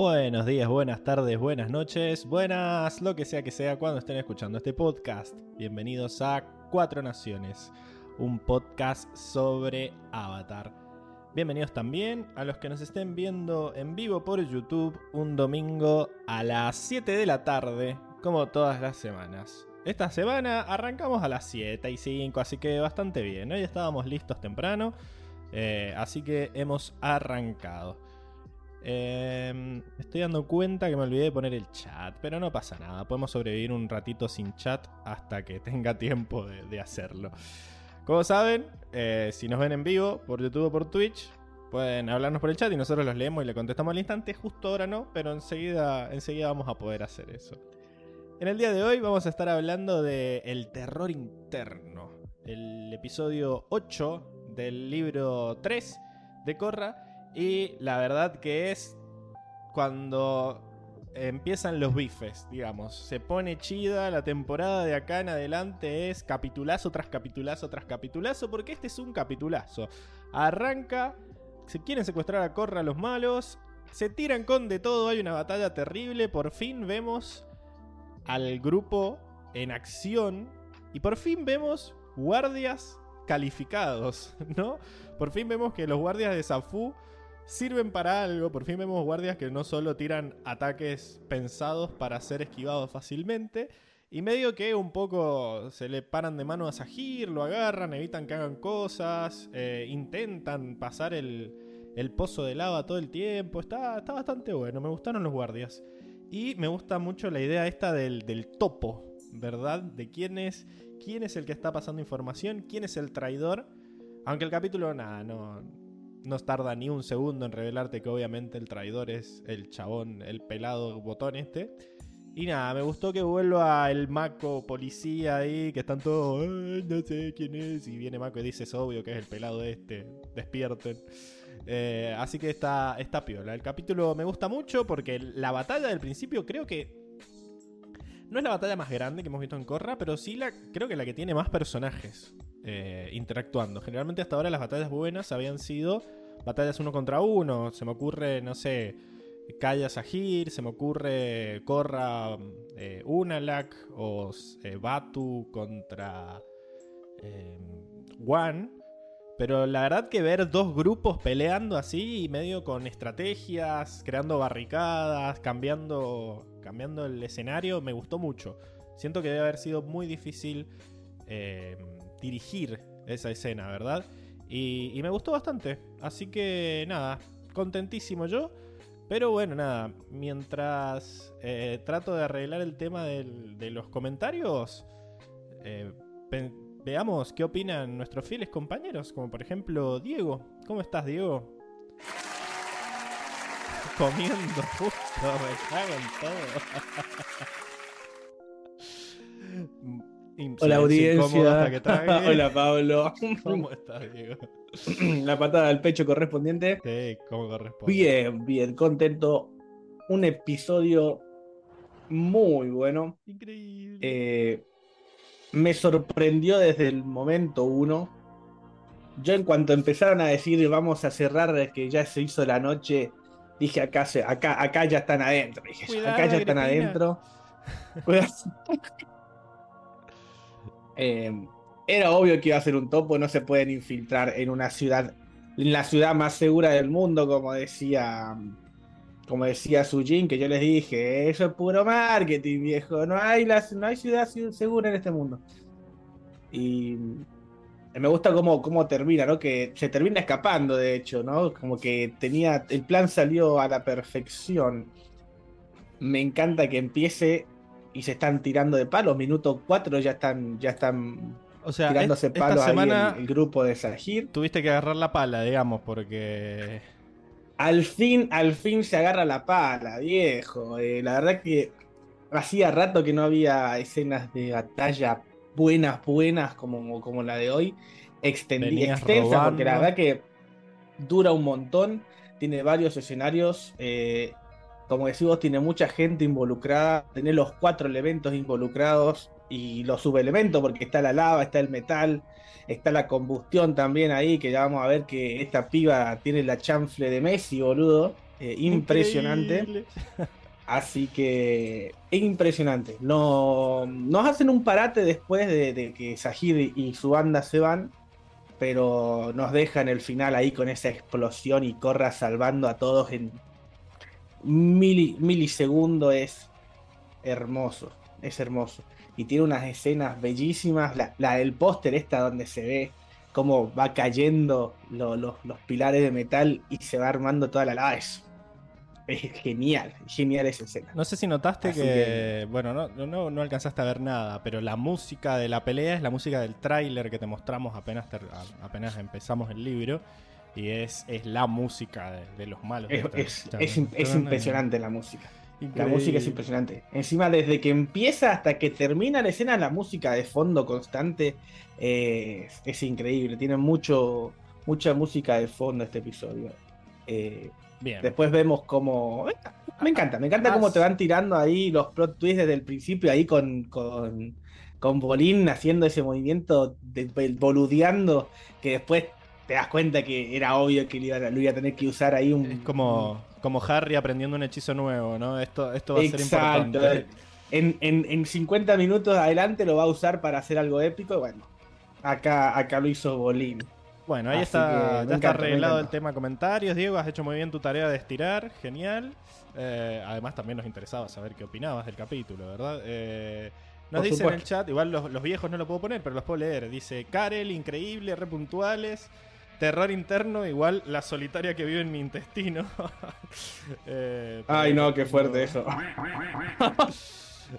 Buenos días, buenas tardes, buenas noches, buenas, lo que sea que sea cuando estén escuchando este podcast. Bienvenidos a Cuatro Naciones, un podcast sobre Avatar. Bienvenidos también a los que nos estén viendo en vivo por YouTube un domingo a las 7 de la tarde, como todas las semanas. Esta semana arrancamos a las 7 y 5, así que bastante bien. Hoy estábamos listos temprano, eh, así que hemos arrancado. Eh, estoy dando cuenta que me olvidé de poner el chat, pero no pasa nada. Podemos sobrevivir un ratito sin chat hasta que tenga tiempo de, de hacerlo. Como saben, eh, si nos ven en vivo por YouTube o por Twitch, pueden hablarnos por el chat y nosotros los leemos y le contestamos al instante. Justo ahora no, pero enseguida, enseguida vamos a poder hacer eso. En el día de hoy vamos a estar hablando de El terror interno, el episodio 8 del libro 3 de Corra. Y la verdad que es cuando empiezan los bifes, digamos. Se pone chida la temporada de acá en adelante es capitulazo tras capitulazo tras capitulazo, porque este es un capitulazo. Arranca, se quieren secuestrar a Corra los malos, se tiran con de todo, hay una batalla terrible, por fin vemos al grupo en acción y por fin vemos guardias calificados, ¿no? Por fin vemos que los guardias de Safu sirven para algo. Por fin vemos guardias que no solo tiran ataques pensados para ser esquivados fácilmente. Y medio que un poco se le paran de mano a Sahir, lo agarran, evitan que hagan cosas, eh, intentan pasar el, el, pozo de lava todo el tiempo. Está, está, bastante bueno, me gustaron los guardias. Y me gusta mucho la idea esta del, del topo, ¿verdad? De quién es, quién es el que está pasando información, quién es el traidor. Aunque el capítulo, nada, no, no tarda ni un segundo en revelarte que obviamente el traidor es el chabón, el pelado botón este. Y nada, me gustó que vuelva el Mako policía ahí, que están todos, no sé quién es. Y viene Mako y dice, es obvio que es el pelado este, despierten. Eh, así que está, está piola. El capítulo me gusta mucho porque la batalla del principio creo que... No es la batalla más grande que hemos visto en Korra, pero sí la, creo que la que tiene más personajes eh, interactuando. Generalmente hasta ahora las batallas buenas habían sido batallas uno contra uno. Se me ocurre, no sé, Kaya Sahir, se me ocurre Korra eh, Unalak o eh, Batu contra eh. Pero la verdad que ver dos grupos peleando así, y medio con estrategias, creando barricadas, cambiando, cambiando el escenario, me gustó mucho. Siento que debe haber sido muy difícil eh, dirigir esa escena, ¿verdad? Y, me gustó bastante. Así que nada, contentísimo yo. Pero bueno, nada, mientras eh, trato de arreglar el tema del, de los comentarios, eh, veamos qué opinan nuestros fieles compañeros, como por ejemplo Diego. ¿Cómo estás, Diego? Comiendo justo, me cago en todo. Hola audiencia. Hola Pablo. ¿Cómo estás, Diego? La patada al pecho correspondiente. Sí, como corresponde. Bien, bien, contento. Un episodio muy bueno. Increíble. Eh, me sorprendió desde el momento uno. Yo en cuanto empezaron a decir vamos a cerrar que ya se hizo la noche, dije acá, acá, acá ya están adentro. Dije, Cuidado, acá ya están adentro. Eh, era obvio que iba a ser un topo, no se pueden infiltrar en una ciudad, en la ciudad más segura del mundo, como decía, como decía Sujin, que yo les dije, eso es puro marketing, viejo, no hay, no hay ciudad segura en este mundo. Y me gusta cómo, cómo termina, ¿no? Que se termina escapando, de hecho, ¿no? Como que tenía, el plan salió a la perfección. Me encanta que empiece y se están tirando de palos. Minuto 4 ya están, ya están o sea, tirándose esta palos semana ahí el, el, grupo de Sahir. Tuviste que agarrar la pala, digamos, porque. Al fin, al fin se agarra la pala, viejo. Eh, la verdad que hacía rato que no había escenas de batalla buenas, buenas como, como la de hoy. Extendida, extensa, robando. porque la verdad que dura un montón. Tiene varios escenarios. Eh, como decimos, tiene mucha gente involucrada, tener los cuatro elementos involucrados y los subelementos, porque está la lava, está el metal, está la combustión también ahí, que ya vamos a ver que esta piba tiene la chanfle de Messi, boludo. eh, impresionante. Increíble. Así que es impresionante. No, nos hacen un parate después de, de que Sahid y su banda se van, pero nos dejan el final ahí con esa explosión y Corra salvando a todos en mili- milisegundo. Es hermoso, es hermoso. Y tiene unas escenas bellísimas. La, la del póster esta donde se ve cómo va cayendo lo- los- los pilares de metal y se va armando toda la lava. Es, es genial, genial esa escena. No sé si notaste que, que- bueno, no, no- no, alcanzaste a ver nada, pero la música de la pelea es la música del tráiler que te mostramos apenas, apenas empezamos el libro. Y es, es la música de, de los malos. Es, es- es impresionante la música. La música es impresionante. Encima, desde que empieza hasta que termina la escena, la música de fondo constante eh, es, es increíble. Tiene mucho, mucha música de fondo este episodio. Eh, Bien. después vemos cómo. Me encanta, me encanta cómo te van tirando ahí los plot twists desde el principio, ahí con, con, con Bolín haciendo ese movimiento, de, de- boludeando, que después te das cuenta que era obvio que lo iba, a- lo iba a tener que usar ahí un. Es como, como Harry aprendiendo un hechizo nuevo, ¿no? Esto, esto va a ser importante. En, en, en 50 minutos adelante lo va a usar para hacer algo épico. y Bueno, acá, acá lo hizo Bolín. Bueno, ahí Así está, ya está arreglado el tema comentarios. Diego, has hecho muy bien tu tarea de estirar, genial. Eh, además, también nos interesaba saber qué opinabas del capítulo, ¿verdad? Eh, nos dice en el chat, igual los, los viejos no lo puedo poner, pero los puedo leer. Dice: Karel, increíble, repuntuales. Terror interno, igual la solitaria que vive en mi intestino. Eh, Ay, no, qué fuerte eso.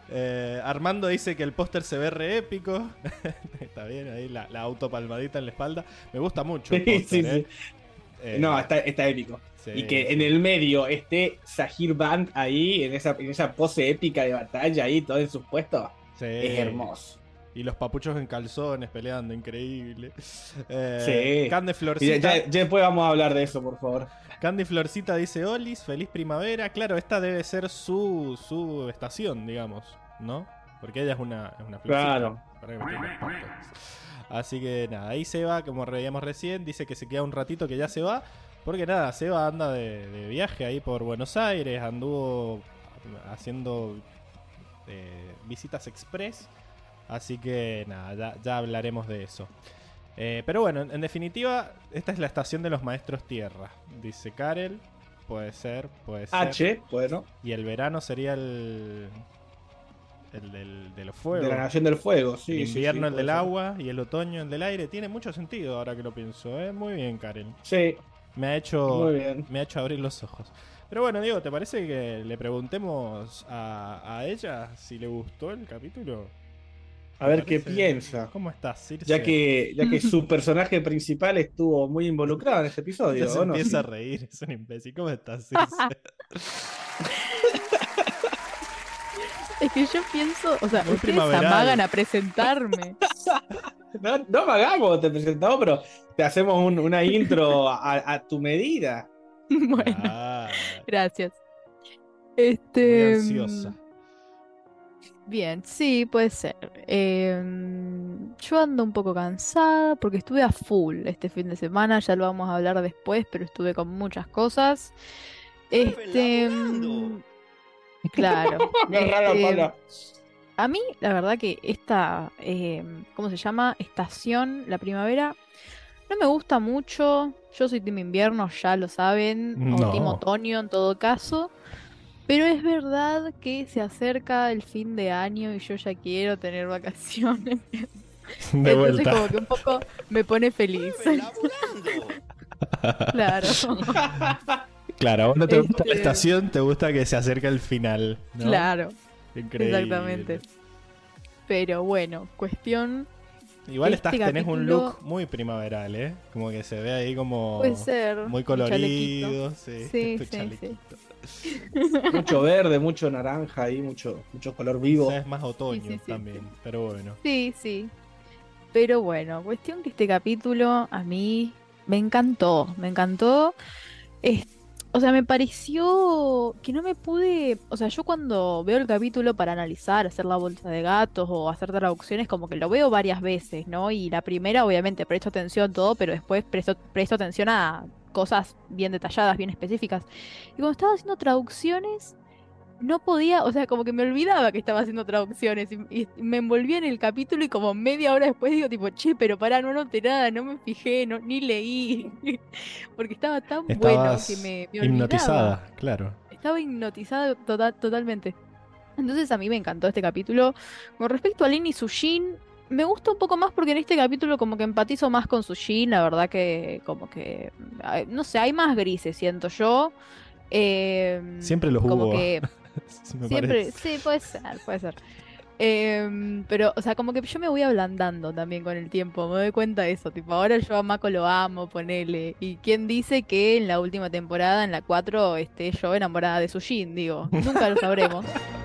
Eh, Armando dice que el póster se ve re épico. está bien, ahí la, la autopalmadita en la espalda. Me gusta mucho. el Sí, póster, sí, ¿eh? sí. Eh, No, está, está épico. sí, y que sí. en el medio esté Sahir Band ahí, en esa, en esa pose épica de batalla ahí, todo en sus puestos. Sí. Es hermoso. Y los papuchos en calzones peleando, increíble. Eh, Sí. Candy Y ya, Florcita, ya- después vamos a hablar de eso, por favor. Candy Florcita dice: Olis, feliz primavera. Claro, esta debe ser su, su estación, digamos, ¿no? Porque ella es una, es una florcita. Claro. Para que. Así que nada, ahí Seba, como veíamos recién, dice que se queda un ratito que ya se va. Porque nada, Seba anda de, de viaje ahí por Buenos Aires, anduvo haciendo eh, visitas express. Así que nada, ya, ya hablaremos de eso. Eh, pero bueno, en, en definitiva, esta es la estación de los maestros tierra. Dice Karel. Puede ser, puede ser. H, bueno, Y el verano sería el. El del, de los fuegos. de la Nación del Fuego, sí. el invierno sí, el del ser. agua y el otoño el del aire. Tiene mucho sentido ahora que lo pienso, ¿eh? Muy bien, Karen. Sí, Me ha hecho, muy bien. me ha hecho abrir los ojos. Pero bueno, Diego, ¿te parece que le preguntemos a, a ella si le gustó el capítulo? A ¿Te ver qué piensa. ¿Cómo estás, Circe? Ya que, ya que su personaje principal estuvo muy involucrado en este episodio. Ya se ¿o no? empieza a reír, es un imbécil. ¿Cómo estás, Circe? Es que yo pienso, o sea, Muy ustedes amagan a presentarme. No, no pagamos, te presentamos, pero te hacemos un- una intro a, a tu medida. bueno, Ah, gracias. muy Este. ansiosa. Bien, sí, puede ser. Em, yo ando un poco cansada porque estuve a full este fin de semana, ya lo vamos a hablar después, pero estuve con muchas cosas. Este, mm, claro. Paula. A mí, la verdad que esta, em, ¿cómo se llama? Estación, la primavera, no me gusta mucho. Yo soy team invierno, ya lo saben, o team No. otoño en todo caso. Pero es verdad que se acerca el fin de año y yo ya quiero tener vacaciones. De Entonces vuelta. como que un poco me pone feliz. Claro. Claro, a vos no te gusta la Este- estación, te gusta que se acerque el final. ¿no? Claro, Increíble. exactamente. Pero bueno, cuestión Igual Este estás, tenés un look muy primaveral, ¿eh? Como que se ve ahí como puede ser. muy colorido. Sí, Sí, sí. Mucho verde, mucho naranja ahí, mucho, mucho color vivo. O sea, es más otoño Sí, sí, sí, también, pero bueno. Sí, sí. Pero bueno, cuestión que este capítulo a mí me encantó, me encantó. Es- o sea, me pareció que no me pude, o sea, yo cuando veo el capítulo para analizar, hacer la bolsa de gatos o hacer traducciones, como que lo veo varias veces, ¿no? Y la primera, obviamente, presto atención a todo, pero después presto, presto atención a cosas bien detalladas, bien específicas. Y cuando estaba haciendo traducciones, no podía, o sea, como que me olvidaba que estaba haciendo traducciones y, y me envolvía en el capítulo y como media hora después digo tipo, che, pero pará, no noté nada, no me fijé, no, ni leí, porque estaba tan bueno Estabas que me, me hipnotizada, claro. Estaba hipnotizada tota- totalmente. Entonces a mí me encantó este capítulo. Con respecto a Lin y Sujin, me gusta un poco más porque en este capítulo como que empatizo más con Sujin, la verdad que como que, no sé, hay más grises, siento yo. Eh, Siempre los como hubo. que me Siempre, sí, puede ser, puede ser. Em, pero, o sea, como que yo me voy ablandando también con el tiempo, me doy cuenta de eso, tipo, ahora yo a Mako lo amo, ponele. Y quién dice que en la última temporada, en la 4, esté yo enamorada de Sujin, digo, nunca lo sabremos.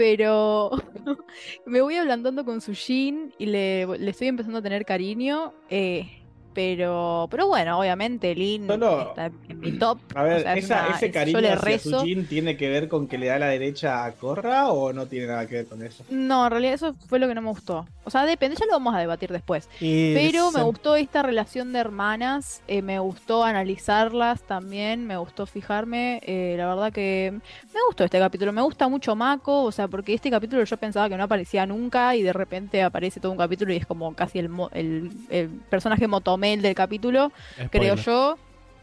Pero me voy ablandando con Sujin y le, le estoy empezando a tener cariño. eh, pero, pero bueno, obviamente Lin Solo- está en mi top. A ver, o sea, es esa- una- ¿ese es- cariño hacia rezo. Sujin tiene que ver con que le da la derecha a Korra o no tiene nada que ver con eso? No, en realidad eso fue lo que no me gustó. O sea, depende, ya lo vamos a debatir después. Y Pero me gustó esta relación de hermanas, eh, me gustó analizarlas también, me gustó fijarme. eh, la verdad que me gustó este capítulo, me gusta mucho Mako, o sea, porque este capítulo yo pensaba que no aparecía nunca y de repente aparece todo un capítulo y es como casi el, mo- el, el personaje motomel del capítulo, creo yo.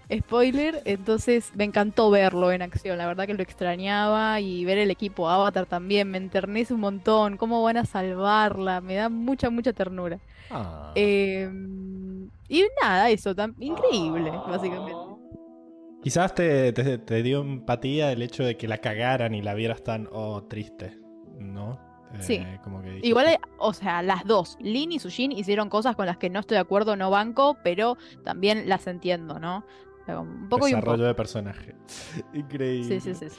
Spoiler, entonces me encantó verlo en acción, la verdad que lo extrañaba y ver el equipo Avatar también me enternece un montón, cómo van a salvarla, me da mucha, mucha ternura. Ah. Eh, y nada, eso, tan increíble, básicamente. Quizás te, te- te dio empatía el hecho de que la cagaran y la vieras tan, oh, triste, ¿no? Eh, Sí. Como que dijiste, Igual, eh, o sea, las dos, Lin y Sujin hicieron cosas con las que no estoy de acuerdo, no banco, pero también las entiendo, ¿no? O sea, un poco y un desarrollo poco. de personaje. Increíble. Sí, sí, sí. sí.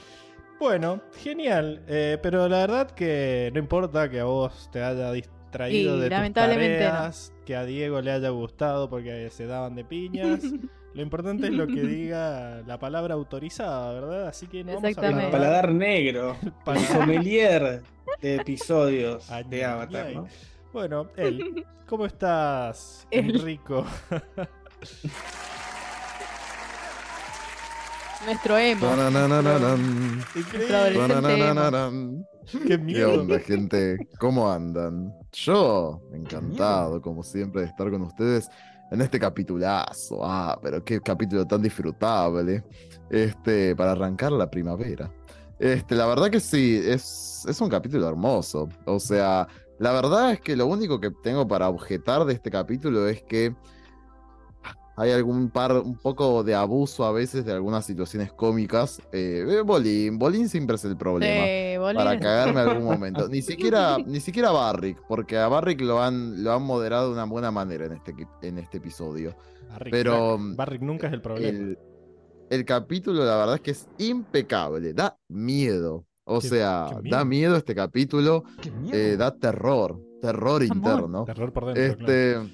Bueno, genial. eh, pero la verdad que no importa que a vos te haya distraído Y de tus lamentablemente no. tareas, que a Diego le haya gustado porque se daban de piñas. Lo importante es lo que diga la palabra autorizada, ¿verdad? Así que no vamos a El Exactamente. hablar- paladar negro, el paladar. sommelier de episodios de Avatar. Bueno, él, ¿cómo estás, Él. Enrico? Nuestro emo. Qué ¿Qué onda, gente? ¿Cómo andan? Yo, encantado, como siempre, de estar con ustedes en este capitulazo. Ah, pero qué capítulo tan disfrutable. Este, para arrancar la primavera. Este, la verdad que sí, es, es un capítulo hermoso. O sea, la verdad es que lo único que tengo para objetar de este capítulo es que hay algún par, un poco de abuso a veces de algunas situaciones cómicas. Eh, eh, Bolín, Bolín siempre es el problema Bolín para cagarme en algún momento. Ni siquiera, ni siquiera Barrick, porque a Barrick lo han, lo han moderado de una buena manera en este, en este episodio. Barrick, Pero, crack. Barrick nunca es el problema. El, el capítulo, la verdad es que es impecable, da miedo. O Qué- sea, qué miedo. da miedo este capítulo, eh, da terror, terror Amor. interno. Terror por dentro, claro. Este,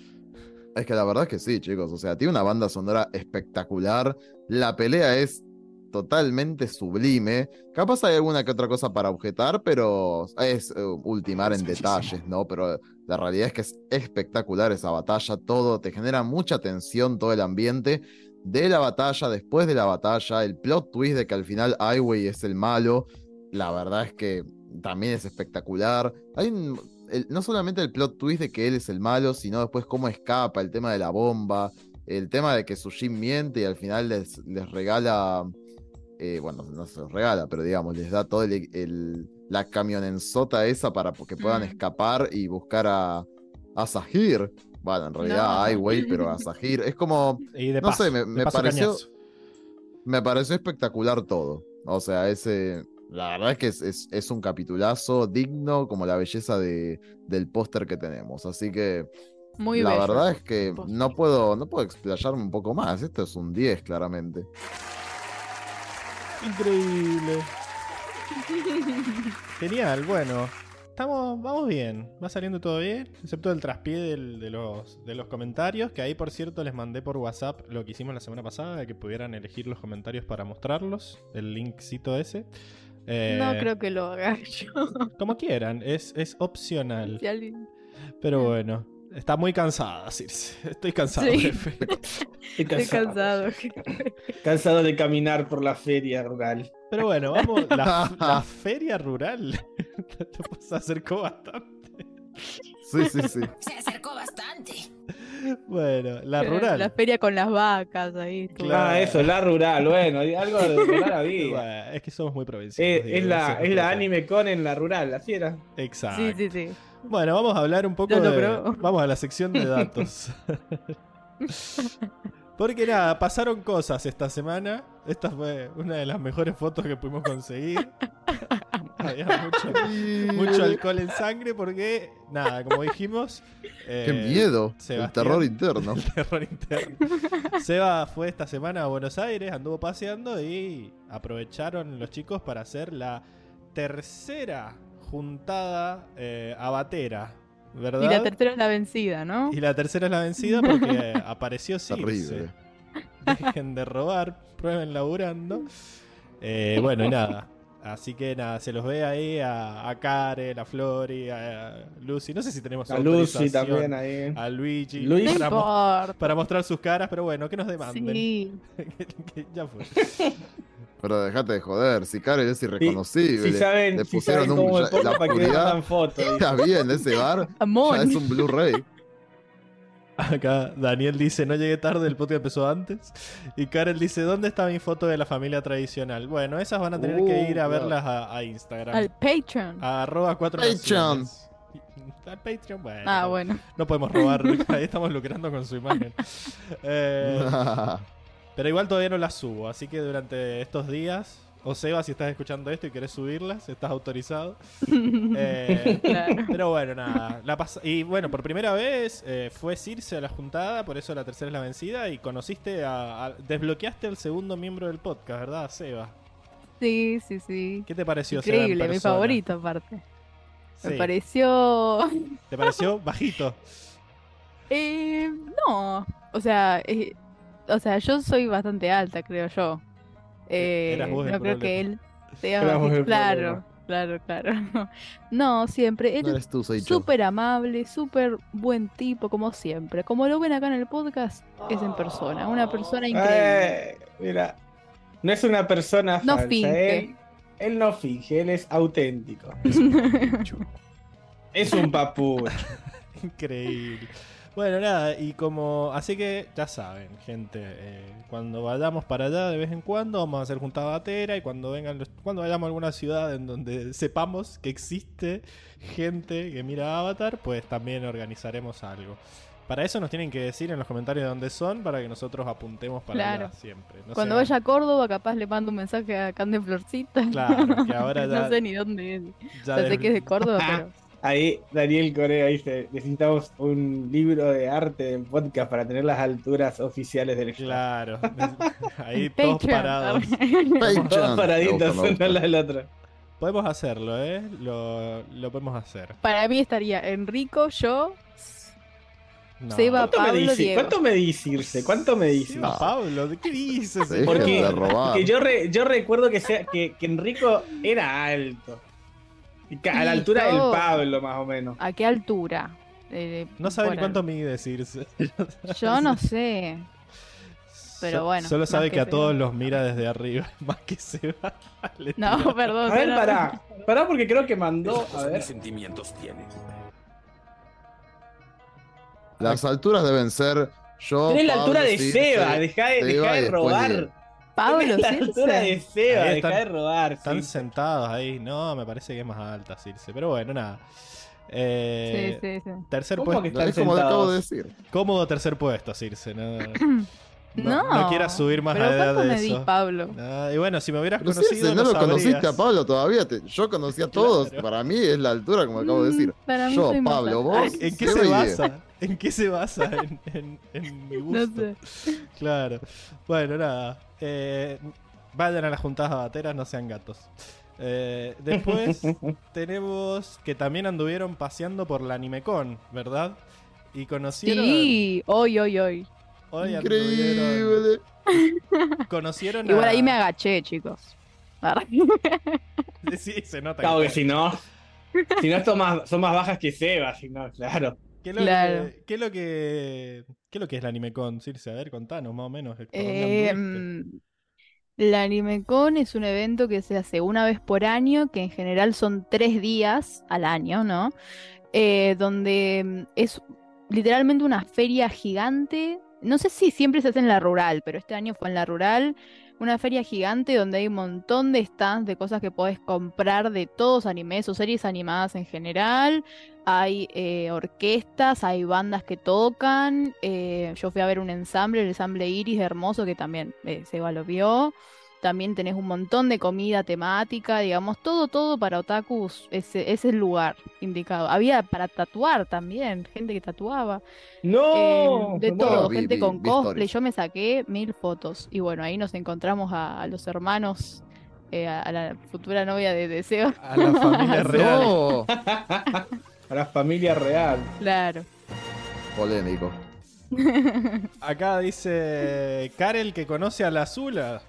es que la verdad es que sí, chicos. O sea, tiene una banda sonora espectacular. La pelea es totalmente sublime. Capaz hay alguna que otra cosa para objetar, pero es eh, ultimar en detalles, ¿no? Pero la realidad es que es espectacular esa batalla. Todo te genera mucha tensión, todo el ambiente de la batalla, después de la batalla, el plot twist de que al final Highway es el malo. La verdad es que también es espectacular. Hay un- el- no solamente el plot twist de que él es el malo, sino después cómo escapa, el tema de la bomba, el tema de que Sujin miente y al final les, les regala, eh, bueno, no se los regala, pero digamos, les da todo el, el- la camionenzota esa para que puedan Mm. escapar y buscar a, a Sahir. Bueno, en realidad No. a Highway, pero a Sahir. Es como, Y de no paso, sé, me- pareció- cañazo. me pareció espectacular todo. O sea, ese. La verdad es que es, es- es un capitulazo digno como la belleza de, del póster que tenemos. Así que Muy la bello. verdad es que no puedo, no puedo explayarme un poco más. Esto es un 10, claramente. Increíble. Genial, bueno. Estamos, vamos bien, va saliendo todo bien, excepto el traspié del- de, los, de los comentarios, que ahí por cierto les mandé por WhatsApp lo que hicimos la semana pasada, de que pudieran elegir los comentarios para mostrarlos, el linkcito ese. Eh, No creo que lo haga yo. Como quieran, es, es opcional. Pero bueno, Está muy cansada, Circe. Estoy cansado, Sí. jefe. Estoy Estoy cansado. Cansado de caminar por la feria rural. Pero bueno, vamos. La, la feria rural. Te pues, acercó bastante. Sí, sí, sí. Se acercó bastante. Bueno, la rural. La feria con las vacas ahí. Claro. Ah, eso, la rural, bueno, algo de rural había. Bueno, es que somos muy provinciales. Es, digo, es la, es la anime con en la rural, así era. Exacto. Sí, sí, sí. Bueno, vamos a hablar un poco No, no, de. pero- Vamos a la sección de datos. Porque nada, pasaron cosas esta semana. Esta fue una de las mejores fotos que pudimos conseguir. Había mucho, mucho alcohol en sangre porque, nada, como dijimos. Qué eh, miedo. El Sebastián. terror interno. el terror interno. Seba fue esta semana a Buenos Aires, anduvo paseando y aprovecharon los chicos para hacer la tercera juntada eh, abatera, ¿verdad? Y la tercera es la vencida, ¿no? Y la tercera es la vencida porque apareció Circe. Terrible. Dejen de robar, prueben laburando. Eh, bueno, y nada. Así que nada, se los ve ahí a, a Karen, a Flori, a Lucy. No sé si tenemos A Lucy también ahí. A Luigi. Luis. Para, mo- para mostrar sus caras, pero bueno, que nos demanden. Sí. Que ya fue. Pero dejate de joder, si Karen es irreconocible. Si saben, le si pusieron saben un- me la para que oscuridad. mandan fotos. Está bien, ese bar ya es un Blu-ray. Acá Daniel dice, no llegué tarde, el podcast empezó antes. Y Karen dice, ¿dónde está mi foto de la familia tradicional? Bueno, esas van a tener que Uh, ir a claro. verlas a, a Instagram. Al Patreon. A arroba cuatro Patreon. naciones. Al Patreon, bueno. Ah, no- bueno. No podemos robar, ahí estamos lucrando con su imagen. Eh, pero igual todavía no las subo, así que durante estos días, o Seba, si estás escuchando esto y querés subirlas, estás autorizado. Eh, Claro. pero bueno, nada. La y bueno, por primera vez eh, fue Circe a la juntada, por eso la tercera es la vencida. Y conociste a, a- Desbloqueaste al segundo miembro del podcast, ¿verdad, Seba? Sí, sí, sí. ¿Qué te pareció Seba Increíble, mi favorito aparte. Sí. Me pareció... ¿Te pareció bajito? Eh, no, o sea, eh, o sea, yo soy bastante alta, creo yo. Eh, Eras vos el no creo que él sea claro, problema. claro, claro. No, siempre. Él No es súper amable, súper buen tipo, como siempre. Como lo ven acá en el podcast, es en persona. Una persona increíble. Eh, mira, no es una persona No falsa. finge. Él, él no finge, él es auténtico. Es un papucho. Increíble. Bueno, nada, y como. Así que ya saben, gente. eh, cuando vayamos para allá de vez en cuando, vamos a hacer juntada batera. Y cuando vengan los- cuando vayamos a alguna ciudad en donde sepamos que existe gente que mira Avatar, pues también organizaremos algo. Para eso nos tienen que decir en los comentarios de dónde son para que nosotros apuntemos para Claro. allá siempre. No Cuando vaya a Córdoba, capaz le mando un mensaje a Cande Florcita. Claro, que ahora ya- no sé ni dónde es. ya O sea, sé que es de Córdoba, pero. Ahí Daniel Corea dice, necesitamos un libro de arte del podcast para tener las alturas oficiales del club. Claro. Ahí todos Patreon. parados. Patreon. Todos Me paraditos me uno al lado del otro. Podemos hacerlo, ¿eh? Lo, lo podemos hacer. Para mí estaría Enrico, yo, No. Seba, ¿Cuánto me Pablo, dice? Diego. ¿Cuánto me dice? ¿Cuánto me dice? Seba, Pablo, ¿de qué dices? Porque- de robar. Que yo, re- yo recuerdo que, sea, que, que Enrico era alto. A la altura del Pablo, más o menos. ¿a qué altura? Eh, No sabe ni cuánto mide Circe. Yo no sé. Pero So- bueno, Solo sabe que, que a todos los mira desde arriba, más que Seba. Le No, tira- perdón. A ver, pero- pará. Pará porque creo que mandó. A ¿Qué ver. sentimientos tienes? Las alturas deben ser yo. Tenés la altura de Circe, Seba, dejá de, dejá de robar. Pablo, la altura de. Seba, Ahí están- de robar. Están sentados ahí. No, me parece que es más alta Circe. Pero bueno, nada. Eh, Sí, sí, sí. Tercer ¿Cómo puesto. que Es como le acabo de sentados. decir. Cómodo tercer puesto, Circe. No, No, no quieras subir más pero a edad ¿cuánto de me di, eso. Pablo? Ah, y bueno, si me hubieras Pero conocido, Circe, no lo sabrías. conociste a Pablo todavía. te- yo conocí a todos. Claro. Para mí es la altura, como acabo de decir. Mm, para mí Yo, Pablo, vos. ¿En qué se basa? ¿En qué se basa en, en- en mi No gusto? sé. Claro. Bueno, nada. Eh, vayan a las juntadas bateras, no sean gatos. Eh, después tenemos que también anduvieron paseando por la AnimeCon, ¿verdad? Y conocieron. Sí, hoy, hoy, hoy. Hoy anduvieron-. Conocieron. Igual a- ahí me agaché, chicos. Sí, se nota. Claro que que- si no. Si no, son más, son más bajas que Seba, si no, claro. ¿Qué es lo, Claro. que, qué es lo que qué es lo que es la AnimeCon, Circe? A ver, contanos más o menos. ¿por dónde Eh, la AnimeCon es un evento que se hace una vez por año, que en general son tres días al año, ¿no? Eh, donde mm, es literalmente una feria gigante. No sé si siempre se hace en la rural, pero este año fue en la rural. Una feria gigante donde hay un montón de stands de cosas que podés comprar de todos animes o series animadas en general. Hay eh, orquestas, hay bandas que tocan. eh, yo fui a ver un ensamble, el ensamble Iris hermoso, que también eh, Seba lo. También tenés un montón de comida temática, digamos, todo, todo para otakus. Ese es el lugar indicado. Había para tatuar también, gente que tatuaba. ¡No! Eh, de todo, vi- gente vi- con vi cosplay. stories. Yo me saqué mil fotos. Y bueno, ahí nos encontramos a, a los hermanos, eh, a, a la futura novia de Deseo. A la familia real. No, A la familia real. Claro. polémico. Acá dice Karel que conoce a la Azula.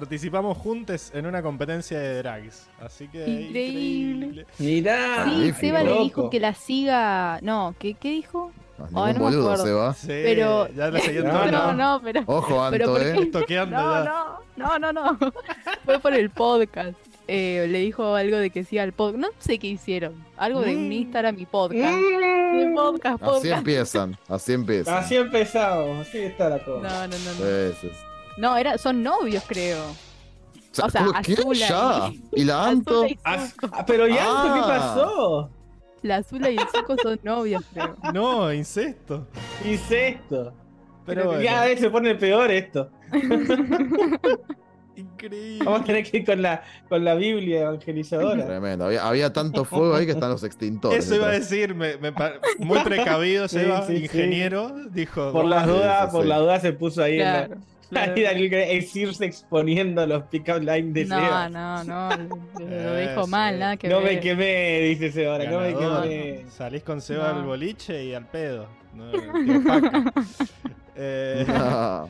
Participamos juntos en una competencia de drags. Así que Increíble. Mirá. Sí, Seba le dijo que la siga. No, ¿qué, qué dijo? No, me boludo acuerdo. se va. Sí, Pero- ya la seguí en No, No, no, pero. Ojo, Pero Anto, ¿por eh. Toqueando No, ya. no, no, no, no. Fue por el podcast. Eh, le dijo algo de que siga el podcast. No sé qué hicieron. Algo de un Mm. Instagram y podcast. Mm. podcast, Así podcast. empiezan, así empiezan. Así empezamos, así está la cosa. No, no, no, no. Sí, sí, sí. No, era, son novios, creo. O sea, ¿qué? Azula ya. y- ¿Y la Anto? Azula y Ah, Zuko. ah, pero ya, Ah. ¿qué pasó? La Azula y el Zuko son novios, creo. No, incesto. Incesto. Pero Pero bueno, cada vez se pone peor esto. increíble. Vamos a tener que ir con la, con la Biblia evangelizadora. Tremendo. Había, había tanto fuego ahí que están los extintores. Eso iba a decir, me- me muy precavido, Sí, Seba, sí, sí. ingeniero, dijo. Por las dudas, sí, por la duda se puso ahí Claro. en la. Claro. Daniel es irse exponiendo los pick-up lines de No, Seba. no, no. Lo, lo Eh, dijo mal, nada que No ver. me quemé, dice Seba ahora, no me ganador. quemé. Salís con Seba No. al boliche y al pedo. No. Eh, Ah,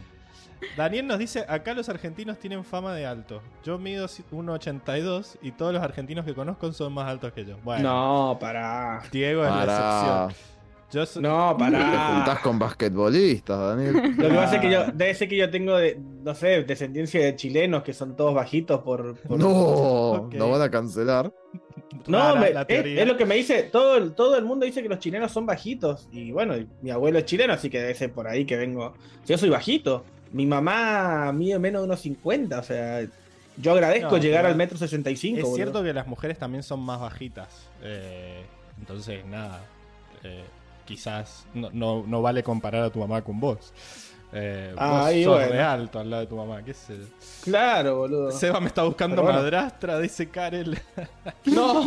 Daniel nos dice, acá los argentinos tienen fama de alto. Yo mido 1,82 y todos los argentinos que conozco son más altos que yo. Bueno, No, pará. Diego es la pará. excepción. Yo so- No, Te juntás con basquetbolistas, Daniel. Lo que pasa es que yo, debe ser que yo tengo, de, no sé, descendencia de chilenos que son todos bajitos por. por- No, no van a cancelar. No, me- la es, lo que me dice, todo el, todo el mundo dice que los chilenos son bajitos. Y bueno, mi abuelo es chileno, así que debe ser por ahí que vengo. Yo soy bajito. Mi mamá mide menos de unos 50, o sea, yo agradezco No, llegar al metro 65. Es boludo. cierto que las mujeres también son más bajitas. eh, entonces, nada. eh, quizás no, no, no vale comparar a tu mamá con vos. Eh, vos Ah, y sos bueno. re alto al lado de tu mamá. ¿Qué sé yo. Claro, boludo. Seba me está buscando Pero bueno. madrastra, dice Karel. No,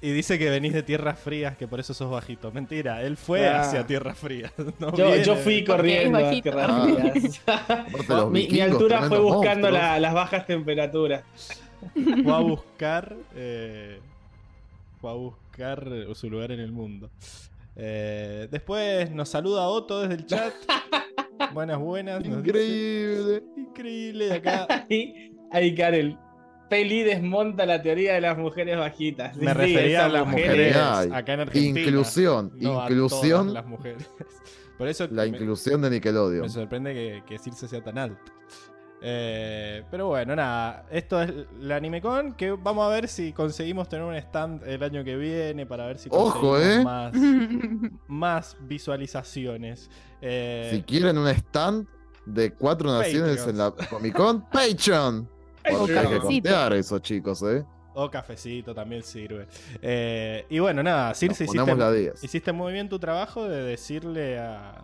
Y dice que venís de tierras frías, que por eso sos bajito. Mentira, él fue Ah. hacia tierras frías. no yo, viene yo de- fui corriendo a bajito. Tierras Ah. Frías. Aparte, los mi, mi vikingos, altura fue tremendos buscando monstruos. la- las bajas temperaturas. Fue a buscar. eh, fue a buscar su lugar en el mundo. Eh, después nos saluda Otto desde el chat. Buenas, buenas. dice. Increíble. Increíble. de Acá Ahí, ahí Karel. Peli desmonta la teoría de las mujeres bajitas. me Sí, refería a las mujeres- mujeres Ay, acá en Argentina. Inclusión, no a inclusión, todas las mujeres. Por eso la me- inclusión de Nickelodeon. Me sorprende que, que Circe sea tan alto. Eh, pero bueno, nada. Esto es la AnimeCon. Que vamos a ver si conseguimos tener un stand el año que viene. Para ver si Ojo, conseguimos eh. más, más visualizaciones. Eh, Si quieren un stand de cuatro naciones en la Comic Con, Patreon. Porque hay que cafecito. costear eso, chicos, ¿eh? O cafecito también sirve. Eh, y bueno, nada. Circe, hiciste, ponemos la 10. hiciste muy bien tu trabajo de decirle a.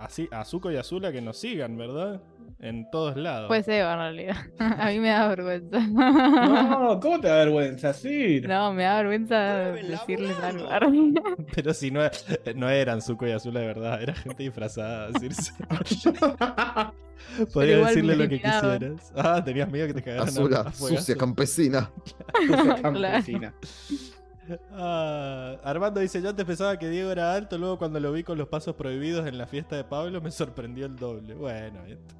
A, a Zuko y a Zula que nos sigan, ¿verdad? En todos lados. Pues Seba, en realidad. A mí me da vergüenza. No, ¿cómo te da vergüenza? Sí. No, me da vergüenza decirles algo. Pero si no, no eran Zuko y Azula de verdad, era gente disfrazada. Circe. Podría decirle lo que quisieras. Ah, tenías miedo que te cagaran a- Azula, sucia campesina. Campesina. Ah, Armando dice, yo antes pensaba que Diego era alto, luego cuando lo vi con los pasos prohibidos en la fiesta de Pablo me sorprendió el doble. Bueno, esto-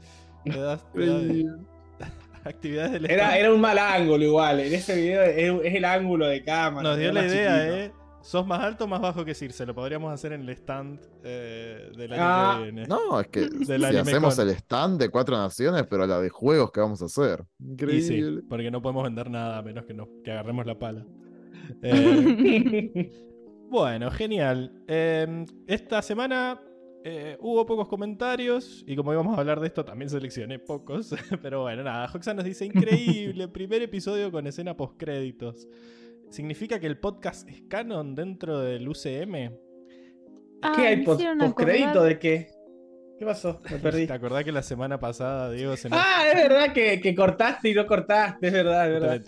te das- te das- actividades del Era, era un mal ángulo igual. En ese video es, es el ángulo de cámara. Nos dio la idea, chiquito. ¿eh? Sos más alto o más bajo que Circe. Lo podríamos hacer en el stand eh, del año Ah, que viene. No, es que si hacemos con- el stand de cuatro naciones, pero la de juegos que vamos a hacer. Increíble. sí, porque no podemos vender nada a menos que, no, que agarremos la pala. Eh, bueno, genial. Eh, esta semana eh, hubo pocos comentarios y como íbamos a hablar de esto también seleccioné pocos. Pero bueno, nada, Hoxan nos dice, increíble, primer episodio con escena postcréditos. ¿Significa que el podcast es canon dentro del UCM? Ah, ¿Qué hay post- postcrédito acordar- de qué? ¿Qué pasó? Me perdí. ¿Te acordás que la semana pasada, Diego, se nos... Ah, es verdad que, que cortaste y no cortaste, es verdad, es No verdad.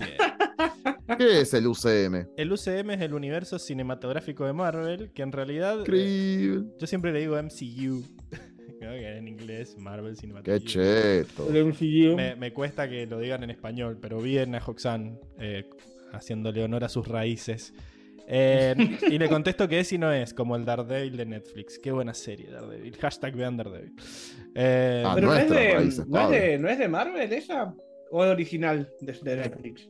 ¿Qué es el UCM? El UCM es el universo cinematográfico de Marvel, que en realidad... eh, Increíble. Yo siempre le digo MCU. Creo que en inglés, Marvel Cinematic Qué cheto. El MCU. Me, me cuesta que lo digan en español, pero bien a Hoxan, eh, haciéndole honor a sus raíces. Eh, y le contesto que es y no es, como el Daredevil de Netflix. Qué buena serie, Daredevil. Hashtag vean Daredevil. Eh, Ah, Pero no es, de, raíces, no, es de, ¿no es de Marvel esa? ¿O es original de, de Netflix?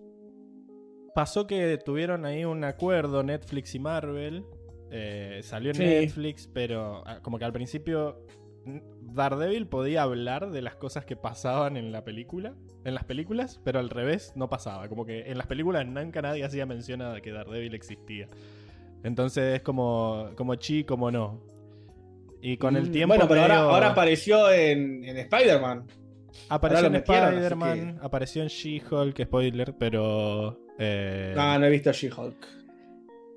pasó que tuvieron ahí un acuerdo Netflix y Marvel. eh, salió en Sí. Netflix, pero ah, como que al principio Daredevil podía hablar de las cosas que pasaban en la película, en las películas, pero al revés no pasaba. Como que en las películas nunca nadie hacía mención a que Daredevil existía. Entonces es como, como chi, como no. Y con el Mm, tiempo. Bueno, pero ahora, medio- ahora apareció en, en Spider-Man. apareció en Spider-Man, apareció en She-Hulk, spoiler, pero. eh, Ah, no he visto She-Hulk.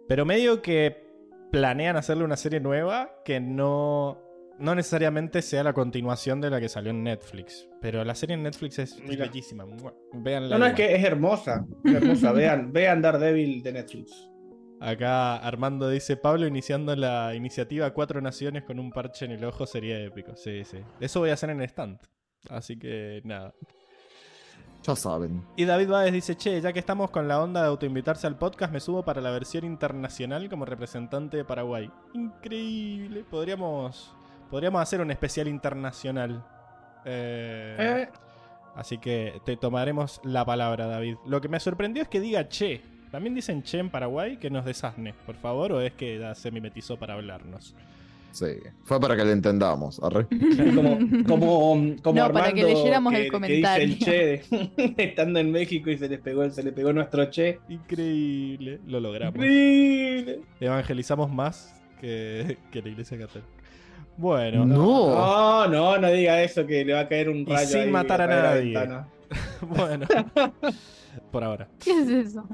Pero medio que planean hacerle una serie nueva que no, no necesariamente sea la continuación de la que salió en Netflix. Pero la serie en Netflix es Mira. bellísima. Véanla. No, no, es que es hermosa. Es hermosa. vean, vean Daredevil de Netflix. Acá Armando dice, Pablo iniciando la iniciativa Cuatro Naciones con un parche en el ojo sería épico. Sí, sí. Eso voy a hacer en el stand. Así que nada. Ya saben. Y David Báez dice, che, ya que estamos con la onda de autoinvitarse al podcast, me subo para la versión internacional como representante de Paraguay. Increíble. Podríamos, podríamos hacer un especial internacional. Eh, Eh, Así que te tomaremos la palabra, David. Lo que me sorprendió es que diga che. ¿También dicen che en Paraguay? Que nos desasne, por favor, o es que ya se mimetizó para hablarnos. Sí. Fue para que le entendamos. arre. como, como, como No, para que leyéramos el que dice comentario. el che de- estando en México y se le pegó, se le pegó nuestro che. Increíble. Lo logramos. Increíble. Evangelizamos más que, que la iglesia católica. Bueno. No. No, no, no diga eso que le va a caer un Y rayo. sin ahí matar a nadie. Bueno. Por ahora. ¿Qué es eso?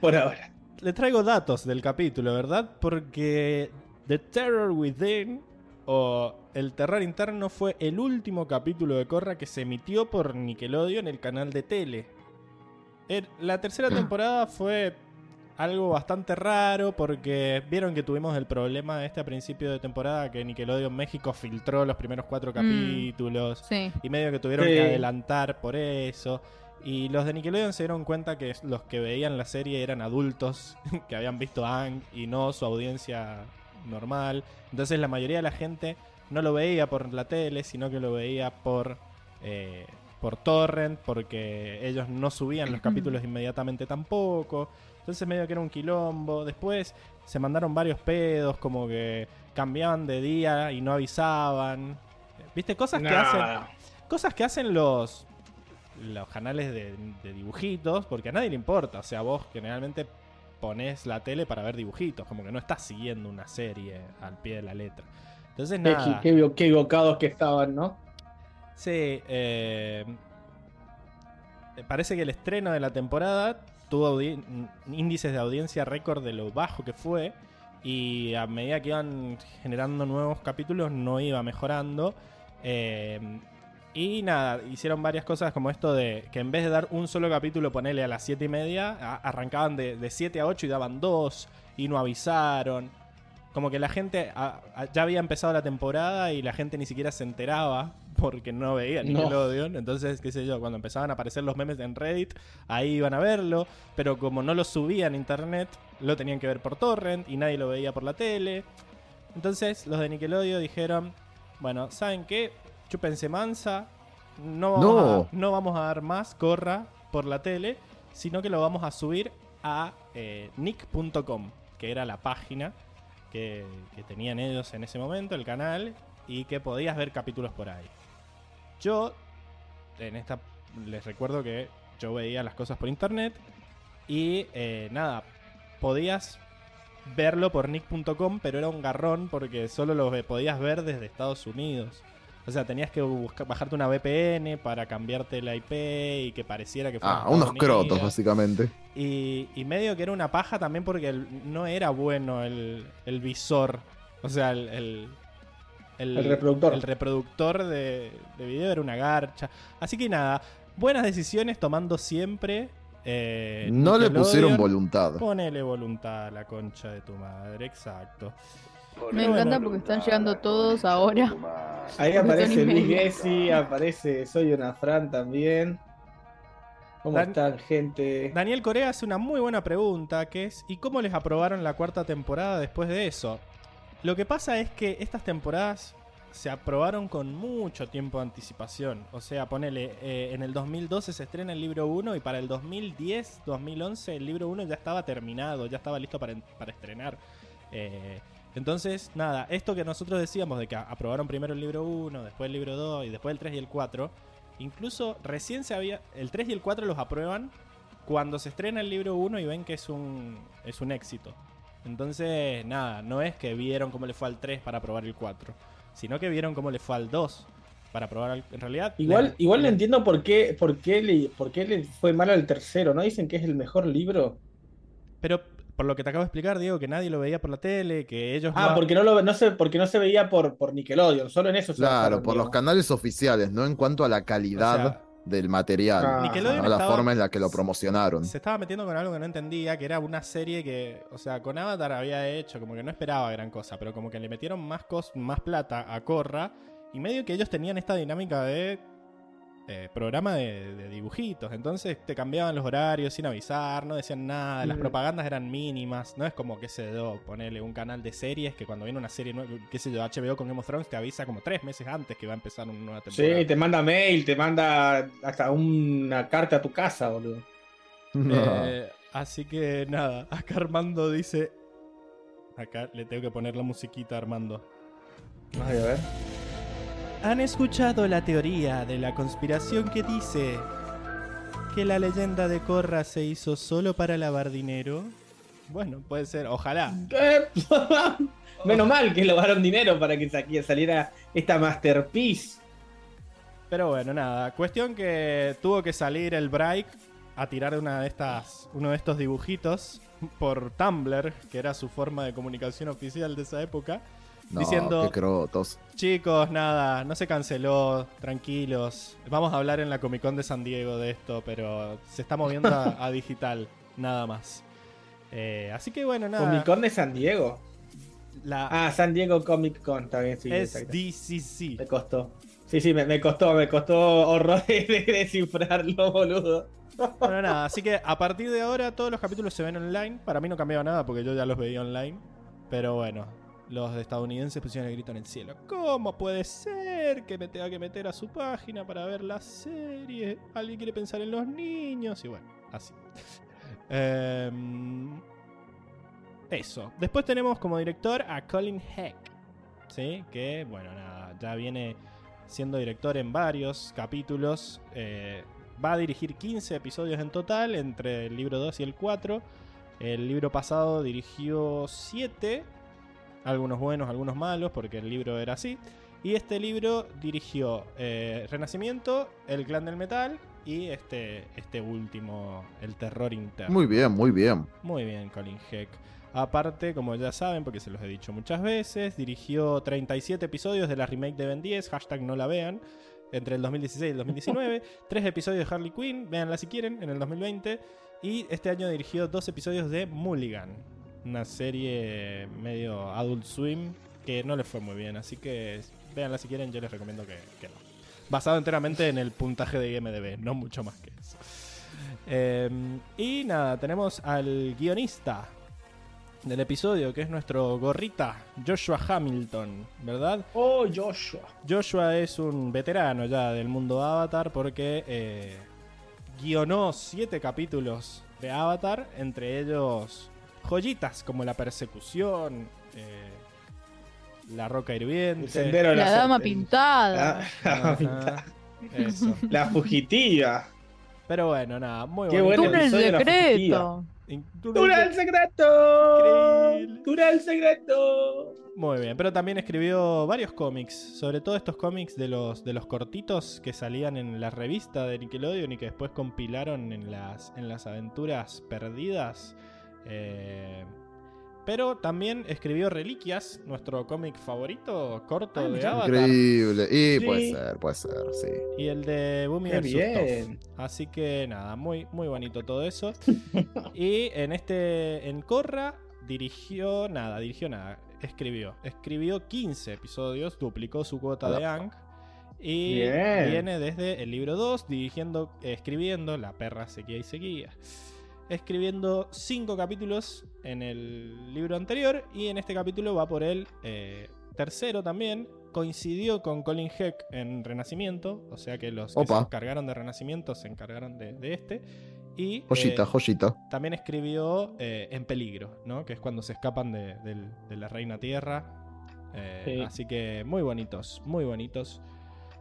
Por ahora. Le traigo datos del capítulo, ¿verdad? Porque The Terror Within o El Terror Interno fue el último capítulo de Korra que se emitió por Nickelodeon en el canal de tele. Er- La tercera temporada fue algo bastante raro porque vieron que tuvimos el problema este a principio de temporada que Nickelodeon México filtró los primeros cuatro capítulos. Sí. Y medio que tuvieron Sí. que adelantar por eso. Y los de Nickelodeon se dieron cuenta que los que veían la serie eran adultos que habían visto Ang y no su audiencia normal. Entonces la mayoría de la gente no lo veía por la tele, sino que lo veía por, eh, por torrent, porque ellos no subían los capítulos inmediatamente tampoco. Entonces medio que era un quilombo. Después se mandaron varios pedos, como que cambiaban de día y no avisaban. ¿Viste? Cosas que hacen cosas que hacen los los canales de, de dibujitos, porque a nadie le importa. O sea, vos generalmente pones la tele para ver dibujitos, como que no estás siguiendo una serie al pie de la letra. Entonces, nada. qué- qué equivocados que estaban, ¿no? Sí, eh, parece que el estreno de la temporada tuvo índices de audiencia récord de lo bajo que fue. Y a medida que iban generando nuevos capítulos, no iba mejorando. Eh, y nada, hicieron varias cosas como esto de que en vez de dar un solo capítulo, ponerle a las 7 y media, arrancaban de, de 7 a 8 y daban dos y no avisaron. Como que la gente ya había empezado la temporada y la gente ni siquiera se enteraba porque no veía No. Nickelodeon. Entonces, qué sé yo, cuando empezaban a aparecer los memes en Reddit, ahí iban a verlo. Pero como no lo subían a internet, lo tenían que ver por torrent y nadie lo veía por la tele. Entonces, los de Nickelodeon dijeron: Bueno, ¿saben qué? Chúpense mansa. No vamos, No. A, no vamos a dar más corra por la tele, sino que lo vamos a subir a eh, nick.com. que era la página que, que tenían ellos en ese momento, el canal, y que podías ver capítulos por ahí. Yo, en esta, les recuerdo que yo veía las cosas por internet y eh, nada, podías verlo por nick.com, pero era un garrón porque solo lo podías ver desde Estados Unidos. O sea, tenías que buscar, bajarte una VPN para cambiarte la IP y que pareciera que fuera Ah, unos crotos, básicamente. Y, y medio que era una paja también porque el- no era bueno el, el visor. O sea, el, el, El reproductor. El reproductor de, de video era una garcha. Así que nada, buenas decisiones tomando siempre. eh, No le pusieron voluntad. Ponele voluntad a la concha de tu madre, exacto. Me Bueno. encanta porque están llegando todos ahora. Ahí aparece Luis. Gessi, aparece Soy una Fran también. ¿Cómo Dan- están, gente? Daniel Corea hace una muy buena pregunta, que es ¿y cómo les aprobaron la cuarta temporada después de eso? Lo que pasa es que estas temporadas se aprobaron con mucho tiempo de anticipación. O sea, ponele, eh, en el 2012 se estrena el libro 1 y para el 2010, 2011 el libro 1 ya estaba terminado, ya estaba listo para, para estrenar. Eh, entonces, nada, esto que nosotros decíamos de que aprobaron primero el libro 1, después el libro 2 y después el 3 y el 4, incluso recién se había... El 3 y el 4 los aprueban cuando se estrena el libro 1 y ven que es un, es un éxito. Entonces, nada, no es que vieron cómo le fue al 3 para probar el 4, sino que vieron cómo le fue al 2 para probar al... En realidad... Igual, le- igual no le- entiendo por qué, por qué le, por qué le fue mal al tercero, ¿no? Dicen que es el mejor libro. Pero por lo que te acabo de explicar, Diego, que nadie lo veía por la tele, que ellos... Ah, no- porque no lo no se, porque no se veía por, por Nickelodeon, solo en eso se Claro, por los canales oficiales, no en cuanto a la calidad O sea, del material, Ah, no la estaba- forma en la que lo promocionaron. Se estaba metiendo con algo que no entendía, que era una serie que, o sea, con Avatar había hecho, como que no esperaba gran cosa, pero como que le metieron más, cos más plata a Korra, y medio que ellos tenían esta dinámica de eh, programa de, de dibujitos, entonces te cambiaban los horarios sin avisar, no decían nada, las Mm. propagandas eran mínimas, no es como, qué sé yo, ponerle un canal de series que cuando viene una serie nueva, qué sé yo, HBO con Game of Thrones te avisa como tres meses antes que va a empezar una nueva temporada. Sí, te manda mail, te manda hasta una carta a tu casa, boludo. Eh, así que nada, acá Armando dice. Acá le tengo que poner la musiquita a Armando. Ay, a ver. ¿Han escuchado la teoría de la conspiración que dice que la leyenda de Korra se hizo solo para lavar dinero? Bueno, puede ser, ojalá. Menos mal que lograron dinero para que sa- saliera esta masterpiece. Pero bueno, nada. Cuestión que tuvo que salir el Break a tirar una de estas, uno de estos dibujitos por Tumblr, que era su forma de comunicación oficial de esa época. No, diciendo- qué crotos. Chicos, nada, no se canceló, tranquilos. Vamos a hablar en la Comic Con de San Diego de esto, pero se está moviendo a, a digital, nada más. Eh, así que bueno, nada. Comic Con de San Diego. La Ah, San Diego Comic Con, bien, sí. exacto. SDCC. Me costó. Sí, sí, me, me costó, me costó horrores de descifrarlo, boludo. Bueno, nada, así que a partir de ahora todos los capítulos se ven online. Para mí no cambiaba nada porque yo ya los veía online. Pero bueno, los estadounidenses pusieron el grito en el cielo. ¿Cómo puede ser que me tenga que meter a su página para ver la serie? ¿Alguien quiere pensar en los niños? Y bueno, así. Em, eso. Después tenemos como director a Colin Heck. ¿Sí? Que, bueno, nada, ya viene siendo director en varios capítulos. eh, va a dirigir 15 episodios en total, entre el libro 2 y el 4. El libro pasado dirigió 7, algunos buenos, algunos malos, porque el libro era así. Y este libro dirigió eh, Renacimiento, El Clan del Metal y este, este último, El Terror Interno. Muy bien, muy bien. Muy bien, Colin Heck. Aparte, como ya saben, porque se los he dicho muchas veces, dirigió 37 episodios de la remake de Ben 10, hashtag no la vean, entre el 2016 y el 2019. Tres episodios de Harley Quinn, véanla si quieren, en el 2020. Y este año dirigió dos episodios de Mulligan, una serie medio Adult Swim que no le fue muy bien. Así que véanla si quieren, yo les recomiendo que, que no. Basado enteramente en el puntaje de IMDB, no mucho más que eso. Eh, y nada, tenemos al guionista del episodio, que es nuestro gorrita, Joshua Hamilton, ¿verdad? Oh, Joshua. Joshua es un veterano ya del mundo Avatar porque eh, guionó siete capítulos de Avatar, entre ellos joyitas como la persecución, eh, la roca hirviente. El sendero de La dama pintada. La, la dama Ajá, pintada. Eso. La fugitiva. Pero bueno, nada, muy Qué bueno Túnel secreto. ¡Túnel secreto! Increíble. ¡Túnel secreto! Muy bien, pero también escribió varios cómics, sobre todo estos cómics de los, de los cortitos que salían en la revista de Nickelodeon y que después compilaron en las, en las aventuras perdidas. Eh, pero también escribió Reliquias, nuestro cómic favorito, corto Ah, de. Avatar. Increíble. Y Sí. puede ser, puede ser, sí. Y el de Boomy ¡Qué vs. bien! Así que nada, muy, muy bonito todo eso. y en este, en Corra, dirigió nada, dirigió nada, escribió. Escribió 15 episodios, duplicó su cuota de Ang. Y Bien. viene desde el libro 2, dirigiendo, escribiendo, la perra seguía y seguía. Escribiendo 5 capítulos en el libro anterior y en este capítulo va por el eh, tercero también. Coincidió con Colin Heck en Renacimiento, o sea que los que se encargaron de Renacimiento se encargaron de, de este. Y Joyita, eh, joyita. también escribió eh, En Peligro, ¿no? Que es cuando se escapan de, de la Reina Tierra. Eh, Sí. Así que muy bonitos, muy bonitos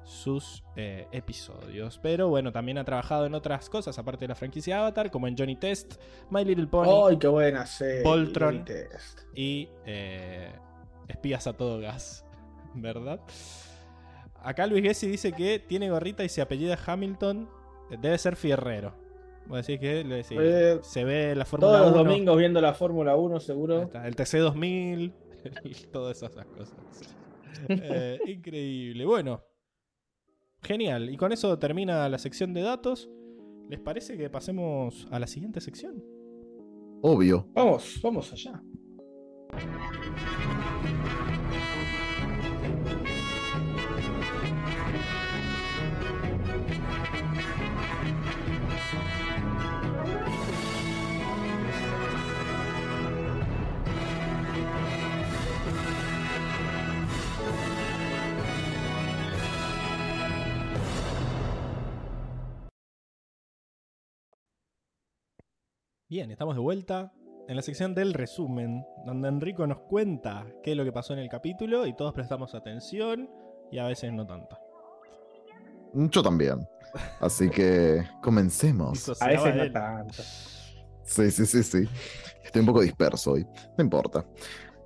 sus eh, episodios. Pero bueno, también ha trabajado en otras cosas, aparte de la franquicia Avatar, como en Johnny Test, My Little Pony ¡Ay, qué buena serie! Voltron. Johnny Test. y eh, Espías a todo gas, ¿verdad? Acá Luis Gessi dice que tiene gorrita y se apellida Hamilton, eh, debe ser fierrero. Vos decís que le decís, Eh, se ve la Fórmula Todos los 1. domingos viendo la Fórmula 1, Ahí seguro. está, El TC2000, todas esas cosas. Increíble. Bueno, genial. Y con eso termina la sección de datos. ¿Les parece que pasemos a la siguiente sección? Obvio. Vamos, vamos allá. Bien, estamos de vuelta en la sección del resumen, donde Enrico nos cuenta qué es lo que pasó en el capítulo y todos prestamos atención y a veces no tanto. Yo también. Así que comencemos. A veces no tanto. Sí, sí, sí, sí. Estoy un poco disperso hoy. No importa.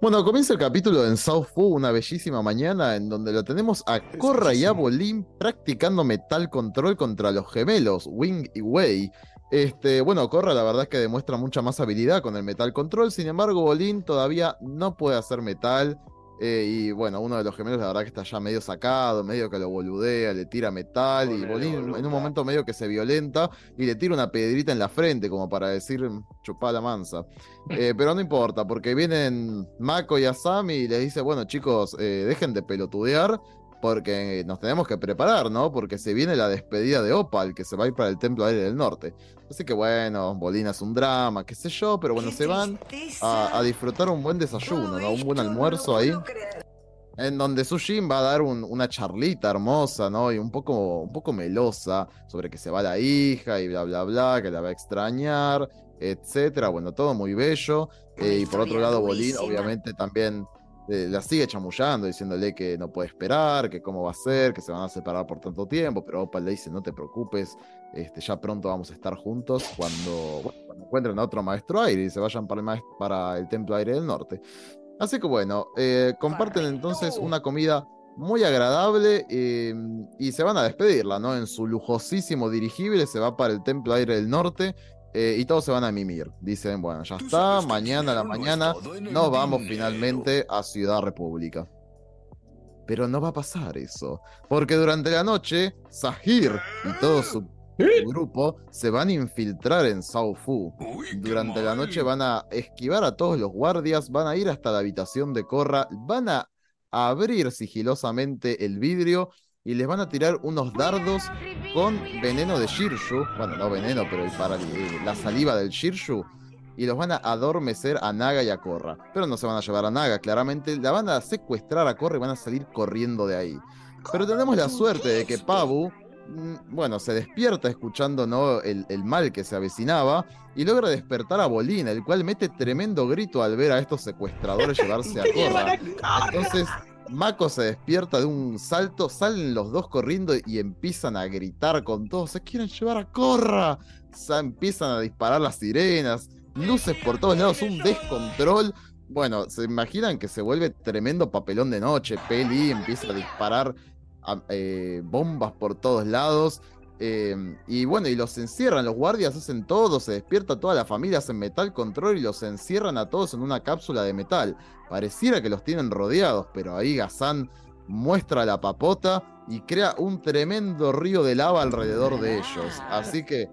Bueno, comienza el capítulo en South Fu, una bellísima mañana, en donde lo tenemos a Korra y a Bolin practicando metal control contra los gemelos, Wing y Wei. Este, bueno, Korra la verdad es que demuestra mucha más habilidad con el metal control, sin embargo, Bolin todavía no puede hacer metal. eh, y bueno, uno de los gemelos la verdad que está ya medio sacado, medio que lo boludea, le tira metal y Bolin en un momento medio que se violenta y le tira una piedrita en la frente como para decir chupá la mansa. Eh, pero no importa, porque vienen Mako y Asami y les dice, bueno chicos, eh, dejen de pelotudear porque nos tenemos que preparar, ¿no? Porque se viene la despedida de Opal, que se va a ir para el Templo Aire del Norte. Así que bueno, Bolina es un drama, qué sé yo, pero bueno, se van a, a disfrutar un buen desayuno, ¿no? Un buen almuerzo ahí. En donde Sushin va a dar un- una charlita hermosa, ¿no? Y un poco, un poco melosa sobre que se va la hija y bla, bla, bla, que la va a extrañar, etcétera. Bueno, todo muy bello. Eh, y por otro lado, Bolín, obviamente, también eh, la sigue chamullando, diciéndole que no puede esperar, que cómo va a ser, que se van a separar por tanto tiempo. Pero Opal le dice: No te preocupes, este, ya pronto vamos a estar juntos cuando, bueno, cuando encuentren a otro maestro aire y se vayan para el, para el Templo Aire del Norte. Así que bueno, eh, comparten entonces una comida muy agradable eh, y se van a despedirla, ¿no? En su lujosísimo dirigible se va para el Templo Aire del Norte eh, y todos se van a mimir. Dicen, bueno, ya está, mañana a la mañana nos vamos finalmente a Ciudad República. Pero no va a pasar eso, porque durante la noche, Sahir y todo su grupo se van a infiltrar en Sao Fu. Durante la noche van a esquivar a todos los guardias, van a ir hasta la habitación de Korra, van a abrir sigilosamente el vidrio y les van a tirar unos dardos con veneno de Shirshu. Bueno, no veneno, pero el para, eh, la saliva del Shirshu. Y los van a adormecer a Naga y a Korra. Pero no se van a llevar a Naga, claramente. La van a secuestrar a Korra y van a salir corriendo de ahí. Pero tenemos la suerte de que Pabu mm, bueno, se despierta escuchando ¿no? el, el mal que se avecinaba y logra despertar a Bolín, el cual mete tremendo grito al ver a estos secuestradores llevarse a Corra. Entonces, Mako se despierta de un salto, salen los dos corriendo y empiezan a gritar con todos, se quieren llevar a Corra. O sea, empiezan a disparar las sirenas, luces por todos lados, un descontrol. Bueno, se imaginan que se vuelve tremendo papelón de noche. Peli empieza a disparar eh, bombas por todos lados. Eh, y bueno, y los encierran, los guardias hacen todo, se despierta toda la familia, hacen metal control y los encierran a todos en una cápsula de metal. Pareciera que los tienen rodeados, pero ahí Gazán muestra la papota y crea un tremendo río de lava alrededor de ellos. Así que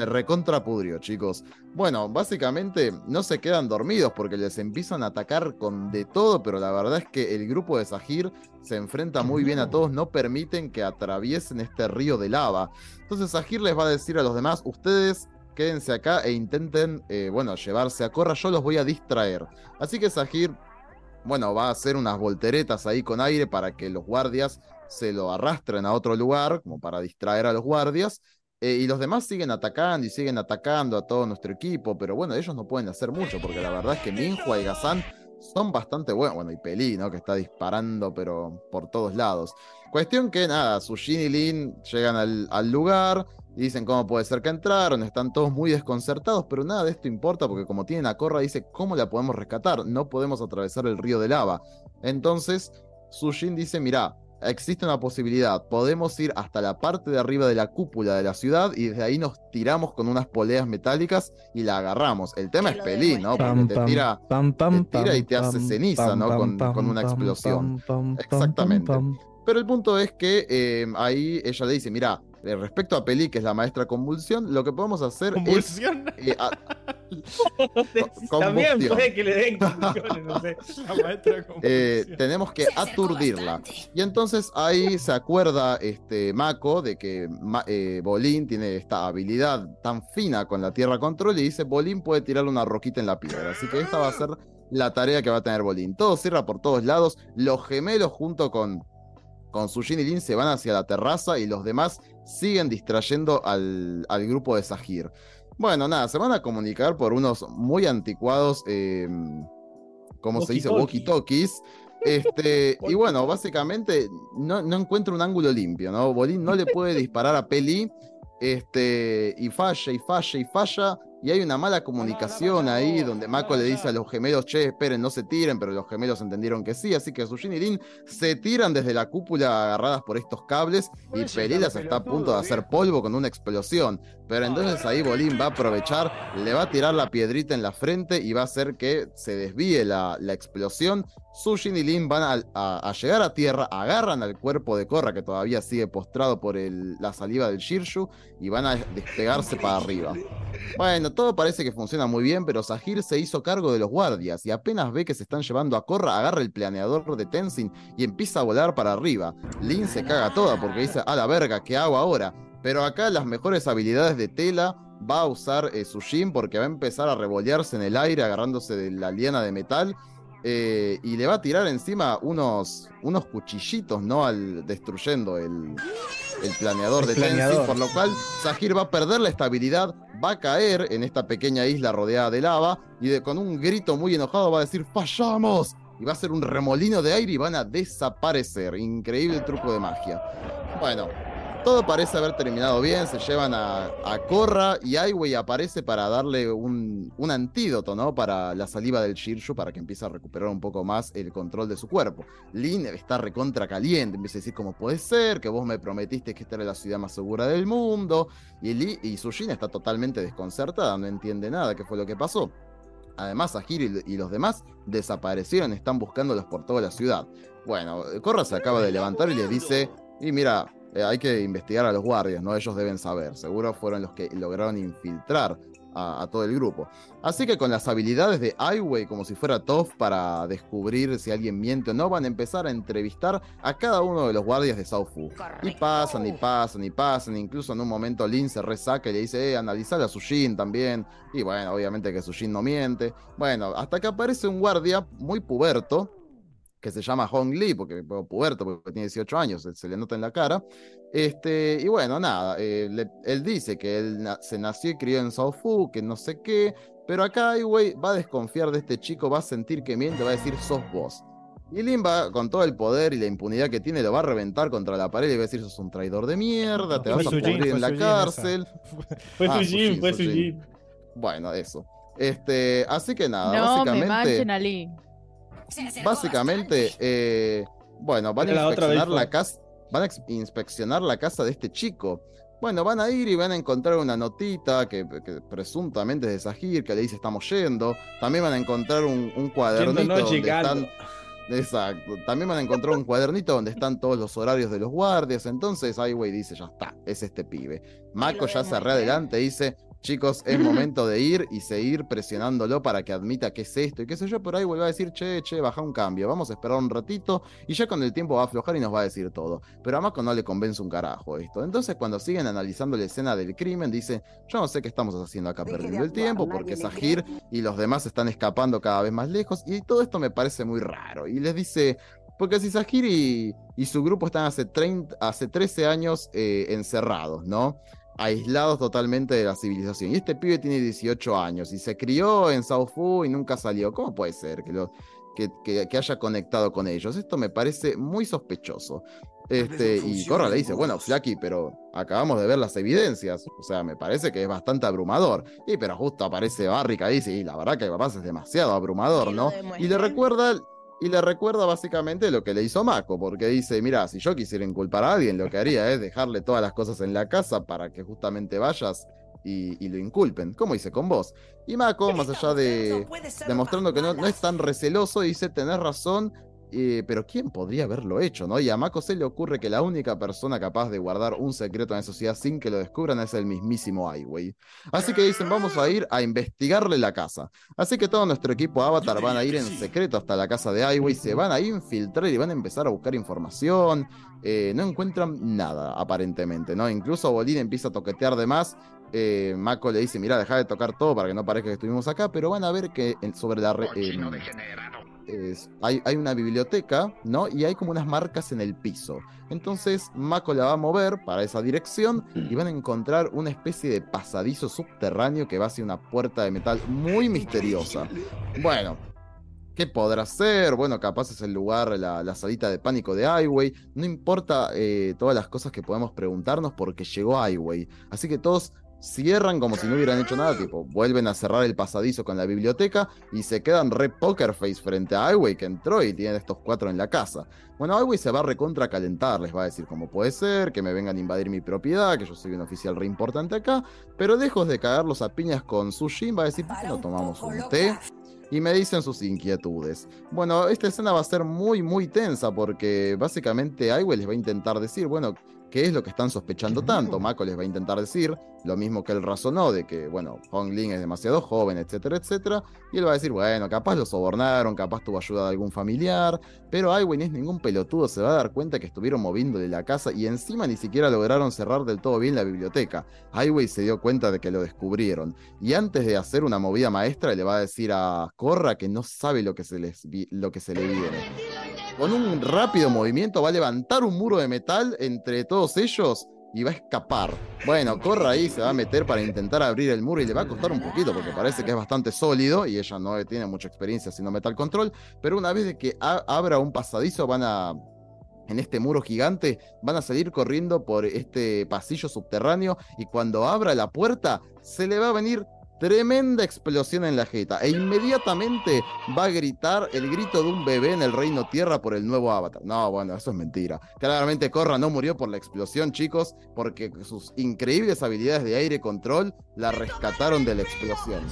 se recontrapudrió, chicos. Bueno, básicamente no se quedan dormidos porque les empiezan a atacar con de todo, pero la verdad es que el grupo de Sahir se enfrenta muy bien a todos, no permiten que atraviesen este río de lava. Entonces Sahir les va a decir a los demás, ustedes quédense acá e intenten, eh, bueno, llevarse a Corra, yo los voy a distraer. Así que Sahir, bueno, va a hacer unas volteretas ahí con aire para que los guardias se lo arrastren a otro lugar, como para distraer a los guardias. Eh, y los demás siguen atacando y siguen atacando a todo nuestro equipo, pero bueno, ellos no pueden hacer mucho, porque la verdad es que Minhua y Gazán son bastante buenos. Bueno, y Peli, ¿no? Que está disparando, pero por todos lados. Cuestión que nada, Sushin y Lin llegan al, lugar y dicen cómo puede ser que entraron, están todos muy desconcertados, pero nada de esto importa porque como tienen a Korra, dice, ¿cómo la podemos rescatar? No podemos atravesar el río de lava. Entonces, Sushin dice, mirá, existe una posibilidad, podemos ir hasta la parte de arriba de la cúpula de la ciudad y desde ahí nos tiramos con unas poleas metálicas y la agarramos. El tema es lo Pelín, ¿no? Porque te tira... te tira y te hace ceniza, ¿no? Con- con una explosión. Exactamente. Pero el punto es que eh, ahí ella le dice, mira, eh, respecto a Peli, que es la maestra convulsión, lo que podemos hacer Convulsión. es... eh, a- También puede que le den convulsiones, no sé. La maestra eh, convulsión. tenemos que aturdirla. bastante. Y entonces ahí se acuerda este Mako de que eh, Bolín tiene esta habilidad tan fina con la tierra control y dice Bolín puede tirarle una roquita en la piedra. Así que esta va a ser la tarea que va a tener Bolín. Todo cierra por todos lados. Los gemelos junto con, con Sushin y Lin se van hacia la terraza y los demás siguen distrayendo al, al grupo de Sahir. Bueno, nada, se van a comunicar por unos muy anticuados, eh, ¿cómo se dice? Walkie-talkie. Walkie-talkies. Este, y bueno, básicamente no, no encuentra un ángulo limpio, ¿no? Bolín no le puede disparar a Peli, este, y falla, y falla, y falla, y hay una mala comunicación ahí donde Mako le dice a los gemelos, che, esperen, no se tiren, pero los gemelos entendieron que sí, así que Sushin y Lin se tiran desde la cúpula agarradas por estos cables y Peli las está a punto de hacer polvo con una explosión. Pero entonces ahí Bolín va a aprovechar, le va a tirar la piedrita en la frente y va a hacer que se desvíe la, explosión. Sushin y Lin van a, llegar a tierra, agarran al cuerpo de Korra que todavía sigue postrado por la saliva del Shirshu y van a despegarse para arriba. Bueno, todo parece que funciona muy bien, pero Sahir se hizo cargo de los guardias y apenas ve que se están llevando a Korra, agarra el planeador de Tenzin y empieza a volar para arriba. Lin se caga toda porque dice, a la verga, ¿qué hago ahora? Pero acá las mejores habilidades de Tela va a usar eh, Sushin porque va a empezar a revolearse en el aire agarrándose de la liana de metal eh, y le va a tirar encima unos, unos cuchillitos, ¿no? Al, destruyendo el, el planeador El de planeador. por lo cual Sahir va a perder la estabilidad, va a caer en esta pequeña isla rodeada de lava y de- con un grito muy enojado va a decir ¡Fallamos! Y va a ser un remolino de aire y van a desaparecer. Increíble truco de magia. Bueno, todo parece haber terminado bien, se llevan a, a Korra y Aiwei aparece para darle un, antídoto, ¿no? Para la saliva del Shirshu, para que empiece a recuperar un poco más el control de su cuerpo. Lin está recontra caliente, empieza a decir cómo puede ser, que vos me prometiste que esta era la ciudad más segura del mundo. Y, y Sushin está totalmente desconcertada, no entiende nada qué fue lo que pasó. Además, Sahir y, y los demás desaparecieron, están buscándolos por toda la ciudad. Bueno, Korra se acaba de levantar y le dice, y mira, eh, hay que investigar a los guardias, ¿no? Ellos deben saber. Seguro fueron los que lograron infiltrar a, a todo el grupo. Así que con las habilidades de Aiwei, como si fuera Toph, para descubrir si alguien miente o no, van a empezar a entrevistar a cada uno de los guardias de Sao Fu. Y pasan, y pasan, y pasan. Incluso en un momento Lin se resaca y le dice, eh, analizar a Sushin también. Y bueno, obviamente que Sushin no miente. Bueno, hasta que aparece un guardia muy puberto, que se llama Hong Lee, porque puberto, porque tiene 18 años, se le nota en la cara. Este, y bueno, nada, eh, él dice que él se nació y crió en South Fu, que no sé qué, pero acá güey va a desconfiar de este chico, va a sentir que miente, va a decir, sos vos. Y Lin va, con todo el poder y la impunidad que tiene, lo va a reventar contra la pared y va a decir, sos un traidor de mierda, te vas a pudrir en la cárcel. Fue su Jin, ah, fue su Jin. Bueno, eso. Este, así que nada, básicamente. Básicamente, eh, bueno, van a inspeccionar la casa. Van a inspeccionar la casa de este chico. Bueno, van a ir y van a encontrar una notita que, presuntamente es de Sahir, que le dice estamos yendo. También van a encontrar un, un cuadernito donde están. Exacto. También van a encontrar un cuadernito donde están todos los horarios de los guardias. Entonces, güey dice, ya está, es este pibe. Mako ya se adelante y dice, chicos, es momento de ir y seguir presionándolo para que admita que es esto y qué sé yo, pero ahí vuelve a decir, che, che, baja un cambio, vamos a esperar un ratito y ya con el tiempo va a aflojar y nos va a decir todo. Pero a Mako no le convence un carajo esto. Entonces cuando siguen analizando la escena del crimen, dice, yo no sé qué estamos haciendo acá perdiendo el tiempo porque Sahir y los demás están escapando cada vez más lejos y todo esto me parece muy raro. Y les dice, porque si Sahir y, su grupo están hace, 30, hace 13 años eh, encerrados, ¿no? Aislados totalmente de la civilización. Y este pibe tiene 18 años y se crió en South Fu y nunca salió. ¿Cómo puede ser que, lo, que, haya conectado con ellos? Esto me parece muy sospechoso. Este, y Corra le dice, bueno, Flaky, pero acabamos de ver las evidencias. O sea, me parece que es bastante abrumador. Y pero justo aparece Barrick y dice, y la verdad que papá es demasiado abrumador, ¿no? Y le recuerda y le recuerda básicamente lo que le hizo Mako, porque dice, mira, si yo quisiera inculpar a alguien, lo que haría es dejarle todas las cosas en la casa para que justamente vayas y, lo inculpen, como hice con vos. Y Mako, más allá de demostrando que no, no es tan receloso, dice, tenés razón, eh, pero ¿quién podría haberlo hecho? ¿no? Y a Mako se le ocurre que la única persona capaz de guardar un secreto en la sociedad sin que lo descubran es el mismísimo Ai Así que dicen, vamos a ir a investigarle la casa. Así que todo nuestro equipo Avatar van a ir en secreto hasta la casa de Ai se van a infiltrar y van a empezar a buscar información. Eh, no encuentran nada, aparentemente, ¿no? Incluso Bolín empieza a toquetear de más. Eh, Mako le dice, mira, deja de tocar todo para que no parezca que estuvimos acá, pero van a ver que sobre la... Eh, hay, una biblioteca, ¿no? Y hay como unas marcas en el piso. Entonces Mako la va a mover para esa dirección y van a encontrar una especie de pasadizo subterráneo que va hacia una puerta de metal muy misteriosa. Bueno, ¿Qué podrá ser? Bueno, capaz es el lugar, la, salita de pánico de Highway. No importa eh, todas las cosas que podemos preguntarnos porque llegó Highway. Así que todos cierran como si no hubieran hecho nada, tipo, vuelven a cerrar el pasadizo con la biblioteca y se quedan re poker face frente a Highway que entró y tiene estos cuatro en la casa. Bueno, Highway se va a recontra calentar, les va a decir cómo puede ser, que me vengan a invadir mi propiedad, que yo soy un oficial re importante acá, pero lejos de cagarlos a piñas con Sushin, va a decir, ¿por qué no tomamos un té? y me dicen sus inquietudes. Bueno, esta escena va a ser muy, muy tensa porque básicamente Highway les va a intentar decir, bueno, ¿Qué es lo que están sospechando tanto? Mako les va a intentar decir lo mismo que él razonó de que, bueno, Hong Ling es demasiado joven, etcétera, etcétera. Y él va a decir, bueno, capaz lo sobornaron, capaz tuvo ayuda de algún familiar. Pero Iwin no es ningún pelotudo, se va a dar cuenta que estuvieron moviendo de la casa y encima ni siquiera lograron cerrar del todo bien la biblioteca. Highway se dio cuenta de que lo descubrieron. Y antes de hacer una movida maestra, le va a decir a Corra que no sabe lo que se, les lo que se le viene con un rápido movimiento va a levantar un muro de metal entre todos ellos y va a escapar. Bueno, corre ahí, se va a meter para intentar abrir el muro y le va a costar un poquito porque parece que es bastante sólido y ella no tiene mucha experiencia haciendo metal control, pero una vez que abra un pasadizo van a en este muro gigante, van a salir corriendo por este pasillo subterráneo y cuando abra la puerta se le va a venir Tremenda explosión en la jeta e inmediatamente va a gritar el grito de un bebé en el reino tierra por el nuevo avatar. No, bueno, eso es mentira. Claramente Korra no murió por la explosión, chicos, porque sus increíbles habilidades de aire control la rescataron de la explosión.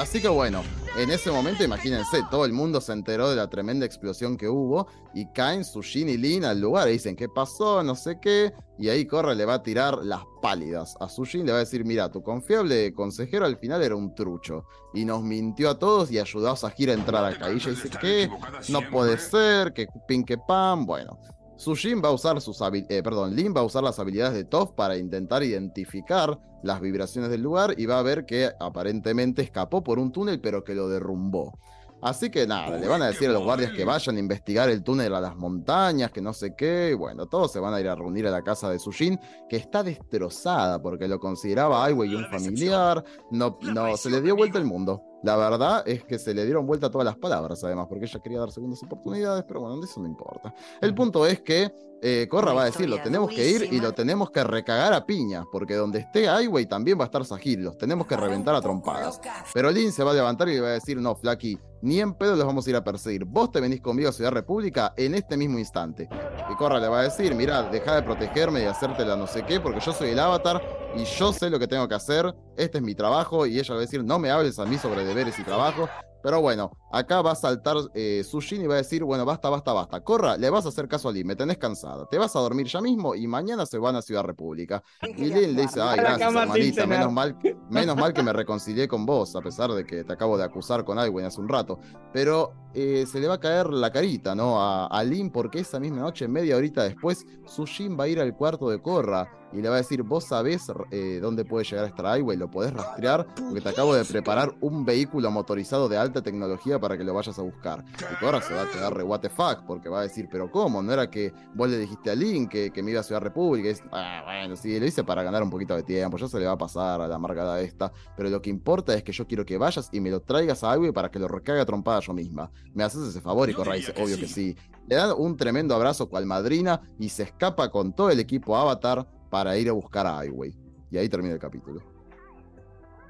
Así que bueno, en ese momento, imagínense, todo el mundo se enteró de la tremenda explosión que hubo y caen Sushin y Lin al lugar y dicen, ¿qué pasó? No sé qué. Y ahí Corra le va a tirar las pálidas. A Sushin le va a decir, mira, tu confiable consejero al final era un trucho. Y nos mintió a todos y ayudó a Sahir a entrar acá. Y ella dice, ¿qué? No puede ser, que pin que pan. Bueno, Sushin va a usar sus eh, perdón, Lin va a usar las habilidades de Toph para intentar identificar las vibraciones del lugar y va a ver que aparentemente escapó por un túnel pero que lo derrumbó. Así que nada, le van a decir a los guardias que vayan a investigar el túnel a las montañas, que no sé qué. y Bueno, todos se van a ir a reunir a la casa de Sujin, que está destrozada porque lo consideraba Ai Wei un familiar. No, no, se le dio vuelta el mundo. La verdad es que se le dieron vuelta todas las palabras, además, porque ella quería dar segundas oportunidades, pero bueno, eso no importa. El punto es que eh, Corra va a decir, lo tenemos que ir y lo tenemos que recagar a piñas, porque donde esté Ai también va a estar Sahir, los tenemos que reventar a trompadas. Pero Lin se va a levantar y le va a decir, no, Flaky, ni en pedo los vamos a ir a perseguir. Vos te venís conmigo a Ciudad República en este mismo instante. Y Corra le va a decir, mira, deja de protegerme y hacerte la no sé qué, porque yo soy el avatar y yo sé lo que tengo que hacer, este es mi trabajo, y ella va a decir, no me hables a mí sobre deberes y trabajo, pero bueno, acá va a saltar eh, Sushin y va a decir, bueno, basta, basta, basta. Corra, le vas a hacer caso a Lin, me tenés cansada. Te vas a dormir ya mismo y mañana se van a Ciudad República. Y Lin le dice, ay, gracias, hermanita, menos mal, menos mal que me reconcilié con vos, a pesar de que te acabo de acusar con Iwen hace un rato. Pero eh, se le va a caer la carita, ¿no? A, a Lin, porque esa misma noche, media horita después, Sushin va a ir al cuarto de Corra y le va a decir, vos sabés eh, dónde puede llegar esta highway, lo podés rastrear, porque te acabo de preparar un vehículo motorizado de alta tecnología para que lo vayas a buscar. Y ahora se va a quedar re what the fuck, porque va a decir, pero ¿cómo? ¿No era que vos le dijiste a Link que, que me iba a Ciudad República? Y es, ah, bueno, sí, lo hice para ganar un poquito de tiempo, ya se le va a pasar a la amargada esta, pero lo que importa es que yo quiero que vayas y me lo traigas a highway para que lo recague a trompada yo misma. ¿Me haces ese favor? Y Corra dice, obvio que sí. Le da un tremendo abrazo cual madrina y se escapa con todo el equipo Avatar para ir a buscar a Highway. Y ahí termina el capítulo.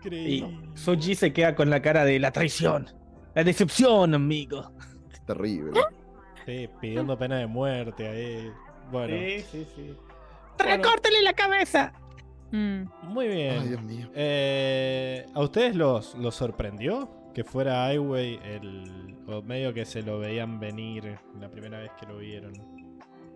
Y Soji se queda con la cara de la traición, la decepción, amigo. Es terrible. Sí, pidiendo pena de muerte ahí. Bueno. Sí, sí, sí. ¡Recórtale la cabeza! Mm. Muy bien. Ay, Dios mío. Eh, ¿A ustedes los, los sorprendió que fuera Highway el o medio que se lo veían venir la primera vez que lo vieron?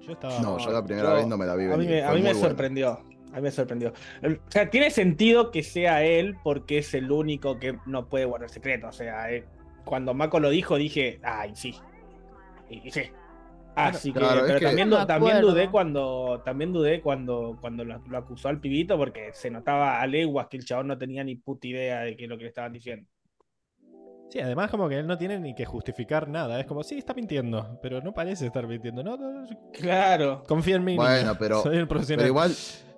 Yo estaba No, yo la primera Yo- vez no me la vi A mí venir. me, a mí me sorprendió. A mí me sorprendió. O sea, tiene sentido que sea él porque es el único que no puede guardar secreto. O sea, eh, cuando Mako lo dijo, dije, ay, sí. Y, y sí. Así que, claro, pero que- también, No también dudé cuando, también dudé cuando, cuando lo, lo acusó al pibito porque se notaba a leguas que el chabón no tenía ni puta idea de qué es lo que le estaban diciendo. Sí, además como que él no tiene ni que justificar nada. Es como, sí, está mintiendo, pero no parece estar mintiendo. No, no, no, Claro. confía en mí. Bueno, pero- Soy el profesional. Pero igual,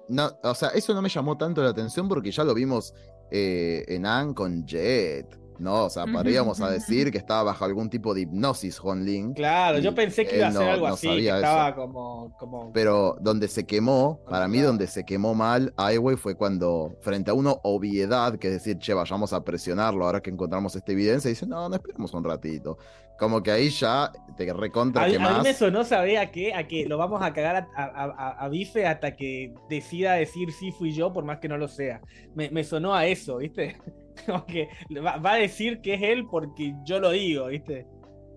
no, o sea, eso no me llamó tanto la atención porque ya lo vimos eh, en Anne con Jet. ¿No? O sea, podríamos a decir que estaba bajo algún tipo de hipnosis Juan Lin. Claro, yo pensé que iba a ser no- algo no así, que estaba como, como Pero donde se quemó, para mí donde se quemó mal Aiwei fue cuando, frente a una obviedad, que es decir, che, vayamos a presionarlo ahora que encontramos esta evidencia, dice, no, no esperemos un ratito. Como que ahí ya te recontra A, que a mí más. me sonó, ¿sabés a qué? A que lo vamos a cagar a, a- a- a Bife hasta que decida decir sí fui yo, por más que no lo sea. Me, me sonó a eso, ¿viste? Como que va, va a decir que es él porque yo lo digo, ¿viste?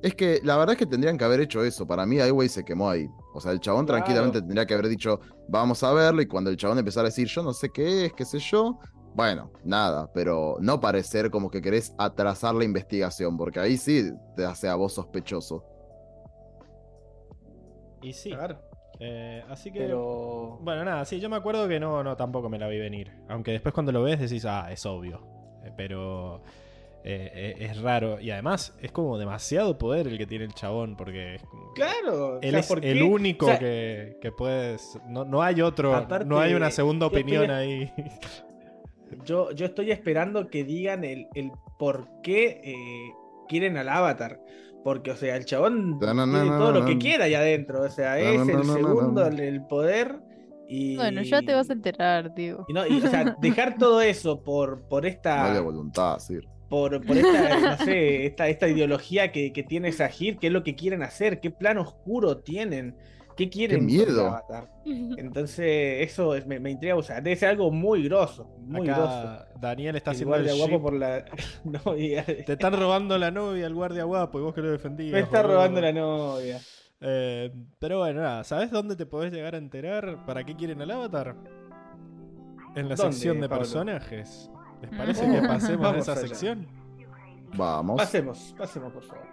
Es que la verdad es que tendrían que haber hecho eso. Para mí, Aiwei se quemó ahí. O sea, el chabón Claro. tranquilamente tendría que haber dicho, vamos a verlo. Y cuando el chabón empezara a decir, yo no sé qué es, qué sé yo. Bueno, nada, pero no parecer como que querés atrasar la investigación, porque ahí sí te hace a vos sospechoso. Y sí. Claro. eh, así que. Pero. Bueno, nada, sí, yo me acuerdo que no, no, tampoco me la vi venir. Aunque después cuando lo ves decís, ah, es obvio. Pero eh, eh, es raro. Y además es como demasiado poder el que tiene el chabón, porque es como Claro. o él sea, es ¿por el único O sea, que, que puedes... No, no hay otro, Aparte, no hay una segunda estoy- opinión ahí. Yo, yo estoy esperando que digan el, el por qué eh, quieren al avatar. Porque, o sea, el chabón No, no, no, tiene no, todo no, lo que no. quiera allá adentro. O sea, No, es no, no, el segundo, el poder. Y, Bueno, ya te vas a enterar, digo. y no, y, o sea, dejar todo eso por, por No hay de esta. voluntad, sí. por, por esta, no sé, esta, esta ideología que, que tiene Sahir, qué es lo que quieren hacer, qué plan oscuro tienen, qué quieren. Qué el miedo. Avatar. Entonces, eso es- me, me intriga, o sea, debe ser algo muy grosso, muy grosso. Daniel está El haciendo el guardia guapo ship. por la novia. Te están robando la novia al guardia guapo y vos que lo defendías. Me está robando la novia. Eh, pero bueno, nada, ¿sabes dónde te podés llegar a enterar para qué quieren al avatar? En la ¿Dónde, sección de Pablo? personajes. ¿Les parece Mm. que pasemos a esa allá. sección? Vamos. Pasemos, pasemos, por favor.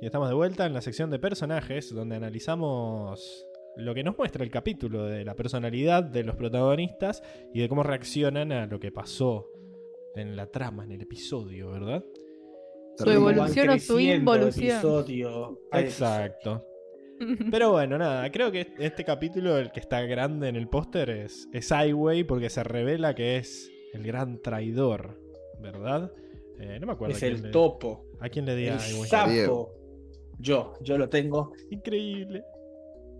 Y estamos de vuelta en la sección de personajes, donde analizamos lo que nos muestra el capítulo de la personalidad de los protagonistas y de cómo reaccionan a lo que pasó en la trama, en el episodio, ¿verdad? Su evolución o su involución. episodio. Exacto. Pero bueno, nada, creo que este capítulo, el que está grande en el póster, es, es Highway porque se revela que es el gran traidor, ¿verdad? Eh, no me acuerdo Es a quién el le- topo. a quién le di El Highway. sapo. Yo, yo lo tengo. Increíble.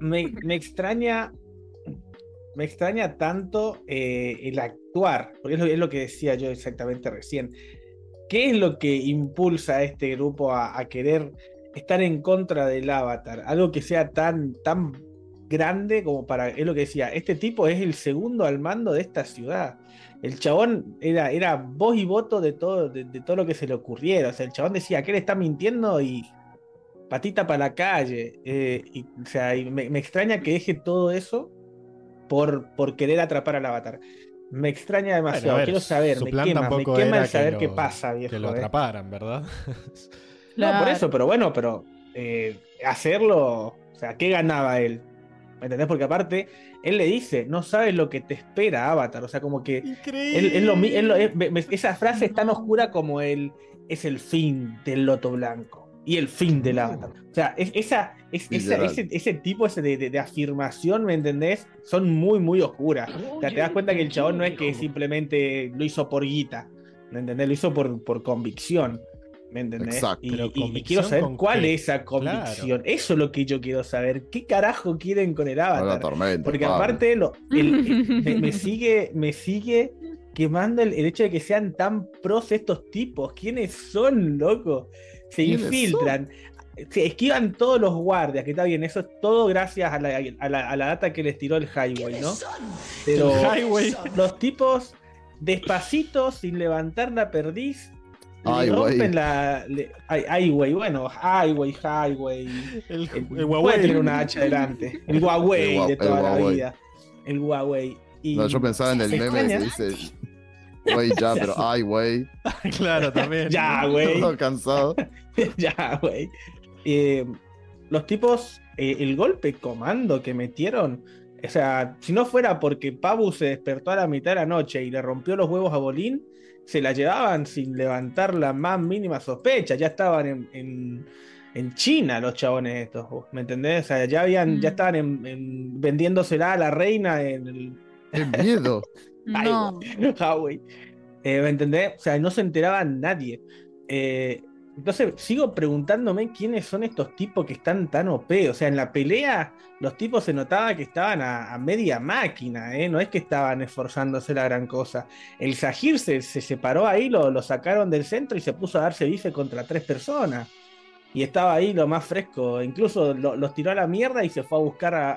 Me, me extraña. Me extraña tanto eh, el actuar, porque es lo, es lo que decía yo exactamente recién. ¿Qué es lo que impulsa a este grupo a, a querer estar en contra del avatar? Algo que sea tan, tan grande como para. Es lo que decía, este tipo es el segundo al mando de esta ciudad. El chabón era, era voz y voto de todo, de, de todo lo que se le ocurriera. O sea, el chabón decía que él está mintiendo y patita para la calle. eh, y, o sea, y me, me extraña que deje todo eso por, por querer atrapar al avatar. Me extraña demasiado. Bueno, a ver, Quiero saber, me quema, me quema el saber lo- qué pasa, viejo. Que lo eh. atraparan, ¿verdad? No, por eso, pero bueno, pero eh, hacerlo, o sea, ¿qué ganaba él? ¿Me entendés? Porque aparte, él le dice, no sabes lo que te espera, Avatar. O sea, como que Increíble. él, él lo él lo- es- me- me- esa frase es tan oscura como el es el fin del loto blanco y el fin del avatar. O sea, es, esa, es- esa- ese, ese tipo ese de, de- de afirmación, ¿me entendés? Son muy, muy oscuras. O sea, te das cuenta que el chabón no es que simplemente lo hizo por guita, ¿me entendés? Lo hizo por, por convicción. ¿Me entendés? Exacto. Y, Pero y- y convicción quiero saber cuál qué. es esa convicción. Eso es lo que yo quiero saber. ¿Qué carajo quieren con el No la avatar? tormenta. Porque aparte lo, el- el- me, me sigue, me sigue quemando el, el hecho de que sean tan pros estos tipos. ¿Quiénes son, loco? Se ¿Quiénes infiltran. Se esquivan todos los guardias, que está bien, eso es todo gracias a la, a la- a la data que les tiró el highway, ¿no? Pero El highway. los tipos, despacito, sin levantar la perdiz, Ay, rompen la. le- ay, ay, güey, bueno, highway, highway. El, El, el Huawei. tener una H adelante. El Huawei El de el toda la Huawei. vida. El Huawei. Y No, yo pensaba en el meme que dice. Güey, ya, pero ay, güey. claro, también. Ya, güey. Todo cansado. ya, güey. Eh, los tipos, eh, el golpe comando que metieron. O sea, si no fuera porque Pabu se despertó a la mitad de la noche y le rompió los huevos a Bolín, se la llevaban sin levantar la más mínima sospecha. Ya estaban en, en, en China los chabones estos, ¿me entendés? O sea, ya habían, ya Mm. estaban en- en- vendiéndosela a la reina en el, Qué miedo. No. Huawei. Eh, ¿Me entendés? O sea, no se enteraba nadie. Eh, entonces, sigo preguntándome quiénes son estos tipos que están tan OP. O sea, en la pelea, los tipos se notaba que estaban a, a media máquina, ¿eh? No es que estaban esforzándose la gran cosa. El Sahir se, se separó ahí, lo, lo sacaron del centro y se puso a darse bife contra tres personas. Y estaba ahí lo más fresco. Incluso lo- los tiró a la mierda y se fue a buscar a,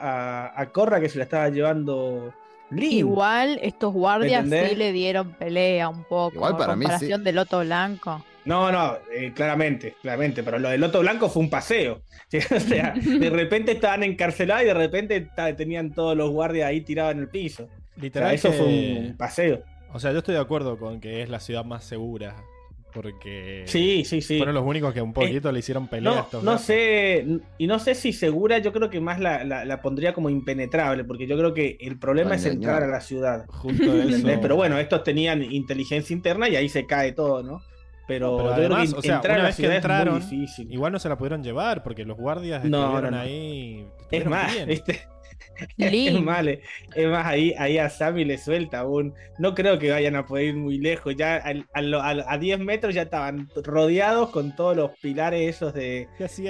a, a Corra que se la estaba llevando Lin. Igual estos guardias ¿Entendés? sí le dieron pelea un poco. Igual para mí sí. comparación del Loto Blanco. No, no, eh, claramente, claramente, pero lo del Loto Blanco fue un paseo. O sea, de repente estaban encarcelados y de repente tenían todos los guardias ahí tirados en el piso. O Literal sea, eso que- fue un paseo. O sea, yo estoy de acuerdo con que es la ciudad más segura. Porque Sí, sí, sí. fueron los únicos que un poquito le hicieron pelea a No, estos no gatos. sé, y no sé si segura, yo creo que más la, la- la pondría como impenetrable, porque yo creo que el problema es entrar a la ciudad. Justo ¿entendés? eso. Pero bueno, estos tenían inteligencia interna y ahí se cae todo, ¿no? Pero, Pero yo creo además, que o sea, entrar una a la vez que ciudad entraron, es muy difícil. Igual no se la pudieron llevar porque los guardias No, estuvieron no, no. ahí. Es más, bien. ¿viste? Es más, es más, ahí, ahí a Sammy le suelta aún. No creo que vayan a poder ir muy lejos. Ya al- a, lo- a- a 10 metros ya estaban rodeados con todos los pilares esos de.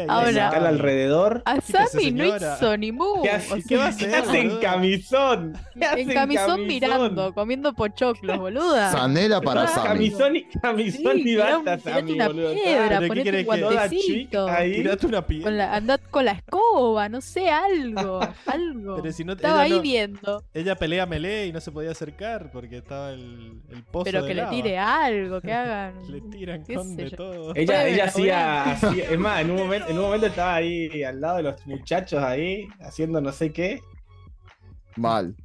Ahora- de alrededor. A ¿Qué hace, Sammy no hizo ni mu. ¿Qué, hace, ¿qué va a hacer, ¿Qué hace en boludo? camisón? ¿Qué hace en camisón mirando, comiendo pochoclos, boluda. Sanela para Sammy. Camisón y, camisón Sí, y basta, un- Sammy, una boludo. piedra, ¿Pero qué ponete un guantecito. ahí. Una piedra. Con la, andad con la escoba, no sé, algo. algo. Pero si no, Estaba ella, ahí no- viendo. ella pelea melee y no se podía acercar porque estaba el, el pozo Pero de que le tire algo, que hagan. Le tiran con de yo. todo. Ella, ella hacía, es más, en un, momento, en un momento estaba ahí al lado de los muchachos ahí, haciendo no sé qué. Mal.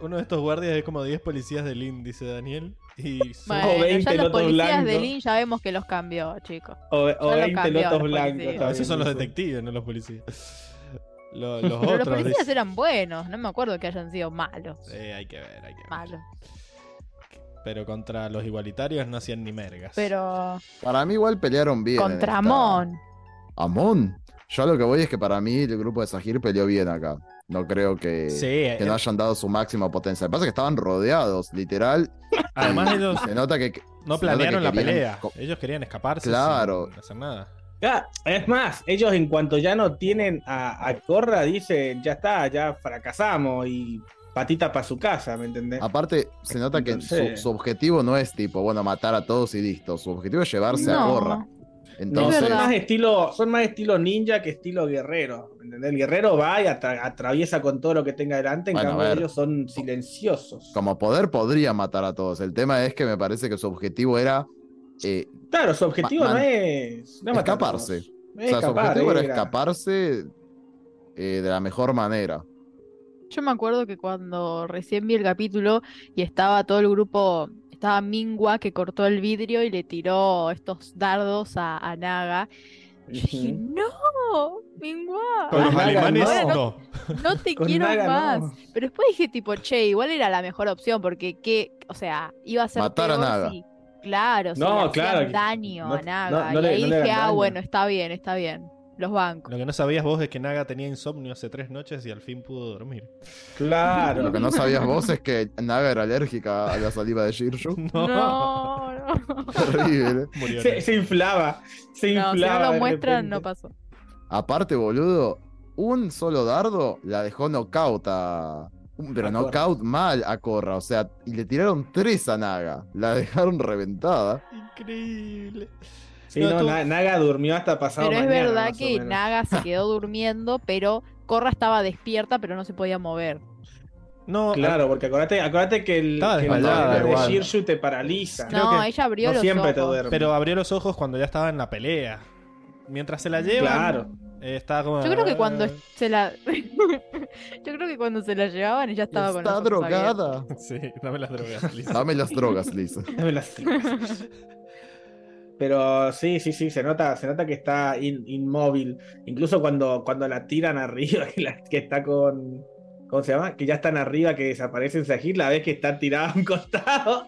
Uno de estos guardias es como 10 policías del índice, Daniel. Y son- Bueno, 20 ya los lotos policías de blancos. Lynn ya vemos que los cambió, chicos. O, o Ya lo 20 cambió lotos blancos. a veces son los detectives, no los policías. Lo- los Pero los policías eran buenos, no me acuerdo que hayan sido malos. Eh, hay que ver, hay que ver. Malos. Pero contra los igualitarios no hacían ni mergas. Pero Para mí igual pelearon bien. en contra esta- Amon. Amon. Yo a lo que voy es que para mí el grupo de Sahir peleó bien acá. No creo que, Sí, que eh, no hayan dado su máxima potencia. Lo que pasa es que estaban rodeados, literal. además ellos Se nota que. no nota que planearon la querían pelea. Ellos querían escaparse Claro. sin hacer nada. Ya, es más, ellos en cuanto ya no tienen a, a Corra, dicen, ya está, ya fracasamos y patita para su casa, ¿me entendés? Aparte, se nota que su, Entonces- su objetivo no es tipo, bueno, matar a todos y listo. Su objetivo es llevarse a. Corra. Entonces, son más estilo, son más estilo ninja que estilo guerrero, ¿me entendés? El guerrero va y atra- atraviesa con todo lo que tenga delante, en Bueno, cambio ver. ellos son silenciosos. como poder podría matar a todos. El tema es que me parece que su objetivo era eh, Claro, su objetivo no es, no escaparse. Es O sea, su objetivo era era- escaparse eh, de la mejor manera. Yo me acuerdo que cuando recién vi el capítulo y estaba todo el grupo, estaba Mingua que cortó el vidrio y le tiró estos dardos a, a Naga. Yo dije, no, Mingua, Con los alemanes no. no. no te Con quiero Naga, más. no. Pero después dije tipo, che, igual era la mejor opción porque qué, o sea, iba a ser Matar a Naga. si- claro, si No, le hacían claro, daño no- a Naga. no- no y le- ahí no le dije, ah, daño". bueno, está bien, está bien. Los bancos. Lo que no sabías vos es que Naga tenía insomnio hace tres noches y al fin pudo dormir. Claro. Lo que no sabías vos es que Naga era alérgica a la saliva de Shirshu. No, no. Terrible. Murió. Se, se inflaba. Se No, si inflaba. no lo de muestran, no pasó. Aparte, boludo, un solo dardo la dejó knockout a. Pero A knockout mal a Corra. O sea, y le tiraron tres a Naga. La dejaron reventada. Increíble. Sí, No, no, tú- Naga durmió hasta pasado Pero es verdad que. Naga se quedó durmiendo, pero Corra estaba despierta, pero no se podía mover. No, Claro, porque acuérdate, acuérdate que el, Estaba que el de. Shirshu te paraliza. No, que ella abrió No los siempre te ojos. duerme. pero abrió los ojos cuando ya estaba en la pelea. Mientras se la lleva, Claro. Estaba como. Yo creo que cuando "Ah". se la. Yo creo que cuando se la llevaban ella estaba con Está ojos abiertos. drogada. Sí, dame las drogas, Lisa. Dame las drogas, Lisa. Dame las drogas. Pero sí, sí, sí, se nota, se nota que está in- inmóvil. Incluso cuando, cuando la tiran arriba, que, la- que está con. ¿Cómo se llama? Que ya están arriba, que desaparece en Sahir, la vez que está tirada a un costado.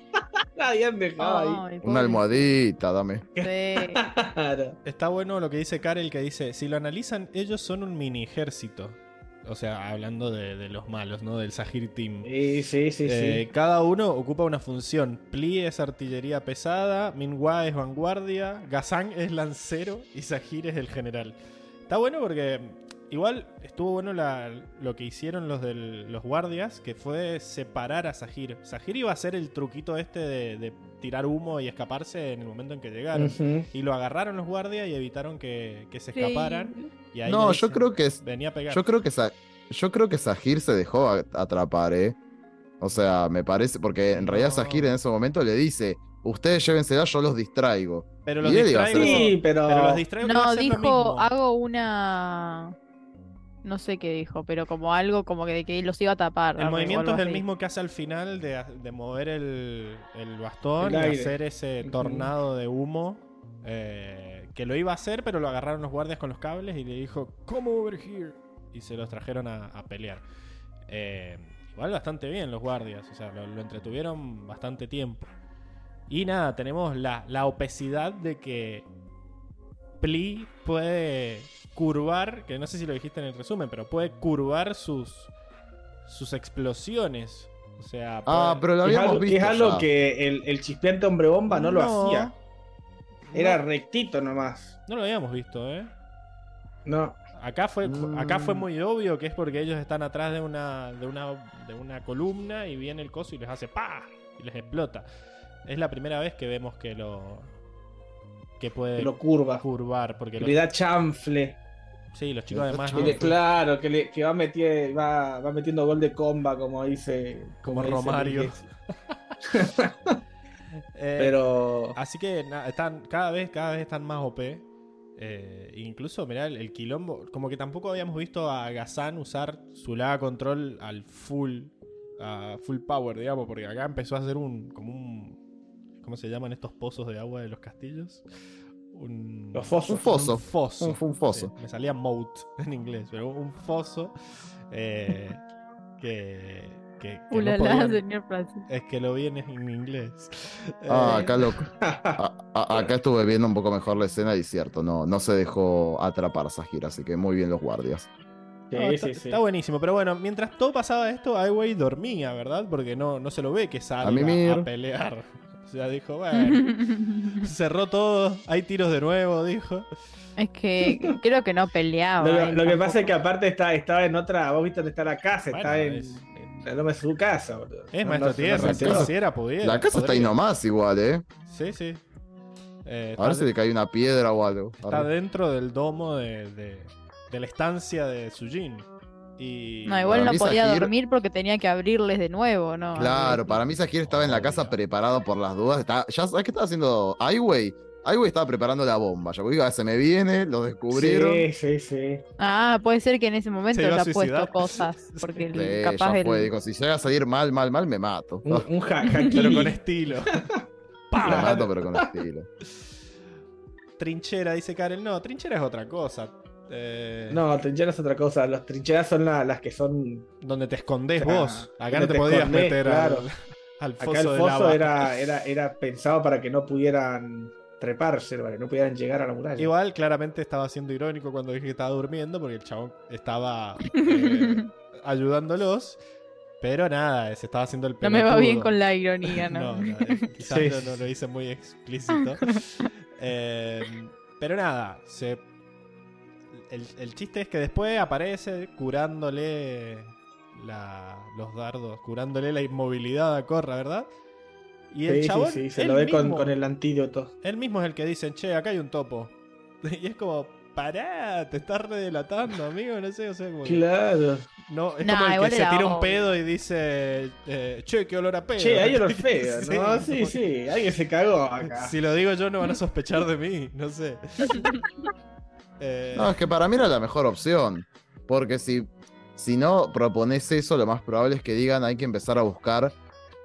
La habían dejado ahí. Ay, Una almohadita, dame. Sí. Claro. Está bueno lo que dice Karel, que dice, si lo analizan, ellos son un mini ejército. O sea, hablando de, de los malos, ¿no? Del Sahir Team. Sí, sí, sí, Eh, sí. Cada uno ocupa una función. Pli es artillería pesada, Minhua es vanguardia, Gazan es lancero y Sahir es el general. Está bueno porque igual estuvo bueno la- lo que hicieron los, del- los guardias, que fue separar a Sahir. Sahir iba a hacer el truquito este de, de tirar humo y escaparse en el momento en que llegaron. Y lo agarraron los guardias y evitaron que, que se Sí. escaparan. Y ahí No, yo creo que es. Venía a pegar. Yo creo que Sa- yo creo que Sahir se dejó atrapar, ¿eh? O sea, me parece, porque en realidad. Sahir en ese momento le dice, ustedes llévensela, yo los distraigo. pero los distraigo. Sí, pero. Pero los distraigo No, dijo, mismo. hago una. No sé qué dijo, pero como algo como que de que los iba a tapar. El movimiento es el así. mismo que hace al final de, de mover el, el bastón El y hacer ese tornado de humo. eh, que lo iba a hacer, pero lo agarraron los guardias con los cables y le dijo, come over here. Y se los trajeron a, a pelear. Eh, igual bastante bien los guardias, o sea, lo, lo entretuvieron bastante tiempo. Y nada, tenemos la, la obesidad de que Pli puede curvar, que no sé si lo dijiste en el resumen, pero puede curvar sus, sus explosiones. O sea, Ah, puede- pero lo habíamos visto. es algo ya. que el, el chispeante hombre bomba no, lo hacía. Era No, rectito nomás. no lo habíamos visto, ¿eh? No. Acá fue, acá fue Mm. muy obvio que es porque ellos están atrás de una, de una, de una columna y viene el coso y les hace ¡pa! y les explota. Es la primera vez que vemos que lo que puede lo curva. curvar porque los- le da chanfle. sí, los chicos además Que le- claro, que, le, que va, metiendo, va, va metiendo gol de comba, como dice. Como Romario. Eh, Pero. Así que na- están cada vez, cada vez están más OP. Eh, incluso, mirá, el, el quilombo. Como que tampoco habíamos visto a Gazan usar su Laga Control al full. A full power, digamos. Porque acá empezó a hacer un. como un. ¿Cómo se llaman estos pozos de agua de los castillos? Un, Los fosos. Un foso. Un foso. Un- fue un foso. Sí, me salía moat en inglés, pero un foso eh, que, que, que no Ulala, podían- señor Francis. Es que lo vi en, en inglés. Ah, Eh, acá loco. A- a- acá estuve viendo un poco mejor la escena y cierto, no, no se dejó atrapar Sahir, así que muy bien los guardias. Sí, no, está, sí, sí. está buenísimo, pero bueno, mientras todo pasaba esto, Ai dormía, ¿verdad? Porque no, no se lo ve que salga mimir. a pelear. O sea, dijo, bueno, cerró todo, hay tiros de nuevo, dijo. Es que creo que no peleaba. Lo, que pasa es que aparte está, estaba en otra. Vos viste dónde está la casa, Bueno, está en, es- en, no es su casa, boludo. Es No, maestro no se- no tierra, si quisiera, pudiera. La casa está ahí nomás igual, ¿eh? Sí, sí. Eh, A ver si le cae una piedra o algo. está dentro del domo de, de- de la estancia de Sujin. Y No, igual no podía Sahir- dormir porque tenía que abrirles de nuevo, ¿no? Claro, para mí Sahir estaba en la casa preparado por las dudas. Estaba- ya sabes qué estaba haciendo. Ai Wei estaba preparando la bomba. Ya digo, se me viene, lo descubrieron. Sí, sí, sí. Ah, puede ser que en ese momento Se iba a haya puesto cosas. Porque Sí, el- ya capaz fue. el. Dijo, si llega a salir mal, mal, mal, me mato. Un, un ha- Pero con estilo. Me mato, pero con estilo. Trinchera, dice Karel. No, trinchera es otra cosa. Eh, No, trincheras es otra cosa. Las trincheras son la- las que son. Donde te escondés O sea, vos. Acá no te, te podías escondés, meter claro. al, al foso Acá el de foso lava. era, era, era pensado para que no pudieran treparse, para que no pudieran llegar a la muralla. Igual, claramente estaba siendo irónico cuando dije que estaba durmiendo, porque el chabón estaba eh, ayudándolos. Pero nada, se estaba haciendo el No me va pelotudo. bien con la ironía, ¿no? No, no, eh, quizás Sí. no, no lo hice muy explícito. Eh, pero nada, se, el, el chiste es que después aparece curándole la- los dardos, curándole la inmovilidad a Corra, ¿verdad? Y el sí, chabón, sí, sí, se lo ve con, mismo- con el antídoto. él mismo es el que dice, che, acá hay un topo. Y es como, pará, te estás redelatando, amigo, no sé, o sea, como Claro. no, es Nah, como el que se tira un obvio. pedo y dice, eh, che, qué olor a pedo. Che, hay olor feo, ¿no? Sí, sí, alguien se cagó acá. Si lo digo yo, no van a sospechar de mí, no sé. Eh, No, es que para mí era la mejor opción. Porque si, si no propones eso, lo más probable es que digan hay que empezar a buscar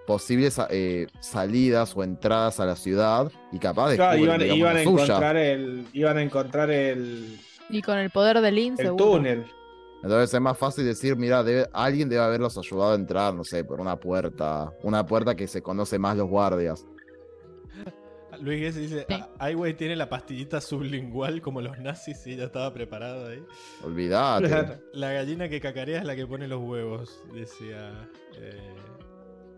posibles eh, salidas o entradas a la ciudad y capaz Claro, descubren, iban, iban a encontrar el. Iban a encontrar el. Y con el poder del Lin, el túnel. Entonces es más fácil decir, mira, debe- alguien debe haberlos ayudado a entrar, no sé, por una puerta. Una puerta que se conoce más los guardias. Luis Guess dice, Sí. "Ah, tiene la pastillita sublingual como los nazis y ya estaba preparado ahí. Olvídate. Claro. La gallina que cacarea es la que pone los huevos, decía... eh,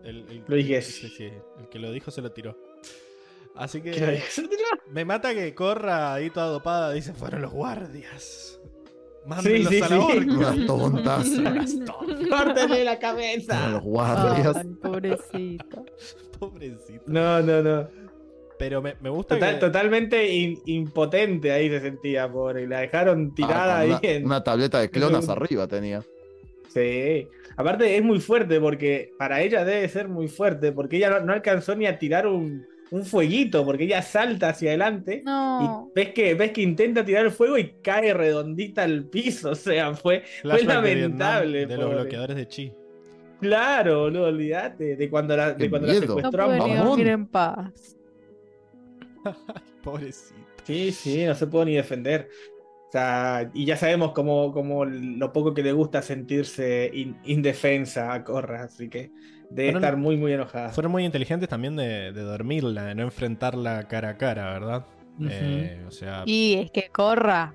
el, el- Luis Guess. sí, sí, el que lo dijo se lo tiró. Así que ¿Qué? me mata que corra ahí toda dopada, dice, fueron los guardias. Mándenlos sí, a la sí. horca. Unas tontas. Unas tontas. ¡Córtenle la cabeza! los guardias. Ay, pobrecito. Pobrecito. No, no, no. Pero me, me gusta Total- que... totalmente in- impotente ahí se sentía, pobre. La dejaron tirada Ah, ahí. con una, en- una tableta de clonas arriba tenía. Sí. Aparte es muy fuerte porque para ella debe ser muy fuerte porque ella no, no alcanzó ni a tirar un, un fueguito porque ella salta hacia adelante No. y ves que, ves que intenta tirar el fuego y cae redondita al piso. O sea, fue, fue de lamentable. De los bloqueadores de chi. Claro, boludo, olvídate de cuando la, de cuando la miedo. No secuestró a en paz. Pobrecito. Sí, sí, no se puede ni defender. O sea, y ya sabemos cómo, cómo lo poco que le gusta sentirse in- indefensa a Corra, así que debe Fueron- estar muy, muy enojada. Fueron muy inteligentes también de, de dormirla, de no enfrentarla cara a cara, ¿verdad? Eh, o sea, Y es que corra.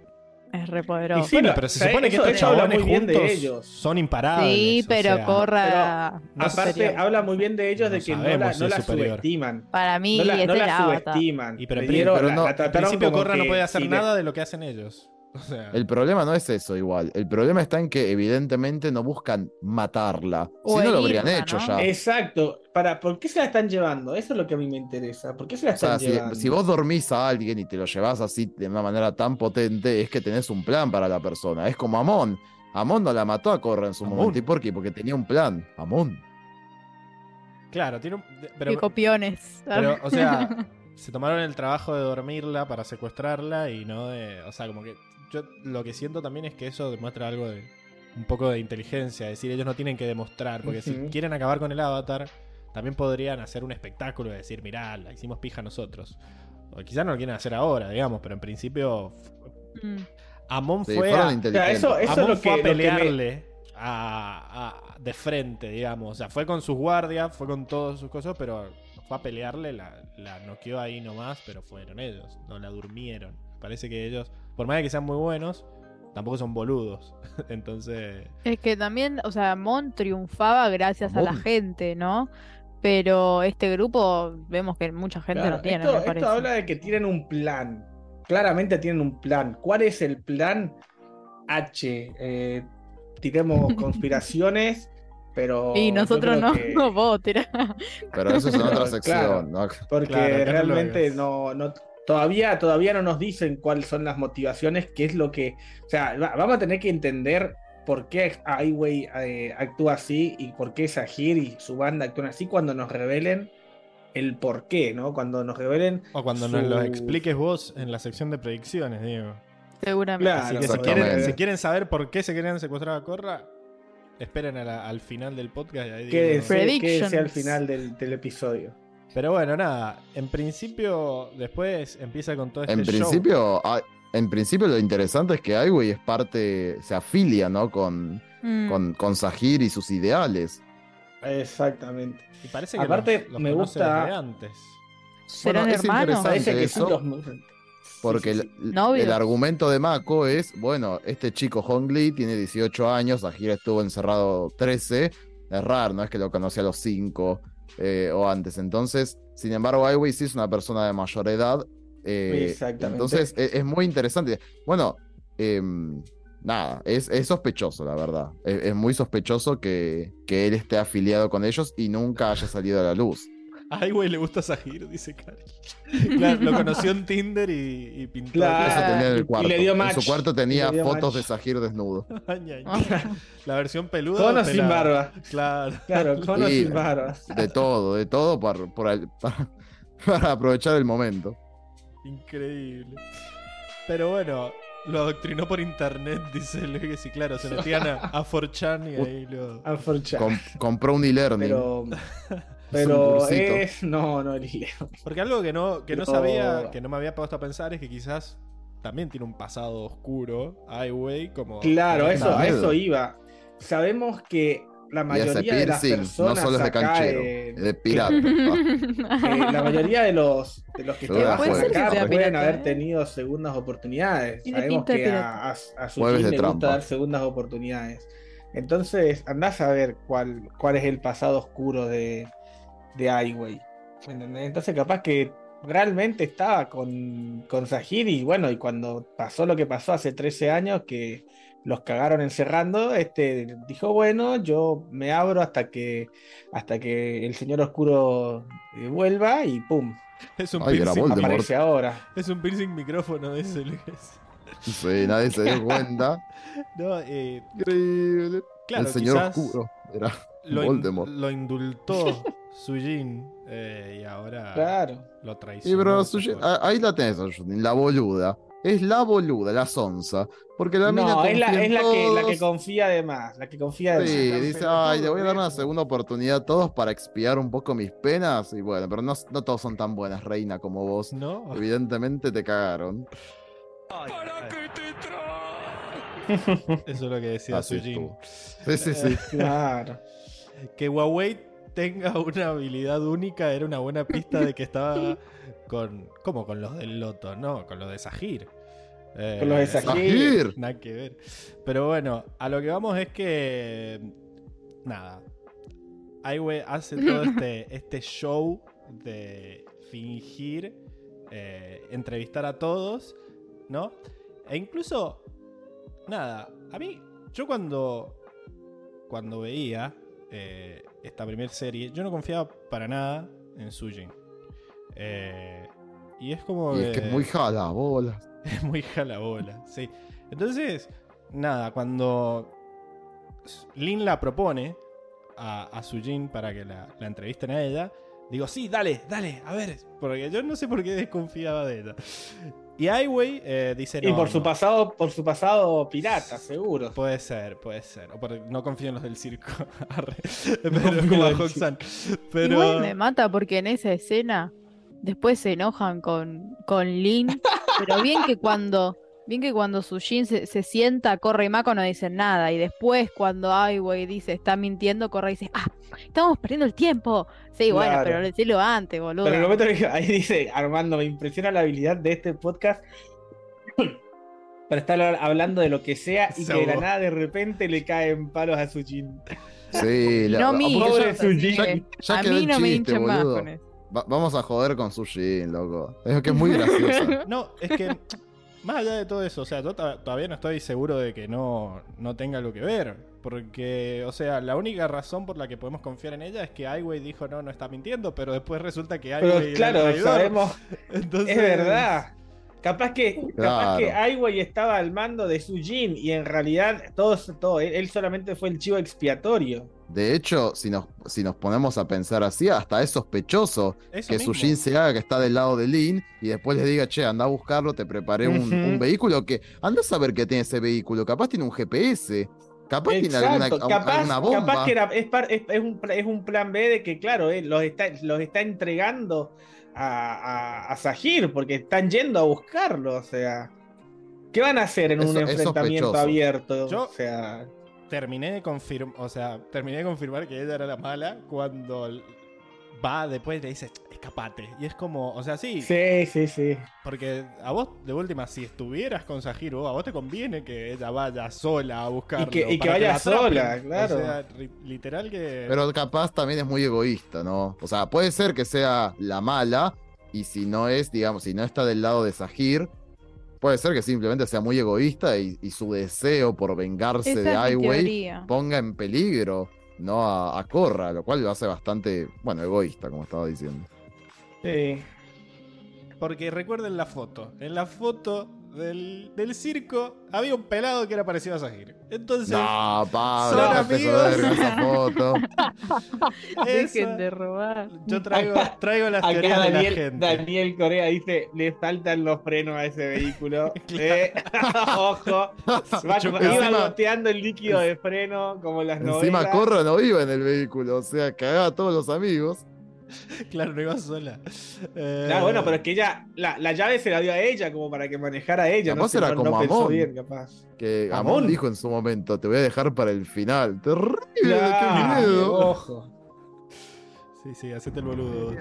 Es re poderoso. Y sí, bueno, pero se o supone que estos eso habla chabones muy bien de juntos ellos. son imparables. Sí, o pero sea, corra. no Aparte, habla muy bien de ellos No de que no la, si no es la superior. subestiman. Para mí No la, es no el la subestiman. Y pero pero la- no- la al principio Corra no puede hacer nada de lo que hacen ellos. O sea, El problema no es eso igual. El problema está en que evidentemente no buscan matarla. O si no lo habrían hecho ¿no? ya. Exacto. Para, ¿Por qué se la están llevando? Eso es lo que a mí me interesa. ¿Por qué se la O sea, están si, llevando? si vos dormís a alguien y te lo llevas así de una manera tan potente, es que tenés un plan para la persona. Es como Amon. Amon no la mató a Corra en su Amon. momento. ¿Y por qué? Porque tenía un plan. Amon. claro, tiene un. Qué Pero, copiones. pero, o sea, se tomaron el trabajo de dormirla para secuestrarla y no de. O sea, como que. Yo lo que siento también es que eso demuestra algo de. Un poco de inteligencia. Es decir, ellos no tienen que demostrar. Porque si quieren acabar con el avatar, también podrían hacer un espectáculo y decir, mirá, la hicimos pija nosotros. O quizás no lo quieren hacer ahora, digamos, pero en principio Mm. Amon Sí, fue a, eso- eso- Amon es lo fue que- a lo que me- pelearle a- a- de frente, digamos. O sea, fue con sus guardias, fue con todas sus cosas, pero fue a pelearle, la, la noqueó ahí nomás, pero fueron ellos, no la durmieron. Parece que ellos, por más de que sean muy buenos, tampoco son boludos. Entonces, Es que también, o sea, Mon triunfaba gracias a la gente, ¿no? Pero este grupo vemos que mucha gente Claro, no tiene, esto, me esto habla de que tienen un plan. Claramente tienen un plan. ¿Cuál es el plan? H. Eh, tiremos conspiraciones, pero. Y nosotros no, que- no vos tirá. Pero eso es en otra Claro. sección, ¿no? Porque Claro, realmente no, todavía, todavía no nos dicen cuáles son las motivaciones, qué es lo que. O sea, va- vamos a tener que entender por qué Ai Weiwei eh, actúa así y por qué Sahir y su banda actúan así cuando nos revelen el por qué, ¿no? Cuando nos revelen. o cuando nos lo expliques vos en la sección de predicciones, digo. Seguramente. Claro, Así que si quieren, si quieren saber por qué se querían secuestrar a Corra, esperen a la- al final del podcast. y ahí digo- quédense al final del, del episodio. Pero bueno, nada. En principio, después empieza con todo este En show. principio, ah, en principio lo interesante es que Aiwei es parte, se afilia, ¿no? Con, Mm. con, con Sahir y sus ideales. Exactamente. Y parece que Aparte, los, los me conoce gusta- desde antes. ¿Serán es hermanos? interesante Parece que eso, los- porque sí, sí, el- el, argumento de Mako es, bueno, este chico Hong Lee tiene 18 años, Sahir estuvo encerrado 13, es raro, no es que lo conocí a los 5 eh, o antes. Entonces, sin embargo, Aiwei sí es una persona de mayor edad. eh, Exactamente. Entonces, e- es, muy interesante. Bueno, em, nada, es, es sospechoso, la verdad. Es, es muy sospechoso que, que él esté afiliado con ellos y nunca haya salido a la luz. Ay, güey, le gusta Sahir, dice Cari. Claro, lo conoció en Tinder y, y pintó. Claro. Eso tenía en y el cuarto. le dio en match. su cuarto tenía fotos match. de Sahir desnudo. Ay, ay. La versión peluda. Con o sin barba. Claro. Claro, con o Sí. sin barba. De todo, de todo por, por el- para, para aprovechar el momento. Increíble. Pero bueno, lo adoctrinó por internet, dice Luis. Y claro, se metían a, a 4chan y ahí lo. Unfortunate. Com- compró un e-learning. Pero. Pero es. No, no, el. Porque algo que no, que no sabía, que no me había puesto a pensar es que quizás también tiene un pasado oscuro, Ai Wei, como. Claro, eso, a miedo. eso iba. Sabemos que la mayoría de las piercing no personas solo es de canchero, en- es de pirata. Ah, eh, la mayoría de los, de los que juego. acá pueden pirata, haber ¿eh? tenido segundas oportunidades. Sabemos que a, a, a su le gusta trampa. dar segundas oportunidades. Entonces, andás a ver cuál, cuál es el pasado oscuro de, de Ai. Entonces, capaz que realmente estaba con, con Sahir y bueno, y cuando pasó lo que pasó hace 13 años, que los cagaron encerrando, este dijo, bueno, yo me abro hasta que hasta que el señor oscuro eh, vuelva y pum, Es un Ay, piercing. Aparece ahora. Es un piercing micrófono, dice Luis. Sí, nadie se dio cuenta. No, eh, Increíble. claro, el señor oscuro. Era lo, in- lo indultó Sujin eh, y ahora Claro. lo traicionó. Pero ah, ahí la tenés, la boluda. Es la boluda, la sonza. Porque la mina No, es la, es la que, la que confía de más, la que confía de Sí, más. dice, ay, le voy a dar una segunda oportunidad a todos para expiar un poco mis penas. Y bueno, pero no, no todos son tan buenas, reina, como vos. No, Evidentemente te cagaron. eso es lo que decía Sujin. Sí, sí, sí. Claro. Que Huawei tenga una habilidad única era una buena pista de que estaba con. ¿Cómo? Con los del Loto, no, con los de Sahir. Eh, Con los de Sahir. Sahir. Nada que ver. Pero bueno, a lo que vamos es que. Nada. Aiwe hace todo este, este show de fingir, eh, entrevistar a todos, ¿no? E incluso. Nada. A mí, yo cuando. Cuando veía eh, esta primera serie, yo no confiaba para nada en Sujin. Eh, y es como. Y es que es muy jala, bolas. Es muy jalabola, sí. Entonces, nada, cuando Lin la propone a, a Sujin para que la, la entrevisten a ella, digo, sí, dale, dale, a ver, porque yo no sé por qué desconfiaba de ella. Y Wei eh, dice no. y por su no. pasado, por su pasado pirata, seguro. Puede ser, puede ser. O por- no confío en los del circo. Pero en como a. Pero. Igual me mata porque en esa escena después se enojan con, con Lin, pero bien que cuando bien que cuando Sujin se, se sienta, corre y Mako no dicen nada, y después cuando Ai Wei dice está mintiendo, corre y dice, ah, estamos perdiendo el tiempo. Sí, bueno, pero decirlo antes, boludo. Pero en el momento que ahí dice, Armando, me impresiona la habilidad de este podcast para estar hablando de lo que sea y que de la nada de repente le caen palos a Sujin. Sí, la- no mí, pobre yo- Sujin. eh, Ya a mí el no me chiste, hinchen más boludo. con eso. Va- vamos a joder con Sushin, loco. Es que es muy graciosa. No, es que más allá de todo eso, o sea, yo to- todavía no estoy seguro de que no, no tenga algo que ver. Porque, o sea, la única razón por la que podemos confiar en ella es que Wei dijo no, no está mintiendo, pero después resulta que Pero claro, sabemos, Entonces, es verdad. Capaz que, capaz Claro. que Ai Wei estaba al mando de Sujin y en realidad todo, todo él, solamente fue el chivo expiatorio. De hecho, si nos, si nos ponemos a pensar así, hasta es sospechoso Eso que. Sushin se haga que está del lado de Lin y después les diga, che, anda a buscarlo, te preparé un, vehículo que anda a saber qué tiene ese vehículo. Capaz tiene un GPS, capaz tiene alguna, capaz, alguna bomba. capaz que era- es, par- es- es un, es un plan B de que, claro, eh, los, está, los está entregando a, a, a Sahir porque están yendo a buscarlo. O sea, ¿qué van a hacer en Eso- un enfrentamiento abierto? Yo- O sea, terminé de confirmar, o sea, terminé de confirmar que ella era la mala cuando va después y le dice, escapate. Y es como, o sea, sí, sí, sí, sí. porque a vos, de última, si estuvieras con Sahiro, a vos te conviene que ella vaya sola a buscarlo. Y que- y que para vaya sola, claro. O sea, literal que... Pero capaz también es muy egoísta, ¿no? O sea, puede ser que sea la mala y si no es, digamos, si no está del lado de Sahir, puede ser que simplemente sea muy egoísta y, y su deseo por vengarse Esa de teoría. ponga en peligro, ¿no? A, a Korra, lo cual lo hace bastante, bueno, egoísta, como estaba diciendo. sí. Porque recuerden la foto. En la foto del, del circo había un pelado que era parecido a Sahir. Entonces, No, son Pablo, déjate amigos. esa. Dejen de robar. yo traigo, traigo las Acá teorías de la Daniel, gente. Daniel Corea dice, le faltan los frenos a ese vehículo. Eh, Ojo. Va- iba encima- goteando el líquido de freno como las Encima novelas. Korra no iba en el vehículo, o sea, cagaba a todos los amigos. Claro, no iba sola. Eh, Ah, bueno, pero es que ella, la, la llave se la dio a ella como para que manejara ella. Capaz no era no como pensó Amon. bien, capaz. Que Amon. Amon dijo en su momento, te voy a dejar para el final. Terrible, Claro, qué miedo. ojo. Sí, sí, hacete el boludo.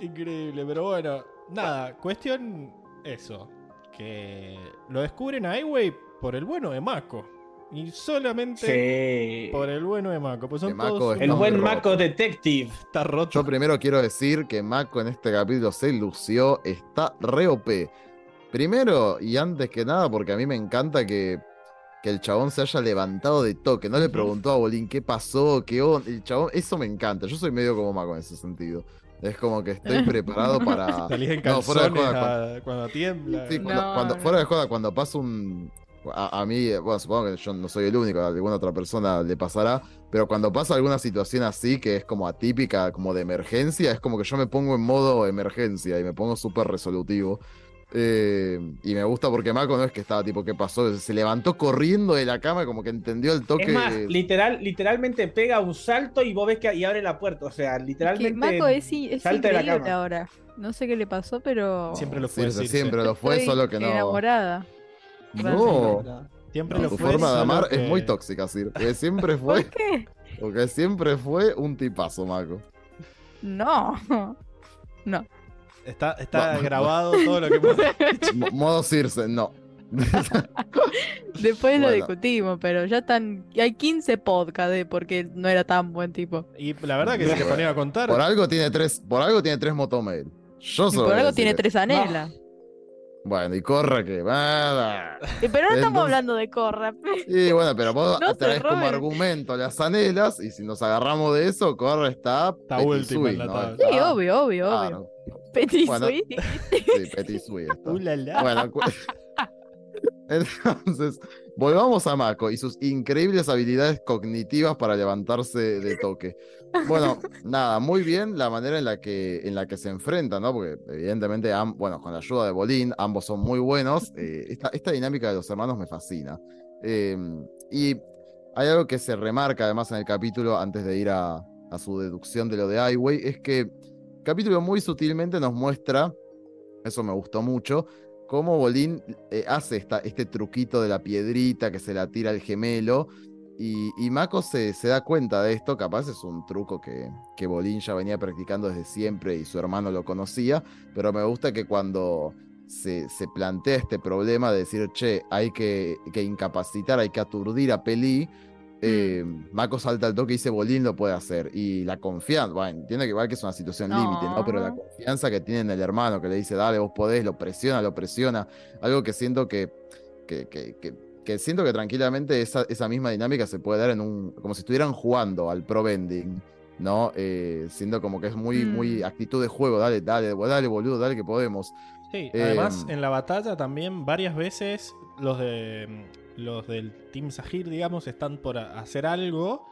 Increíble, pero bueno, nada, cuestión eso. Que lo descubren a Aiwei por el bueno de Mako. Y solamente Sí. por el bueno de Mako. Pues son Mako todos es El buen roto. Mako Detective. Está roto. Yo primero quiero decir que Mako en este capítulo se lució, está re OP. Primero, y antes que nada, porque a mí me encanta que, que el chabón se haya levantado de toque. No le preguntó a Bolín qué pasó, qué onda. El chabón, eso me encanta. Yo soy medio como Mako en ese sentido. Es como que estoy preparado para. Salís en No, fuera de joda, a- cuando tiembla. Sí, cuando, No, cuando- no. fuera de joda, cuando pasa un. A, a mí, eh, bueno, supongo que yo no soy el único, a alguna otra persona le pasará, pero cuando pasa alguna situación así que es como atípica, como de emergencia, es como que yo me pongo en modo emergencia y me pongo súper resolutivo. Eh, y me gusta porque Mako no es que estaba tipo, ¿qué pasó? Se levantó corriendo de la cama, como que entendió el toque. Es más, literal, literalmente pega un salto y vos ves que y abre la puerta. O sea, Que literalmente. Mako es, es salta de la increíble cama. ahora. No sé qué le pasó, pero Siempre lo fue. Sí, siempre lo fue, estoy solo que no. enamorada. No, Siempre no, lo tu fue. forma de amar que- es muy tóxica, Sir. Que siempre fue. ¿Por qué? Porque siempre fue un tipazo, Mako. No. No. Está, está No. grabado todo lo que hemos Mo- modo Circe, no. Después lo discutimos, pero ya están. Hay 15 podcasts de por qué no era tan buen tipo. Y la verdad que si te ponía a contar. Por algo tiene tres, por algo tiene tres motomail. Yo Y solo por algo tiene tres anelas. Bueno, y corra que. va. Pero no estamos hablando de Corra. Y bueno, pero vos No traes como argumento las anelas, y si nos agarramos de eso, corra está. Está última en Suisse, la ¿no? tabla. Sí, Está- obvio, obvio, obvio. claro. Petit Bueno. Sí, Petit está. Uh, la, la. Bueno, Entonces, volvamos a Mako y sus increíbles habilidades cognitivas para levantarse de toque. Bueno, nada, muy bien la manera en la que, en la que se enfrentan, ¿no? Porque evidentemente, bueno, con la ayuda de Bolín, ambos son muy buenos. Eh, esta, esta, dinámica de los hermanos me fascina. Em, y hay algo que se remarca además en el capítulo antes de ir a, a su deducción de lo de Highway, es que el capítulo muy sutilmente nos muestra, eso me gustó mucho, cómo Bolín eh, hace este truquito de la piedrita que se la tira al gemelo. Y, y Mako se, da cuenta de esto, capaz es un truco que, Bolín ya venía practicando desde siempre y su hermano lo conocía, pero me gusta que cuando se, se plantea este problema de decir, che, hay que, que incapacitar, hay que aturdir a Pelí, eh, Mako salta al toque y dice Bolín lo puede hacer. Y la confianza, bueno, entiendo que igual que es una situación límite, ¿no? Pero la confianza que tiene en el hermano, que le dice, dale, vos podés, lo presiona, lo presiona. Algo que siento que, que, que, siento que tranquilamente esa, esa, misma dinámica se puede dar en un. como si estuvieran jugando al pro vending. ¿No? Eh, siento como que es muy, muy Mm. actitud de juego, dale, dale, dale, boludo, dale que podemos. Sí, además Em, en la batalla también varias veces los de los del Team Sahir, digamos, están por hacer algo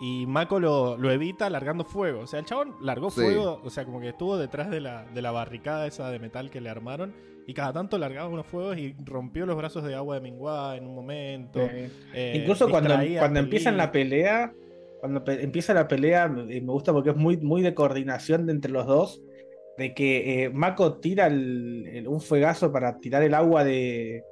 y Mako lo, lo evita largando fuego. O sea, el chabón largó Sí. fuego, o sea, como que estuvo detrás de la, de la barricada esa de metal que le armaron y cada tanto largaba unos fuegos y rompió los brazos de agua de Mingua en un momento. Eh, Eh, Incluso cuando, a cuando empiezan la pelea, cuando pe- empieza la pelea, me me gusta porque es muy, muy de coordinación de entre los dos. De que eh, Mako tira el- el- un fuegazo para tirar el agua de,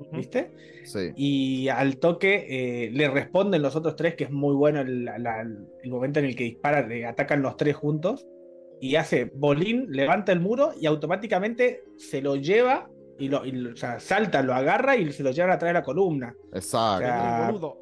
Ujú. ¿viste? Sí. Y al toque eh, le responden los otros tres, que es muy bueno el, la- el momento en el que disparan, le atacan los tres juntos. Y hace Bolín, levanta el muro y automáticamente se lo lleva y lo, y o sea, salta, lo agarra y se lo lleva atrás de la columna. Exacto. O sea, El boludo.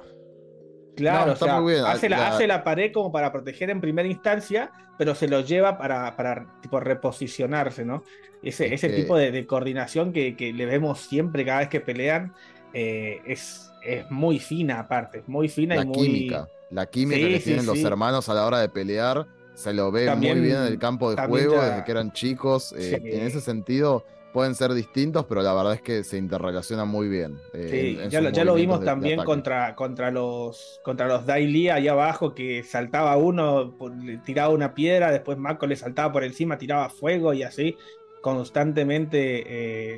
Claro, No, o está sea, muy bien. Hace, la, La- hace la pared como para proteger en primera instancia, pero se lo lleva para, para tipo, reposicionarse, ¿no? Ese, Es ese tipo de, de coordinación que, que le vemos siempre cada vez que pelean eh, es, es muy fina aparte, es muy fina la y muy... química, la química Sí, que sí, tienen los hermanos a la hora de pelear, se lo ve También- muy bien en el campo de juego ya- desde que eran chicos. eh. En ese sentido pueden ser distintos, pero la verdad es que se interrelacionan muy bien. eh, Sí, en- en ya, lo, ya lo movimientos vimos de- también contra, contra los contra los Daily ahí abajo que saltaba uno, le tiraba una piedra, después Mako le saltaba por encima, tiraba fuego y así constantemente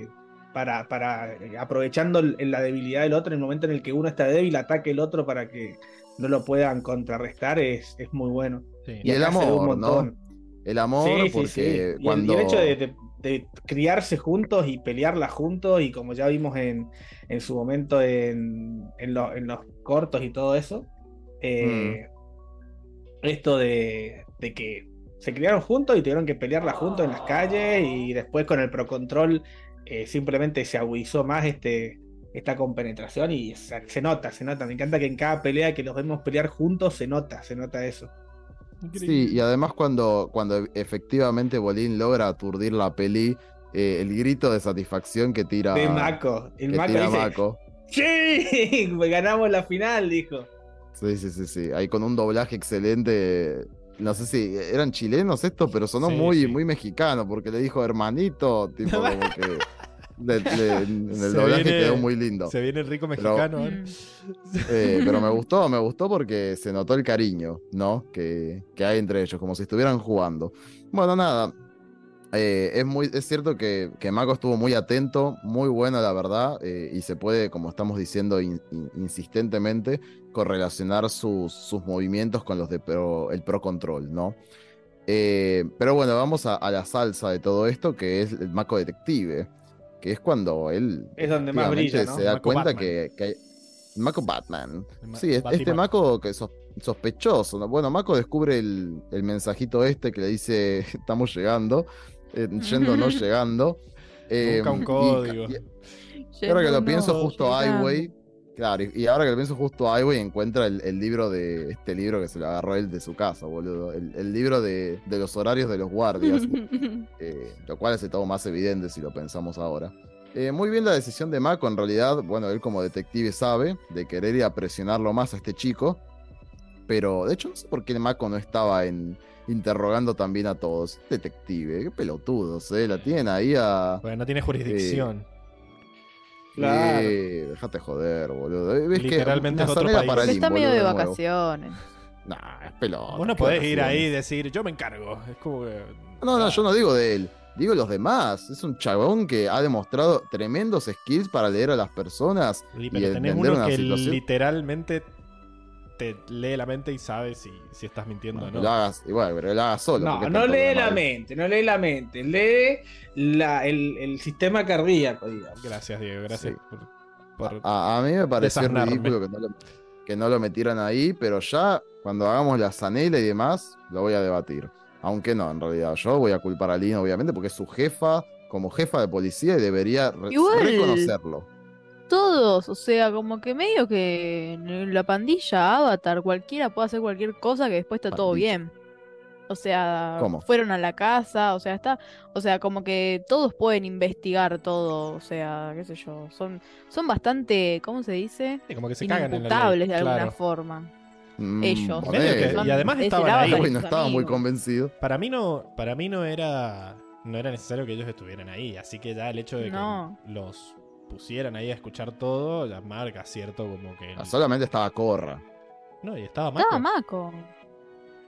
eh, para, para eh, aprovechando la debilidad del otro en el momento en el que uno está débil, ataque el otro para que no lo puedan contrarrestar es, es muy bueno. Sí. Y el ve un amor, ¿no? montón. El amor, Sí, sí, porque sí. Y el- y cuando... el, hecho de, de- de criarse juntos y pelearla juntos, y como ya vimos en, en su momento en, en, en los cortos y todo eso, eh, esto de, de que se criaron juntos y tuvieron que pelearla juntos en las calles, y después con el Pro Control eh, simplemente se agudizó más este, esta compenetración y se, se nota, se nota. Me encanta que en cada pelea que los vemos pelear juntos se nota, se nota eso. Sí, y además cuando, cuando efectivamente Bolín logra aturdir la peli, eh, el grito de satisfacción que tira, De Mako. El Mako dice, Mako. ¡Sí! Ganamos la final, dijo. Sí, sí, sí, sí. Ahí con un doblaje excelente. No sé si eran chilenos estos, pero sonó Sí, muy, sí. muy mexicano, porque le dijo hermanito, tipo como que. De- de- en el Se doblaje viene- quedó muy lindo. Se viene el rico Pero- mexicano. ¿eh? Eh, pero me gustó, me gustó porque se notó el cariño, ¿no? Que, que hay entre ellos, como si estuvieran jugando. Bueno, nada. eh, es, muy, es cierto que, que Mako estuvo muy atento, muy bueno, la verdad, eh, y se puede, como estamos diciendo in- in- insistentemente, correlacionar sus, sus movimientos con los de pro- el Pro Control, ¿no? Eh, pero bueno, vamos a, a la salsa de todo esto, que es el Mako Detective, que es cuando él Es donde más efectivamente brilla, ¿no? se da cuenta Batman. que, que hay... Mako Batman. Ma- Sí, es- este. Mako que sos- sospechoso. ¿no? Bueno, Mako descubre el, el mensajito este que le dice estamos llegando, eh, yendo o no llegando. Eh, Busca un y- código. y ahora que lo pienso justo a llegando. Highway, claro, y, y ahora que lo pienso justo a Highway encuentra el, el libro de, este libro que se lo agarró él de su casa, boludo. El, el libro de, de los horarios de los guardias. eh, lo cual hace todo más evidente si lo pensamos ahora. Eh, muy bien la decisión de Mako, en realidad, bueno, él como detective sabe de querer ir a presionarlo más a este chico, pero de hecho no sé por qué Mako no estaba en interrogando también a todos. Detective, qué pelotudos, eh, la tienen ahí a... Porque no tiene jurisdicción. Claro. Eh, dejate joder, boludo. ¿Ves Literalmente que es otro país. para está medio de vacaciones. Nah, es pelota. Vos no podés ir ahí y decir, yo me encargo. Es como que. No, no, yo no digo de él. Digo los demás. Es un chabón que ha demostrado tremendos skills para leer a las personas Sí, y pero tenés entender uno una que situación. literalmente te lee la mente y sabe si, si estás mintiendo Bueno, o lo no. hagas, igual, pero lo haga solo. No, no lee la mente, no lee la mente, lee la, el, el sistema cardíaco, digamos. Gracias, Diego. Gracias Sí. por. por- A, a mí me pareció ridículo que no, lo, que no lo metieran ahí, pero ya cuando hagamos la zanela y demás, lo voy a debatir. Aunque no, en realidad, yo voy a culpar a Lina, obviamente, porque es su jefa, como jefa de policía, y debería re- Igual. reconocerlo. Todos, o sea, como que medio que en la pandilla Avatar cualquiera puede hacer cualquier cosa que después está todo bien. O sea, ¿Cómo? fueron a la casa, o sea, está, o sea, como que todos pueden investigar todo, o sea, qué sé yo, son, son bastante, ¿cómo se dice? Sí, como que se cagan en la ley. de alguna Claro. forma. Mm, Ellos. Medio que- y además estaban ahí. Uy, no estaba muy convencido. Para mí no, para mí no era, no era necesario que ellos estuvieran ahí, así que ya el hecho de No. que los pusieran ahí a escuchar todo, ya marca cierto como que... Ah, solamente estaba Corra. No, y estaba Mako. Estaba Mako.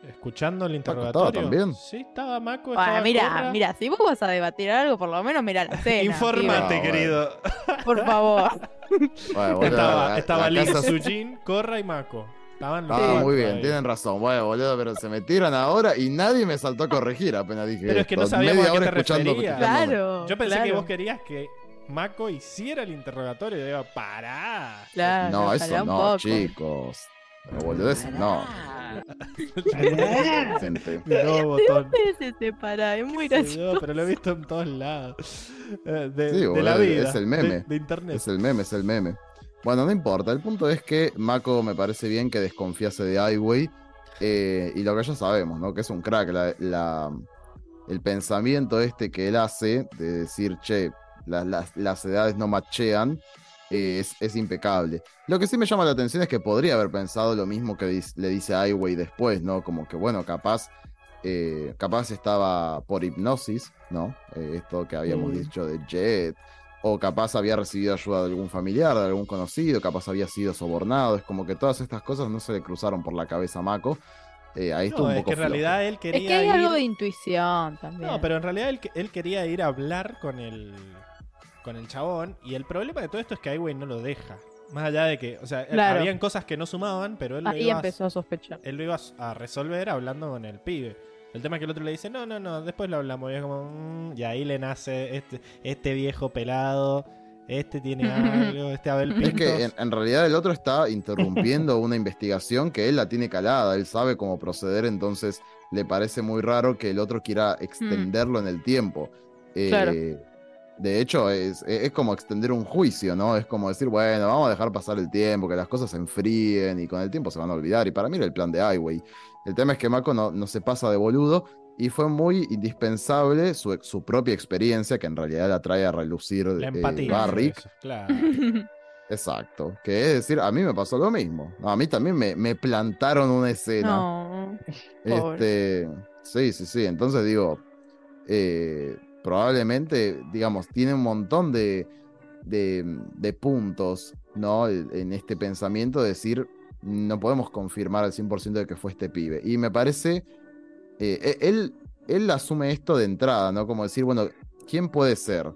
Escuchando el Mako estaba interrogatorio. también. Sí, estaba Mako. Bueno, estaba mira, mira, si vos vas a debatir algo, por lo menos mira la cena. Informate, querido. Por favor. Bueno, boludo, estaba la- estaba la casa- Sujin, Korra y Mako. Estaban los Ah, cuatro muy bien, ahí. tienen razón. Bueno, boludo, pero se metieron ahora y nadie me saltó a corregir apenas dije Pero es que no esto. sabíamos Media a qué hora te referías. Claro. Yo pensé que vos querías que Mako hiciera el interrogatorio y digo, pará. Claro, No, eso no, poco. chicos. Pero boludeces, no. ¿De botón. dónde se separa? Es muy gracioso. no, pero lo he visto en todos lados. Eh, De, Sí, de boludo, la vida. es el meme. De, de internet. Es el meme, es el meme. Bueno, no importa. El punto es que Mako me parece bien que desconfiase de Highway. eh, y lo que ya sabemos, ¿no? Que es un crack. La, la- el pensamiento este que él hace de decir, che, la- las- las edades no machean, eh, es, es impecable. Lo que sí me llama la atención es que podría haber pensado lo mismo que dis- le dice a Highway después, ¿no? Como que, bueno, capaz. eh, capaz estaba por hipnosis, ¿no? Eh, esto que habíamos Mm. dicho de Jet, o capaz había recibido ayuda de algún familiar, de algún conocido, capaz había sido sobornado. Es como que todas estas cosas no se le cruzaron por la cabeza a Mako. Eh, ahí estuvo No, un es poco que en flojo. realidad él quería Es que hay ir... algo de intuición también. No, pero en realidad él, él quería ir a hablar con el, con el chabón. Y el problema de todo esto es que Highway no lo deja. Más allá de que, o sea, Claro. habían cosas que no sumaban, pero él lo, Ahí iba, empezó a sospechar. él lo iba a resolver hablando con el pibe. El tema es que el otro le dice, no, no, no, después lo hablamos. Y, es como, "Mm", y ahí le nace este, este viejo pelado, este tiene algo, este Abel Es Pintos. que en, en realidad el otro está interrumpiendo una investigación que él la tiene calada, él sabe cómo proceder, entonces le parece muy raro que el otro quiera extenderlo en el tiempo. Eh, Claro. De hecho, es, es como extender un juicio, ¿no? Es como decir, bueno, vamos a dejar pasar el tiempo, que las cosas se enfríen y con el tiempo se van a olvidar. Y para mí era el plan de Highway. El tema es que Mako no, no se pasa de boludo y fue muy indispensable su, su propia experiencia, que en realidad la trae a relucir La eh, empatía. Barrick. eso, claro. Exacto, que es decir, a mí me pasó lo mismo. No, a mí también me, me plantaron una escena. No. Este, sí, sí, sí. Entonces digo, eh, probablemente, digamos, tiene un montón de, de, puntos, ¿no? En este pensamiento de decir, no podemos confirmar al 100% de que fue este pibe. Y me parece, eh, e- él, él asume esto de entrada, ¿no? Como decir, bueno, ¿quién puede ser?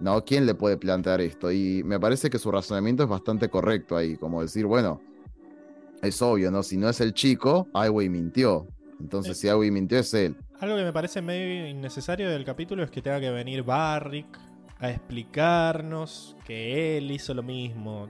¿No? ¿Quién le puede plantear esto? Y me parece que su razonamiento es bastante correcto ahí, como decir, bueno, es obvio, ¿no? Si no es el chico, Highway mintió. Entonces, si Highway mintió, es él. Algo que me parece medio innecesario del capítulo es que tenga que venir Barrick a explicarnos que él hizo lo mismo.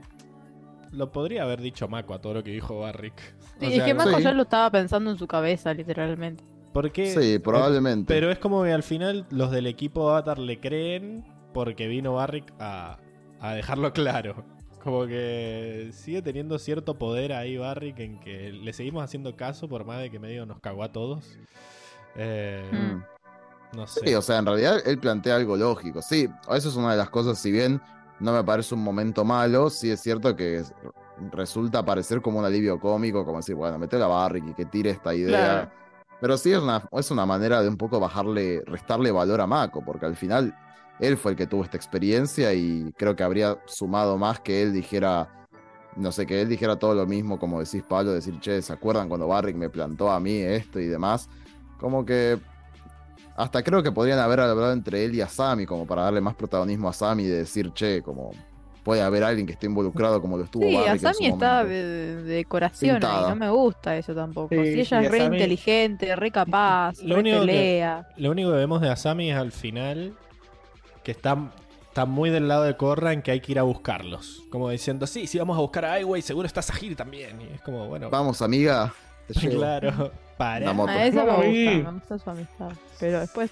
Lo podría haber dicho Mako a todo lo que dijo Barrick. O Sí, es que Mako Sí. ya lo estaba pensando en su cabeza, literalmente. porque, Sí, probablemente. Pero es como que al final los del equipo Avatar le creen porque vino Barrick a, a dejarlo claro. Como que sigue teniendo cierto poder ahí Barrick en que le seguimos haciendo caso por más de que medio nos cagó a todos. Eh, Mm. No sé. Sí, o sea, en realidad él plantea algo lógico. Sí, eso es una de las cosas, si bien no me parece un momento malo, sí es cierto que es- resulta parecer como un alivio cómico, como decir, bueno, mete la Barrick y que tire esta idea. Claro. Pero sí es una, es una manera de un poco bajarle, restarle valor a Mako, porque al final él fue el que tuvo esta experiencia y creo que habría sumado más que él dijera, no sé, que él dijera todo lo mismo, como decís Pablo, decir, che, ¿se acuerdan cuando Barrick me plantó a mí esto y demás? Como que hasta creo que podrían haber hablado entre él y a Sammy, como para darle más protagonismo a Sammy y decir, che, como puede haber alguien que esté involucrado como lo estuvo Sí, Barrick Asami está de, de decoración ahí, Pintada. no me gusta eso tampoco. Sí, si ella sí, es re Asami- inteligente, re capaz, Lo re único que- pelea. Lo único que vemos de Asami es al final que está, está muy del lado de Korra en que hay que ir a buscarlos. Como diciendo, sí, si vamos a buscar a Aiwei, seguro está Sahir también. Y es como, bueno, Vamos, amiga. te llevo. claro, para. Una moto. A eso me No, gusta, me gusta su amistad. Pero después,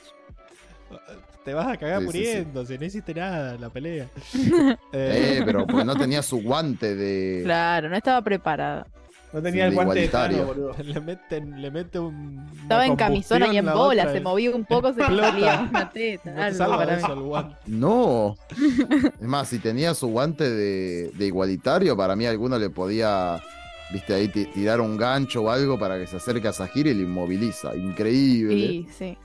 Te vas a cagar Sí, sí, sí. muriendo, si no hiciste nada en la pelea. Eh, pero porque no tenía su guante de. claro, no estaba preparada. No tenía Sí, el guante de igualitario. Thanos, boludo. Le meten, le mete un. Estaba en camisona y en bola, se movía movía un poco, se salía una teta. No algo para eso mí. el guante. No. Es más, si tenía su guante de, de igualitario, para mí alguno le podía, viste, ahí ti- tirar un gancho o algo para que se acerque a Sahir y lo inmoviliza. Increíble. Sí, sí.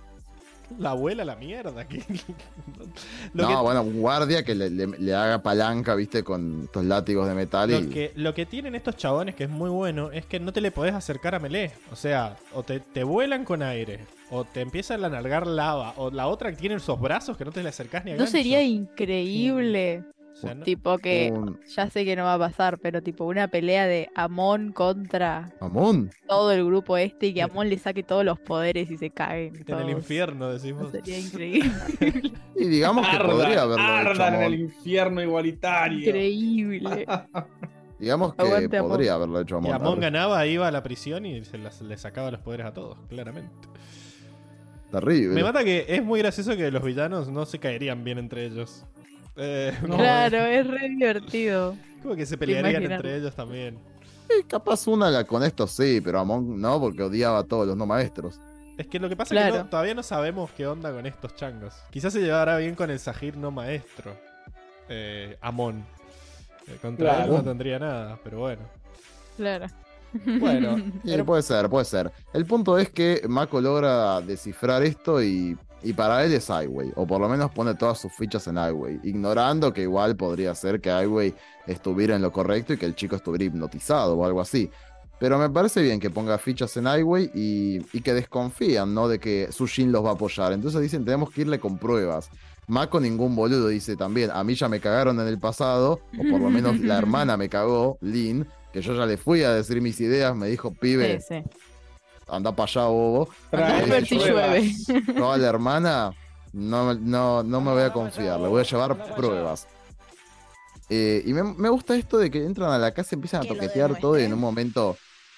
La abuela la mierda. que- no, que, bueno, un guardia que le, le- le haga palanca, viste, con estos látigos de metal y. lo, que, lo que tienen estos chabones, que es muy bueno, es que no te le podés acercar a Melee. O sea, o te, te vuelan con aire, o te empiezan a largar lava, o la otra que tiene esos brazos que no te le acercás ni a ¿No gancho. sería increíble? O sea, no- Tipo que, Un ya sé que no va a pasar, pero tipo una pelea de Amon contra Amon. todo el grupo este y que Amon le saque todos los poderes y se caguen. en el infierno, decimos. Sería increíble. Y digamos que podría haberlo hecho ardan en el Amon. infierno igualitario. increíble. Digamos que Aguante, Amon. podría haberlo hecho Y Amon. Amon ganaba, iba a la prisión y se las- le sacaba los poderes a todos, claramente. Terrible. Me mata que es muy gracioso que los villanos no se caerían bien entre ellos. Eh, claro, es re divertido. Como que se pelearían entre ellos también. Eh, capaz una la- con esto sí, pero Amon no, porque odiaba a todos los no maestros. Es que lo que pasa es que no- todavía no sabemos qué onda con estos changos. Quizás se llevará bien con el Sahir no maestro. Eh, Amon. Eh, contra Claro. él no tendría nada, pero bueno. Claro. Bueno, Sí, puede ser, puede ser. El punto es que Mako logra descifrar esto y, y para él es Highway, o por lo menos pone todas sus fichas en Highway, ignorando que igual podría ser que Highway estuviera en lo correcto y que el chico estuviera hipnotizado o algo así. Pero me parece bien que ponga fichas en Highway y, y que desconfían, ¿no? De que Sushin los va a apoyar. Entonces dicen, tenemos que irle con pruebas. Mako ningún boludo dice también, a mí ya me cagaron en el pasado, o por lo menos la hermana me cagó, Lin, que yo ya le fui a decir mis ideas, me dijo, pibe, Sí, sí. Anda para allá, bobo. Trae A ver si llueve. No, a la hermana no, no, no me voy a confiar, le voy a llevar pruebas. Eh, y me, me gusta esto de que entran a la casa y empiezan a toquetear todo y en un momento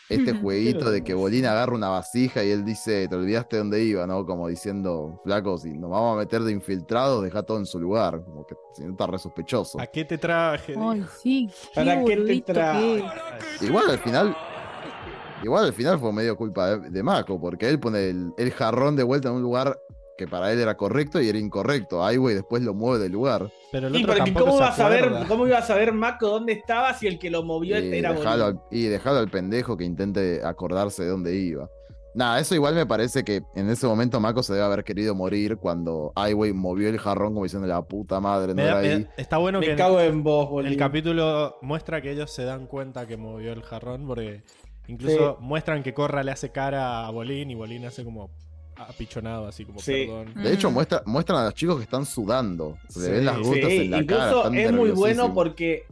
este jueguito de que Bolín agarra una vasija y él dice, te olvidaste dónde iba, ¿no? Como diciendo, flaco, si nos vamos a meter de infiltrados, deja todo en su lugar. Como que si no está re sospechoso. ¿a qué te traje? Ay, sí. ¿Para qué te es. Igual al final. Igual al final fue medio culpa de, de Mako, porque él pone el, el jarrón de vuelta en un lugar que para él era correcto y era incorrecto. Ay, güey, después lo mueve del lugar. Pero el Sí, otro porque tampoco ¿cómo se ibas a acuerda. cómo ibas a ver Mako dónde estaba si el que lo movió Y era dejalo, al, y dejalo al pendejo que intente acordarse de dónde iba. Nada, eso igual me parece que en ese momento Mako se debe haber querido morir cuando Ai movió el jarrón como diciendo la puta madre, no da- era ahí. está bueno que Me cago en vos, el capítulo muestra que ellos se dan cuenta que movió el jarrón porque incluso muestran que Corra le hace cara a Bolín y Bolín hace como apichonado, así como Sí. perdón. De hecho, muestra, muestran a los chicos que están sudando. Se Sí, ven las gotas Sí, en la incluso cara. están es muy bueno porque,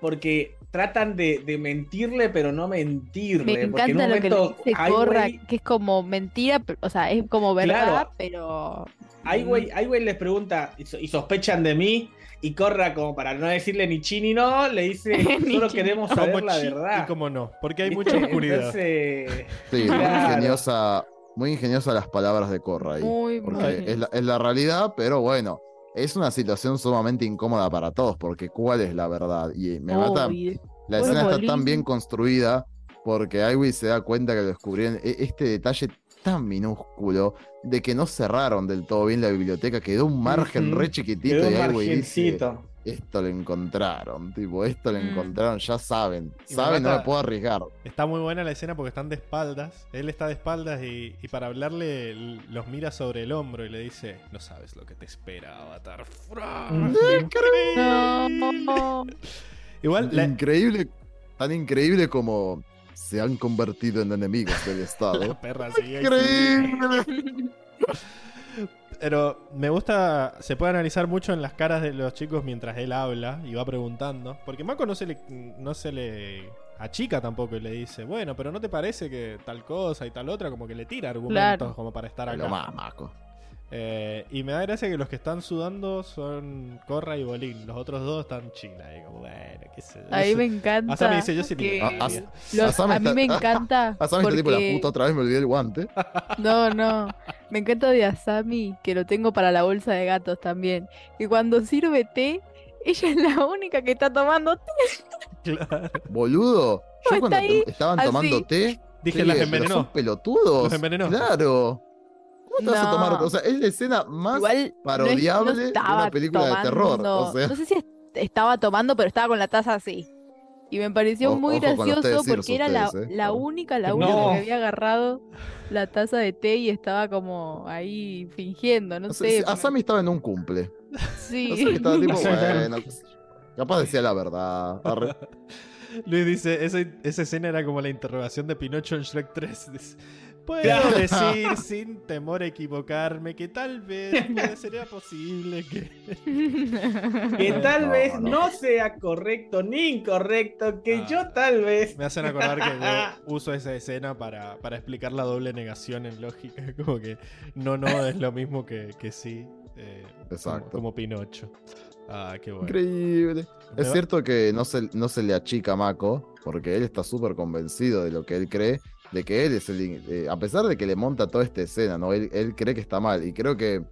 porque tratan de, de mentirle, pero no mentirle. Me porque en un lo que le momento dice Corra, que es como mentira, o sea, es como verdad, Claro. pero. Ai Wei les pregunta y sospechan de mí. Y Corra, como para no decirle ni chi ni no, le dice: Solo queremos Como saber la verdad. y como no, porque hay ¿Viste? mucha oscuridad. Entonces, Sí, muy ingeniosa, muy ingeniosa las palabras de Corra ahí. Muy, Porque es la, es la realidad, pero bueno, es una situación sumamente incómoda para todos, porque ¿cuál es la verdad? Y me mata, Uy, la escena está tan bien construida, porque Iwi se da cuenta que lo descubrieron, e- este detalle tan minúsculo de que no cerraron del todo bien la biblioteca, quedó un margen Ujú. re chiquitito quedó un y Iwi dice, margencito. esto lo encontraron, tipo, esto lo Mm. encontraron, ya saben, Y saben, no me puedo arriesgar. Está muy buena la escena porque están de espaldas. Él está de espaldas y, y para hablarle los mira sobre el hombro y le dice: No sabes lo que te espera, Avatar. Mm. Increíble. Igual, la, Increíble, tan increíble como se han convertido en enemigos del la Estado. perra sigue ahí. Increíble. Pero me gusta, se puede analizar mucho en las caras de los chicos mientras él habla y va preguntando. Porque Mako no se le, no se le achica tampoco y le dice, bueno, pero ¿no te parece que tal cosa y tal otra? Como que le tira argumentos Claro. como para estar Lo acá. más, Maco. Eh, y me da gracia que los que están sudando son Corra y Bolín. Los otros dos están chila. Y como, bueno, qué sé yo. A mí me encanta. Asami dice, yo sí que le- los- Asami a mí está- me encanta. Asami está tipo la porque- puta, otra vez me olvidé el guante. No, no. Me encanta de Asami, que lo tengo para la bolsa de gatos también. Y cuando sirve té, ella es la única que está tomando té. Claro. Boludo, yo Está cuando ahí, estaban así. tomando té, Dije, las envenenó. "¿Pero son pelotudos. Los envenenó. Claro. ¿Cómo te vas a No. tomar? O sea, es la escena más Igual no es- no parodiable de una película de terror. tomando- O sea, No sé si est- estaba tomando, pero estaba con la taza así. Y me pareció O- muy gracioso porque era la, eh. la única, la No. única que había agarrado la taza de té y estaba como ahí fingiendo, no o sé. sí, Asami estaba en un cumple. Sí. Asami estaba tipo, bueno, capaz decía la verdad. Arre. Luis dice, esa, esa escena era como la interrogación de Pinocho en Shrek 3. Puedo Claro. decir sin temor a equivocarme que tal vez sería posible que... Que tal No, vez no. no. sea correcto ni incorrecto, que Ah. yo tal vez. Me hacen acordar que yo uso esa escena para, para explicar la doble negación en lógica. Como que no, no es lo mismo que, que sí. eh, como- Exacto. Como, Pinocho. Ah, qué bueno. Increíble. Es va- cierto que no se, no se le achica a Mako, porque él está súper convencido de lo que él cree, de que él es el... eh, a pesar de que le monta toda esta escena, ¿no? Él, él cree que está mal. Y creo que,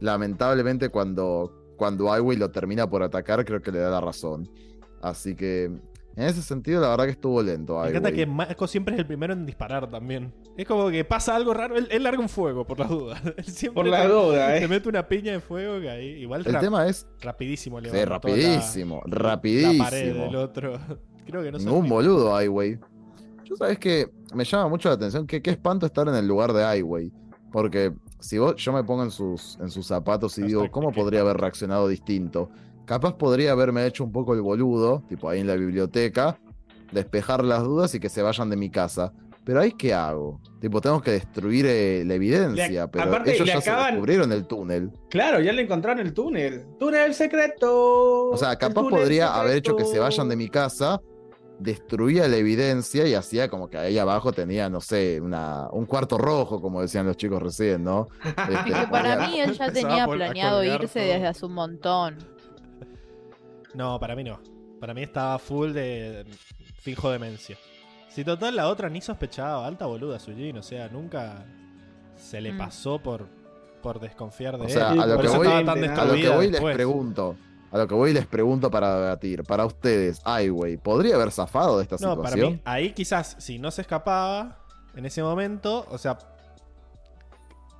lamentablemente, cuando, cuando Iway lo termina por atacar, creo que le da la razón. Así que, en ese sentido, la verdad que estuvo lento. Me encanta que. Mako siempre es el primero en disparar también. Es como que pasa algo raro. Él, él larga un fuego, por las dudas. Él siempre Por la te- duda, Te eh. mete una piña de fuego que ahí igual El tema es... rapidísimo le Sí, levantó la- rapidísimo, La, pared rapidísimo. del otro. Creo que no se Ningún boludo, Highway. Yo sabes que me llama mucho la atención que qué espanto estar en el lugar de Highway. Porque si vos, yo me pongo en sus, en sus zapatos y digo, ¿cómo podría haber reaccionado distinto? Capaz podría haberme hecho un poco el boludo, tipo ahí en la biblioteca, despejar las dudas y que se vayan de mi casa. Pero ahí, ¿qué hago? Tipo, tengo que destruir eh, la evidencia, Le- pero aparte, ellos le ya se acaban- descubrieron el túnel. Claro, ya le encontraron el túnel. Túnel secreto. O sea, capaz podría haber hecho que se vayan de mi casa, destruía la evidencia y hacía como que ahí abajo tenía, no sé, una, un cuarto rojo, como decían los chicos recién, ¿no? Este, Y que para mí él ya tenía planeado irse todo. desde hace un montón. No, para mí no. Para mí estaba full de finjo demencia. Si total la otra ni sospechaba, alta boluda Sujin, o sea, nunca se le Mm. pasó por, por desconfiar de O sea, él. a lo que voy- a lo que voy les pregunto, a lo que voy les pregunto para debatir, para ustedes, ay, güey, ¿podría haber zafado de esta No, para situación? mí, ahí quizás, si no se escapaba en ese momento, o sea.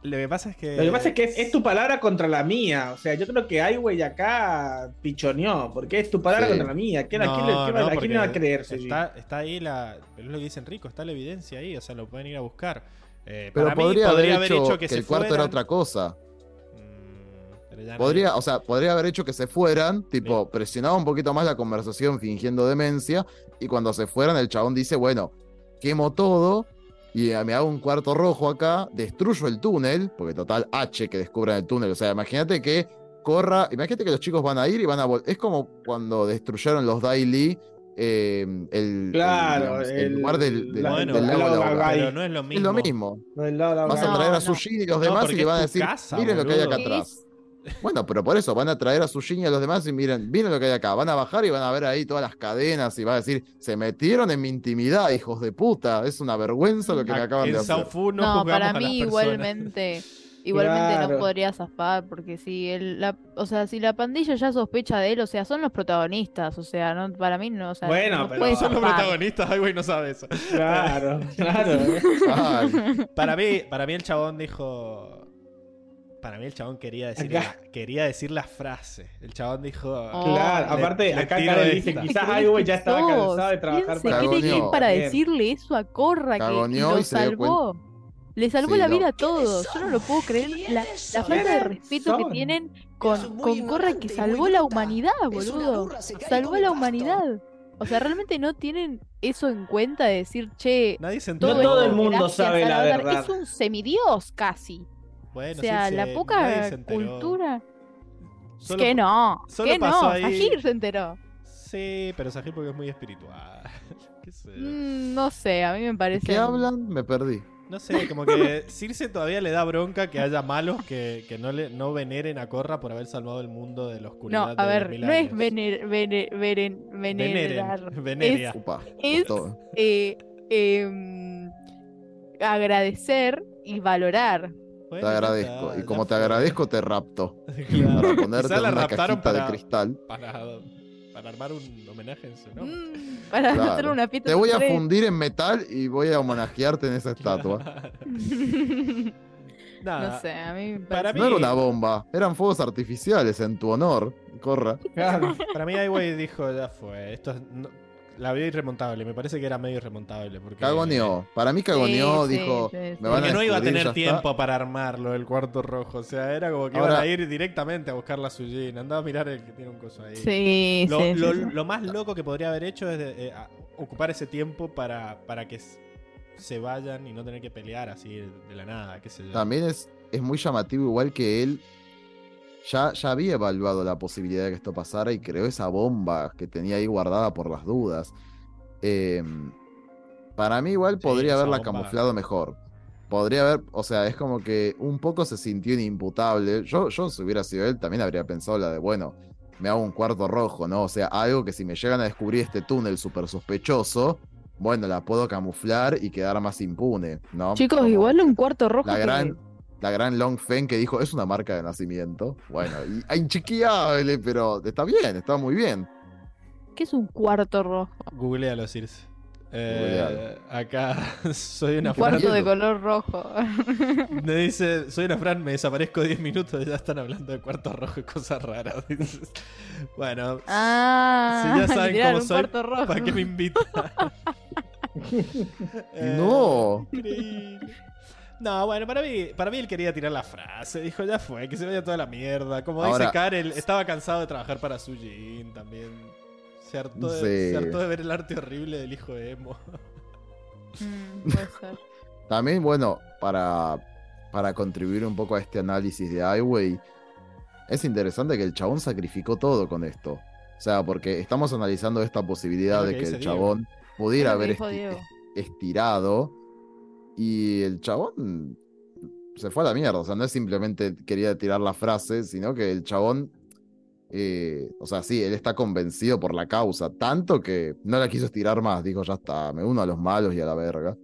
Lo que pasa es que. Lo que pasa es que es, es tu palabra contra la mía. O sea, yo creo que Highway acá pichoneó. Porque es tu palabra Sí. contra la mía. ¿Quién, a quién, le- No, quién- no, a quién le va a creer? Está, está ahí la. Pero es lo que dice Enrico, está la evidencia ahí, o sea, lo pueden ir a buscar. Eh, Pero para mí, podría, podría haber hecho, que, que, se el cuarto era otra cosa. Podría, o sea, podría haber hecho que se fueran, tipo, Sí. presionaba un poquito más la conversación fingiendo demencia, y cuando se fueran, el chabón dice, bueno, quemo todo, y eh, me hago un cuarto rojo acá, destruyo el túnel, porque total H que descubran el túnel. O sea, imagínate que corra, imagínate que los chicos van a ir y van a volver. Es como cuando destruyeron los Daily. eh, el, Claro, el, digamos, el el- lugar del, del- la- Bueno, del lago Laura. Lagai. pero no es lo Es mismo. lo mismo. No, el lado- Vas a traer a no. Sushin y los No, demás y le van a decir, casa, miren lo que hay acá atrás. Bueno, pero por eso van a traer a Sushin y a los demás y miren, miren lo que hay acá. Van a bajar y van a ver ahí todas las cadenas y va a decir, se metieron en mi intimidad, hijos de puta. Es una vergüenza lo que me acaban de hacer. Saufu no, No, para mí igualmente, igualmente Claro. no podría zafar, porque si el, la, o sea, si la pandilla ya sospecha de él, o sea, son los protagonistas, o sea, no, para mí no, o sea, Bueno, no pero- puede Son los protagonistas, ay, güey, no sabe eso. Claro, claro. Ay, Para mí, para mí el chabón dijo. Para mí el chabón quería decir, Acá. la, quería decir la frase. El chabón dijo. Oh, Claro, le- aparte, le acá Karen dice, ¿Qué quizás Highway ya estaba cansado de trabajar ¿Quién se para Cagoneó. que para decirle eso a Corra que lo salvó? Le salvó Sí, la no. vida a todos. Yo no lo puedo creer. La, la falta de respeto que tienen con, con Corra que salvó la humanidad, boludo. Salvó la humanidad. O sea, realmente no tienen eso en cuenta de decir, che, Nadie se No enteró. todo el mundo sabe la verdad. Es un semidios casi. Bueno, o sea, sí, la poca se enteró. cultura. Solo que no, solo que pasó no. ahí. Sahir se enteró. Sí, pero Sahir porque es muy espiritual. ¿Qué sé yo. Mm, no sé, a mí me ¿De parece. qué hablan? Me perdí. No sé, como que Circe todavía le da bronca que haya malos que, que no, le, no veneren a Corra por haber salvado el mundo de la No, oscuridad. a de ver, mil no es vener, vener, veren- venerar. Veneren, veneria. Upa, Es- costó. eh, em, agradecer y valorar. Bueno, Te agradezco. Y como te fue. agradezco, te rapto. Claro. Para ponerte en la una raptaron cajita de cristal. para, para armar un homenaje en su nombre. Mm, para Claro. hacer una fiesta Te voy a fundir en metal y voy a homenajearte en esa estatua. Nada, no sé, a mí me Para parece- No era una bomba, eran fuegos artificiales en tu honor. Corra. Claro. Para mí, Highway dijo, ya fue. Esto es- no- la vio irremontable. Me parece que era medio irremontable. Porque, Cagoneó. Para mí cagoneó, Sí, dijo, sí, sí. me van Porque a no iba a tener tiempo está. para armarlo, el cuarto rojo. O sea, era como que Ahora- iban a ir directamente a buscar la Sujin. Andaba a mirar el que tiene un coso ahí. Sí, Lo, sí, lo- sí, sí. lo más loco que podría haber hecho es de- eh, ocupar ese tiempo para, para que se vayan y no tener que pelear así de, de la nada, qué sé yo. También es, es muy llamativo, igual que él ya, ya había evaluado la posibilidad de que esto pasara y creó esa bomba que tenía ahí guardada por las dudas. Eh, para mí, igual podría haberla bomba. camuflado mejor. Podría haber, o sea, es como que un poco se sintió inimputable. Yo, yo si hubiera sido él, también habría pensado la de, bueno, me hago un cuarto rojo, ¿no? O sea, algo que si me llegan a descubrir este túnel súper sospechoso, bueno, la puedo camuflar y quedar más impune, ¿no? Chicos, Como- igual un cuarto rojo. la que- gran, la gran Long Feng que dijo, es una marca de nacimiento. Bueno, y, inchequeable, pero está bien, está muy bien. ¿Qué es un cuarto rojo? Googlealo, Circe. Eh, acá soy una Un Fran. cuarto de color rojo. Me dice, soy una Fran, me desaparezco 10 minutos y ya están hablando de cuarto rojo y cosas raras. Bueno, Ah, Si ya saben cómo soy. ¿para qué me invitan? Eh, No. increíble. No, bueno, para mí, para mí él quería tirar la frase. Dijo, ya fue, que se vaya toda la mierda. Como dice Karel, estaba cansado de trabajar para Sujin también. Se hartó, de, Sí. se hartó de ver el arte horrible del hijo de Emo. Mm, puede ser. También, bueno, para, para contribuir un poco a este análisis de Highway, es interesante que el chabón sacrificó todo con esto. O sea, porque estamos analizando esta posibilidad de que el Diego. chabón pudiera haber dijo esti- Diego. estirado y el chabón se fue a la mierda. O sea, no es simplemente quería tirar la frase, sino que el chabón, eh, o sea, sí, él está convencido por la causa, tanto que no la quiso estirar más. Dijo, ya está, me uno a los malos y a la verga.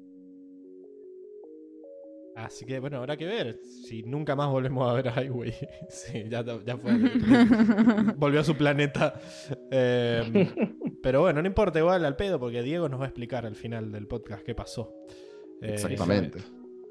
Así que bueno, habrá que ver si nunca más volvemos a ver a Highway. sí, ya, ya fue. Volvió a su planeta. Eh, pero bueno, no importa igual al pedo porque Diego nos va a explicar al final del podcast qué pasó. Eh, Exactamente.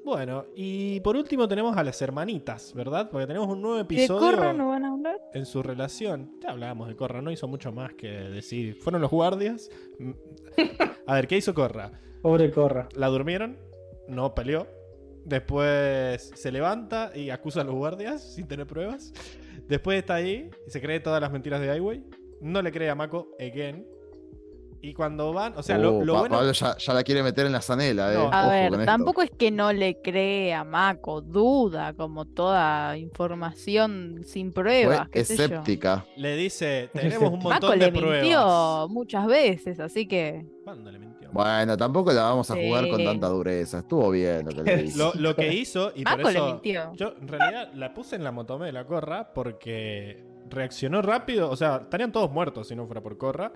Bueno, y por último tenemos a las hermanitas, ¿verdad? Porque tenemos un nuevo ¿De episodio Corra no van a hablar? en su relación. Ya hablábamos de Corra, no hizo mucho más que decir. Fueron los guardias. A ver, ¿qué hizo Corra? Pobre Corra. La durmieron, no peleó. Después se levanta y acusa a los guardias sin tener pruebas. Después está ahí y se cree todas las mentiras de Highway. No le cree a Mako again. Y cuando van, o sea, lo, Oh, lo Pa- bueno. Pablo ya, ya la quiere meter en la zanela, eh. No. A Ojo ver, esto. tampoco es que no le cree a Mako, duda, como toda información sin Fue pruebas, qué sé yo. escéptica. Le dice, tenemos un Mako montón le de pruebas. mintió muchas veces, así que ¿Cuándo le mintió? Bueno, tampoco la vamos a jugar con tanta dureza. Estuvo bien lo que le hizo. Lo, lo que hizo, y por Mako le mintió. Yo en realidad la puse en la motome de la Corra porque reaccionó rápido. O sea, estarían todos muertos si no fuera por Corra.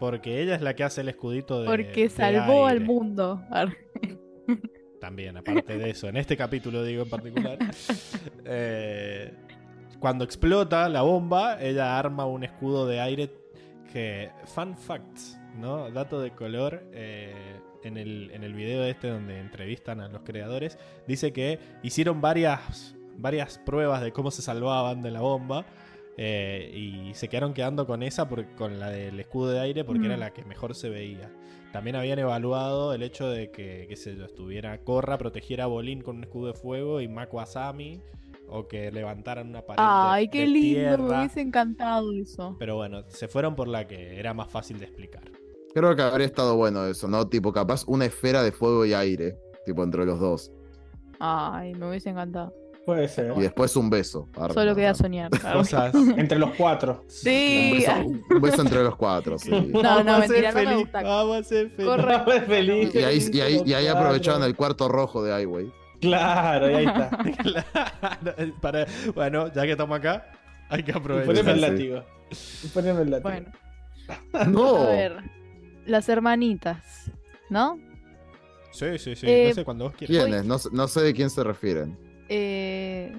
Porque ella es la que hace el escudito de. Porque de salvó al mundo. También, aparte de eso, en este capítulo digo en particular. eh, cuando explota la bomba, ella arma un escudo de aire que. Fun facts, ¿no? Dato de color. eh, en, el, en el video este donde entrevistan a los creadores, dice que hicieron varias varias pruebas de cómo se salvaban de la bomba. Eh, y se quedaron quedando con esa, por- con la del escudo de aire, porque Mm. era la que mejor se veía. También habían evaluado el hecho de que, qué sé yo, estuviera Korra, protegiera a Bolín con un escudo de fuego y Mako a Sami, o que levantaran una pared de- Ay, qué de lindo, me tierra. hubiese encantado eso. Pero bueno, se fueron por la que era más fácil de explicar. Creo que habría estado bueno eso, ¿no? Tipo, capaz una esfera de fuego y aire, tipo, entre los dos. Ay, me hubiese encantado. Puede ser. Y después un beso. Arre, Solo queda soñar. Cosas. Entre los cuatro. Un Sí. beso, un beso entre los cuatro, sí. No, no, Vamos a ser mentira, no me feliz, gusta. Vamos a ser feliz. Y ahí, y ahí, y ahí aprovechaban el cuarto rojo de Highway. Claro, y ahí está. Claro, para- bueno, ya que estamos acá, hay que aprovechar. Poneme el sí. látigo. Poneme el látigo. Bueno, No. a ver. Las hermanitas, ¿no? Sí, sí, sí. Eh, no sé cuando vos quieras. ¿Quiénes? No, no sé de quién se refieren. Eh,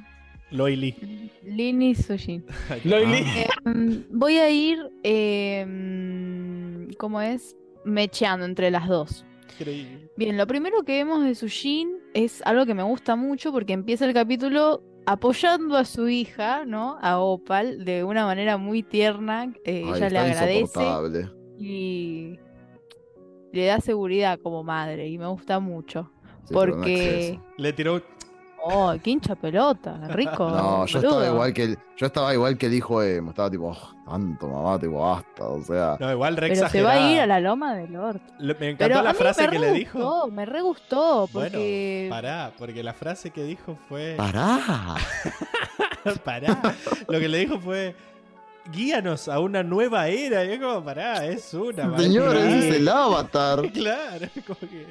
Loy Lee. Lin y Sujin. Loili. Voy a ir, em, ¿cómo es? Mecheando entre las dos. Increíble. Bien, lo primero que vemos de Sujin es algo que me gusta mucho porque empieza el capítulo apoyando a su hija, ¿no? A Opal, de una manera muy tierna. eh, Ay, ella le agradece y le da seguridad como madre y me gusta mucho. Sí, porque... Le tiró. Oh, qué hincha pelota, rico. No, yo boludo. estaba igual que el, yo estaba igual que el hijo de Emo, estaba tipo, "Oh, tanto mamá, tipo, basta, o sea. No, igual re Pero se va a ir a la loma del. Le- Me encantó Pero la a mí frase que le dijo. gustó, me re gustó, Bueno, porque... pará, porque la frase que dijo fue. ¡Pará! pará. Lo que le dijo fue. Guíanos a una nueva era. Y es como, pará, es una. Señores, maestra. ese es el avatar. Claro, como que.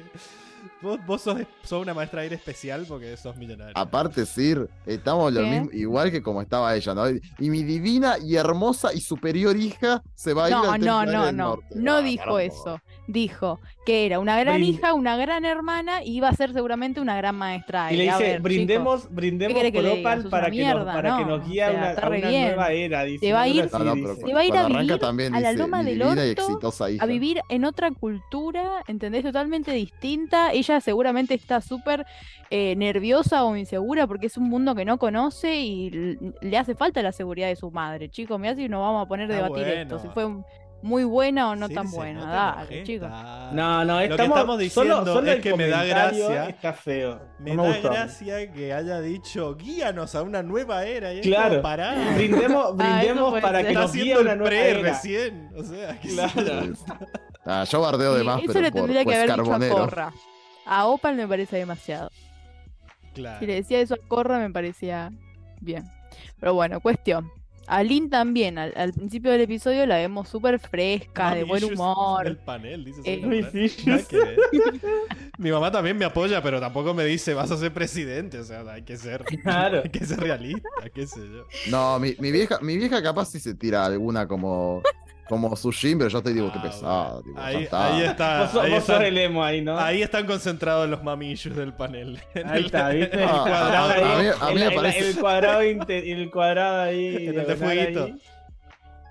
Vos, vos sos, sos una maestra de aire especial porque sos millonario. Aparte, Sir, estamos lo mismo, igual que como estaba ella, ¿no? Y mi divina y hermosa y superior hija se va a ir No, al no, no, del no. Norte. No Ah, dijo caramba. eso. Dijo que era una gran Brin- hija, una gran hermana y iba a ser seguramente una gran maestra. Y le A dice, ver, brindemos, brindemos querés que por? Opal para, una que, mierda, nos, para que ¿no? nos guíe O a sea, una, está a re una bien. nueva era. Dice, Se va a ir- No, no, Se va a ir a vivir también a la loma del orto, a vivir en otra cultura, ¿entendés? Totalmente distinta. Ella seguramente está súper eh, nerviosa o insegura porque es un mundo que no conoce y le hace falta la seguridad de su madre. Chicos, mirá si nos vamos a poner a Está debatir esto. Si fue un- muy buena o no tan buena. no Dale, chicos. No, no, Lo que estamos, estamos diciendo solo, solo es el que me da gracia. Está feo. Me no da gustó. gracia que haya dicho guíanos a una nueva era. Y Claro. pará. Brindemos, Ah, brindemos para que nos guíe una nueva era. recién. O sea, Claro. Ah, yo bardeo de Sí, más, eso pero le por, tendría que pues, haber dicho a carbonero. A Opal me parece demasiado. Claro. Si le decía eso a Corra me parecía bien. Pero bueno, cuestión. A Lynn también, al, al principio del episodio la vemos súper fresca, de buen humor. del panel, dice Eh. Mi mamá también me apoya, pero tampoco me dice vas a ser presidente. O sea, hay que ser, Claro. hay que ser realista, qué sé yo. No, mi, mi vieja, mi vieja capaz sí se tira alguna como, como Sushin, pero yo tipo, qué Ah, pesada. bueno. Tipo, ahí, está. ahí está. Vos, sos- ahí, vos sos están, el emo ahí, ¿no? ahí están concentrados los mamillos del panel. Ahí el- está, ¿viste? en el Ah, cuadrado. a mí- Ahí, a mí el- me parece- El cuadrado, inte- el cuadrado ahí. En el de fueguito.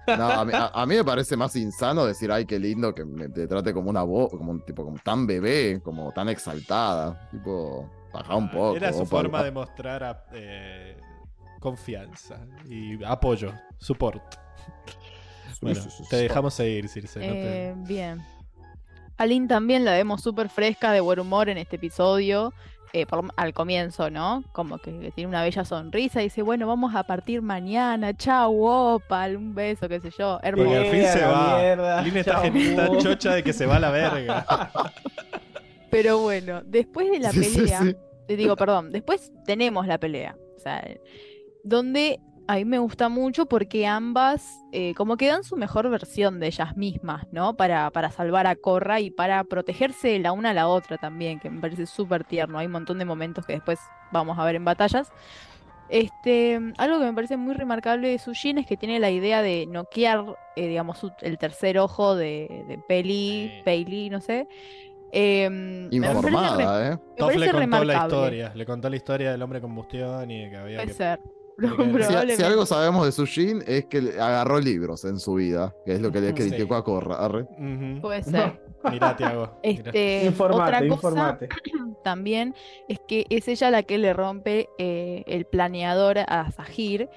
No, a mí, a- a mí me parece más insano decir, ay, qué lindo que me te trate como una voz, como un tipo como tan bebé, como tan exaltada. Tipo, baja un poco. Era su opa. forma de mostrar a- eh, confianza y apoyo, support. Bueno, te dejamos seguir, Circe. no te- Eh, bien. A Lynn también la vemos súper fresca, de buen humor en este episodio. eh, por al comienzo, ¿no? Como que, que tiene una bella sonrisa y dice, bueno, vamos a partir mañana. Chau, Opal, un beso, qué sé yo. Hermoso. al fin se va. está, está chocha de que se va a la verga. Pero bueno, después de la Sí, sí, pelea, sí. te digo, perdón, después tenemos la pelea. O sea, donde a mí me gusta mucho porque ambas eh, como que dan su mejor versión de ellas mismas, ¿no? Para, para salvar a Korra y para protegerse la una a la otra también, que me parece súper tierno. Hay un montón de momentos que después vamos a ver en batallas. Este, algo que me parece muy remarcable de Sujin es que tiene la idea de noquear, eh, digamos, su- el tercer ojo de, de Peli, Sí. Peli, no sé. Me parece re- Informada, ¿eh? me parece le contó la historia. Le contó la historia del hombre combustión y de que había Puede que. ser. Si- algo sabemos de Sushin es que agarró libros en su vida, que es lo que le Sí. criticó a Corra. arre. Ujú. Puede ser. Mirá, Tiago. Este, informate, otra cosa informate. también es que es ella la que le rompe eh, el planeador a Sahir,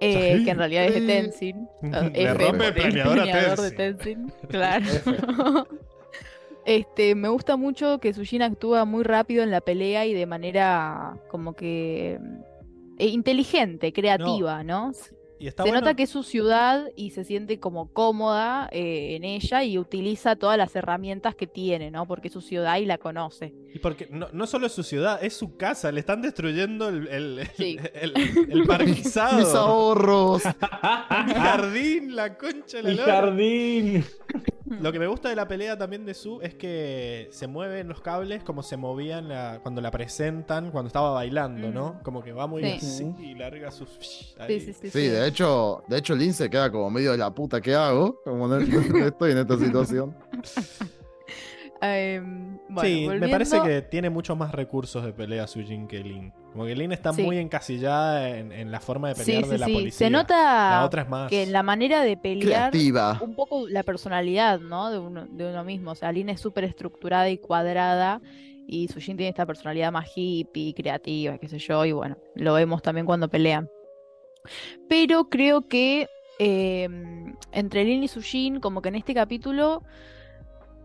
eh, Sahir. que en realidad es de Sí. Tenzin. Le F rompe el planeador a de Tenzin. Tenzin, Claro. Este, me gusta mucho que Sujin actúa muy rápido en la pelea y de manera como que eh, inteligente, creativa, ¿no? Y está se bueno- nota que es su ciudad y se siente como cómoda eh, en ella y utiliza todas las herramientas que tiene, ¿no? Porque es su ciudad y la conoce. Y porque no, no solo es su ciudad, es su casa. Le están destruyendo el, el, el- Sí. el- el parquizado. Mis ahorros. Mi jardín, la concha de la Mi lora. jardín. Lo que me gusta de la pelea también de Su es que se mueven los cables como se movían la- cuando la presentan, cuando estaba bailando, ¿no? Como que va muy Sí. así y larga sus. Sí, sí, Sí, sí. de hecho, de hecho Lin se queda como medio de la puta que hago, como no, estoy en esta situación. Em, bueno, sí, me parece que tiene muchos más recursos de pelea Sujin que Lin. Como que Lin está Sí. muy encasillada en, en la forma de pelear sí, de la sí. policía. Se La nota otra es más. que en la manera de pelear Creativa. un poco la personalidad, ¿no? De uno, de uno mismo. O sea, Lin es súper estructurada y cuadrada y Sujin tiene esta personalidad más hippie, creativa, qué sé yo, y bueno, lo vemos también cuando pelean. Pero creo que eh, entre Lin y Sujin, como que en este capítulo,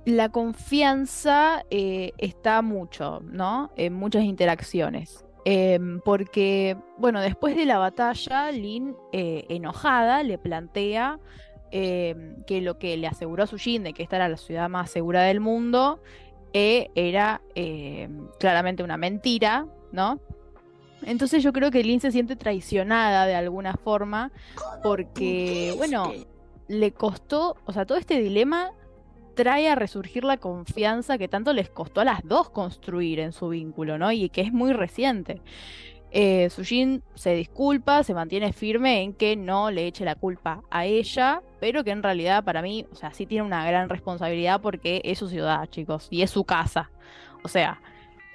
la confianza eh, está mucho, ¿no? En muchas interacciones. Em, porque, bueno, después de la batalla, Lin, eh, enojada, le plantea em, que lo que le aseguró a Sujin de que esta era la ciudad más segura del mundo era em, claramente una mentira, ¿no? Entonces yo creo que Lin se siente traicionada de alguna forma porque, bueno, le costó, o sea, todo este dilema trae a resurgir la confianza que tanto les costó a las dos construir en su vínculo, ¿no? Y que es muy reciente. Eh, Sujin se disculpa, se mantiene firme en que no le eche la culpa a ella, pero que en realidad para mí, o sea, sí tiene una gran responsabilidad porque es su ciudad, chicos, y es su casa. O sea,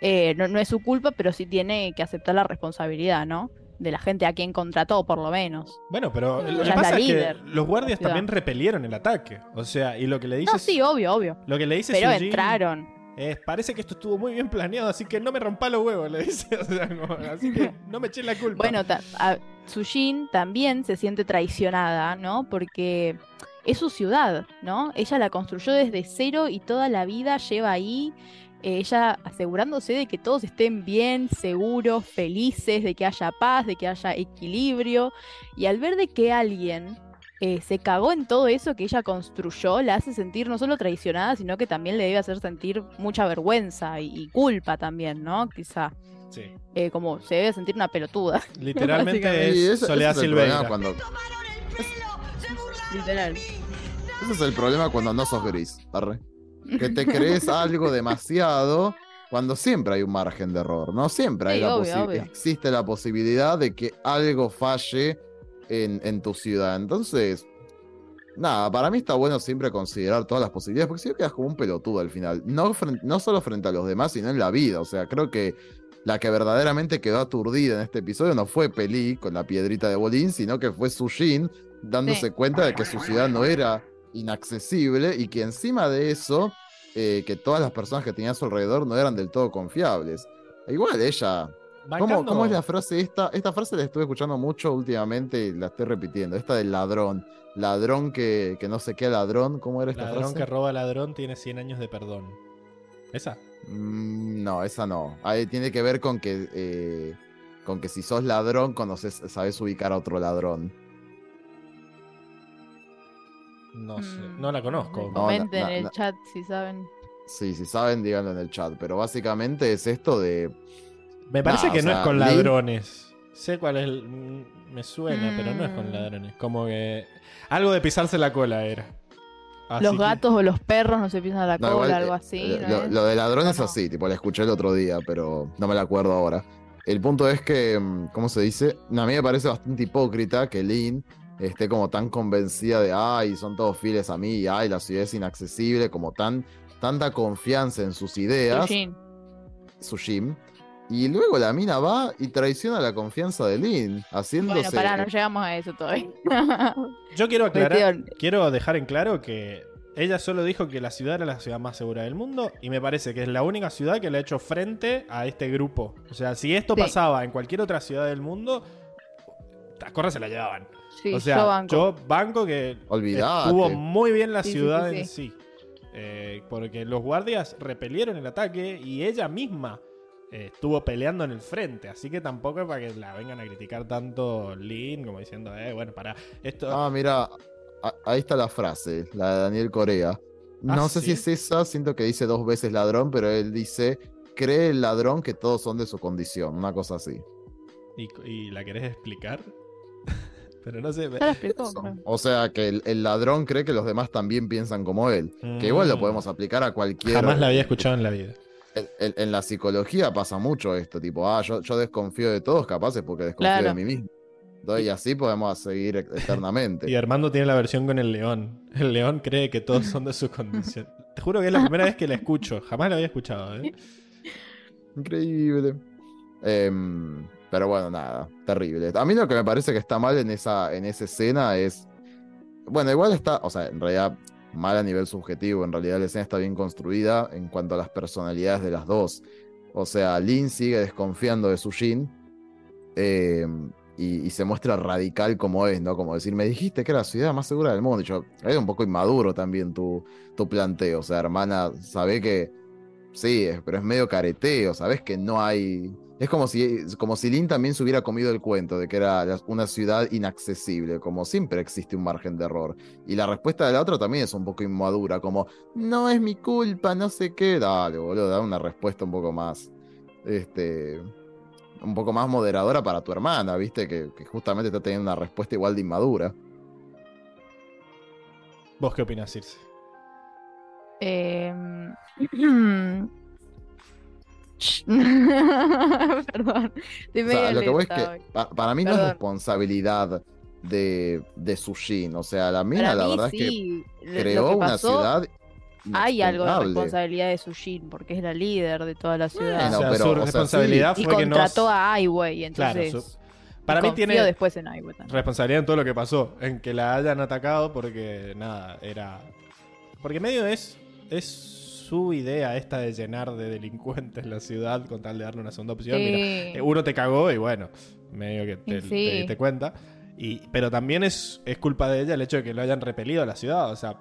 eh, no, no es su culpa, pero sí tiene que aceptar la responsabilidad, ¿no? De la gente a quien contrató, por lo menos. Bueno, pero lo Ella que es pasa la es que líder los guardias también repelieron el ataque. O sea, y lo que le dice. No, sí, obvio, obvio. Lo que le dice Pero Sujin entraron. es, parece que esto estuvo muy bien planeado, así que no me rompa los huevos, le dice. O sea, como, así que no me eché la culpa. Bueno, ta- a- Sujin también se siente traicionada, ¿no? Porque es su ciudad, ¿no? Ella la construyó desde cero y toda la vida lleva ahí, eh, ella asegurándose de que todos estén bien, seguros, felices, de que haya paz, de que haya equilibrio. Y al ver de que alguien eh, se cagó en todo eso que ella construyó, la hace sentir no solo traicionada, sino que también le debe hacer sentir mucha vergüenza y, y culpa también, ¿no? Quizá. Sí. Eh, como se debe sentir una pelotuda. Literalmente es Soledad el Silveira. cuando, Literal. ese es el problema cuando no sos gris, arre. Que te crees algo demasiado cuando siempre hay un margen de error, ¿no? Siempre hay Sí, la obvio, posi- obvio. existe la posibilidad de que algo falle en, en tu ciudad. Entonces, nada, para mí está bueno siempre considerar todas las posibilidades, porque si no quedas como un pelotudo al final. No, no solo frente a los demás, sino en la vida. O sea, creo que la que verdaderamente quedó aturdida en este episodio no fue Peli con la piedrita de Bolín, sino que fue Sujin dándose Sí. cuenta de que su ciudad no era inaccesible y que encima de eso, eh, que todas las personas que tenía a su alrededor no eran del todo confiables. Igual ella ¿Cómo, cómo es la frase esta? Esta frase la estuve escuchando mucho últimamente y la estoy repitiendo. Esta del ladrón. Ladrón que, que no sé qué ladrón. ¿Cómo era esta Ladrón frase? que roba ladrón tiene 100 años de perdón. ¿Esa? Mm, no, esa no. Ahí tiene que ver con que eh, con que si sos ladrón, conoces, sabes ubicar a otro ladrón. No sé. Mm, No la conozco. No, Comenten no, en el chat si saben. Sí, si saben, díganlo en el chat. Pero básicamente es esto de. Me parece Nah, que no sea, es con ladrones. Sé cuál es. el- Me suena, pero no es con Mm. ladrones. Como que. Algo de pisarse la cola era. Así los que- gatos o los perros no se piensan la No, cola, igual, algo eh, así. lo, ¿no es? lo de ladrón es ¿O no? así, tipo, la escuché el otro día, pero no me la acuerdo ahora. El punto es que, mm, ¿cómo se dice? A mí me parece bastante hipócrita que Lynn esté como tan convencida de, ay, son todos fieles a mí, y ay, la ciudad es inaccesible, como tan, tanta confianza en sus ideas, Sujin. su Jim. Y luego la mina va y traiciona la confianza de Lynn, haciéndose... Bueno, pará, no llegamos a eso todavía. Yo quiero aclarar. Cuestión. Quiero dejar en claro que ella solo dijo que la ciudad era la ciudad más segura del mundo y me parece que es la única ciudad que le ha hecho frente a este grupo. O sea, si esto Sí. pasaba en cualquier otra ciudad del mundo, las corras se la llevaban. Sí, o sea, yo banco. banco que Olvidate. estuvo muy bien la Sí, sí, ciudad sí, en sí. Eh, porque los guardias repelieron el ataque y ella misma eh, estuvo peleando en el frente. Así que tampoco es para que la vengan a criticar tanto Lin como diciendo, eh, bueno, para esto. Ah, mira, ahí está la frase, la de Daniel Corea. No Ah, sé ¿sí? si es esa, siento que dice dos veces ladrón, pero él dice, cree el ladrón que todos son de su condición, una cosa así. ¿Y, y la querés explicar? Pero no sé. explicó. O sea, que el, el ladrón cree que los demás también piensan como él. Que igual lo Mm. podemos aplicar a cualquier... Jamás la había escuchado en la vida. En, en- en la psicología pasa mucho esto, tipo, ah, yo, yo desconfío de todos, capaz es porque desconfío Claro. de mí mismo. Entonces, Y así podemos seguir eternamente. Y Armando tiene la versión con el león. El león cree que todos son de su condición. Te juro que es la primera vez que la escucho. Jamás la había escuchado, ¿eh? Increíble. Em, pero bueno, nada, terrible. A mí lo que me parece que está mal en esa, en esa escena es. Bueno, igual está, o sea, en realidad mal a nivel subjetivo. En realidad la escena está bien construida en cuanto a las personalidades de las dos. O sea, Lin sigue desconfiando de Sujin. em, y, y se muestra radical como es, ¿no? Como decir, me dijiste que era la ciudad más segura del mundo. Y yo, es un poco inmaduro también tu, tu planteo. O sea, hermana, sabe que Sí, pero es medio careteo, ¿sabes? Que no hay. Es como si, como si Lin también se hubiera comido el cuento de que era una ciudad inaccesible, como siempre existe un margen de error. Y la respuesta de la otra también es un poco inmadura, como, no es mi culpa, no sé qué. Dale, boludo, da una respuesta un poco más. Este. Un poco más moderadora para tu hermana, ¿viste? Que, que justamente está teniendo una respuesta igual de inmadura. ¿Vos qué opinás, Circe? Em, Perdón. O sea, lo que voy es que pa- para mí no es Perdón. responsabilidad de, de Sujin. O sea, la mina, Para la mí verdad es que sí, lo- lo creó que una pasó, ciudad. Hay algo de responsabilidad de Sujin, porque es la líder de toda la ciudad. Bueno, o sea, pero, su o sea, responsabilidad y fue que no. contrató a Ai Weiwei, Claro, entonces. su- Para mí tiene después en Ai Weiwei también. responsabilidad en todo lo que pasó. En que la hayan atacado porque, nada, era. Porque medio es. Es su idea esta de llenar de delincuentes la ciudad con tal de darle una segunda opción. Mira, Sí. Eh, Uno te cagó y bueno, medio que te, Sí. te diste cuenta. Y, pero también es, es culpa de ella el hecho de que lo hayan repelido a la ciudad. O sea,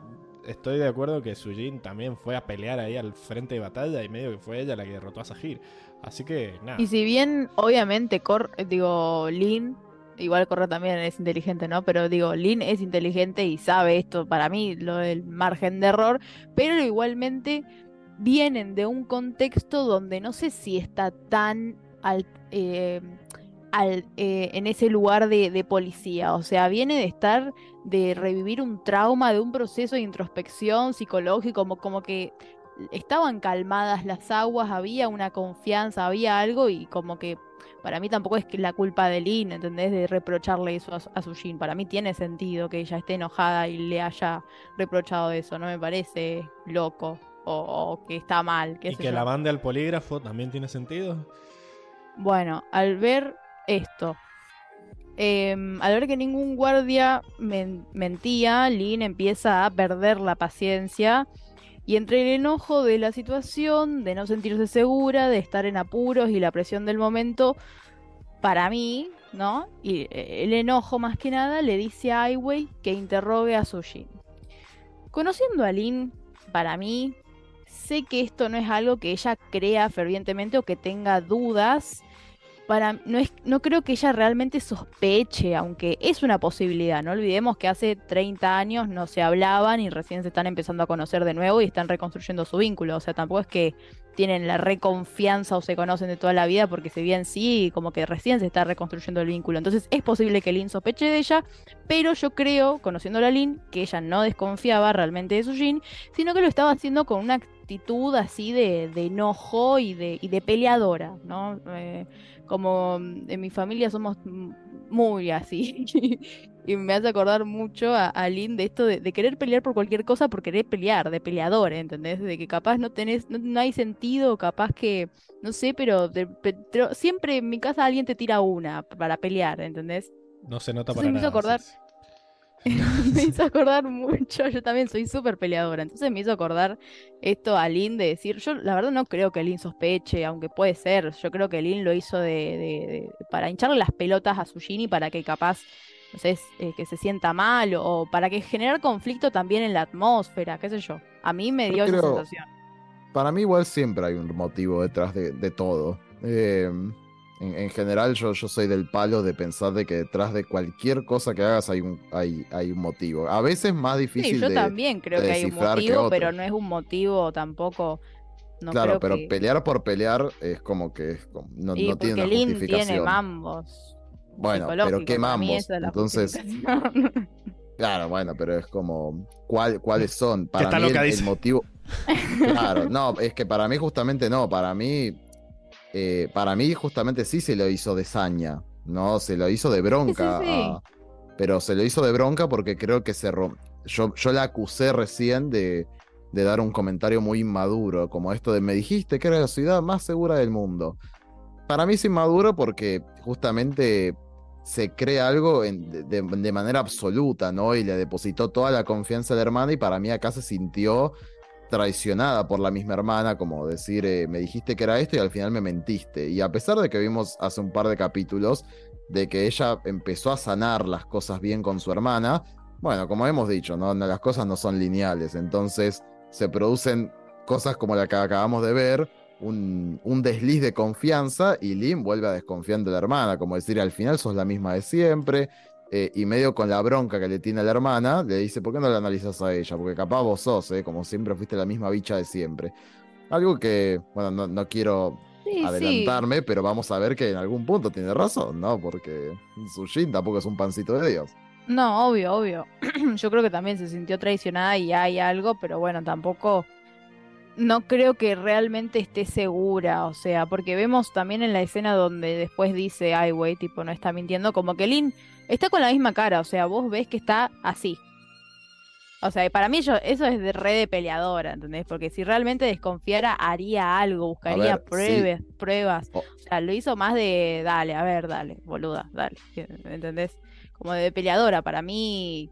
estoy de acuerdo que Sujin también fue a pelear ahí al frente de batalla y medio que fue ella la que derrotó a Sahir. Así que nada. Y si bien, obviamente, Cor, digo, Lin, igual Corra también es inteligente, ¿no? Pero digo, Lin es inteligente y sabe esto, para mí, lo del margen de error, pero igualmente vienen de un contexto donde no sé si está tan al, eh, al, eh, en ese lugar de, de policía. O sea, viene de estar, de revivir un trauma, de un proceso de introspección psicológico, como, como que estaban calmadas las aguas, había una confianza, había algo y como que para mí tampoco es que la culpa de Lin, ¿entendés? De reprocharle eso a, su- a Sujin. Para mí tiene sentido que ella esté enojada y le haya reprochado eso, no me parece loco o, o que está mal. y que yo. la mande al polígrafo también tiene sentido. Bueno, al ver esto, em, al ver que ningún guardia men- mentía, Lin empieza a perder la paciencia y entre el enojo de la situación, de no sentirse segura, de estar en apuros y la presión del momento, para mí, ¿no? Y eh, el enojo más que nada le dice a Ai Weiwei que interrogue a Sujin. Conociendo a Lin, para mí, sé que esto no es algo que ella crea fervientemente o que tenga dudas. Para, no, es, no creo que ella realmente sospeche, aunque es una posibilidad. No olvidemos que hace 30 años no se hablaban y recién se están empezando a conocer de nuevo y están reconstruyendo su vínculo. O sea, tampoco es que tienen la reconfianza o se conocen de toda la vida, porque si bien sí, como que recién se está reconstruyendo el vínculo. Entonces es posible que Lin sospeche de ella, pero yo creo, conociendo a Lin, que ella no desconfiaba realmente de Sujin, sino que lo estaba haciendo con una actitud así de, de enojo y de, y de peleadora, ¿no? Eh, como mm, en mi familia somos muy así. y me hace acordar mucho a, a Lin de esto de, de querer pelear por cualquier cosa por querer pelear, de peleador, ¿entendés? De que capaz no tenés, no, no hay sentido, capaz que, no sé, pero, de- pe- pero siempre en mi casa alguien te tira una para pelear, ¿entendés? No se nota Entonces para me hizo nada. acordar- Circe. me hizo acordar mucho, yo también soy súper peleadora, entonces me hizo acordar esto a Lin de decir, yo la verdad no creo que Lin sospeche, aunque puede ser, yo creo que Lin lo hizo de, de- de- para hincharle las pelotas a Sujini para que capaz, no sé, eh, que se sienta mal o, o para que generar conflicto también en la atmósfera, qué sé yo. A mí me dio esa creo- sensación. Para mí igual siempre hay un motivo detrás de, de todo. Eh, en, en general yo, yo soy del palo de pensar de que detrás de cualquier cosa que hagas hay un, hay, hay un motivo. A veces más Sí, difícil yo de... también creo de que hay un motivo, pero no es un motivo tampoco. No claro, creo pero que... pelear por pelear es como que es como- no, Y no tiene una Lin justificación. tiene mambos. Bueno, pero ¿qué mambos? es Entonces. Claro, bueno, pero es como, ¿cuál, ¿cuáles son? Para está mí loca, el, el motivo... Claro, no, es que para mí justamente no, para mí, eh, para mí justamente sí se lo hizo de saña, ¿no? Se lo hizo de bronca, Sí, sí, sí. a- pero se lo hizo de bronca porque creo que se rom- yo, yo la acusé recién de, de dar un comentario muy inmaduro, como esto de me dijiste que era la ciudad más segura del mundo. Para mí es inmaduro porque justamente se cree algo en- de, manera absoluta, ¿no? Y le depositó toda la confianza a la hermana y para mí acá se sintió traicionada por la misma hermana, como decir, eh, me dijiste que era esto y al final me mentiste. Y a pesar de que vimos hace un par de capítulos de que ella empezó a sanar las cosas bien con su hermana, bueno, como hemos dicho, ¿no? Las cosas no son lineales, entonces se producen cosas como la que acabamos de ver, un, un desliz de confianza y Lynn vuelve a desconfiar de la hermana, como decir, al final sos la misma de siempre, eh, y medio con la bronca que le tiene a la hermana, le dice, ¿por qué no la analizas a ella? Porque capaz vos sos, ¿eh? como siempre fuiste la misma bicha de siempre. Algo que, bueno, no, no quiero Sí, sí. adelantarme, pero vamos a ver que en algún punto tiene razón, ¿no? Porque Sushin tampoco es un pancito de Dios. No, obvio, obvio. Yo creo que también se sintió traicionada y hay algo, pero bueno, tampoco. No creo que realmente esté segura, o sea, porque vemos también en la escena donde después dice, ay, güey, tipo, no está mintiendo, como que Lynn está con la misma cara, o sea, vos ves que está así. O sea, para mí yo, eso es de re de peleadora, ¿entendés? Porque si realmente desconfiara, haría algo, buscaría ver, sí. pruebas, pruebas. O- sea, lo hizo más de, dale, a ver, dale, boluda, dale, ¿me entendés? Como de peleadora, para mí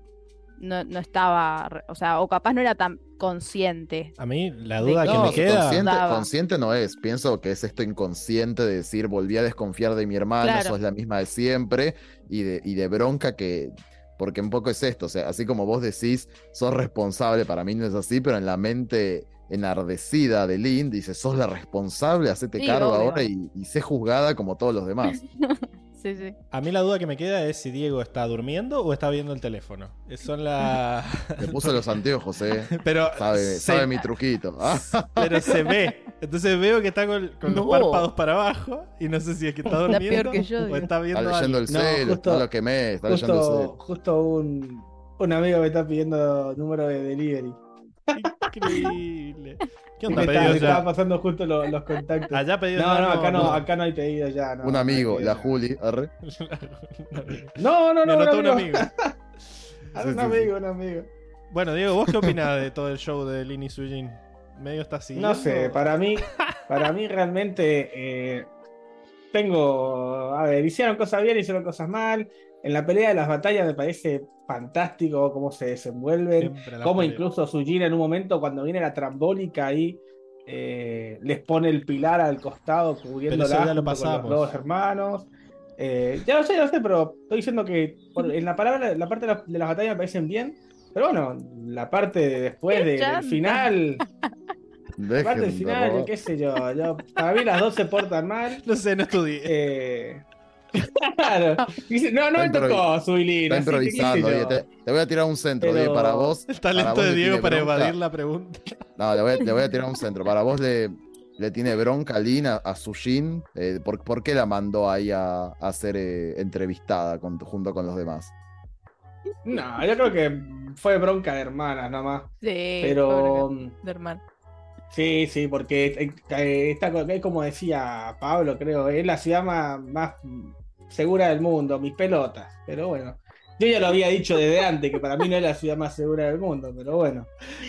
no, no estaba, o sea, o capaz no era tan consciente. A mí la duda que No, me queda. consciente, consciente no es. Pienso que es esto inconsciente de decir, volví a desconfiar de mi hermana, Claro. sos la misma de siempre, y de, y de bronca que. Porque un poco es esto, o sea, así como vos decís, sos responsable, para mí no es así, pero en la mente enardecida de Lynn dice, sos la responsable, hacete Sí, cargo obvio. ahora y, y sé juzgada como todos los demás. Sí, sí. A mí la duda que me queda es si Diego está durmiendo o está viendo el teléfono. Son las. Me puse los anteojos, eh. Pero Sabe, se, sabe mi truquito. Pero se ve. Entonces veo que está con, con los párpados para abajo y no sé si es que está Está durmiendo peor que yo, o está viendo está leyendo algo. el No, justo- no lo quemé, está leyendo el celu. justo un, un amigo me está pidiendo número de delivery. Increíble. ¿Qué Me, onda pedido me estaba pasando justo lo- los contactos. Allá pedido no, ya no, acá no, no. acá no hay pedido ya. no, Un amigo, la. Juli, arre. No, no, Me no, un anotó un amigo. un amigo, un amigo. Bueno, Diego, ¿vos qué opinás de todo el show de Lin y Sujin? ¿Medio está siguiendo? No sé, para mí, para mí realmente eh, tengo, a ver, hicieron cosas bien, hicieron cosas mal. En la pelea de las batallas me parece fantástico cómo se desenvuelven, cómo incluso Sujin en un momento cuando viene la trambólica ahí eh, les pone el pilar al costado cubriéndola ya lo junto con los dos hermanos. Eh, ya lo sé, ya lo sé, pero estoy diciendo que por- en la palabra, la parte de, la- de las batallas me parecen bien, pero bueno, la parte de después ¡Qué de- del final, la parte del final, qué sé yo, yo, para mí las dos se portan mal. No sé, no estudié. Eh, claro. Dice, no, no me tocó, Suilín. Está improvisando. Diego. Te, te voy a tirar un centro, Pero- Diego, para vos. El para talento vos de Diego para bronca. evadir la pregunta. No, le voy, a, le voy a tirar un centro. Para vos le, le tiene bronca Lin a, a Sushin. Eh, ¿por, por qué la mandó ahí a, a ser eh, entrevistada con- junto con los demás? No, yo creo que fue bronca de hermanas nomás. Sí, Pero pobre de hermano. sí, sí, porque eh, está, co- es como decía Pablo, creo, es la ciudad más, más segura del mundo, mis pelotas. Pero bueno, yo ya lo había dicho desde antes, que para mí no es la ciudad más segura del mundo, pero bueno,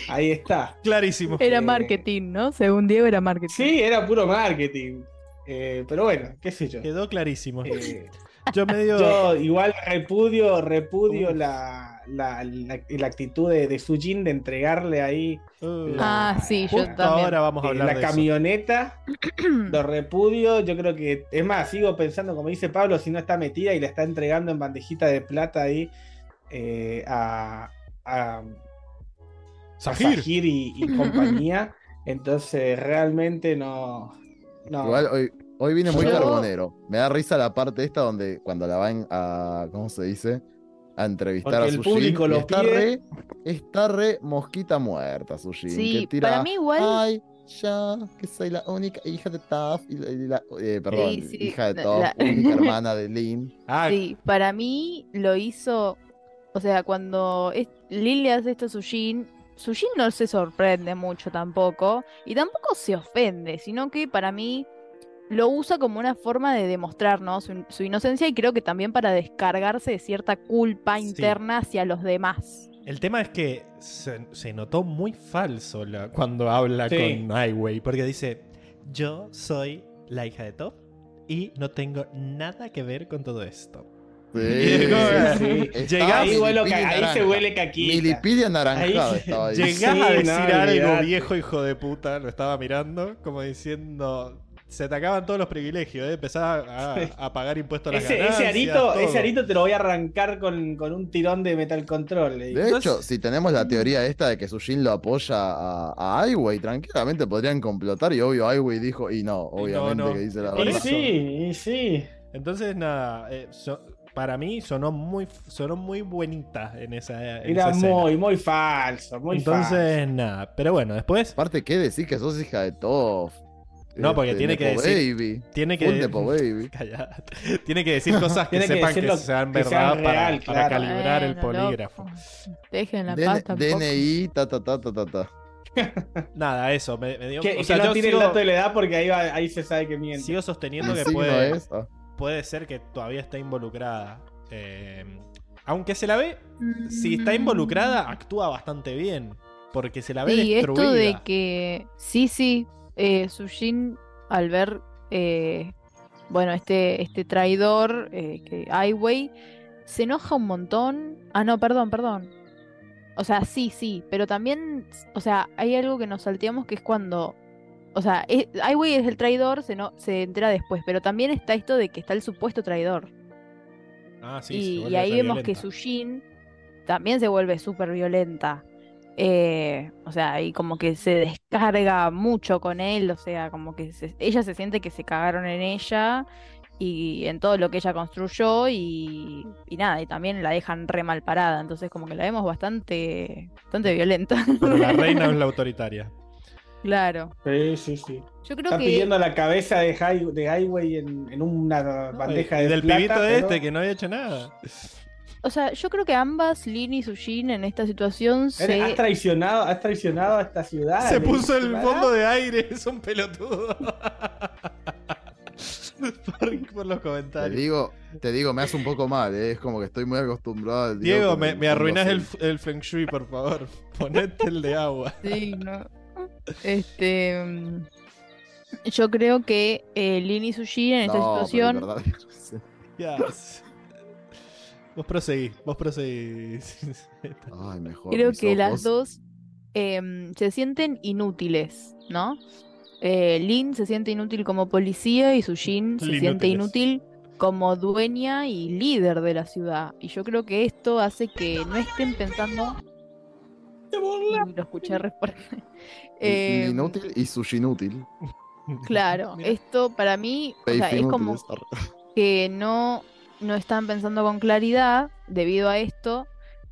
ahí está. Clarísimo. Era Eh, marketing, ¿no? Según Diego era marketing. Sí, era puro marketing. Eh, pero bueno, qué sé yo. Quedó clarísimo. Eh, Yo medio. Yo igual repudio, repudio la, la, la, la actitud de, de Sujin de entregarle ahí Uh, Ah, sí, yo también. ahora vamos a eh, hablar la de eso. camioneta. Lo repudio, yo creo que, es más, sigo pensando, como dice Pablo, si no está metida y la está entregando en bandejita de plata ahí eh, a, a, a Sahir. Sahir y, y compañía. Entonces, realmente no. no. Igual hoy, hoy vine muy Yo- carbonero. Me da risa la parte esta donde cuando la van a. ¿Cómo se dice? A entrevistar Porque a el Sujin. público lo está pide. re, está re mosquita muerta, Sujin. Sí, que tira, para mí igual- Ay, yo, que soy la única hija de Toph. Y la, y la- eh, perdón, Sí, sí, hija de la- Toph, la- única hermana de Lin. Ah, Sí, para mí lo hizo. O sea, cuando es- Lin le hace esto a Sujin, Sujin no se sorprende mucho tampoco. Y tampoco se ofende, sino que para mí lo usa como una forma de demostrar ¿no? su, su inocencia y creo que también para descargarse de cierta culpa Sí. interna hacia los demás. El tema es que se, se notó muy falso la- cuando habla Sí. con Highway, porque dice, yo soy la hija de Top y no tengo nada que ver con todo esto. Sí, Llegás- ahí, ca- ahí se naranja. huele caquita. Milipili anaranjada Ahí- estaba ahí. Llegás Sí, a no, decir algo viejo hijo de puta, lo estaba mirando, como diciendo, se te acaban todos los privilegios, ¿eh? empezás a, a pagar impuestos a las Ese, ganancias, ese arito, ese arito te lo voy a arrancar con, con un tirón de Metal Control. De Entonces- hecho, si tenemos la teoría esta de que Sujin lo apoya a, a Highway, tranquilamente podrían complotar y obvio Highway dijo, y no, obviamente no. que dice la Y verdad. eso. sí, y sí. Entonces, nada, eh, so- para mí sonó muy, sonó muy buenita en esa, en Era esa escena. muy, muy falso, muy Entonces, nada, pero bueno, después Aparte, ¿qué decís que sos hija de Toph? No, porque tiene que decir- Baby. tiene que... Tiene que decir cosas que Tiene que sepan que, sean que verdad sean para, real, para claro. calibrar el polígrafo. Dejen la DN tampoco. DNI, ta ta ta ta ta ta. Nada, eso, me, me dio... Que, o que sea, no tire sigo, el dato de la edad porque ahí, va, ahí se sabe que miente. sigo sosteniendo que puede, puede ser que todavía está involucrada. Eh, aunque se la ve, si Mm. está involucrada, actúa bastante bien. Porque se la ve Sí, destruida. esto de que. Sí, sí. Eh, Sujin, al ver. eh, bueno, este, este traidor, eh, que Highway, se enoja un montón. Ah, no, perdón, perdón. O sea, sí, sí. Pero también. O sea, hay algo que nos salteamos que es cuando. O sea, es- Highway es el traidor, se, no, se entera después. Pero también está esto de que está el supuesto traidor. Ah, sí, y, y ahí vemos que. Sujin también se vuelve súper violenta. Eh, o sea, y como que se descarga mucho con él, o sea, como que se- ella se siente que se cagaron en ella y en todo lo que ella construyó y, y nada, y también la dejan re mal parada, entonces como que la vemos bastante, bastante violenta. Pero la reina es la autoritaria. Claro. Sí, sí, sí. Yo creo Están que pidiendo la cabeza de, High- de Highway en, en una bandeja y de del plata, pibito pero- este que no había hecho nada. O sea, yo creo que ambas, Lin y Sujin, en esta situación se... Has traicionado, has traicionado a esta ciudad. Se puso el fondo de aire, es un pelotudo. por, por los Te comentarios. digo, te digo, me hace un poco mal, eh, es como que estoy muy acostumbrado al Diego, me, me fondo arruinás el, el Feng Shui, por favor. Ponete el de agua. Sí, no. Este. Yo creo que eh, Lin y Sujin en esta pero situación. en verdad, Ya. Vos proseguís, vos proseguís. Ay, mejor. Creo que las dos em, se sienten inútiles, ¿no? Eh, Lin se siente inútil como policía y Sujin se siente inútil como dueña y líder de la ciudad. Y yo creo que esto hace que no estén pensando. Y lo escuché Em, Inútil y sushi inútil. Claro, Mira, esto para mí o sea, Faith es como que no, no están pensando con claridad debido a esto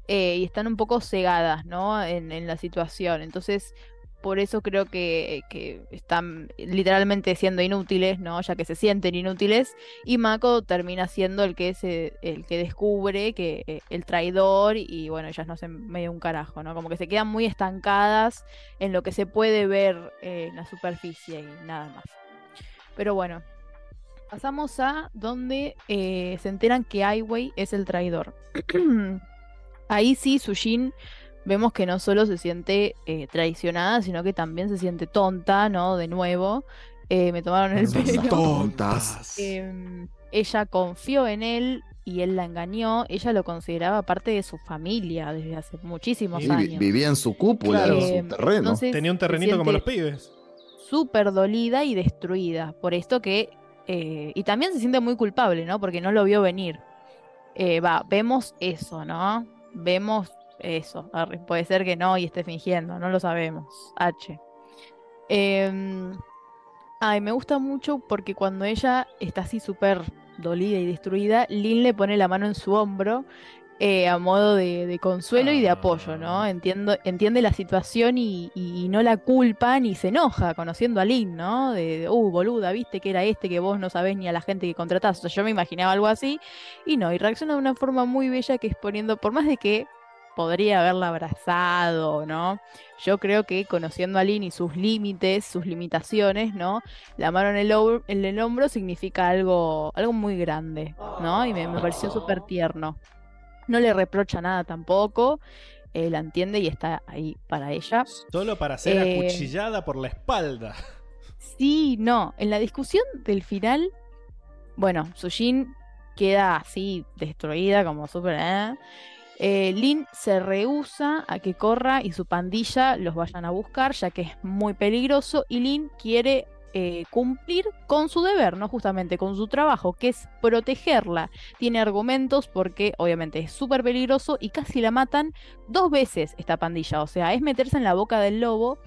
eh, y están un poco cegadas, ¿no? En, la situación. Entonces, por eso creo que, que están literalmente siendo inútiles, ¿no? Ya que se sienten inútiles. Y Mako termina siendo el que se, el que descubre que eh, el traidor y bueno, ellas no hacen medio un carajo, ¿no? Como que se quedan muy estancadas en lo que se puede ver eh, en la superficie y nada más. Pero bueno, pasamos a donde eh, se enteran que Aiwei es el traidor. Ahí sí, Sujin vemos que no solo se siente eh, traicionada, sino que también se siente tonta, ¿no? De nuevo. Eh, me tomaron el Son pelo. tontas. Em, ella confió en él y él la engañó, ella lo consideraba parte de su familia desde hace muchísimos Y años. vivía en su cúpula, Claro. en su terreno. Entonces, Tenía un terrenito como los pibes. Súper dolida y destruida. Por esto que. Eh, y también se siente muy culpable, ¿no? Porque no lo vio venir. Eh, va, vemos eso, ¿no? Vemos eso. Puede ser que no y esté fingiendo, no lo sabemos. H. Em, ay, me gusta mucho porque cuando ella está así súper dolida y destruida, Lynn le pone la mano en su hombro eh, a modo de, de consuelo y de apoyo, ¿no? Ah. Entiendo, entiende la situación y, y no la culpa ni se enoja conociendo a Lynn, ¿no? De, de, uh, boluda, viste que era este que vos no sabés ni a la gente que contratás. O sea, yo me imaginaba algo así y no, y reacciona de una forma muy bella que es poniendo, por más de que podría haberla abrazado, ¿no? Yo creo que conociendo a Lynn y sus límites, sus limitaciones, ¿no? La mano en el, en el hombro significa algo, algo muy grande, ¿no? Y me, me pareció súper tierno. No le reprocha nada tampoco, eh, la entiende y está ahí para ella. Solo para ser Eh, acuchillada por la espalda. Sí, no. En la discusión del final, bueno, Sujin queda así destruida, como súper. ¿eh? Eh, Lin se rehúsa a que Corra y su pandilla los vayan a buscar, ya que es muy peligroso, y Lin quiere eh, cumplir con su deber, ¿no? Justamente con su trabajo, que es protegerla. Tiene argumentos porque obviamente es súper peligroso y casi la matan dos veces esta pandilla, o sea, es meterse en la boca del lobo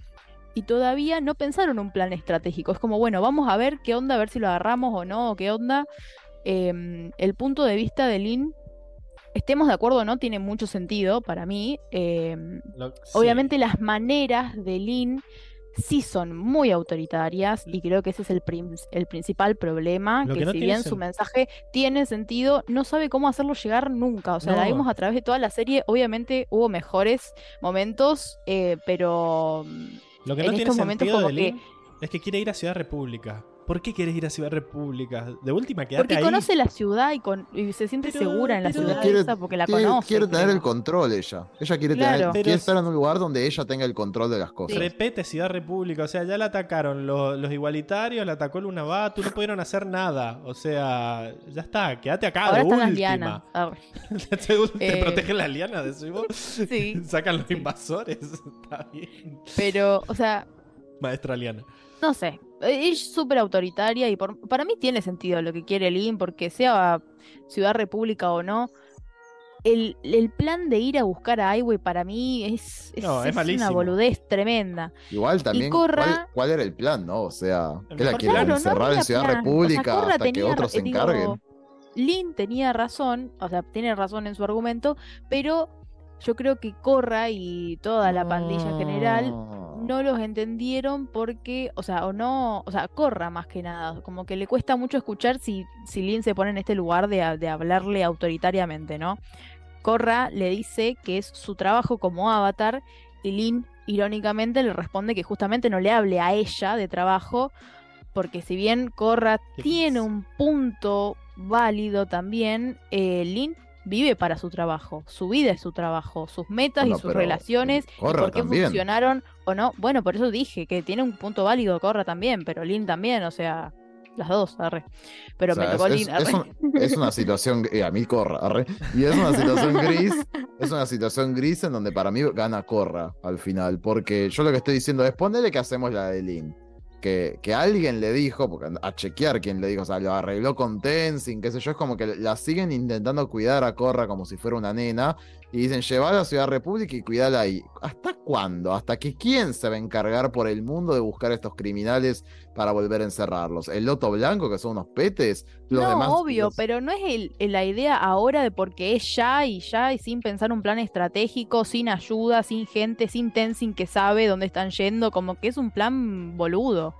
y todavía no pensaron un plan estratégico. Es como, bueno, vamos a ver qué onda, a ver si lo agarramos o no, o qué onda. Em, el punto de vista de Lin, estemos de acuerdo o no, tiene mucho sentido para mí. Em, Lo- sí. Obviamente las maneras de Lin sí son muy autoritarias y creo que ese es el, el principal problema, Lo que, que no si bien su mensaje tiene sentido, no sabe cómo hacerlo llegar nunca. O sea, la No. vimos a través de toda la serie, obviamente hubo mejores momentos, eh, pero Lo que en no tiene estos momentos sentido como que- es que quiere ir a Ciudad República. ¿Por qué quieres ir a Ciudad República? De última, quédate porque ahí. conoce la ciudad y, con- y se siente Pero- segura en la ciudad Quiere- esa porque la quiere, conoce. quiere tener creo. el control ella. Ella quiere, Claro. tener, Pero quiere es- estar en un lugar donde ella tenga el control de las cosas. Repete Ciudad República, o sea, ya la atacaron los, los igualitarios, la atacó Luna Batu, no pudieron hacer nada. O sea, ya está, quédate acá Ahora de están las última. lianas. Arre. te te Eh, protegen las lianas, decimos. Sí. Sacan los invasores. Está bien. Pero, o sea, Maestra liana. No sé, es súper autoritaria y por- para mí tiene sentido lo que quiere Lin, porque sea Ciudad República o no, el, el plan de ir a buscar a Highway para mí es, es, No, es es una boludez tremenda. Igual también, Corra- ¿cuál, cuál era el plan, no? O sea, ¿qué la quieren. Claro, encerrar en Ciudad plan. O sea, República hasta que otros se digo, encarguen? Lin tenía razón, o sea, tiene razón en su argumento, pero yo creo que Corra y toda la pandilla en general no los entendieron porque, o sea, o no, o sea, corra más que nada, como que le cuesta mucho escuchar si, si Lin se pone en este lugar de, de hablarle autoritariamente, ¿no? Corra le dice que es su trabajo como avatar y Lin, irónicamente, le responde que justamente no le hable a ella de trabajo, porque si bien Corra tiene un punto válido también, eh, Lin vive para su trabajo, su vida es su trabajo, sus metas Bueno, y sus relaciones y por qué también. funcionaron o no. Bueno, por eso dije que tiene un punto válido Corra también, pero Lin también, o sea, las dos, arre. Pero O sea, me tocó es, Lin, es- es arre. un- es una situación, eh, a mí corra, arre. y es una situación gris, es una situación gris en donde para mí gana corra al final, porque yo lo que estoy diciendo es ponele que hacemos la de Lin, que, alguien le dijo, porque a chequear quién le dijo, o sea, lo arregló con Tenzin, qué sé yo, es como que la siguen intentando cuidar a Corra como si fuera una nena, y dicen, llevar a Ciudad República y cuidarla ahí. ¿Hasta cuándo? ¿Hasta que quién se va a encargar por el mundo de buscar a estos criminales para volver a encerrarlos? ¿El Loto Blanco, que son unos petes? Los no, demás, obvio, los- pero no es el- el- la idea ahora de porque es ya y ya y sin pensar un plan estratégico, sin ayuda, sin gente, sin Tenzin que sabe dónde están yendo, como que es un plan boludo.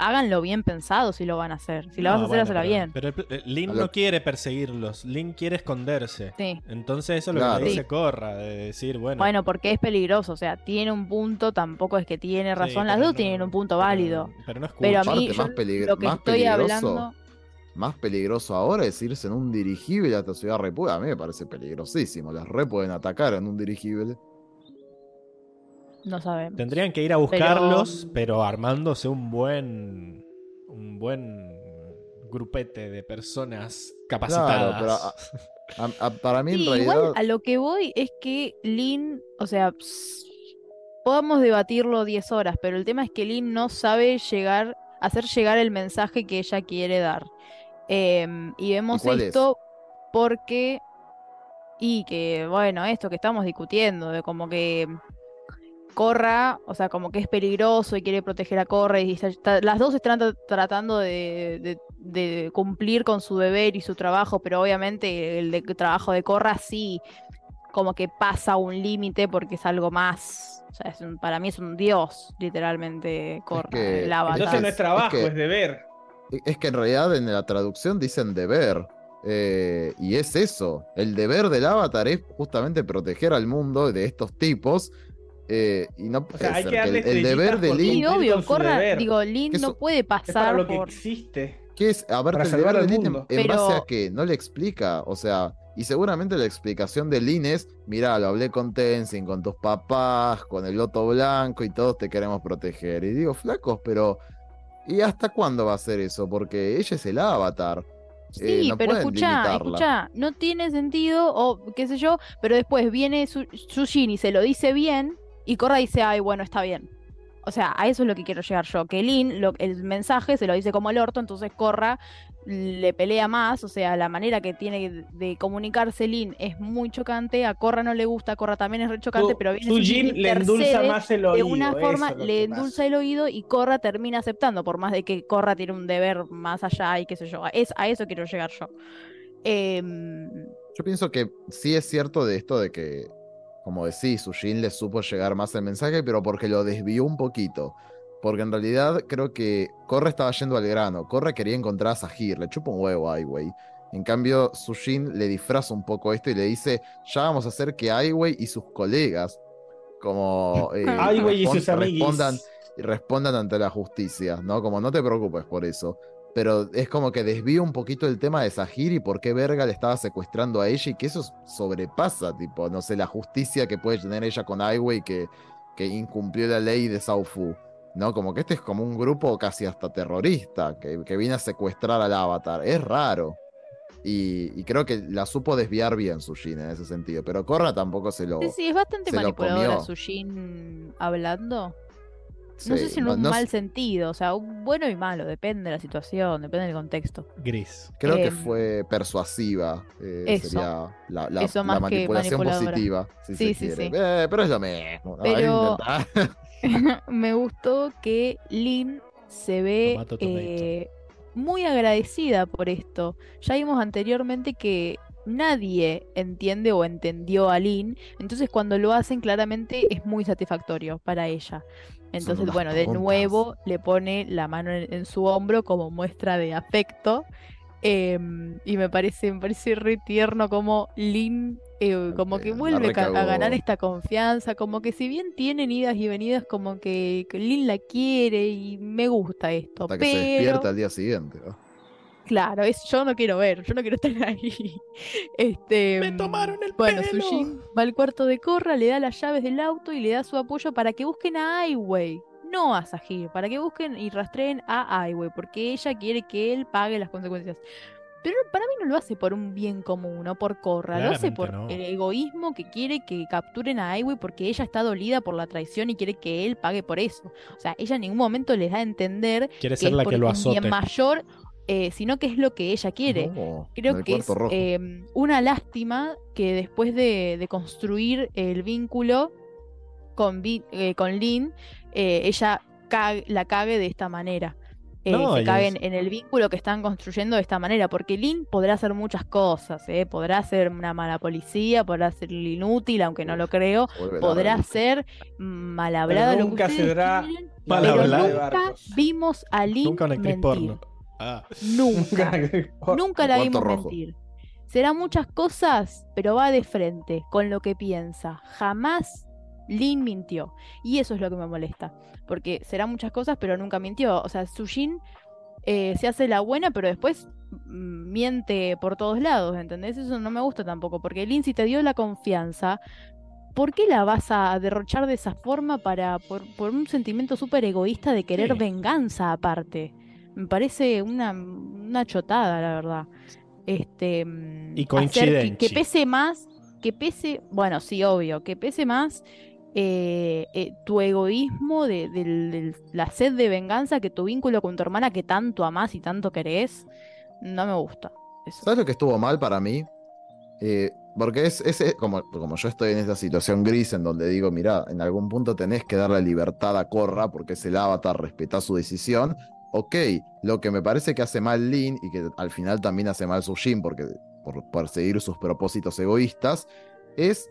Háganlo bien pensado si lo van a hacer. Si lo vas a No, hacer, bueno, pero- bien. Pero el- eh, Lin A lo- no quiere perseguirlos, Lin quiere esconderse. Sí. Entonces eso es lo que le dice Sí. Corra, de decir, bueno, Bueno, porque es peligroso, o sea, tiene un punto, tampoco es que tiene sí, razón, las dos no- tienen un punto válido. Pero no escucha. Pero a mí, Aparte, yo más peligro- lo que más estoy peligroso. hablando, Más peligroso ahora es irse en un dirigible hasta Ciudad República. A mí me parece peligrosísimo. Las re pueden atacar en un dirigible. No sabemos. Tendrían que ir a buscarlos, pero, armándose un buen un buen grupete de personas Claro, capacitadas. pero a- a- a- para mí en realidad. igual a lo que voy es que Lynn, o sea, ps- podemos debatirlo 10 horas, pero el tema es que Lynn no sabe llegar, hacer llegar el mensaje que ella quiere dar. Em, y vemos cuál es? esto porque, y que, bueno, esto que estamos discutiendo, de como que Corra, o sea, como que es peligroso y quiere proteger a Corra, y está- está- las dos están tra- tratando de, de- de cumplir con su deber y su trabajo, pero obviamente el de- trabajo de Corra sí, como que pasa un límite porque es algo más, o sea, es un- para mí es un dios, literalmente, Corra, que- el avatar. Entonces no es trabajo, que- es deber. Es que en realidad en la traducción dicen deber. eh, y es eso. El deber del avatar es justamente proteger al mundo de estos tipos. Eh, y no puede sea, hay ser que el, deber de por Sí, obvio, Corra, digo, Que no puede Es para pasar lo que por... existe. ¿Qué es? A ver, Para el salvar deber al de Lin en, mundo. en base a Pero- qué? No le explica. O sea, y seguramente la explicación de Lin es: mira, lo hablé con Tenzin, con tus papás, con el Loto Blanco y todos te queremos proteger. Y digo, flacos, pero. ¿Y hasta cuándo va a ser eso? Porque ella es el avatar. Eh, Sí, no pero escucha, escucha, no tiene sentido, o qué sé yo, pero después viene Su- Sushin y se lo dice bien, y Korra dice, ay, bueno, está bien. O sea, a eso es lo que quiero llegar yo, que Lin, lo- el mensaje se lo dice como el orto, entonces Korra le pelea más, o sea, la manera que tiene de comunicarse Lin es muy chocante, a Korra no le gusta, a Korra también es re chocante, Su- pero viene su Jin le endulza más el de oído. una eso forma le endulza pasa. el oído y Corra termina aceptando, por más de que Corra tiene un deber más allá y qué sé yo. Es, a eso quiero llegar yo. Em, Yo pienso que sí es cierto de esto de que, como decís, Sushin le supo llegar más el mensaje, pero porque lo desvió un poquito. Porque en realidad creo que Corre estaba yendo al grano. Corre quería encontrar a Sahir, le chupa un huevo a Ai Weiwei. En cambio, Sushin le disfraza un poco esto y le dice: Ya vamos a hacer que Ai Weiwei y sus colegas, como. eh, Ai Weiwei y sus respondan, respondan ante la justicia, ¿no? Como no te preocupes por eso. Pero es como que desvía un poquito el tema de Sahir y por qué verga le estaba secuestrando a ella y que eso sobrepasa, tipo, no sé, la justicia que puede tener ella con Weiwei que, que incumplió la ley de Sao Fu. ¿No? Como que este es como un grupo casi hasta terrorista que, que viene a secuestrar al avatar. Es raro. Y, y creo que la supo desviar bien Sushin en ese sentido. Pero Korra tampoco se lo. sí, sí, es bastante manipuladora. Sushin hablando. No sé si en no- un no mal sé, sentido, o sea, un bueno y malo, depende de la situación, depende del contexto. Gris. Creo que em, fue persuasiva. eh, eso. sería la, la- Eso manipulación positiva. Si Sí, se sí, quiere. sí. Eh, pero es lo Pero- me gustó que Lynn se ve Tomato, tomato. eh, muy agradecida por esto. Ya vimos anteriormente que nadie entiende o entendió a Lynn, entonces cuando lo hacen claramente es muy satisfactorio para ella. Entonces, bueno, de tontas. nuevo le pone la mano en, en su hombro como muestra de afecto. em, y me parece, me parece re tierno como Lynn eh, como que la vuelve a ganar esta confianza, como que si bien tienen idas y venidas, como que, que Lynn la quiere y me gusta esto, Hasta que se despierta al día siguiente. ¿no? Claro, es, yo no quiero ver, yo no quiero estar ahí. Este, Me tomaron el bueno, pelo. Va al cuarto de Korra, le da las llaves del auto y le da su apoyo para que busquen a Ai Weiwei, no a Sahir, para que busquen y rastreen a Ai Weiwei, porque ella quiere que él pague las consecuencias. Pero para mí no lo hace por un bien común o por Korra, lo hace por no. el egoísmo que quiere que capturen a Ai Weiwei porque ella está dolida por la traición y quiere que él pague por eso. O sea, ella en ningún momento les da a entender Quiere que ser es la por que lo un azote. bien mayor, eh, sino que es lo que ella quiere. No, Creo que es eh, una lástima que después de, de construir el vínculo con, eh, con Lynn, eh, ella la cague de esta manera. Eh, No, se ella cague es- en, el vínculo que están construyendo de esta manera, porque Lynn podrá hacer muchas cosas, ¿eh? podrá ser una mala policía, podrá ser inútil, aunque no lo creo, podrá ser mal hablada, lo que nunca será quieran, Mal pero hablada. de nunca vimos a Lynn Nunca una actriz mentir. porno. Ah. Nunca. Nunca la vimos rojo. mentir. Será muchas cosas, pero va de frente con lo que piensa. Jamás Lin mintió. Y eso es lo que me molesta. Porque será muchas cosas, pero nunca mintió. O sea, Sujin eh, se hace la buena, pero después mm, miente por todos lados, ¿entendés? Eso no me gusta tampoco. Porque Lin, si te dio la confianza, ¿por qué la vas a derrochar de esa forma para por, por un sentimiento súper egoísta de querer Sí. venganza aparte? Me parece una, una chotada, la verdad. Este, mm, Y hacer que, pese más, que pese, bueno, sí, obvio, que pese más eh, eh, tu egoísmo de, del- del- la sed de venganza que tu vínculo con tu hermana que tanto amás y tanto querés, no me gusta. Eso. ¿Sabes lo que estuvo mal para mí? Eh, porque es, es- es como, como yo estoy en esta situación gris en donde digo, mira, en algún punto tenés que darle libertad a Korra porque es el avatar, respetá su decisión. Ok, lo que me parece que hace mal Lin y que al final también hace mal Sujin porque por perseguir sus propósitos egoístas es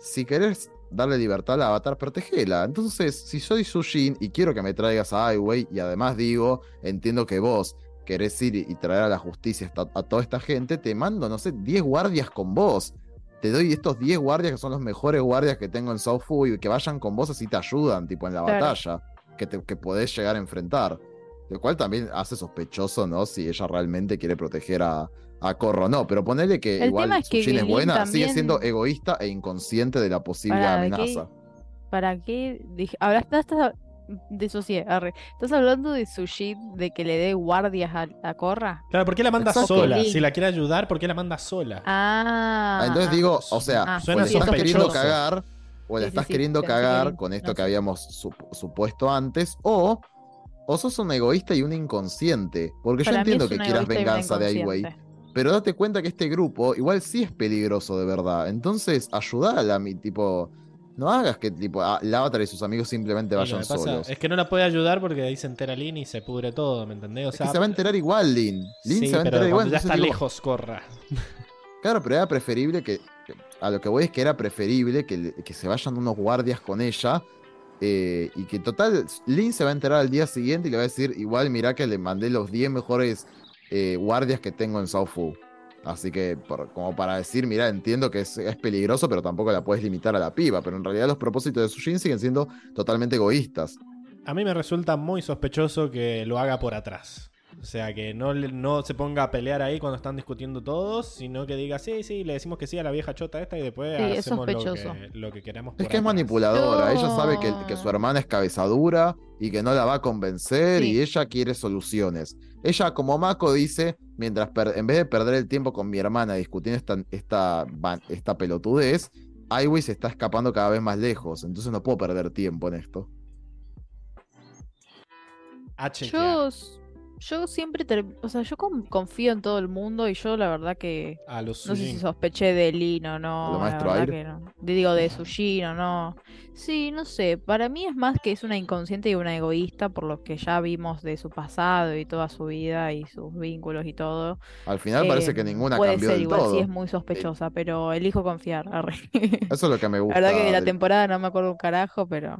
si querés darle libertad al avatar, protegela. Entonces, si soy Sujin y quiero que me traigas a Ai Wei y además digo, entiendo que vos querés ir y traer a la justicia a toda esta gente, te mando, no sé, 10 guardias con vos. Te doy estos 10 guardias que son los mejores guardias que tengo en South y que vayan con vos así te ayudan, tipo en la Claro. batalla, que, te, que podés llegar a enfrentar. Lo cual también hace sospechoso, ¿no? Si ella realmente quiere proteger a, a Corro, no, pero ponele que El igual es que Sushin es buena, sigue siendo egoísta e inconsciente de la posible amenaza. ¿Para qué? Dije, ahora estás, estás arre. ¿Estás hablando de Sushi, de que le dé guardias a, a Korra? Claro, ¿por qué la manda Exacto. sola? Si la quiere ayudar, ¿por qué la manda sola? Ah, Ah, Entonces digo, o sea, Ah, o Suena le estás sospechoso. queriendo cagar, o le Sí, estás sí, queriendo cagar con esto no que habíamos sup- supuesto antes, o, o sos un egoísta y un inconsciente. Porque yo para entiendo que quieras venganza de Ai Wei, inconsciente. pero date cuenta que este grupo igual sí es peligroso de verdad. Entonces, ayudala a mi tipo. No hagas que tipo a- el avatar y sus amigos simplemente vayan solos. Es que no la puede ayudar porque ahí se entera Lin y se pudre todo, ¿me entendés? O Es sea, que se va a enterar igual, Lin. Lin sí, se va a pero enterar igual. cuando ya está digo, lejos, corra. Claro, pero era preferible que. que- A lo que voy es que era preferible que, que se vayan unos guardias con ella. Eh, y que total, Lin se va a enterar al día siguiente y le va a decir: Igual, mirá que le mandé los 10 mejores eh, guardias que tengo en South Fu. Así que, por- como para decir, mira, entiendo que es, es peligroso, pero tampoco la puedes limitar a la piba. Pero en realidad los propósitos de Sushin siguen siendo totalmente egoístas. A mí me resulta muy sospechoso que lo haga por atrás. O sea, que no, no se ponga a pelear ahí cuando están discutiendo todos, sino que diga, sí, sí, le decimos que sí a la vieja chota esta y después Sí, hacemos lo que, lo que queramos. Es que es manipuladora. Ella sabe que, que su hermana es cabezadura y que no la va a convencer y ella quiere soluciones. Ella, como Mako, dice: mientras per- en vez de perder el tiempo con mi hermana discutiendo esta, esta, esta pelotudez, Iwis se está escapando cada vez más lejos. Entonces no puedo perder tiempo en esto. Yo, yo siempre, ter- o sea, yo con- confío en todo el mundo y yo la verdad que A los no sé si sospeché de Lin o ¿A no. lo la maestro verdad Aire? que no. De- Digo, de Sushin o no. Sí, no sé. Para mí es más que es una inconsciente y una egoísta por lo que ya vimos de su pasado y toda su vida y sus vínculos y todo. Al final parece que Eh, ninguna puede cambió ser del igual, todo. sí es muy sospechosa, pero elijo confiar. arre. Eso es lo que me La gusta. verdad que de la temporada no me acuerdo un carajo, pero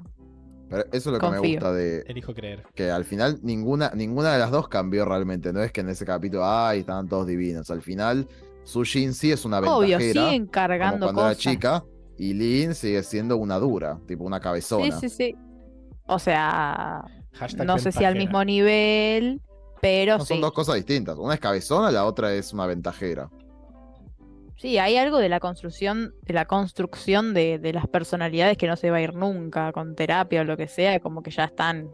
pero eso es lo que me gusta de, Elijo creer. que al final ninguna, ninguna de las dos cambió realmente. No es que en ese capítulo, ay, estaban todos divinos. Al final, Sushin sí es una obvio, ventajera. siguen como cargando cuando era cosas. chica. Y Lin sigue siendo una dura, tipo una Sí, cabezona. sí, sí. O sea, Hashtag no sé si al mismo nivel, pero No, sí. son dos cosas distintas. Una es cabezona, la otra es una ventajera. Sí, hay algo de la construcción, de la construcción de, de las personalidades que no se va a ir nunca, con terapia o lo que sea, como que ya están,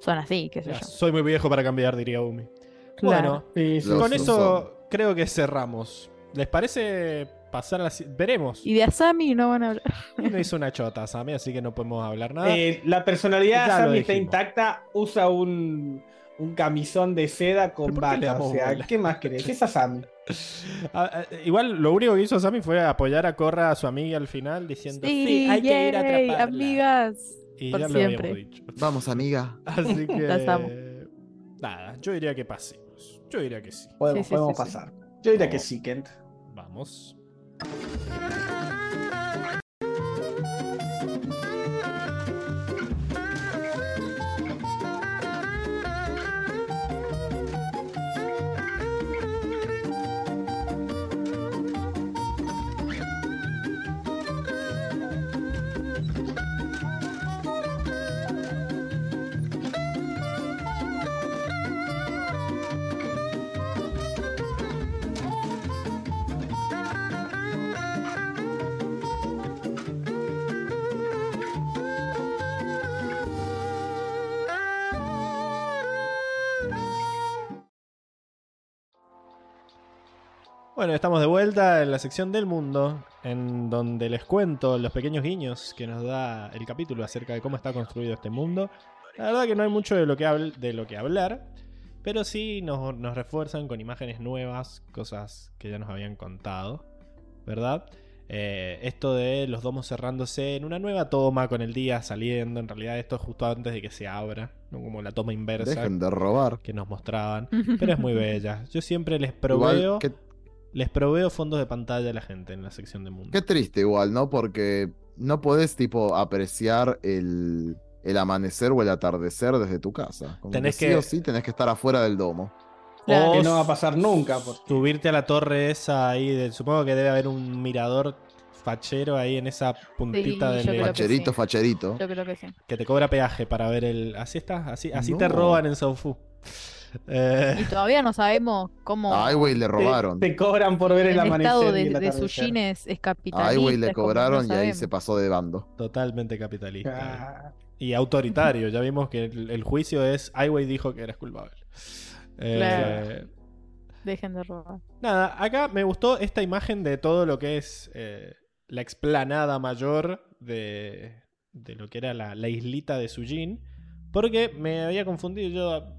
son así, qué sé Ya, yo. soy muy viejo para cambiar, diría Umi. Claro. Bueno, Los- con eso creo que cerramos. ¿Les parece pasar a la... si- Veremos. Y de Asami no van a hablar. Y no hizo una chota, Sammy, así que no podemos hablar nada. Eh, la personalidad de Sammy está intacta, usa un, un camisón de seda con ¿Pero por qué le bata. O sea, bola? ¿qué más querés? Es a Sammy. Ah, ah, igual lo único que hizo Sammy fue apoyar a Corra a su amiga al final diciendo sí, hay que ir a atraparla. amigas. Y por ya lo siempre. habíamos dicho. Vamos, amiga. Así que Las amo. nada, yo diría que pasemos. Yo diría que sí. Podemos, Sí, sí, podemos sí, sí. pasar. Yo diría que sí, Kent. Vamos. Bueno, estamos de vuelta en la sección del mundo, en donde les cuento los pequeños guiños que nos da el capítulo acerca de cómo está construido este mundo. La verdad que no hay mucho de lo que, habl- de lo que hablar, pero sí nos, nos refuerzan con imágenes nuevas, cosas que ya nos habían contado, ¿verdad? Eh, esto de los domos cerrándose en una nueva toma con el día saliendo, en realidad esto es justo antes de que se abra, ¿no? como la toma inversa Dejen de robar. que nos mostraban, pero es muy bella. Yo siempre les Igual, proveo, les proveo fondos de pantalla a la gente en la sección de mundo. qué triste igual, ¿no? Porque no podés, tipo, apreciar el, el amanecer o el atardecer desde tu casa. Como Tenés que, que- sí o sí tenés que estar afuera del domo. Claro. O Que no va a pasar nunca. porque- subirte a la torre esa ahí, de, supongo que debe haber un mirador fachero ahí en esa puntita Sí, del Facherito, sí. facherito. Yo creo que sí. que te cobra peaje para ver el. Así está, así, así te roban en Saufu. Eh, Y todavía no sabemos cómo A le robaron. Te, te cobran por ver el, el amanecer. estado y de, el de es, A capitalista. Weiwei le no cobraron y ahí se pasó de bando. totalmente capitalista. Ah, Y autoritario. Ya vimos que el, el juicio es. Aiwei dijo que eras culpable. Eh, Claro. Dejen de robar. Nada, acá me gustó esta imagen de todo lo que es eh, la explanada mayor de, de lo que era la, la islita de Sujin. Porque me había confundido yo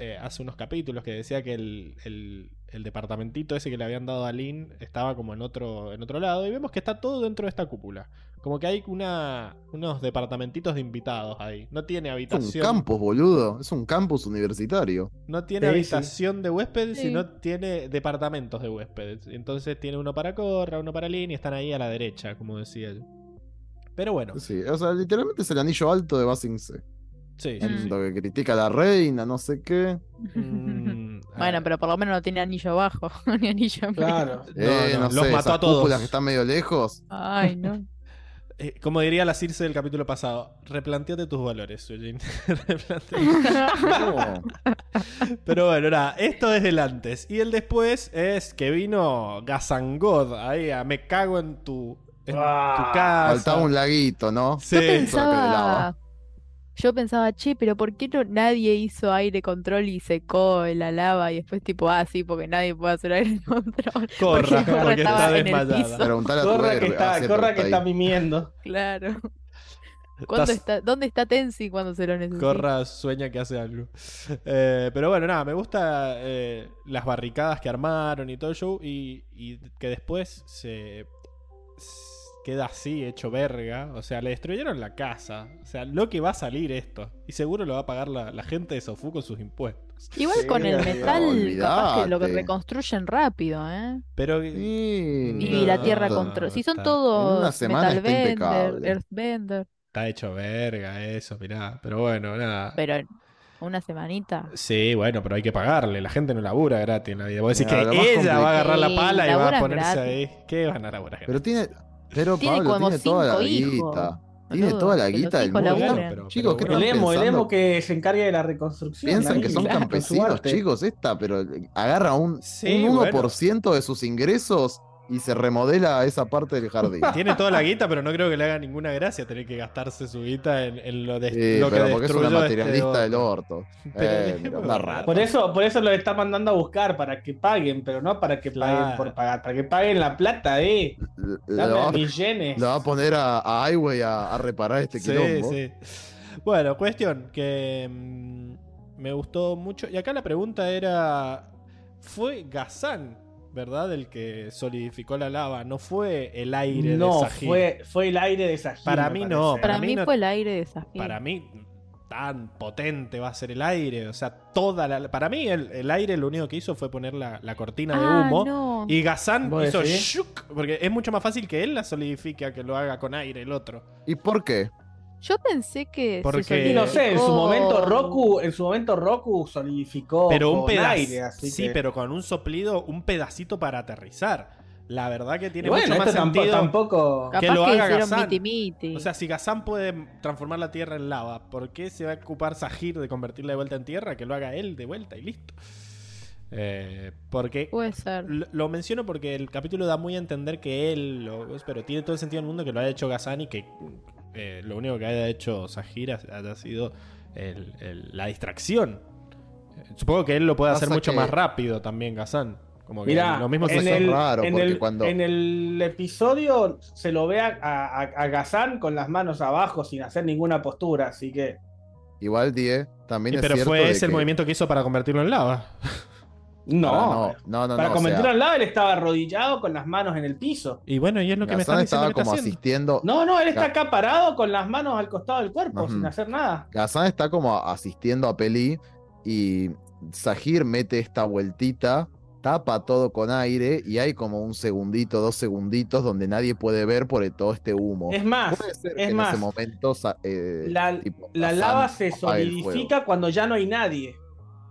eh, hace unos capítulos que decía que el, el- el departamentito ese que le habían dado a Lin estaba como en otro, en otro lado. Y vemos que está todo dentro de esta cúpula. Como que hay una, unos departamentitos de invitados ahí. No tiene Es un habitación. campus, boludo. Es un campus universitario. No tiene Sí, habitación de huéspedes, Sí. sino tiene departamentos de huéspedes. Entonces tiene uno para Corra, uno para Lin y están ahí a la derecha, como decía yo. Pero bueno, Sí, o sea, literalmente es el anillo alto de Basing C. sí, sí, sí. Lo que critica a la reina, no sé qué. Mm, bueno, pero por lo menos no tiene anillo abajo, ni anillo en medio. claro. Eh, no, no, los sé, mató a todos. cúpulas que están medio lejos. Ay, no. eh, como diría la Circe del capítulo pasado, replanteate tus valores. No. Pero bueno, nada, esto es el antes. Y el después es que vino Gazangod ahí a me cago en tu, en Ah, tu casa. Faltaba un laguito, ¿no? Sí. Yo pensaba. Yo pensaba, che, pero ¿por qué no nadie hizo aire control y secó la lava? Y después, tipo, ah, sí, porque nadie puede hacer aire control. Corra, Porque porque está desmayada. piso. Preguntale a tu Corra que héroe, está, corra que está mimiendo. Claro. ¿Cuándo Estás- está, ¿Dónde está Tensi cuando se lo necesita? Corra sueña que hace algo. Eh, pero bueno, nada, me gusta eh, las barricadas que armaron y todo el show. Y, y que después se, queda así, hecho verga. O sea, le destruyeron la casa. O sea, lo que va a salir esto. Y seguro lo va a pagar la, la gente de Sofu con sus impuestos. Igual Sí, con el olvidate. metal, capaz que lo que reconstruyen rápido, ¿eh? Pero. Sí, Y la tierra No, contra. Si son está- en todos una semana está Metal impecable. Bender, Earthbender, Está hecho verga eso, mirá. Pero bueno, nada. pero una semanita. Sí, bueno, pero hay que pagarle. La gente no labura gratis en la vida. Vos decís Claro, que ella va a agarrar la Sí, pala y va a ponerse gratis. ahí. ¿Qué van a laburar? Pero tiene. Pero Tiene Pablo como tiene toda la hijos, guita. Tiene boludo, toda la guita del mundo. Chicos, ¿qué pero El emo, el emo que se encargue de la reconstrucción. Piensan que son campesinos, chicos, esta, pero agarra un, Sí, un bueno. 1% de sus ingresos y se remodela esa parte del jardín. Tiene toda la guita, pero no creo que le haga ninguna gracia tener que gastarse su guita en, en lo, de, Sí, lo que porque es una este materialista del otro. orto. Pero Eh, dejemos mira, de una hablar. rata. Por eso, por eso los está mandando a buscar, para que paguen, pero no para que paguen Claro. por pagar, para que paguen la plata, eh. Lo Dame va, mis yenes. lo va a poner a, a Highway a, a reparar este Sí, quilombo. sí. Bueno, cuestión que mm, me gustó mucho. Y acá la pregunta era: ¿fue Gazán, verdad, el que solidificó la lava? No fue el aire de No, Sahir. fue, fue el aire de. Para mí no. Para, Para mí mí no- fue el aire de Zafir. Para mí, tan potente va a ser el aire. O sea, toda la. Para mí, el, el aire lo único que hizo fue poner la, la cortina de Ah, humo. no. Y Gazán ¿Vos hizo shuk, porque es mucho más fácil que él la solidifique a que lo haga con aire el otro. ¿Y por qué? Yo pensé que Porque- se Y no sé, en su momento Roku, en su momento Roku solidificó Pero un con pedazo. aire, así sí, que- pero con un soplido, un pedacito para aterrizar. La verdad que tiene bueno, mucho más tampoco, sentido. tampoco- que Capaz lo que haga hicieron Gazán. miti miti. O sea, si Gazán puede transformar la tierra en lava, ¿por qué se va a ocupar Sahir de convertirla de vuelta en tierra? Que lo haga él de vuelta y listo. Eh, porque Puede ser. Lo, lo menciono porque el capítulo da muy a entender que él, lo- pero tiene todo el sentido del mundo que lo haya hecho Gazán y que eh, lo único que haya hecho Sahir ha- haya sido el- el- la distracción. Supongo que él lo puede hacer Pasa mucho que- más rápido también, Gazán. Como que Mira, lo mismo en, se es el, raro, en, porque el, cuando- en el episodio se lo ve a, a, a Gazán con las manos abajo sin hacer ninguna postura, así que Igual, Die, también Sí, es pero cierto fue ese el movimiento que hizo para convertirlo en lava. No. Para- no, no, no, Para no, o convertirlo sea, al lado, él estaba arrodillado con las manos en el piso. Y bueno, y es lo que me están diciendo estaba que está como asistiendo. No, no, él está acá parado con las manos al costado del cuerpo, sin hacer nada. Gazán está como asistiendo a Peli y Sahir mete esta vueltita, tapa todo con aire y hay como un segundito, dos segunditos donde nadie puede ver por todo este humo. Es más, Puede ser es que más. en ese momento eh, La, tipo, la Gazán lava se solidifica cuando ya no hay nadie.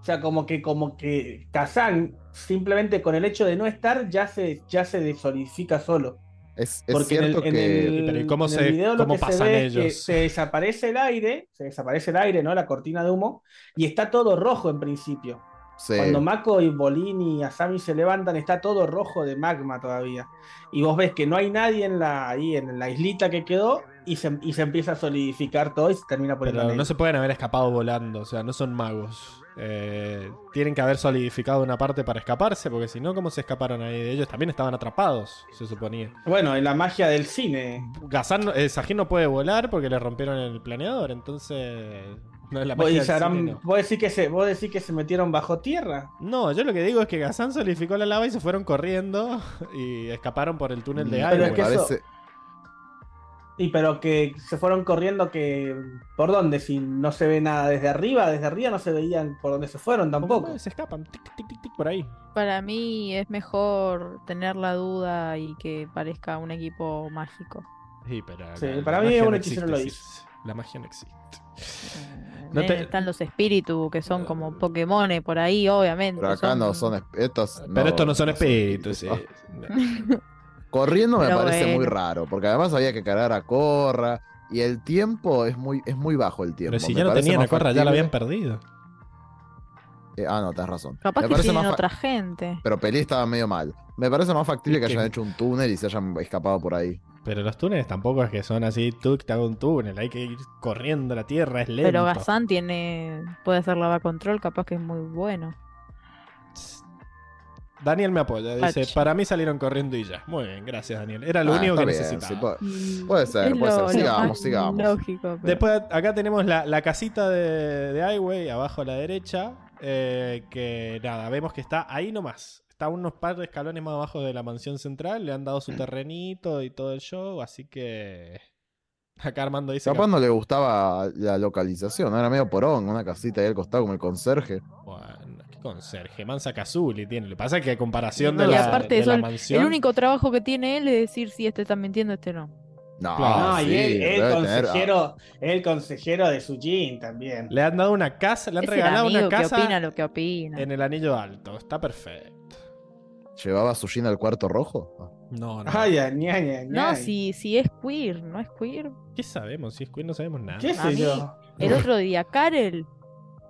O sea, como que, como que Kazan, simplemente con el hecho de no estar, ya se, ya se desolidifica solo. Es, es Porque en el, cierto en que el- Pero ¿y cómo en el lo cómo que se pasan es que ellos? se desaparece el aire, se desaparece el aire, ¿no? La cortina de humo, y está todo rojo en principio. se- Cuando Mako y Bolini y Asami se levantan, está todo rojo de magma todavía. Y vos ves que no hay nadie en la, ahí en la islita que quedó, y se, y se empieza a solidificar todo y se termina Pero negro. no se pueden haber escapado volando, o sea, no son magos. Eh, tienen que haber solidificado una parte para escaparse, porque si no, ¿cómo se escaparon ahí de ellos? También estaban atrapados, se suponía. Bueno, en la magia del cine. Gazán, no- eh, Sajin no puede volar porque le rompieron el planeador, entonces. No es la Vos, magia y del se habrán- cine, no. vos decís que se, vos decís que se metieron bajo tierra. No, yo lo que digo es que Gazán solidificó la lava y se fueron corriendo y escaparon por el túnel de Mm, aire. Pero es que eso- parece- Y pero que se fueron corriendo que. ¿Por dónde? Si no se ve nada desde arriba, desde arriba no se veían por dónde se fueron tampoco. Se escapan, tic, tic, tic, tic, por ahí. Para mí es mejor tener la duda y que parezca un equipo mágico. Sí, pero Sí, la- para la mí magia un hechicero lo. Circe. La magia no existe. No No te- Están los espíritus que son como Pokémon por ahí, obviamente. Pero acá no son estos. Pero estos no son espíritus. Sí. Corriendo me Pero parece muy raro, porque además había que cargar a Corra y el tiempo es muy, es muy bajo el tiempo. Pero si Me ya no tenían a Corra, ya la habían perdido. Eh, ah, no, tenés razón. Capaz me que parece tienen otra gente. Pero Pelé estaba medio mal. Me parece más factible ¿Y que hayan hecho un túnel y se hayan escapado por ahí. Pero los túneles tampoco es que son así, tú te hago un túnel, hay que ir corriendo, la tierra es lento. Pero Gazán tiene. puede hacer lava control, capaz que es muy bueno. Daniel me apoya, dice, Ach. para mí salieron corriendo y ya. Muy bien, gracias Daniel. Era lo Ah, único que bien, necesitaba. sí, puede- Mm, Puede ser, es puede ser. Sigamos, sigamos. Lógico, pero- Después acá tenemos la, la casita de, de Highway, abajo a la derecha, eh, que nada, vemos que está ahí nomás. Está unos par de escalones más abajo de la mansión central, le han dado su terrenito y todo el show, así que... Acá Armando dice... Capaz que- no le gustaba la localización, era medio porón, una casita ahí al costado como el conserje. Bueno, qué conserje, Mansa Kazuli tiene. Lo que pasa es que a comparación No, de y la, aparte de eso, la el- mansión... El único trabajo que tiene él es decir si este está mintiendo, este no. No, Claro. No, sí, y él, el debe tener- consejero, el consejero de Sujin también. Le han dado una casa, le han Es el regalado amigo una que casa opina lo que opina. en el anillo alto. Está perfecto. ¿Llevaba a Sushin al cuarto rojo? Ah. No, no. Ay, ay, ay, ay, No, si, si es queer, no es queer. ¿Qué sabemos? Si es queer no sabemos nada. ¿Qué sé yo? El otro día, Karel,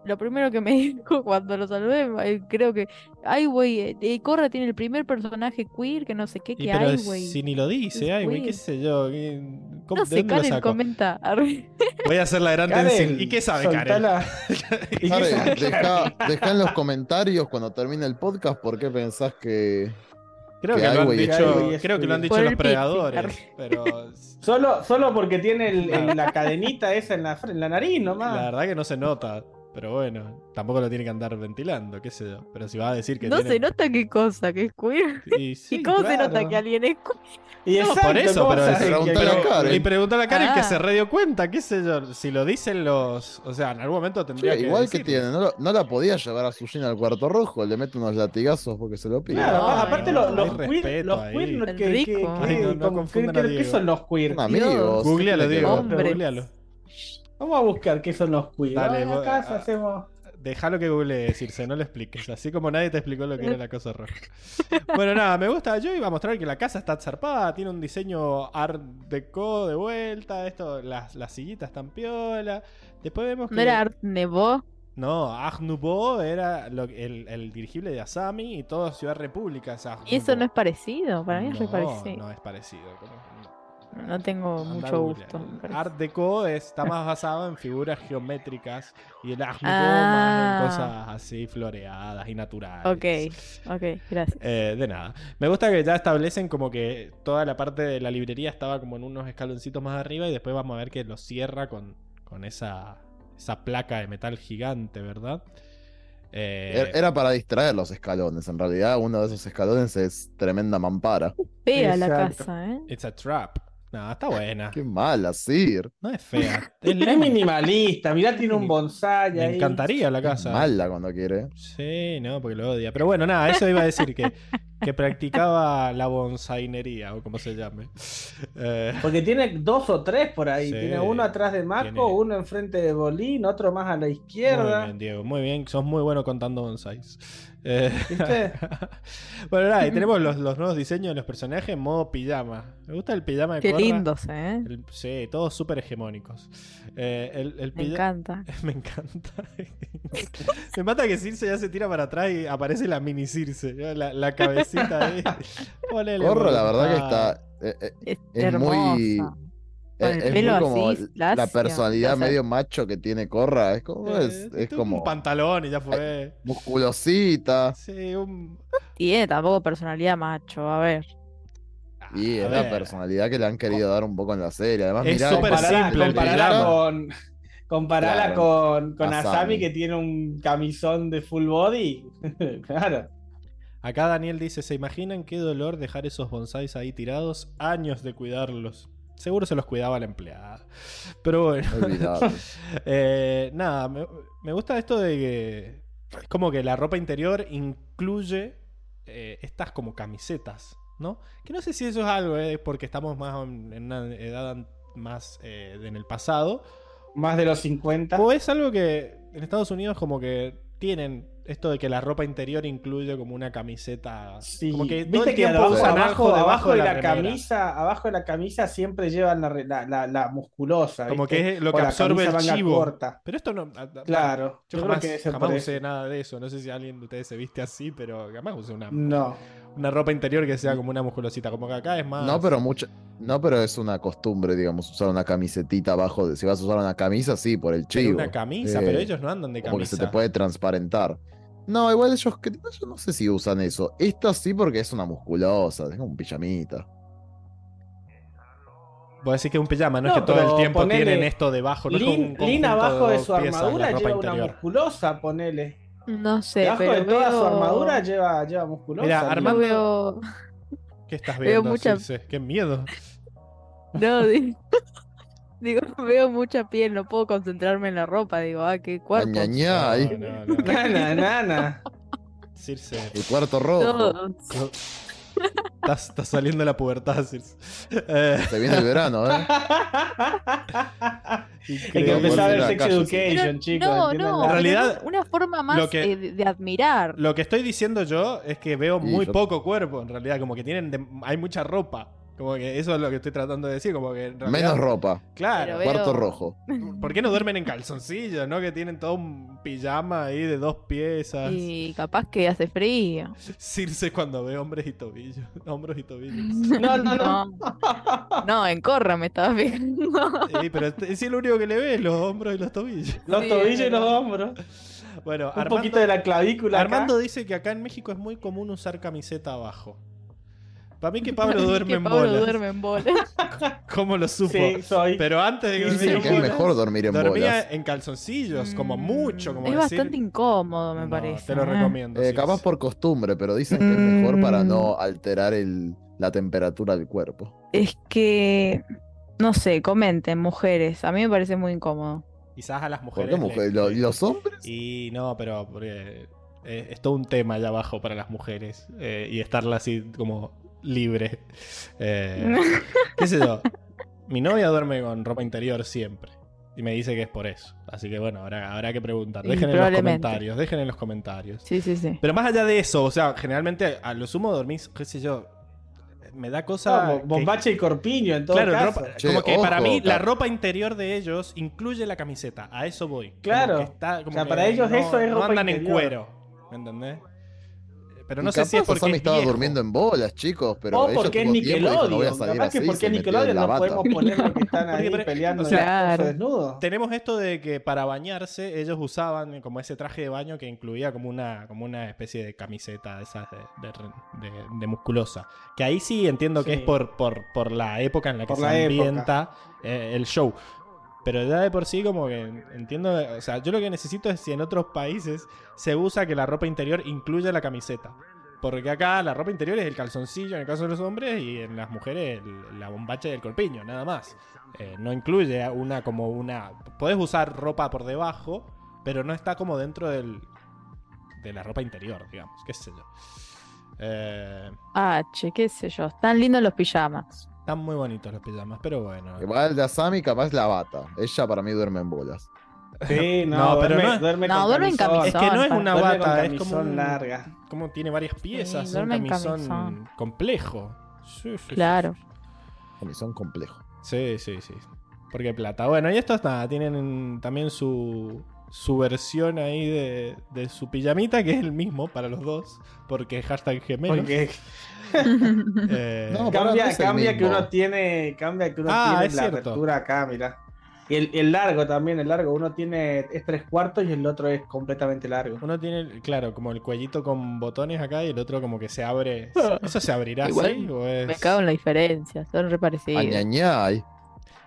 lo primero que me dijo cuando lo saludé, creo que, ay, güey, eh, eh, Corra tiene el primer personaje queer, que no sé qué, Y que hay, güey. si ni lo dice, ay, güey, qué sé yo. ¿qué- cómo- No ¿De sé, saco? comenta. Voy a hacer la gran tensión. ¿Y qué sabe Karen? soltala. ¿Y qué Are, sabe deja, Karen? deja en los comentarios cuando termine el podcast por qué pensás que. Creo Que que, lo han Highway es dicho, creo que lo han dicho los predadores. Pero Solo, solo porque tiene el- el- la cadenita esa en la, en la nariz la nomás. verdad que no se nota. Pero bueno, tampoco lo tiene que andar ventilando, qué sé yo. Pero si va a decir que No tiene... se nota qué cosa, que es queer. Y, sí, ¿Y cómo se nota que alguien es queer? Y No, exacto, por eso, ¿cómo pero, sabes pero- que- pero- Karen. y preguntarle a Karen que Ah. se re dio cuenta, qué sé yo. Si lo dicen los. O sea, en algún momento tendría Che, que. igual que tiene, no, lo- no la podía llevar a Sushin al cuarto rojo, le mete unos latigazos porque se lo pide. Claro, aparte no, los, los queer, los queer, que- que- que- Ay, no, no que- a que-. ¿Qué son los queer? Son amigos. Googlealo, ¿qué tiene que Diego. Googlealo. Vamos a buscar qué son los queer. Dale, Vamos a vos- casa, hacemos. Déjalo que google Circe, no lo expliques. Así como nadie te explicó lo que era la cosa roja. Bueno, nada, me gusta. Yo iba a mostrar que la casa está zarpada, tiene un diseño art deco de vuelta. Esto, las, las sillitas están piola. Después vemos que. ¿No era Art Nouveau? No, Art Nouveau era lo- el, el dirigible de Asami y todo Ciudad República es Art Y eso no es parecido, para mí es re no, parecido. No es parecido. ¿cómo? No. Tengo mucho gusto. Art Deco está más basado en figuras geométricas y el Art Nouveau Ah. más en cosas así floreadas y naturales. Ok, ok, gracias. Eh, de nada. Me gusta que ya establecen como que toda la parte de la librería estaba como en unos escaloncitos más arriba y después vamos a ver que lo cierra con, con esa, esa placa de metal gigante, ¿verdad? Eh, Era- Era para distraer los escalones. En realidad, uno de esos escalones es tremenda mampara. Fea la casa, ¿eh? It's a trap. No, está buena. Qué mala, Sir. No es fea. Es Es minimalista, mirá, tiene un bonsai Me ahí. encantaría la Es casa. mala cuando quiere. Sí, no, porque lo odia. Pero bueno, nada, eso iba a decir que, que practicaba la bonsainería o como se llame. Eh, Porque tiene dos o tres por ahí. Sí. Tiene uno atrás de Marco, Tiene- uno enfrente de Bolín, otro más a la muy izquierda. bien, Diego, muy bien. Sos muy bueno contando bonsais. Eh, ¿Viste? bueno, nada, y tenemos los, los nuevos diseños de los personajes en modo pijama. Me gusta el pijama de Qué Korra. lindos, ¿eh? El- sí, todos súper hegemónicos. Eh, el, el Me pija- encanta. Me encanta. Me mata que Circe ya se tira para atrás y aparece la mini Circe. La, la cabecita ahí. Ponele, Corro, la verdad que está. eh, eh, Es, muy- Con es, el es pelo muy como así, la personalidad o sea, medio macho que tiene Corra. Es como. Eh, Es, como. Un pantalón y ya fue. musculosita. Sí, un. Tiene tampoco personalidad macho, a ver. Y A es la personalidad que le han querido dar un poco en la serie. Además, Es mirá, súper Comparala, simple pijama. con. Comparala Claro. con, con Asami. Asami que tiene un camisón de full body. claro. Acá Daniel dice: ¿Se imaginan qué dolor dejar esos bonsais ahí tirados? Años de cuidarlos. Seguro se los cuidaba la empleada. Pero bueno. Eh, nada, me, me gusta esto de que es como que la ropa interior incluye eh, estas como camisetas, ¿no? Que no sé si eso es algo, eh, porque estamos más en una edad más eh, en el pasado, Más de los 50. o es algo que en Estados Unidos como que tienen esto de que la ropa interior incluye como una camiseta, Sí. como que todo Viste el que tiempo abajo, usan abajo, algo debajo abajo de la, remera. camisa, abajo de la camisa siempre llevan la, re- la, la- la musculosa. Como ¿viste? que es lo O que la absorbe el chivo. corta. Pero esto no... a- a- Claro. Yo Yo, jamás, creo que jamás usé nada de eso. No sé si alguien de ustedes se viste así, pero jamás usé una, No. una ropa interior que sea como una musculosita. Como que acá es más. No, pero mucho. No, pero es una costumbre, digamos, usar una camisetita abajo. De, si vas a usar una camisa, sí, por el Pero chivo. una camisa, Eh, pero ellos no andan de camisa. se te puede transparentar. No, igual ellos, que- yo no sé si usan eso. Esta sí porque es una musculosa, es como un pijamita. Vos decís que es un pijama, no, No, es que todo el tiempo ponele- tienen esto debajo. No es Lin, Lin conjunto abajo de su piezas, armadura lleva una musculosa, ponele. No sé, Debajo pero de toda veo... su armadura lleva, lleva musculosa. Mira, Lin. Armando- Yo veo... ¿Qué estás Veo viendo, mucha- Circe? Qué miedo. No, digo, veo mucha piel, no puedo concentrarme en la ropa. Digo, ah, qué ahí. No, no, no. Nana, nana. Circe. El cuarto rojo. Todos. Está, está saliendo la pubertad, Circe. Eh, Se viene el verano, ¿eh? Hay que empezar a ver Sex. Education, chicos. no, no, la- En realidad, una forma más que- eh, de, de admirar. Lo que estoy diciendo yo es que veo Sí, muy yo- poco cuerpo, en realidad. Como que tienen. de- hay mucha ropa. Como que eso es lo que estoy tratando de decir. Como que en realidad- Menos ropa. Claro. Pero veo- Cuarto rojo. ¿Por qué no duermen en calzoncillos, no? Que tienen todo un pijama ahí de dos piezas. Y capaz que hace frío. Circe cuando ve hombres y tobillos. Hombros y tobillos. No, no, no. No, No, en Corra me estabas fijando. Sí, pero este- sí, lo único que le ve es los hombros y los tobillos. Los Sí, tobillos y los hombros. Bueno, Un Armando, poquito de la clavícula. acá. Armando dice que acá en México es muy común usar camiseta abajo. Para mí que Pablo duerme Que en Pablo bolas. duerme en bolas. ¿Cómo lo supo? Sí, soy. Pero antes de que Dicen durmiera que es mejor dormir en dormía bolas. en calzoncillos, como Mm, mucho. Como es decir, bastante incómodo, me "No, parece. Te lo ¿eh? recomiendo. Eh, Circe". capaz por costumbre, pero dicen que es mejor para Mm. no alterar el, la temperatura del cuerpo. Es que, no sé, comenten, mujeres. A mí me parece muy incómodo. Quizás a las ¿Por mujeres. qué le- mujer? ¿Lo- le- ¿Los hombres? Y no, pero porque eh, es todo un tema allá abajo para las mujeres. eh, y estarla así como libre. Eh, ¿Qué sé yo? Mi novia duerme con ropa interior siempre. Y me dice que es por eso. Así que bueno, habrá, habrá que preguntar. Dejen en los comentarios. Dejen en los comentarios. Sí, sí, sí. Pero más allá de eso, o sea, generalmente a lo sumo dormís, qué sé yo. Me da cosa. Como que- Bombacha y corpiño en todo Claro, caso. ropa- Che, como que para mí la ropa interior de ellos incluye la camiseta. A eso voy. Como Claro. que está- como O sea, que para ellos eso es no ropa andan en cuero. ¿Me entendés? Pero Y no sé si es porque Asami es estaba viejo. durmiendo en bolas, chicos, pero o porque es no Nickelodeon. salir Capaz que así, porque es Nickelodeon no podemos poner los que están ahí peleando o sea, en la Claro. cosa desnudo. Tenemos esto de que para bañarse ellos usaban como ese traje de baño que incluía como una, como una especie de camiseta de esas de, de- de- de musculosa. Que ahí sí entiendo que Sí. es por, por, por la época en la que Por se la ambienta eh, el show. Pero ya de por sí como que entiendo, o sea, yo lo que necesito es si en otros países se usa que la ropa interior incluya la camiseta. Porque acá la ropa interior es el calzoncillo en el caso de los hombres y en las mujeres la bombacha del corpiño, nada más. Eh, no incluye una como una... Podés usar ropa por debajo, pero no está como dentro del, de la ropa interior, digamos, qué sé yo. Eh, Ah, che, qué sé yo. Están lindos los pijamas. Están muy bonitos los pijamas, pero bueno. Igual de Asami capaz la bata. Ella para mí duerme en bolas. Sí, no, No, pero duerme, no duerme No, duerme en camisón. Es que no es una bata, es camisón como un- larga. como tiene varias piezas, es un camisón camisón. complejo. Sí, sí, sí, Claro. Camisón complejo. Sí, sí, sí. Porque plata. Bueno, y estos nada, tienen también su, su versión ahí de, de su pijamita, que es el mismo para los dos, porque hashtag gemelo. Porque Eh, No, cambia, cambia que uno tiene, cambia que uno Ah, tiene es la cierto. apertura acá, mira. Y el, el largo también, el largo, uno tiene es tres cuartos y el otro es completamente largo. Uno tiene, claro, como el cuellito con botones acá y el otro como que se abre. ¿Eso se abrirá Igual así? ¿O es... Me cago en la diferencia. Son re parecidos. Añañay.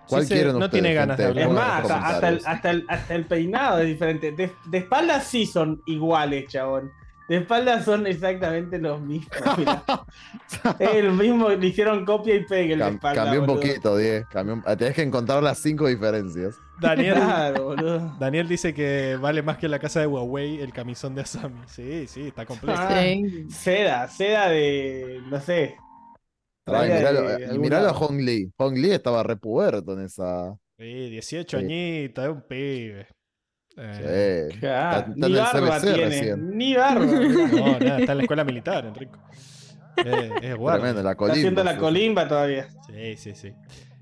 ¿Cuál Sí, se- quieren no tiene ganas de hablar. Es más, hasta, hasta el, hasta, el, hasta el peinado es diferente. De, de espaldas sí son iguales, chabón. De espaldas son exactamente los mismos. el mismo, le hicieron copia y pegue el de Cam- espalda. cambió un boludo. poquito, Die. Cambió un- Tenés que encontrar las cinco diferencias. Daniel, Claro, boludo. Daniel dice que vale más que la casa de Huawei el camisón de Asami. Sí, sí, está completo. Ah. Sí. Seda, seda de. no sé. Ay, miralo, a. Hong Lee. Hong Lee estaba repuberto en esa. Sí, 18 Sí. añitos, es un pibe. Eh, Sí. Ah, Está- está ni en el barba CBC tiene. recién. Ni barba. No, nada, está en la escuela militar, Enrico. Eh, es guardia. Tremendo, la Está colimba. haciendo la sí. colimba todavía. Sí, sí, sí.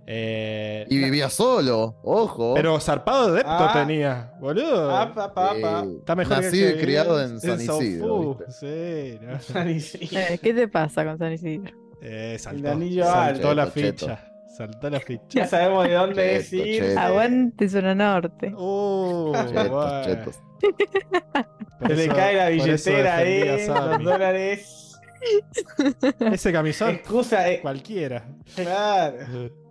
Eh, Y vivía solo, ojo. pero zarpado de depto Ah. tenía, boludo. Apa, pa, pa. Sí. Está mejor Nacido que y criado en San Isidro. Sí, no. Sí. Eh, ¿Qué te pasa con San Isidro? Eh, saltó, El anillo saltó alto. la Cheto, ficha. Saltó la ficha. Ya sabemos de dónde es ir. Aguante zona norte. Uh, Chetos, Se le cae la billetera ahí, los dólares. Ese camisón, Excusa, eh, cualquiera. claro.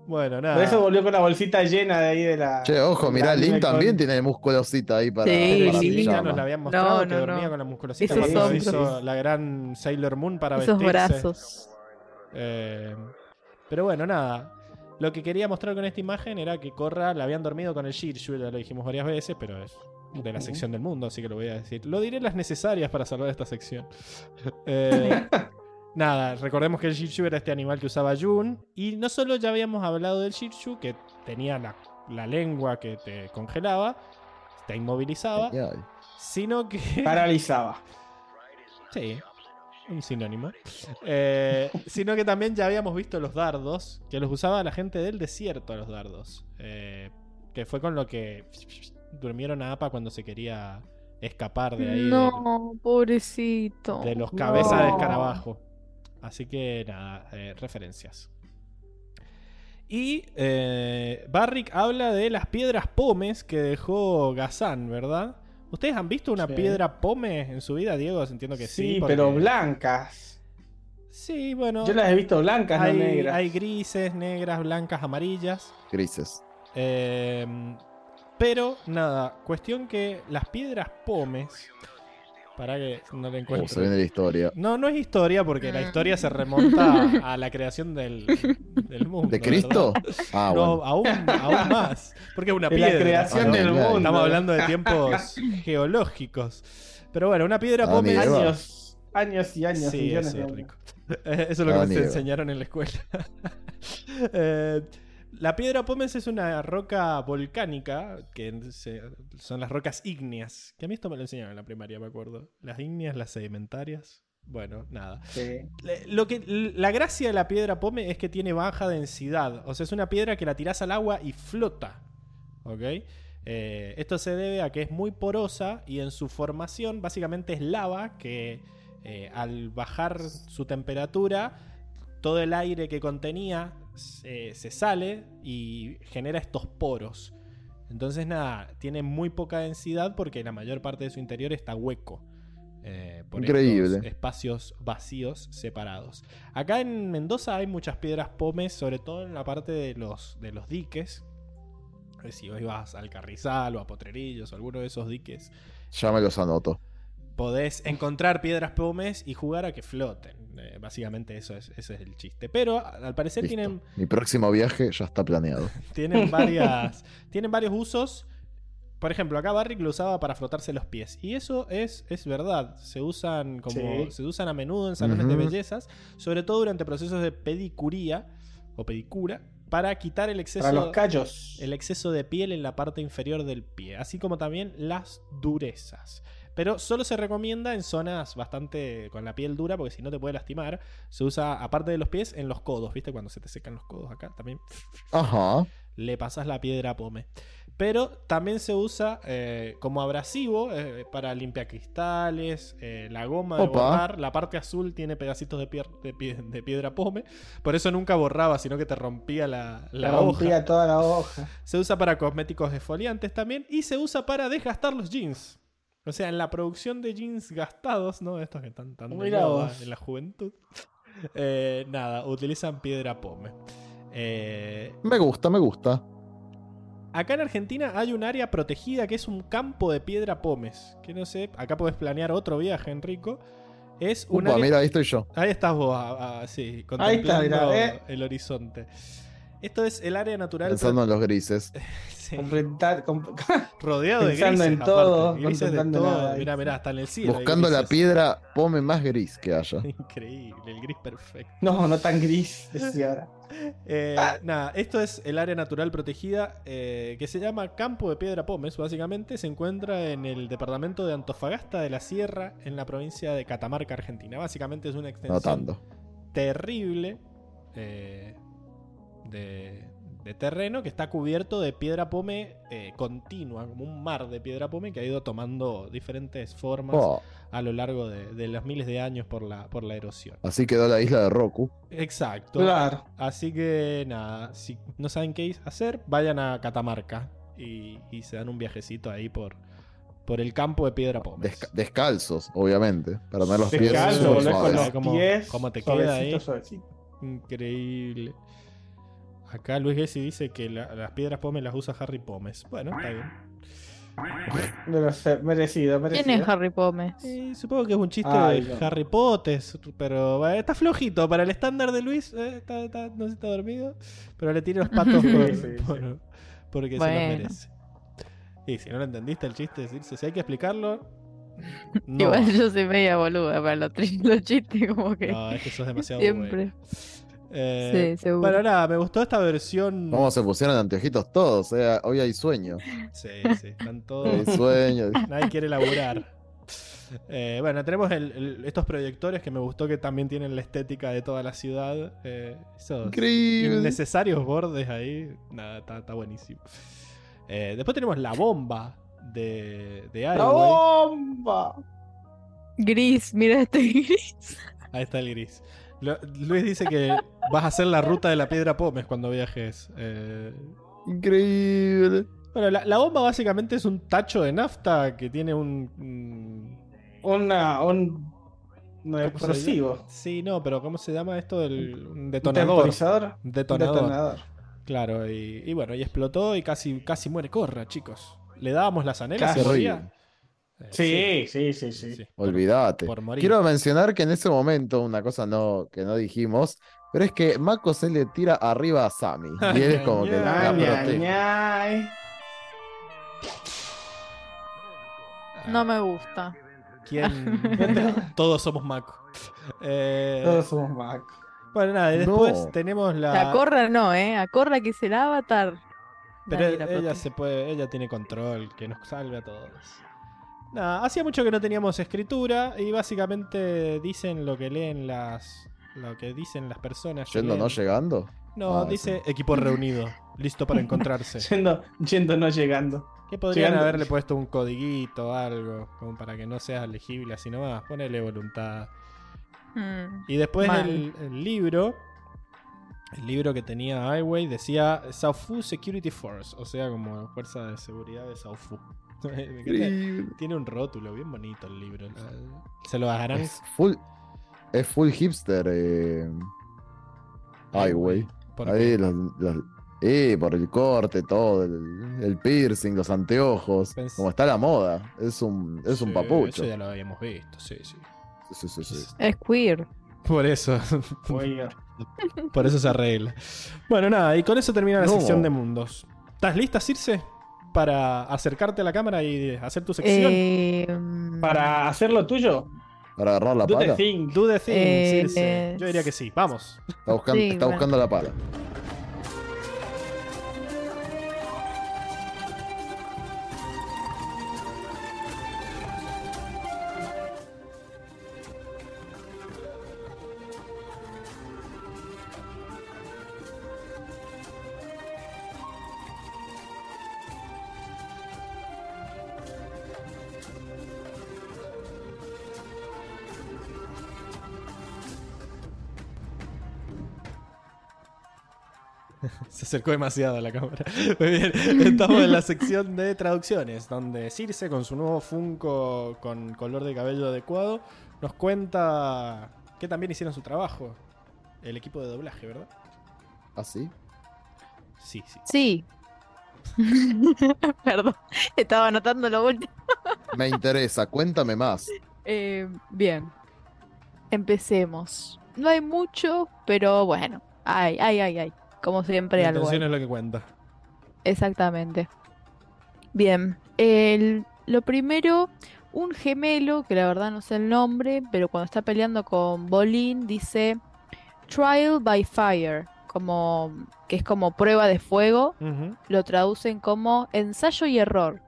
Bueno, nada. Por eso volvió con la bolsita llena de ahí de la. Che, ojo, mirá, Link anime con- también tiene musculosita ahí para. Sí, para sí, Link. ya nos la habían mostrado No, que no, dormía no. con la musculosita Esos cuando hombros. hizo la gran Sailor Moon para Esos vestirse. brazos. Eh, pero bueno, nada. Lo que quería mostrar con esta imagen era que Korra la habían dormido con el Shirshu, ya lo dijimos varias veces, pero es de la sección del mundo, así que lo voy a decir. Lo diré las necesarias para salvar esta sección. Eh, nada, recordemos que el Shirshu era este animal que usaba Jun. Y no solo ya habíamos hablado del Shirshu, que tenía la, la lengua que te congelaba, te inmovilizaba, sino que... Paralizaba. Sí, un sinónimo. Eh, sino que también ya habíamos visto los dardos, que los usaba la gente del desierto, los dardos. Eh, que fue con lo que durmieron a Apa cuando se quería escapar de ahí No, pobrecito. de, de los cabezas de No. escarabajo. Así que nada, eh, referencias. Y eh, Barrick habla de las piedras pomes que dejó Gazán, ¿verdad? ¿Ustedes han visto una Sí. piedra pome en su vida, Diego? Entiendo que sí. Sí, porque- pero blancas. Sí, bueno. Yo las he visto blancas, hay, no negras. hay grises, negras, blancas, amarillas. Grises. Eh, pero nada, cuestión que las piedras pomes. Para que no le Oh, se viene la historia. No, no es historia porque la historia se remonta a la creación del, del mundo. ¿De Cristo? Ah, no, bueno. aún, aún más. Porque es una De la piedra. creación Ah, no, del claro. mundo. Estamos hablando de tiempos geológicos. Pero bueno, una piedra Ah, idea. Años, años y años. Sí, millones eso de rico. Eso es lo que Ah, nos enseñaron en la escuela. Eh, la piedra pómez es una roca volcánica, que se- son las rocas ígneas. Que a mí esto me lo enseñaron en la primaria, me acuerdo. Las ígneas, las sedimentarias. Bueno, nada. Sí. Lo que, la gracia de la piedra pome es que tiene baja densidad. O sea, es una piedra que la tirás al agua y flota. ¿Ok? Eh, esto se debe a que es muy porosa y en su formación básicamente es lava que Eh, al bajar su temperatura, todo el aire que contenía se, se sale y genera estos poros. Entonces nada, tiene muy poca densidad porque la mayor parte de su interior está hueco. eh, por Increíble. estos espacios vacíos separados. Acá en Mendoza hay muchas piedras pomes, sobre todo en la parte de los, de los diques. Eh, Si hoy vas al Carrizal o a Potrerillos o alguno de esos diques, Ya me los anoto. Podés encontrar piedras pomes y jugar a que floten. Eh, básicamente eso es, ese es el chiste. Pero al parecer Listo. tienen Mi próximo viaje ya está planeado. tienen varias. tienen varios usos. Por ejemplo, acá Barrick lo usaba para frotarse los pies. Y eso es, es verdad. Se usan como. Sí. Se usan a menudo en salones de bellezas. Sobre todo durante procesos de pedicuría o pedicura. Para quitar el exceso. Para los callos. el exceso de piel en la parte inferior del pie, así como también las durezas. Pero solo se recomienda en zonas bastante con la piel dura, porque si no te puede lastimar. Se usa, aparte de los pies, en los codos, ¿viste? Cuando se te secan los codos acá, también Ajá. le pasas la piedra pome. Pero también se usa eh, como abrasivo eh, para limpiacristales, eh, la goma de Opa. borrar. La parte azul tiene pedacitos de, pier- de pie- de piedra pome. Por eso nunca borraba, sino que te rompía la, la La hoja. rompía toda la hoja. Se usa para cosméticos desfoliantes también y se usa para desgastar los jeans. O sea, en la producción de jeans gastados, ¿no? Estos que están tan de moda en la juventud. eh, nada, utilizan piedra pome. Eh, Me gusta, me gusta. acá en Argentina hay un área protegida que es un campo de piedra pomes. Que no sé, acá puedes planear otro viaje, Enrico. Es un área- mira, ahí estoy yo. Ahí estás vos, ah, ah, sí, Ahí está, contemplando mirá, ¿eh? el horizonte. Esto es el área natural Pensando en los grises. Sí. Completar- comp- rodeado de Pensando grises, en todo, grises de todo. nada. Mira, mira, hasta en el cielo. Buscando la piedra pome más gris que haya. Increíble, el gris perfecto. No, no tan gris, decía ahora. Eh, Nada, esto es el área natural protegida eh, que se llama Campo de Piedra Pómez. Básicamente se encuentra en el departamento de Antofagasta de la Sierra, en la provincia de Catamarca, Argentina. Básicamente es una extensión Notando. terrible eh, de, de terreno que está cubierto de piedra pome eh, continua, como un mar de piedra pome que ha ido tomando diferentes formas Oh, a lo largo de, de los miles de años por la, por la erosión. así quedó la isla de Roku. Exacto. Claro. Así que nada, si no saben qué hacer, vayan a Catamarca y, y se dan un viajecito ahí por, por el campo de piedra pome. Desca- descalzos, obviamente. Para tener los pies Descalzo, súper volvés con suaves. los ¿Cómo- pies. cómo te queda ahí? suavecito. Increíble. Acá Luis Gessi dice que la- las piedras Pómez las usa Harry Pómez. Bueno, está bien. Pero se- merecido, merecido. ¿Quién es Harry Pómez? Eh, supongo que es un chiste Ay, de no. Harry Potter, pero eh, está flojito. Para el estándar de Luis, eh, está, está- no sé si está dormido. Pero le tiro los patos por- Sí, sí, por- porque se los merece. Y si no lo entendiste el chiste, decirse, si hay que explicarlo. No, Igual yo soy media boluda para los, los chistes, como que no, es que sos demasiado siempre. bueno. Eh, Sí, seguro. bueno, nada, me gustó esta versión. ¿Cómo se pusieron anteojitos todos? eh? Hoy hay sueño. Sí, sí, están todos. Hay sueño. Nadie quiere laburar. Eh, bueno, tenemos el- el- estos proyectores que me gustó que también tienen la estética de toda la ciudad. Eh, esos Increíble. innecesarios bordes ahí. Nada, está, está buenísimo. Eh, después tenemos la bomba de, de ¡La bomba! Gris, mira este gris. Ahí está el gris. Luis dice que vas a hacer la ruta de la piedra Pómez cuando viajes. Eh, Increíble. bueno, la, la bomba básicamente es un tacho de nafta que tiene un- un Una, un, un ¿Cómo se explosivo. Sí, no, pero ¿cómo se llama esto? El, un ¿Un detonador. Un detonador. detonador. Claro, y, y bueno, y explotó y casi, casi muere. Corra, chicos. ¿Le dábamos las anelas Casi. y moría? Sí, sí, sí, sí. sí. Olvídate. Quiero mencionar que en ese momento, una cosa no, que no dijimos, pero es que Mako se le tira arriba a Sammy. Y él es como que la protege. Ah, No me gusta. ¿Quién? Todos somos Mako. Eh, Todos somos Mac. bueno, nada, y después No. tenemos la. La Corra no, ¿eh? A Corra que es el avatar. Pero Nadie ella se puede, ella tiene control, que nos salve a todos. Nada, hacía mucho que no teníamos escritura y básicamente dicen lo que leen las. Lo que dicen las personas. Yendo, no llegando. No, Ah, dice equipo reunido, listo para encontrarse. Yendo, yendo, no llegando. Que podrían haberle puesto un codiguito o algo, como para que no sea legible así nomás. Ponele voluntad. Mm, Y después el, el libro, el libro que tenía Highway decía Saufu Security Force, o sea, como Fuerza de Seguridad de Saufu. Me encanta. Increíble. Tiene un rótulo bien bonito el libro. la- Se lo bajarán. Es full, es full hipster. Eh... Highway. porque- Ahí, los, los- eh, por el corte, todo, el, el piercing, los anteojos. Pens- Como está la moda. Es un, es un papucho. Eso ya lo habíamos visto, sí, sí. Sí, sí. Es queer. Por eso, por eso se arregla. Bueno, nada, y con eso termina la No. sección de mundos. ¿Estás lista, Circe? Para acercarte a la cámara y hacer tu sección. Eh, mm, Para hacer lo tuyo, Para agarrar la do the thing. Do the thing, Eh, Circe. Yo diría que sí. Vamos. Está buscando, Sí, está bueno. buscando la pala. Acercó demasiado a la cámara. Muy bien. Estamos en la sección de traducciones, donde Circe, con su nuevo Funko con color de cabello adecuado, nos cuenta que también hicieron su trabajo. El equipo de doblaje, ¿verdad? ¿Ah, sí? Sí, sí. Sí. Perdón, estaba anotando lo último. Me interesa, cuéntame más. Eh, bien. Empecemos. No hay mucho, pero bueno. Hay, hay, hay, hay. Como siempre, La algo. intención es lo que cuenta. Exactamente. Bien. El- lo primero, un gemelo, que la verdad no sé el nombre, pero cuando está peleando con Bolin dice Trial by Fire, como que es como prueba de fuego, lo traducen como ensayo y error.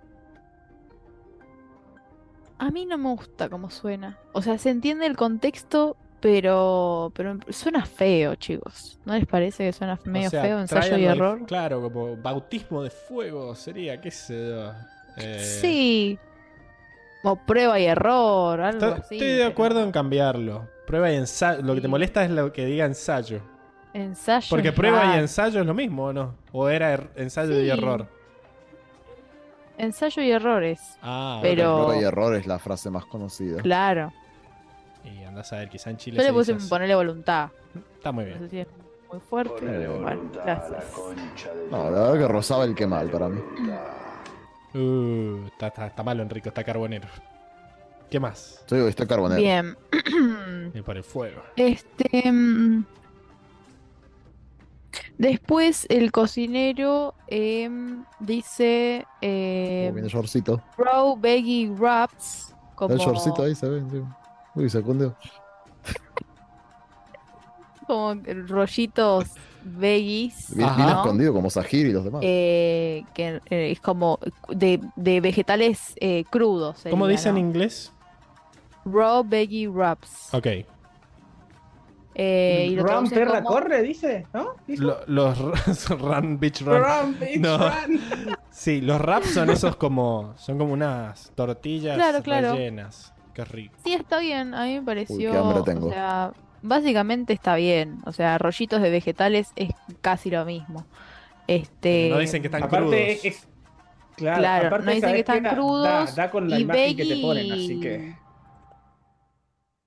A mí no me gusta cómo suena. O sea, se entiende el contexto, pero pero suena feo, chicos. ¿No les parece que suena medio O sea, feo, ensayo y error? Claro, como bautismo de fuego sería, qué sé yo. Eh, Sí. O prueba y error, algo Estoy, así. estoy de pero acuerdo en cambiarlo. Prueba y ensayo. Lo que te molesta es lo que diga ensayo. Ensayo Porque prueba y ensayo es lo mismo, ¿o no? ¿O era er- ensayo y error? Ensayo y errores. Ah, Pero- Prueba y error es la frase más conocida. Claro. Y andás a ver, quizá en Chile Yo le se puse ponerle voluntad. Está muy No bien. sé si es muy fuerte. pero Bueno, gracias. No, la verdad que rozaba el que mal para mí. Uh, está, está- está malo, Enrico, está carbonero. ¿Qué más? Yo digo que está carbonero. Bien. Y por el fuego. Este. mm, Después el cocinero em, dice eh, Como viene el shortcito. raw veggie wraps. Como, El shortcito ahí se ve. sí. Uy, se escondió. como rollitos veggies. Bien, escondido como Sahir y los demás. eh, que eh, es como de, de vegetales eh, crudos. ¿Cómo dice en ¿no? inglés? Raw veggie wraps. Ok. Eh, y lo Run, traducen perra, como- corre, dice, ¿no? ¿Dijo? Lo- los run, bitch, run. Run, bitch, No. run. Sí, los wraps son esos como. Son como unas tortillas Claro, claro. rellenas. Qué rico. Sí, está bien. A mí me pareció. qué hambre tengo. O sea, básicamente está bien. O sea, rollitos de vegetales es casi lo mismo. Este. No dicen que están Aparte, crudos. es, claro, Claro, aparte, no dicen ¿sabes que están crudos Da, da con la y imagen que te ponen, así que.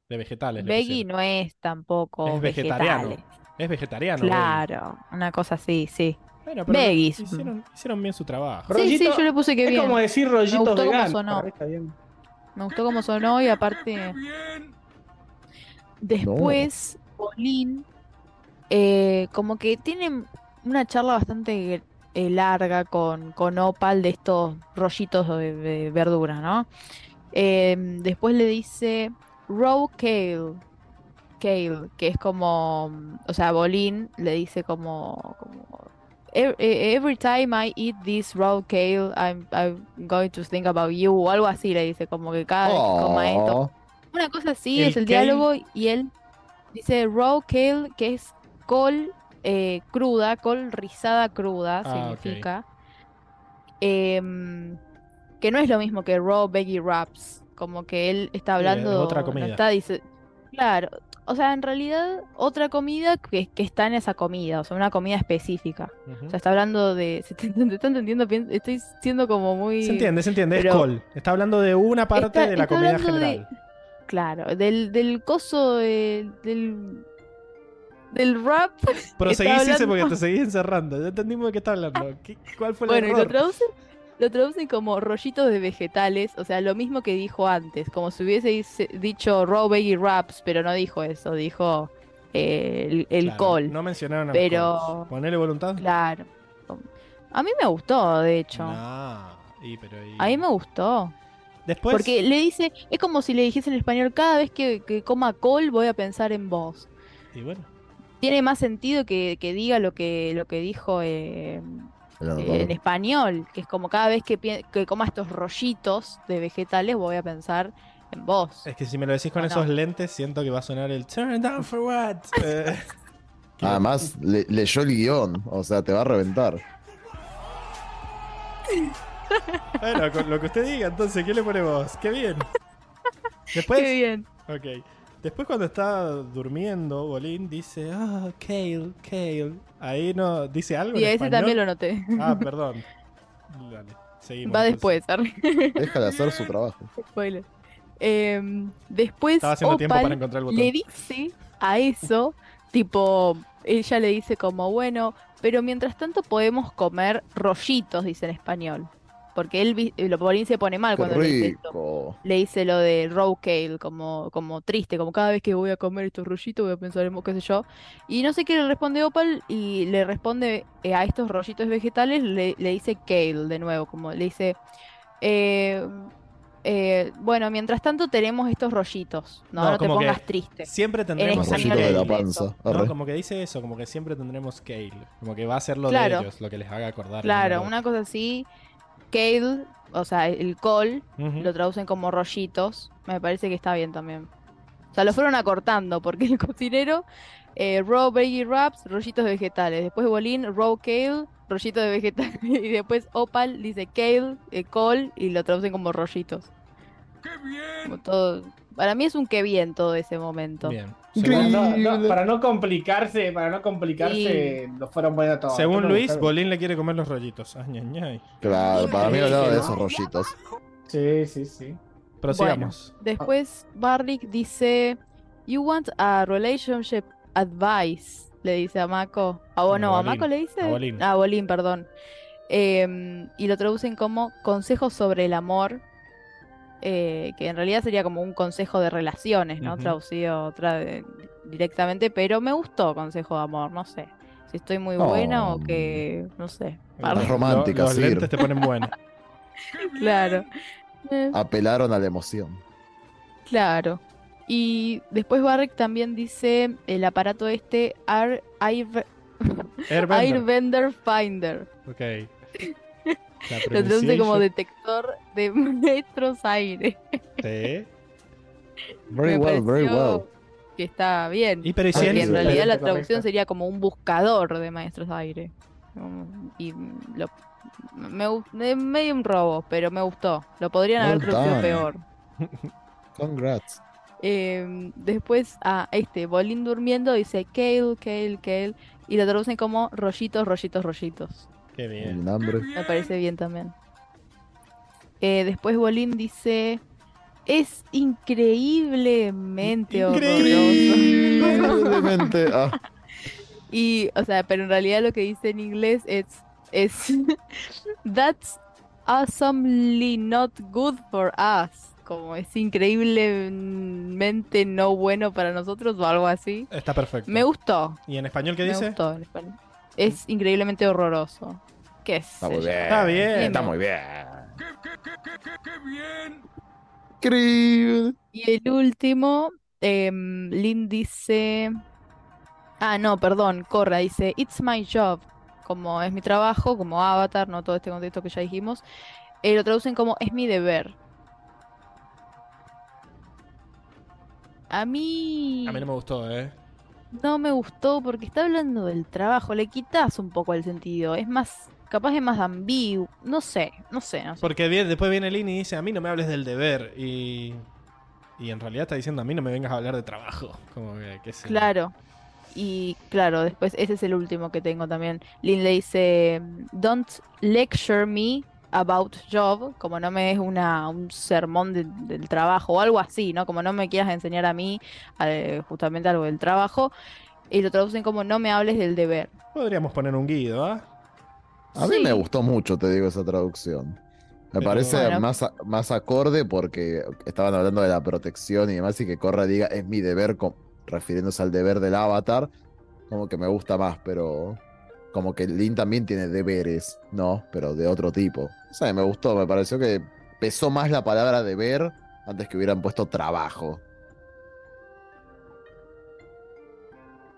De vegetales. le Veggie no es tampoco Es vegetariano. vegetales. Es vegetariano. Claro, una cosa así, sí. Bueno, pero. Hicieron, hicieron bien su trabajo. Rollito- Sí, sí, yo le puse que Es bien. como decir rollitos veganos. está bien. Me gustó cómo sonó y aparte. Después, Bolín, eh, como que tiene una charla bastante eh, larga con, con Opal de estos rollitos de, de verdura, ¿no? Eh, después le dice raw kale, kale, que es como, o sea, Bolín le dice como, como "Ev- eh, Every time I eat this raw kale, I'm, I'm going to think about you, o algo así le dice, como que cada vez que coma esto, Oh, una cosa así El es el kale- diálogo y él dice raw kale, que es col eh, cruda, col rizada cruda, Ah, significa. Em, que no es lo mismo que Raw Veggie Wraps, como que él está hablando, es otra no comida. está dice, claro, o sea, en realidad otra comida que, que está en esa comida, o sea, una comida específica. O sea, está hablando de, ¿se te, te está entendiendo? Estoy siendo como muy Se entiende, se entiende, es pero- col. Está hablando de una parte Está- de la comida de- general. Claro, del, del coso de- del del rap. Proseguís hablando- porque te seguís encerrando. Ya entendimos de qué está hablando. ¿Qué- ¿Cuál fue el Bueno, y lo error? traducen, lo traducen como rollitos de vegetales, o sea, lo mismo que dijo antes, como si hubiese dicho raw veggie wraps, pero no dijo eso, dijo eh, el, el Claro, col. No mencionaron a pero-. Ponele voluntad. Claro. A mí me gustó, de hecho. No, y, pero y- A mí me gustó. Después, Porque le dice, es como si le dijese en español, cada vez que, que coma col voy a pensar en vos. y bueno, Tiene más sentido que, que diga lo que, lo que dijo eh, En español, que es como cada vez que, que coma estos rollitos de vegetales voy a pensar en vos. es que si me lo decís con esos lentes, siento que va a sonar el turn down for what. Eh, Además, le- leyó el guion, o sea, te va a reventar. Bueno, con lo que usted diga, entonces, ¿qué le ponemos? Qué bien. Después, Qué bien. ok. Después cuando está durmiendo, Bolín dice, ah, Kale, Kale. Ahí no, dice algo. Y en a ese español? también lo noté. Ah, perdón. Dale, seguimos. Va después. Deja de hacer su trabajo. Spoiler. Em, después Estaba haciendo tiempo Opal para encontrar el botón. le dice a eso, tipo, ella le dice como, bueno, pero mientras tanto podemos comer rollitos, dice en español. Porque él, vi- lo Bolín se pone mal Qué cuando le dice esto. Le dice lo de raw kale, como, como triste, como cada vez que voy a comer estos rollitos voy a pensar en qué sé yo. Y no sé qué le responde Opal y le responde eh, a estos rollitos vegetales, le, le dice kale de nuevo, como le dice, eh, eh, bueno, mientras tanto tenemos estos rollitos, no, No, no, te pongas triste. Siempre En tendremos rollitos de la panza. No, como que dice eso, como que siempre tendremos Kale. Como que va a ser lo Claro. de ellos, lo que les haga acordar. Claro, una cosa así, kale, o sea, el col, lo traducen como rollitos, me parece que está bien también. O sea, lo fueron acortando porque el cocinero, eh, raw veggie wraps, rollitos de vegetales. Después Bolín, raw kale, rollitos de vegetales. Y después Opal dice kale, eh, col, y lo traducen como rollitos. Como todo. Para mí es un qué bien todo ese momento. Bien. Para Según, no, no, para no complicarse, para no complicarse, lo fueron poniendo todo. según Todo Luis. Bolín le quiere comer los rollitos. Ay, ay, ay. Claro, para mí hablaba de ¿no? esos rollitos. Sí, sí, sí. Prosigamos. Después Barrick dice, You want a relationship advice, le dice a Mako. Ah, A bueno, a Bolín. Mako le dice. A Bolín. Ah, Bolín, perdón. Em, y lo traducen como consejos sobre el amor, eh, que en realidad sería como un consejo de relaciones, ¿no? Traducido tra- directamente, pero me gustó consejo de amor, no sé. Si estoy muy buena Oh. o que, no sé. Más Los- romántica, Los, Sir. lentes te ponen buenos. Claro. Eh, Apelaron a la emoción. Claro. Y después Barrick también dice el aparato este Air, Air, Airbender. Airbender Finder. Ok. La Lo traduce como detector de maestros aire. Sí. Very Me well, very well. Que está bien. Y pero ¿y si Porque en realidad la traducción sería como un buscador de maestros aire. Um, Y lo, me, medio un robo, pero me gustó. Lo podrían haber traducido peor. Congrats. Eh, después a este, Bolín durmiendo dice Kale, Kale, Kale. Y lo traducen como rollitos, rollitos, rollitos. Qué bien. Un hambre. Me parece bien también. Eh, después Bolín dice. Es increíblemente horroroso. Increíblemente. Ah, Y, o sea, pero en realidad lo que dice en inglés es. es That's awesomely not good for us. Como es increíblemente no bueno para nosotros o algo así. Está perfecto. Me gustó. ¿Y en español qué Me dice? gustó en español. Es increíblemente horroroso. ¿Qué es? está muy bien. Está bien. Está muy bien. Increíble. Y el último, em, Lynn dice. Ah, no, perdón, Corra dice: It's my job. Como es mi trabajo, como avatar, no todo este contexto que ya dijimos. Eh, lo traducen como es mi deber. A mí. A mí no me gustó, ¿eh? No me gustó porque está hablando del trabajo. Le quitas un poco el sentido. Es más capaz es más ambiguo. No sé, no sé, no sé. Porque bien- después viene Lin y dice, a mí no me hables del deber. Y, y en realidad está diciendo, a mí no me vengas a hablar de trabajo. Como que, qué sé. Claro. Y claro, después ese es el último que tengo también. Lin le dice, don't lecture me about job, como no me es una, un sermón de- del trabajo o algo así, ¿no? Como no me quieras enseñar a mí eh, justamente algo del trabajo. Y lo traducen como no me hables del deber. Podríamos poner un guido, ¿ah? A mí Sí. me gustó mucho, te digo, esa traducción. Me Pero- parece Bueno. más, a- más acorde porque estaban hablando de la protección y demás, y que Corra diga es mi deber, refiriéndose al deber del avatar, como que me gusta más, pero como que Lin también tiene deberes, ¿no? Pero de otro tipo. O sea, me gustó, me pareció que pesó más la palabra deber antes que hubieran puesto trabajo.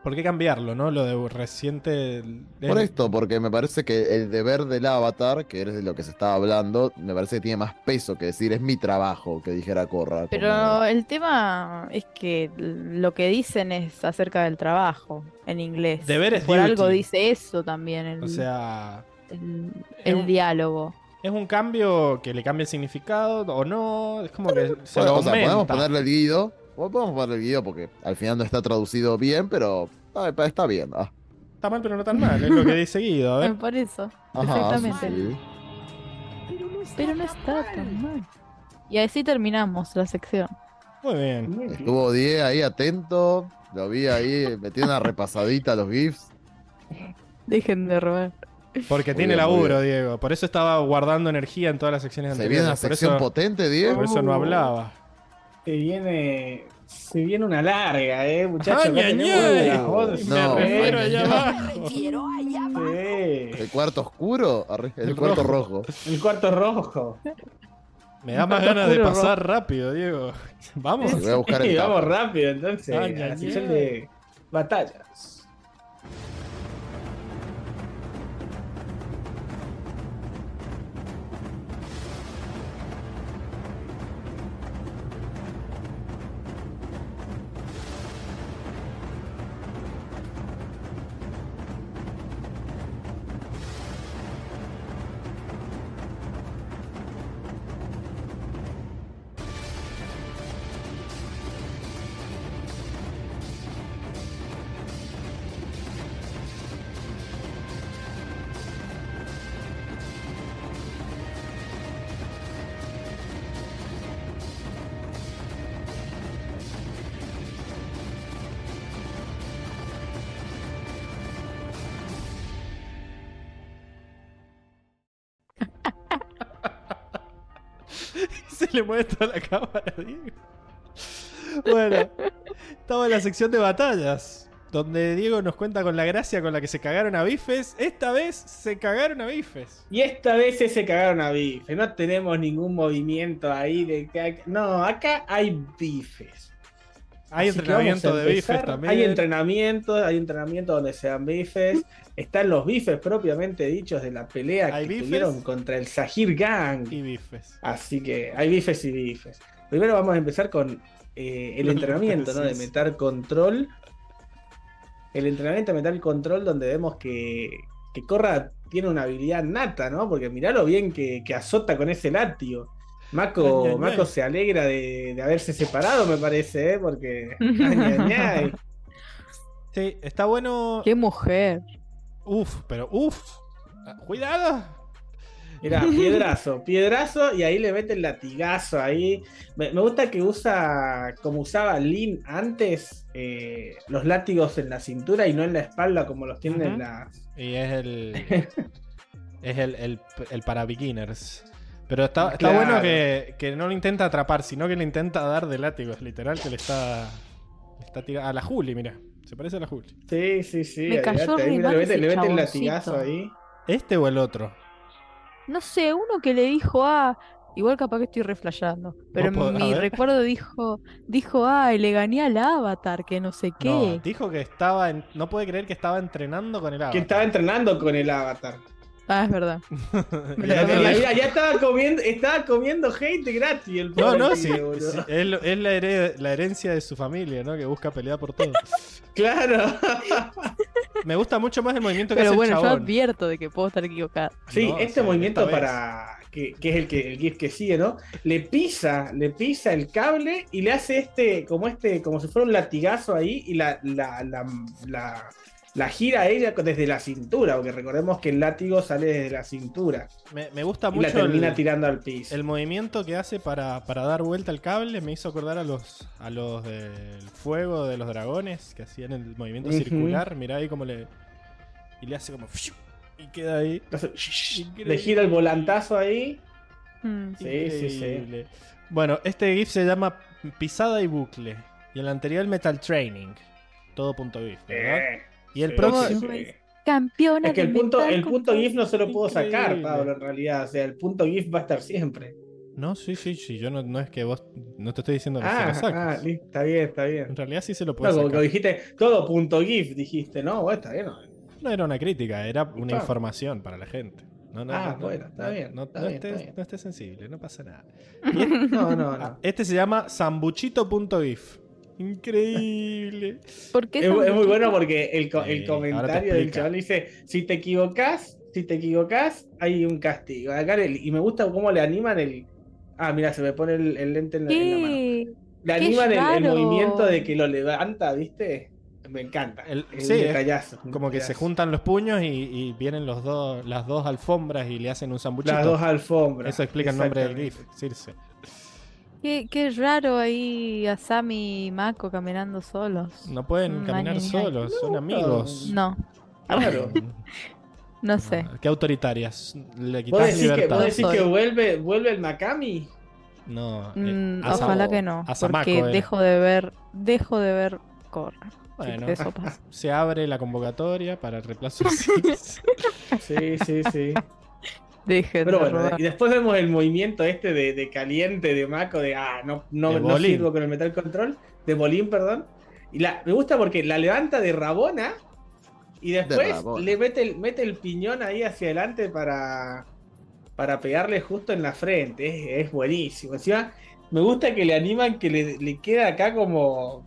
¿Por qué cambiarlo, no? Lo de reciente... Por es- esto, porque me parece que el deber del avatar, que es de lo que se estaba hablando, me parece que tiene más peso que decir es mi trabajo, que dijera Corra. Pero como- el tema es que lo que dicen es acerca del trabajo en inglés. Deber es Por algo dice eso también el, O sea, el, es el un- diálogo. es un cambio que le cambia el significado o no. Es como que se Bueno, lo o sea, podemos ponerle el guido, podemos ponerle el guido porque al final no está traducido bien, pero está bien. ah. Está mal, pero no tan mal. Es lo que dice Guido. A ver. Por eso, Ajá, exactamente. sí, sí. Pero no está tan mal. Y así terminamos la sección. Muy bien. Estuvo 10 ahí atento, lo vi ahí, metió una repasadita a los GIFs. Dejen de robar. Porque Muy tiene bien, laburo, Diego. Por eso estaba guardando energía en todas las secciones Se anteriores. viene una por sección eso, potente, Diego. Por eso no hablaba. Se viene. Se viene una larga, eh, muchachos. ¡Ay, acá ay, tenemos ay! las once, No, Me refiero allá abajo. Sí. El cuarto oscuro, el, El cuarto rojo. rojo. El cuarto rojo. Me da más ganas de pasar rápido, Diego. Vamos. Voy a buscar Sí, el vamos rápido entonces. Ay, a la ay, sección ay. de batallas. Le mueve toda la cámara, Diego. Bueno, estamos en la sección de batallas. Donde Diego nos cuenta con la gracia con la que se cagaron a bifes. Esta vez se cagaron a bifes. Y esta vez se cagaron a bife. No tenemos ningún movimiento ahí de que. No, acá hay bifes. Hay Así entrenamiento de bifes también. Hay entrenamiento, hay entrenamiento donde se dan bifes. Están los bifes propiamente dichos de la pelea que bifes tuvieron contra el Sahir Gang. Y bifes. Así que hay bifes y bifes. Primero vamos a empezar con eh, el entrenamiento, ¿no? De meter control. El entrenamiento de meter control donde vemos que, que Corra tiene una habilidad nata, ¿no? Porque mirá lo bien que, que azota con ese látigo. Mako, Ay, ay, Mako ay. se alegra de, de haberse separado, me parece, ¿eh? Porque... ay, ay, ay. Sí, está bueno. ¡Qué mujer! Uf, pero uf. Cuidado. Mirá, piedrazo, piedrazo y ahí le mete el latigazo ahí. Me, me gusta que usa, como usaba Lin antes, eh, los látigos en la cintura y no en la espalda como los tienen en Ujú. la... Y es el. es el, el, el para beginners. Pero está, está Claro. bueno que, que no lo intenta atrapar, sino que le intenta dar de látigos. Literal, que le está. Le está tirando. A la Juli, mira. Se parece a la Juli. Sí, sí, sí. Me cayó ahí, le mete, ese le mete el latigazo ahí. ¿Este o el otro? No sé, uno que le dijo, ah, igual capaz que estoy reflejando, pero a mi recuerdo dijo, dijo, ay, le gané al avatar, que no sé No, qué. dijo que estaba. en- no puede creer que estaba entrenando con el agua. Que estaba entrenando con el avatar. Ah, es verdad. Ya, lo ya- tomé. ya- ya estaba comiendo, estaba comiendo hate gratis el No, pobre no, sí. es, la, here- la herencia de su familia, ¿no? Que busca pelear por todo. Claro. Me gusta mucho más el movimiento que Pero hace bueno, el yo advierto de que puedo estar equivocada. Sí, No, este movimiento para. Que, que es el que el GIF que sigue, ¿no? Le pisa, le pisa el cable y le hace este, como este, como si fuera un latigazo ahí, y la, la, la, la- la gira ella desde la cintura, porque recordemos que el látigo sale desde la cintura Me, me gusta y la mucho termina el, tirando al piso. el movimiento que hace para, para dar vuelta al cable. Me hizo acordar a los a los del fuego de los dragones que hacían el movimiento circular. Mirá ahí como le. Y le hace como. Y queda ahí. Entonces, le gira el volantazo ahí. Mm. Sí, sí, sí. Increíble. Bueno, este GIF se llama Pisada y Bucle. Y el anterior Metal Training. Todo punto GIF, ¿verdad? Eh, y el sí, próximo. sí, sí. Campeona Es que el punto, el punto GIF no se lo puedo sacar, Increíble. Pablo, en realidad. O sea, el punto GIF va a estar siempre. No, sí, sí, sí. Yo no, no es que vos. No te estoy diciendo que se Ah, lo saques. ah, está bien, está bien. En realidad sí se lo No, como que sacar. dijiste todo punto GIF, dijiste, no, bueno, está bien. no. No era una crítica, era una Ah. información para la gente. No, no, Ah, no, no, bueno, está no, bien, No, está no bien, estés, está bien. no estés sensible, no pasa nada. No, no, Ah, no. Este se llama sambuchito.gif. Increíble. ¿Por qué Es, muy bueno porque el, el comentario del chaval dice, si te equivocas, si te equivocas, hay un castigo. Acá el- y me gusta cómo le animan el... Ah, mira, se me pone el, el lente en la, en la mano. Le animan el, movimiento de que lo levanta, ¿viste? Me encanta. El- sí, un es detallazo, un Como que se juntan los puños y, y vienen los dos, las dos alfombras y le hacen un sambuchito. Las dos alfombras. Eso explica el nombre del. GIF, Circe. Qué, qué raro ahí Asami y Mako caminando solos. No pueden caminar solos, son amigos. No, Claro. no sé. Ah, Qué autoritarias. Le ¿Vos quitas que, libertad. vos decís que vuelve, vuelve el Makami? No, eh, Mm, ojalá que no, Asamako porque era. dejo de ver, dejo de ver Corra. Bueno, Sí, eso pasa. se abre la convocatoria para el reemplazo. Sí, sí, sí. Dejen Pero bueno, y después vemos el movimiento este de, de caliente de Mako, de ah, no, no, De no sirvo con el metal control, de Bolín, perdón. Y la, me gusta porque la levanta de Rabona y después Rabona. le mete el, mete el piñón ahí hacia adelante para, para pegarle justo en la frente. Es, es buenísimo. Encima, me gusta que le animan que le, le queda acá como,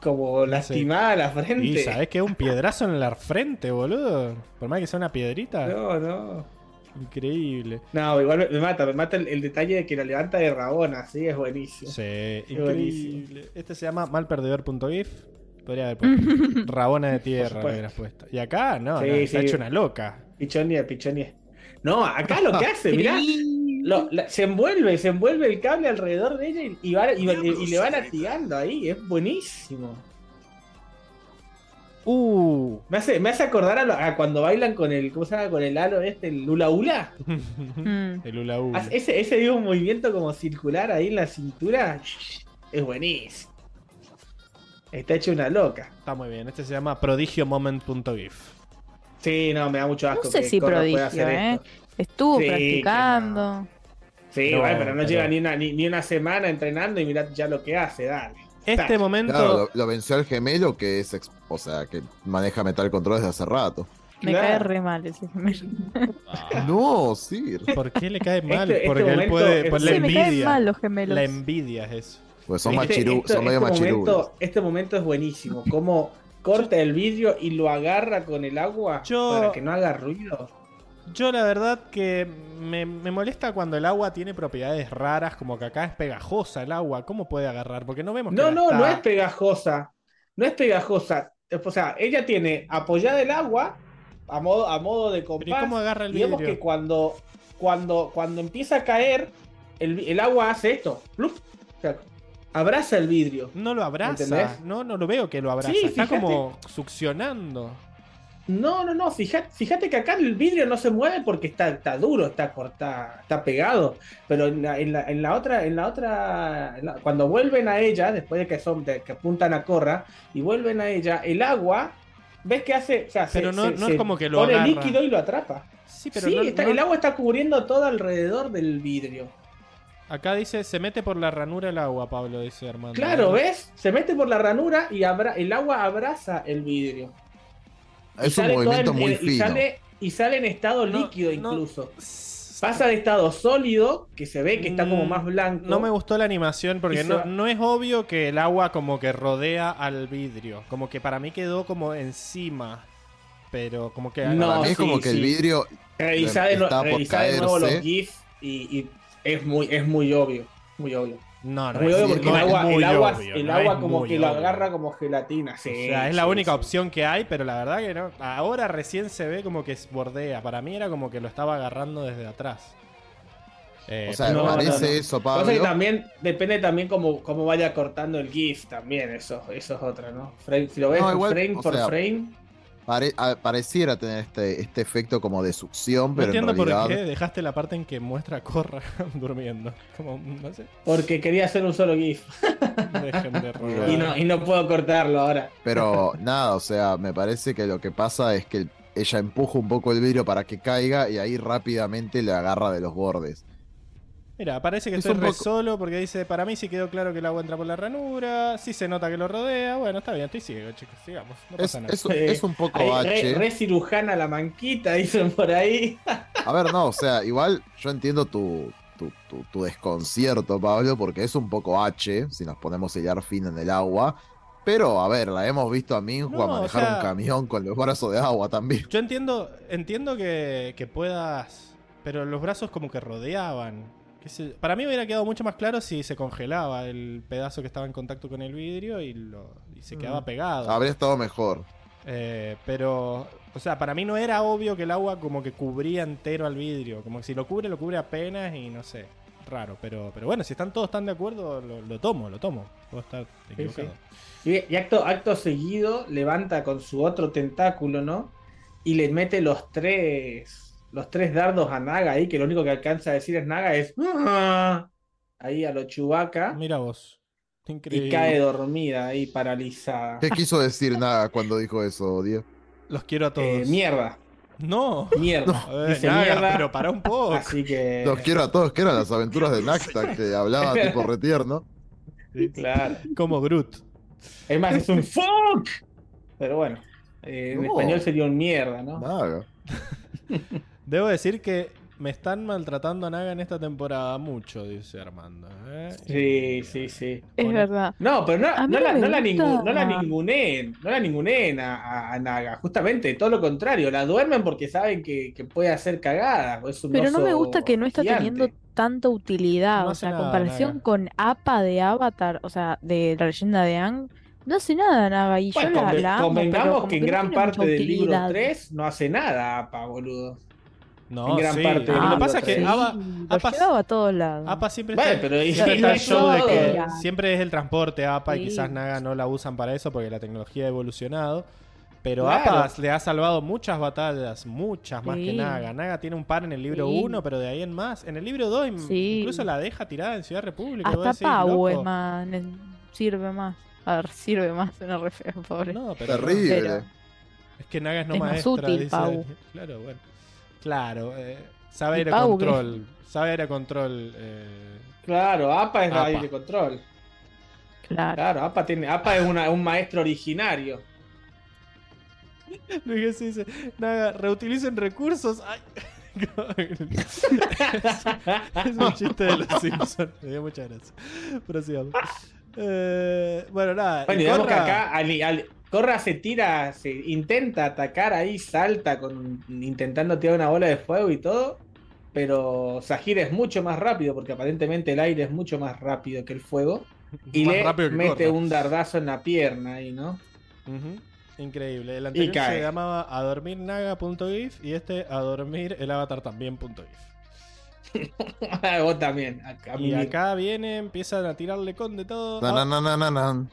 como lastimada la frente. Y sabes que es un piedrazo en la frente, boludo. Por más que sea una piedrita. No, no. Increíble. No, igual me, mata, me mata el, el detalle de que la levanta de Rabona, sí, es buenísimo. Sí, buenísimo. increíble. Este se llama malperdedor.gif. Podría haber puesto Rabona de tierra, hubieras puesto. Y acá, no, Sí, no, se ha hecho una loca. Pichonia, pichonia. No, acá lo que hace, mirá, lo- la- se envuelve, se envuelve el cable alrededor de ella y, y va- y va- y le va latigando ahí, es buenísimo. Uh. Me hace, me hace acordar a, lo- a cuando bailan con el, ¿cómo se llama? Con el halo este, el hula hula. Mm. el hula hula. Hace- Ese, ese dio un movimiento como circular ahí en la cintura, es buenísimo. Está hecho una loca. Está muy bien. Este se llama prodigiomoment.gif. Sí, no, me da mucho asco. No sé que si prodigio, hacer ¿eh? esto. Estuvo Sí, practicando. Sí, No, bueno, pero no pero- lleva ni una, ni, ni una semana entrenando y mirad ya lo que hace, dale. Este Tac. momento. Claro, lo, lo venció el gemelo que es, ex- o sea, que maneja Metal Control desde hace rato. Me Claro. cae re mal ese gemelo. Ah, No, Sir. ¿Por qué le cae mal? Este- este Porque él puede. es- Por la Sí, me caen envidia. mal los gemelos. La envidia es eso. Pues son, Este- machiru- esto- son medio este momento, este momento es buenísimo. Cómo corta el vidrio y lo agarra con el agua Yo- para que no haga ruido. Yo la verdad que me, me molesta cuando el agua tiene propiedades raras, como que acá es pegajosa el agua. ¿Cómo puede agarrar? Porque no vemos que No, la no, está- no es pegajosa. No es pegajosa. O sea, ella tiene apoyada el agua a modo, a modo de Pero ¿y compás. cómo agarra el Y vemos vidrio? que cuando, cuando, cuando empieza a caer, el, el agua hace esto. ¡plup! O sea, abraza el vidrio. No lo abraza. ¿Entendés? No, no lo veo que lo abraza. Sí, Está fíjate. como succionando. No, no, no, fíjate, fíjate que acá el vidrio no se mueve porque está, está duro, está cortado, está pegado. Pero en la, en la, en la otra, en la otra, en la- cuando vuelven a ella, después de que son, de que apuntan a Corra, y vuelven a ella, el agua, ves que hace, o sea, se- Pero no- se- no se es como que lo pone agarra. líquido y lo atrapa. Sí, pero sí, no- está- no- el agua está cubriendo todo alrededor del vidrio. Acá dice, se mete por la ranura el agua, Pablo, dice Armando. Claro, ¿ves? Se mete por la ranura y abra- el agua abraza el vidrio. Y Es un sale todo movimiento en- muy y fino. sale, y sale en estado No, líquido no. incluso. Pasa de estado sólido, que se ve que está como Mm, más blanco. No me gustó la animación porque Y no, no es obvio que el agua como que rodea al vidrio. Como que para mí quedó como encima. pero como que. No, Para mí es sí, como que el vidrio Revisá de, por revisá de nuevo los. GIFs y, y es muy es muy obvio. Muy obvio. No, no, Es muy obvio sí, porque no el agua, el agua, obvio, el agua como que lo agarra como gelatina. Sí, O sea, es la única sí. opción que hay, pero la verdad que no. Ahora recién se ve como que bordea. Para mí era como que lo estaba agarrando desde atrás. Eh, O sea, No, me parece no, no. eso, Pasa que Pablo. también depende también cómo, cómo vaya cortando el GIF también, eso, eso es otra, ¿no? Frame- si lo ves No, igual, frame o por sea, frame, Pare- a- pareciera tener este, este efecto como de succión, no pero en entiendo por realidad. qué dejaste la parte en que muestra a Corra durmiendo. Como, no sé. porque quería hacer un solo GIF Dejen de robar. y no, y no puedo cortarlo ahora. Pero nada, o sea, me parece que lo que pasa es que ella empuja un poco el vidrio para que caiga y ahí rápidamente le agarra de los bordes. Mira, parece que Es estoy un re poco- solo porque dice, para mí sí quedó claro que el agua entra por la ranura, sí se nota que lo rodea, bueno, está bien, estoy ciego, chicos, sigamos, no Es, pasa nada. es- Eh, es un poco Ahí, H. re, re cirujana la manquita, dicen por ahí. A ver, no, o sea, igual yo entiendo tu, tu, tu- tu desconcierto, Pablo, porque es un poco H, si nos ponemos a hilar fin en el agua. Pero, a ver, la hemos visto a Minju No, a o manejar sea- un camión con los brazos de agua también. Yo entiendo, entiendo que, que puedas, pero los brazos como que rodeaban. Qué sé- Para mí hubiera quedado mucho más claro si se congelaba el pedazo que estaba en contacto con el vidrio y, lo, y se quedaba Mm. pegado. Habría estado mejor. Eh, pero, o sea, para mí no era obvio que el agua como que cubría entero al vidrio. Como que si lo cubre, lo cubre apenas y no sé. Raro, pero, pero bueno, si están todos tan de acuerdo, lo, lo tomo, lo tomo. Puedo estar equivocado. Y, y acto, acto seguido levanta con su otro tentáculo, ¿no? Y le mete los tres los tres dardos a Naga ahí, que lo único que alcanza a decir es Naga es "Ah", ahí a lo Chubaca Mira vos. Increíble. y cae dormida ahí paralizada. ¿Qué quiso decir nada cuando dijo eso, Diego? Los quiero a todos. Eh, mierda, No. mierda. Ver, Dice Naga, mierda. pero para un poco. Así que. Los quiero a todos, que eran las aventuras de Nakta, que hablaba tipo retierno. Claro. Como Groot. Es más, es un fuck. Pero bueno, eh, en español sería un mierda, ¿no? Nada. Debo decir que me están maltratando a Naga en esta temporada mucho, dice Armando. ¿eh? Sí, sí, sí. Es verdad. No, pero no, no, la, no, la, gusta. ningu- no la ninguneen, no la ninguneen a, a- a Naga. Justamente, todo lo contrario, la duermen porque saben que, que puede hacer cagadas. es un Pero no me gusta que no está gigante. teniendo tanta utilidad. No o sea, en nada, comparación Naga. con APA de Avatar, o sea, de la leyenda de Aang, no hace nada Naga. Y yo Bueno, la, conven- la amo, convengamos pero que en gran parte del libro utilidad. 3 no hace nada, APA, boludo. No, en gran sí. parte Lo que pasa es que APA, llevaba a todos lados. APA siempre Bueno, está, pero y- siempre está el es show de que siempre es el transporte APA y quizás Naga no la usan para eso porque la tecnología ha evolucionado. Pero Claro. APA le ha salvado muchas batallas, muchas más que. Naga. Naga tiene un par en el libro Sí. 1, pero de ahí en más. En el libro 2 in- Sí. incluso la deja tirada en Ciudad República. Hasta Pau es loco. más, ne- sirve más. A ver, sirve más, suena re feo, pobre. No, pero. Terrible. Pero- Es que Naga es no Es más maestra. útil, dice Pau. Claro, bueno. Claro, eh, sabe aire Pau, ¿qué? control. Sabe aire control. eh, Claro, APA es APA. aire de control. Claro. Claro, APA, tiene, APA es una- un maestro originario. Luis Gessi dice, Naga, reutilicen recursos. Ay. es un chiste de los Simpsons. Me dio muchas gracias. Prosigamos. Eh, bueno, nada. Bueno, y digamos que Korra- acá al- al- Corra se tira, se intenta atacar ahí, salta con intentando tirar una bola de fuego y todo. Pero Sahir es mucho más rápido porque aparentemente el aire es mucho más rápido que el fuego. Y Más le mete un dardazo en la pierna ahí, ¿no? Ujú. Increíble. El anterior cae. se llamaba adormirnaga.gif y este adormir el avatar también.gif. Vos también. Acá, Y acá viene, empiezan a tirarle con de todo. Na, na, na, na, na.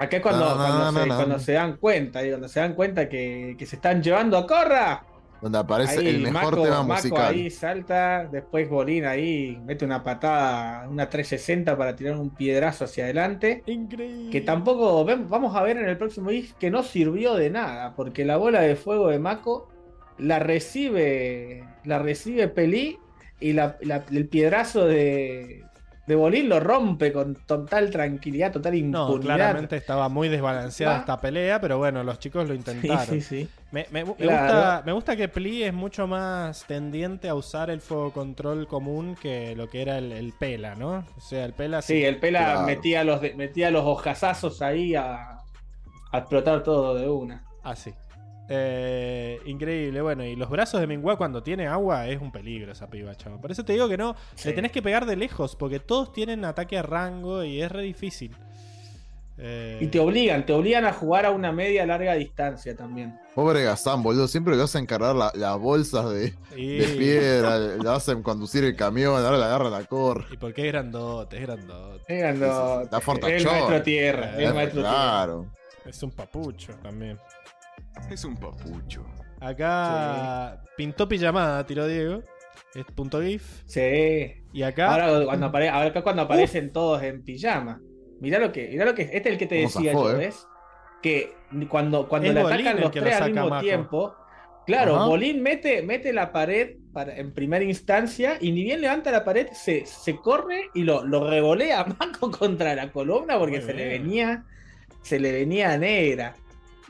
Acá es cuando, cuando, se, cuando se dan cuenta, y cuando se dan cuenta que, que se están llevando a Corra. Donde aparece Ahí el mejor Mako- tema musical. ahí salta, después Bolín ahí mete una patada, una 360 para tirar un piedrazo hacia adelante. Increíble. Que tampoco vamos a ver en el próximo GIF que no sirvió de nada, porque la bola de fuego de Mako la recibe, la recibe Pelí y la- la- el piedrazo de, de Bolín lo rompe con total tranquilidad, total impunidad. No, claramente estaba muy desbalanceada Va. esta pelea, pero bueno, los chicos lo Sí, intentaron. sí, sí. Me, me- me Claro. gusta, me gusta que Pli es mucho más tendiente a usar el fuego control común que lo que era el, el Pela, ¿no? O sea, el Pela Sí, el Pela Claro. metía los metía los hojazazos ahí a, a explotar todo de una. Así. Eh, increíble, bueno, y los brazos de Minghua cuando tiene agua es un peligro esa piba, chavo. Por eso te digo que no, Sí. le tenés que pegar de lejos, porque todos tienen ataque a rango y es re difícil. Eh, Y te obligan, te obligan a jugar a una media larga distancia también. Pobre Gazán, boludo. Siempre le hacen cargar la- las bolsas de, y, de piedra, le hacen conducir el camión, ahora le agarran la cor. y porque es grandote, es grandote. Es grandote, La el fortachón. maestro tierra, Eh, el maestro tierra. Claro. Es un papucho también. Es un papucho. Acá pintó pijamada, tiró Diego. Es punto GIF. Sí. Y acá. Ahora cuando, apare- ahora acá cuando aparecen todos en pijama. Mirá lo que, mirá lo que, este es el que te ¿Cómo decía yo, eh? ¿ves? Que cuando, cuando le atacan los lo tres al mismo tiempo, claro, Ajá. Bolín mete, mete la pared para, en primera instancia y ni bien levanta la pared, se, se corre y lo, lo revolea a contra la columna porque Muy se le venía, se le venía negra.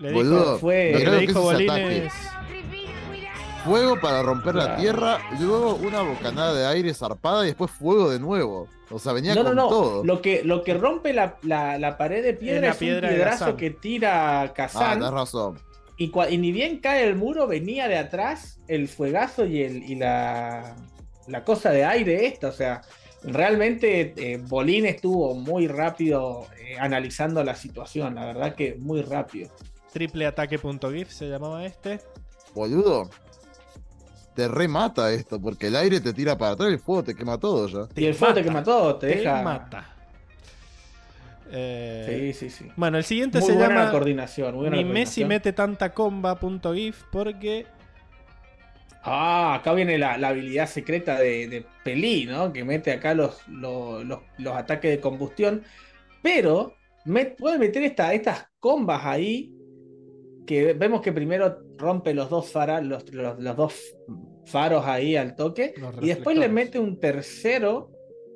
Le Boludo, dijo, fue- lo que mirá le dijo. Fuego para romper la tierra, luego una bocanada de aire zarpada y después fuego de nuevo. O sea, venía No, no, con no. todo. Lo que, lo que rompe la, la- la pared de piedra la es, piedra un piedrazo que tira Ah, Kazan. tenés razón. Y, cua- y ni bien cae el muro, venía de atrás el fuegazo y, el, y la, la cosa de aire esta. O sea, realmente eh, Bolín estuvo muy rápido eh, analizando la situación. La verdad que muy rápido. Triple ataque.gif se llamaba este. Boludo. Te remata esto, porque el aire te tira para atrás y el fuego te quema todo ya. y el fuego te quema todo, te, Te deja. mata. Eh, Sí, sí, sí. Bueno, el siguiente Muy se buena la llama coordinación. Muy buena Ni la Messi mete tanta comba.gif porque Ah, acá viene la, la habilidad secreta de, de Pelí, ¿no? Que mete acá los, los, los- los ataques de combustión. Pero me- puede meter esta- estas combas ahí. Que vemos que primero rompe los dos faras, los, los- los dos faros ahí al toque. Y después le mete un tercero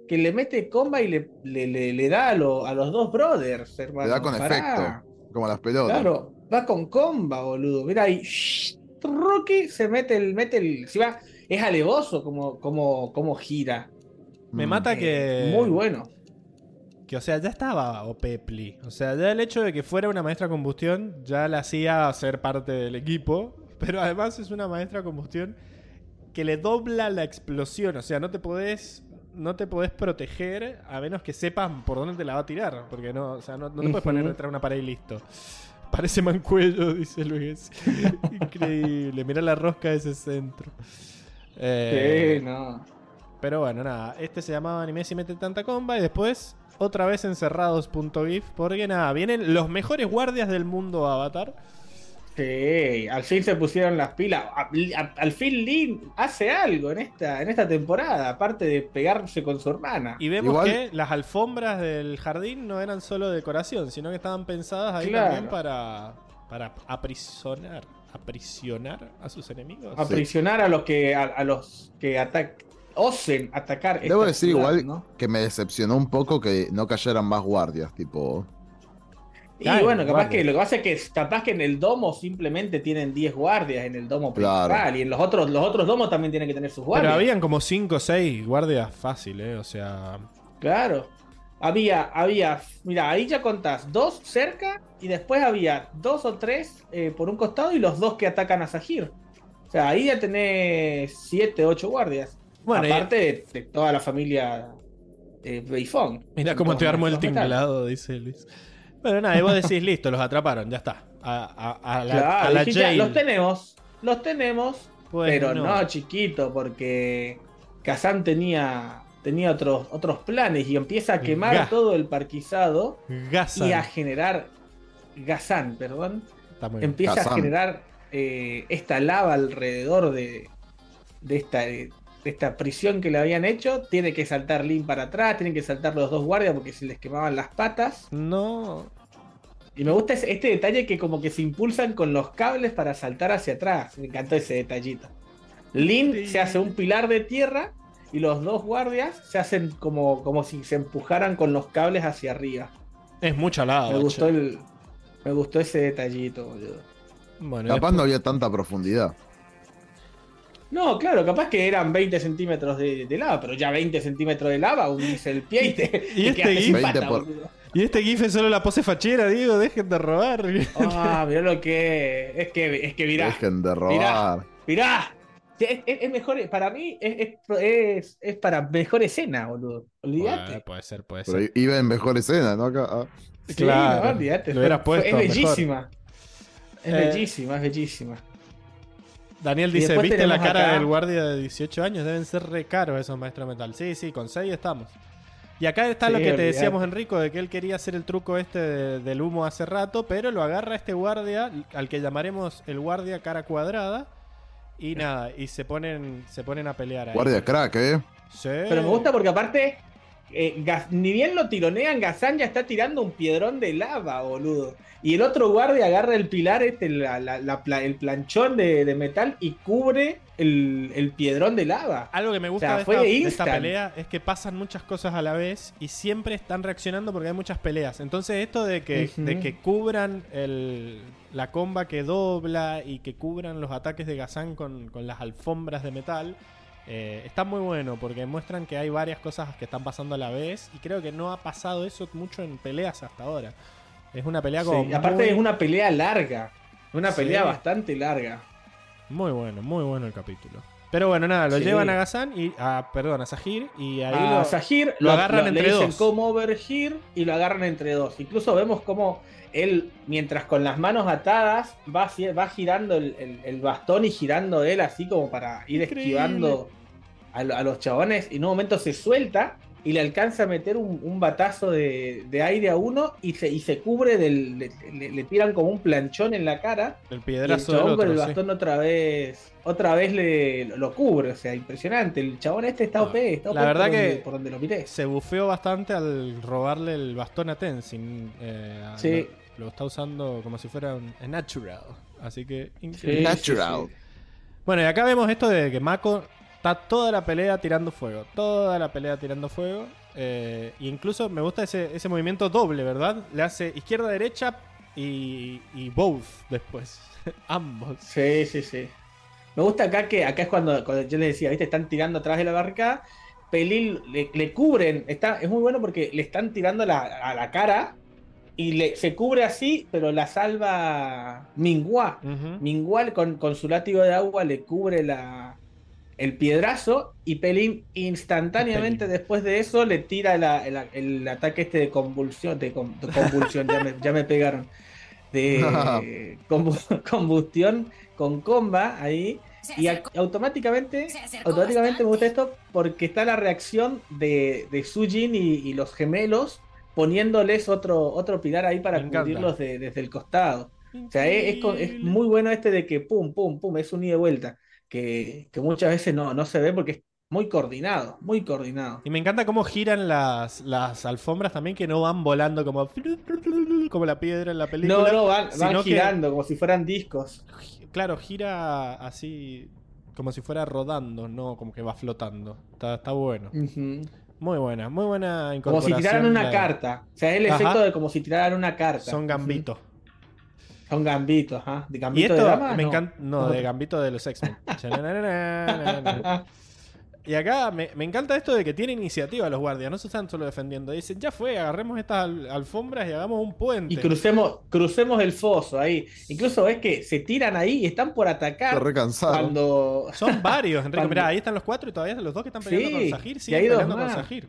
que le mete comba y le, le, le- le da a, lo- a los dos brothers, hermano. Le da con Pará. efecto. Como las pelotas. Claro, va con comba, boludo. Mira ahí. shh, Rocky se mete el. Mete el si va, es alevoso como, como, como gira. me mata Eh, que. Muy bueno. Que, o sea, ya estaba Opepli. O sea, ya el hecho de que fuera una maestra combustión ya la hacía ser parte del equipo. Pero además es una maestra combustión que le dobla la explosión. O sea, no te podés. No te podés proteger a menos que sepas por dónde te la va a tirar. Porque no, o sea, no, no te puedes poner detrás de una pared y listo. Parece mancuello, dice Luis. Increíble. Mira la rosca de ese centro. Eh, Sí, no. pero bueno, nada, este se llamaba Anime si mete tanta comba y después otra vez encerrados.gif porque nada, vienen los mejores guardias del mundo Avatar. Sí, al fin se pusieron las pilas. Al fin Lin hace algo en esta, en esta temporada, aparte de pegarse con su hermana. Y vemos Igual- que las alfombras del jardín no eran solo decoración, sino que estaban pensadas ahí Claro. también para, para aprisionar, aprisionar a sus enemigos. Aprisionar a los que a, a los que atac osen atacar. Debo esta decir ciudad, igual ¿no? que me decepcionó un poco que no cayeran más guardias, tipo. Y Claro, bueno, capaz que lo que pasa es que capaz que en el domo simplemente tienen 10 guardias en el domo Claro. principal y en los otros los otros domos también tienen que tener sus Pero guardias. habían como 5 o 6 guardias fácil, ¿eh? O sea, Claro. Había había, mira, ahí ya contás dos cerca y después había dos o tres eh, por un costado y los dos que atacan a Sahir. O sea, ahí ya tenés 7, 8 guardias. Bueno, y- Aparte de, de toda la familia eh, Beifong. mira cómo te armó el tinglado, dice Luis. Bueno, nada, y vos decís, listo, los atraparon, ya está. A, a- a la, Claro, a la dijiste, jail. los tenemos, los tenemos, Pues pero no. no. chiquito, porque Kazan tenía, tenía otros, otros planes y empieza a quemar Ga. todo el parquizado Gazan. y a generar Gazán, perdón, Está muy bien. empieza a generar eh, esta lava alrededor de, de esta de esta prisión que le habían hecho. Tiene que saltar Lin para atrás, tienen que saltar los dos guardias porque se les quemaban las patas. No. Y me gusta ese- este detalle que como que se impulsan con los cables para saltar hacia atrás. Me encantó ese detallito. Lin Sí. se hace un pilar de tierra y los dos guardias se hacen como, como si se empujaran con los cables hacia arriba. Es mucha lava. me gustó el, me gustó ese detallito, boludo. Bueno, Capaz después- no había tanta profundidad. No, claro, capaz que eran 20 centímetros de, de lava, pero ya 20 centímetros de lava, unís el pie y te, Y te este sin gif- pata, 20 por- boludo. Y este GIF es solo la pose fachera, digo, dejen de robar. Ah, mirá lo que es. Es que, es que mirá, Dejen de robar. mirá. Es, es- es mejor, para mí es, es, es, es para mejor escena, boludo. Olvídate. Bueno, puede ser, puede Pero ser. iba en mejor escena, ¿no? Acá. ah. Sí, claro, no, olvídate. lo hubieras Fue- puesto es mejor. bellísima. Es Eh, bellísima, es bellísima. Daniel dice, ¿viste la cara acá- del guardia de 18 años? Deben ser re caros esos maestros metal. Sí, sí, con 6 estamos. Y acá está lo que te decíamos, Enrico, de que él quería hacer el truco este de- del humo hace rato, pero lo agarra este guardia, al que llamaremos el guardia cara cuadrada, y nada, y se ponen, se ponen a pelear ahí. Guardia crack, ¿eh? Sí. Pero me gusta porque aparte, eh, Gas- ni bien lo tironean, Gazán ya está tirando un piedrón de lava, boludo. Y el otro guardia agarra el pilar, este, la- la- la pla- el planchón de, de metal y cubre el, el piedrón de lava. Algo que me gusta O sea, de, fue esta, de esta instant. pelea es que pasan muchas cosas a la vez y siempre están reaccionando porque hay muchas peleas. Entonces esto de que, Ujú. de que cubran el, la comba que dobla y que cubran los ataques de Gazán con, con las alfombras de metal, eh, está muy bueno porque muestran que hay varias cosas que están pasando a la vez y creo que no ha pasado eso mucho en peleas hasta ahora. Es una pelea como Sí, aparte es una pelea larga. Una Sí. pelea bastante larga. muy bueno, muy bueno el capítulo. Pero bueno, nada, lo Sí. llevan a Gazán y a, perdón, a Sahir y ahí a lo, Sahir lo agarran le entre dicen dos. come over here y lo agarran entre dos. Incluso vemos como él, mientras con las manos atadas, va, va girando el, el- el bastón y girando él así como para ir Increíble. esquivando a, lo- a los chabones. Y en un momento se suelta y le alcanza a meter un, un batazo de, de aire a uno y se, y se cubre del. Le, le- le tiran como un planchón en la cara. El Y el piedrazo chabón con el otro, sí. bastón otra vez, otra vez le, lo cubre, o sea, impresionante. El chabón este está Ah, OP, está la OP verdad por que- donde, por donde lo miré. Se bufeó bastante al robarle el bastón a Tenzin. eh, a- Sí. lo, lo está usando como si fuera un natural. Así que increíble. sí, Natural. sí. Bueno, y acá vemos esto de que Mako está toda la pelea tirando fuego. Toda la pelea tirando fuego. eh, incluso me gusta ese, ese movimiento doble, ¿verdad? Le hace izquierda-derecha y, y both después. Ambos. Sí, sí, sí. Me gusta acá que acá es cuando, cuando yo les decía, ¿viste? Están tirando atrás de la barricada. Pelil le, le cubren. Está, es muy bueno porque le están tirando la- a la cara y le, se cubre así, pero la salva Mingua. Ujú. Mingual con, con su látigo de agua le cubre la, el piedrazo y Pelín instantáneamente Pelín. después de eso le tira la- el, el ataque este de convulsión, de, con- de convulsión, ya, me, ya me pegaron, de combu- combustión con comba ahí y a- automáticamente, automáticamente me gusta esto porque está la reacción de, de Sujin y, y los gemelos poniéndoles otro, otro pilar ahí para cubrirlos de- desde el costado. O sea, es, es es muy bueno este de que pum, pum, pum, es un ida y vuelta. Que, que muchas veces no, no se ve porque es muy coordinado, muy coordinado. Y me encanta cómo giran las, las alfombras también, que no van volando como, como la piedra en la película. No, no, van, van que- girando como si fueran discos. Claro, gira así como si fuera rodando, no como que va flotando. Está, está bueno. Muy buena, muy buena Como incorporación. si tiraran una carta. O sea, es el Ajá. efecto de como si tiraran una carta. Son gambitos. Son gambitos, ajá. ¿De Y gambito esto de dama? me No. encanta. No, de gambito de los X-Men. Y acá me, me encanta esto de que tiene iniciativa los guardias. No se están solo defendiendo. Dicen, ya fue, agarremos estas al- alfombras y hagamos un puente. Y crucemos, crucemos el foso ahí. Incluso ves que se tiran ahí y están por atacar cuando. Son varios, Enrique. Cuando- Mirá, ahí están los cuatro y todavía los dos que están peleando Sí, con Sahir dos peleando con más. Sahir.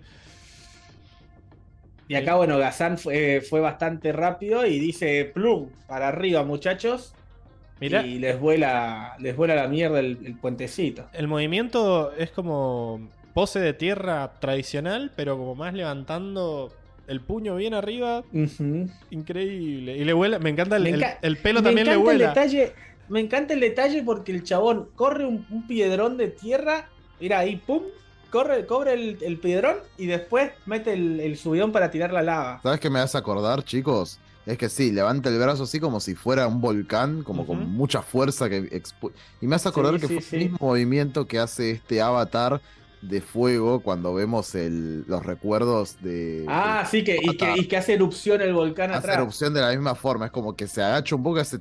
Y acá, bueno, Gazán fue, fue bastante rápido y dice plum para arriba, muchachos. Mirá, Y les vuela, les vuela la mierda el, el puentecito. el movimiento es como pose de tierra tradicional, pero como más levantando el puño bien arriba. Increíble. Y le vuela, me encanta el, Me el- enca- el pelo me también le encanta el vuela. detalle, me encanta el detalle porque el chabón corre un, un piedrón de tierra, mira ahí, pum, corre, cobre el, el piedrón y después mete el, el subidón para tirar la lava. ¿Sabes qué me hace acordar, chicos? Es que sí, levanta el brazo así como si fuera un volcán, como con mucha fuerza que Y me hace acordar Sí, que sí, fue sí. el mismo movimiento que hace este avatar de fuego cuando vemos el, los recuerdos de. Ah, sí, que, y, que, y que hace erupción el volcán Hace atrás. erupción de la misma forma, es como que se agacha un poco, hace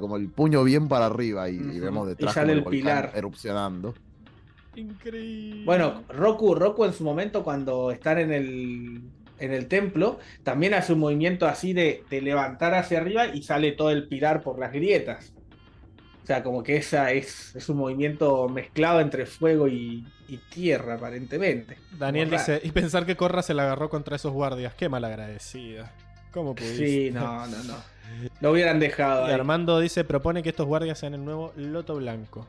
como el puño bien para arriba y, y vemos Y detrás sale como el volcán pilar. erupcionando. Increíble. Bueno, Roku, Roku en su momento cuando están en el, en el templo, también hace un movimiento así de, de levantar hacia arriba y sale todo el pilar por las grietas. O sea, como que esa es, es un movimiento mezclado entre fuego y, y tierra, aparentemente. Daniel dice, y pensar que Corra se la agarró contra esos guardias, qué malagradecida. ¿Cómo pudiste? Sí, no, no, no. Lo hubieran dejado. Y ahí. Armando dice, propone que estos guardias sean el nuevo Loto Blanco.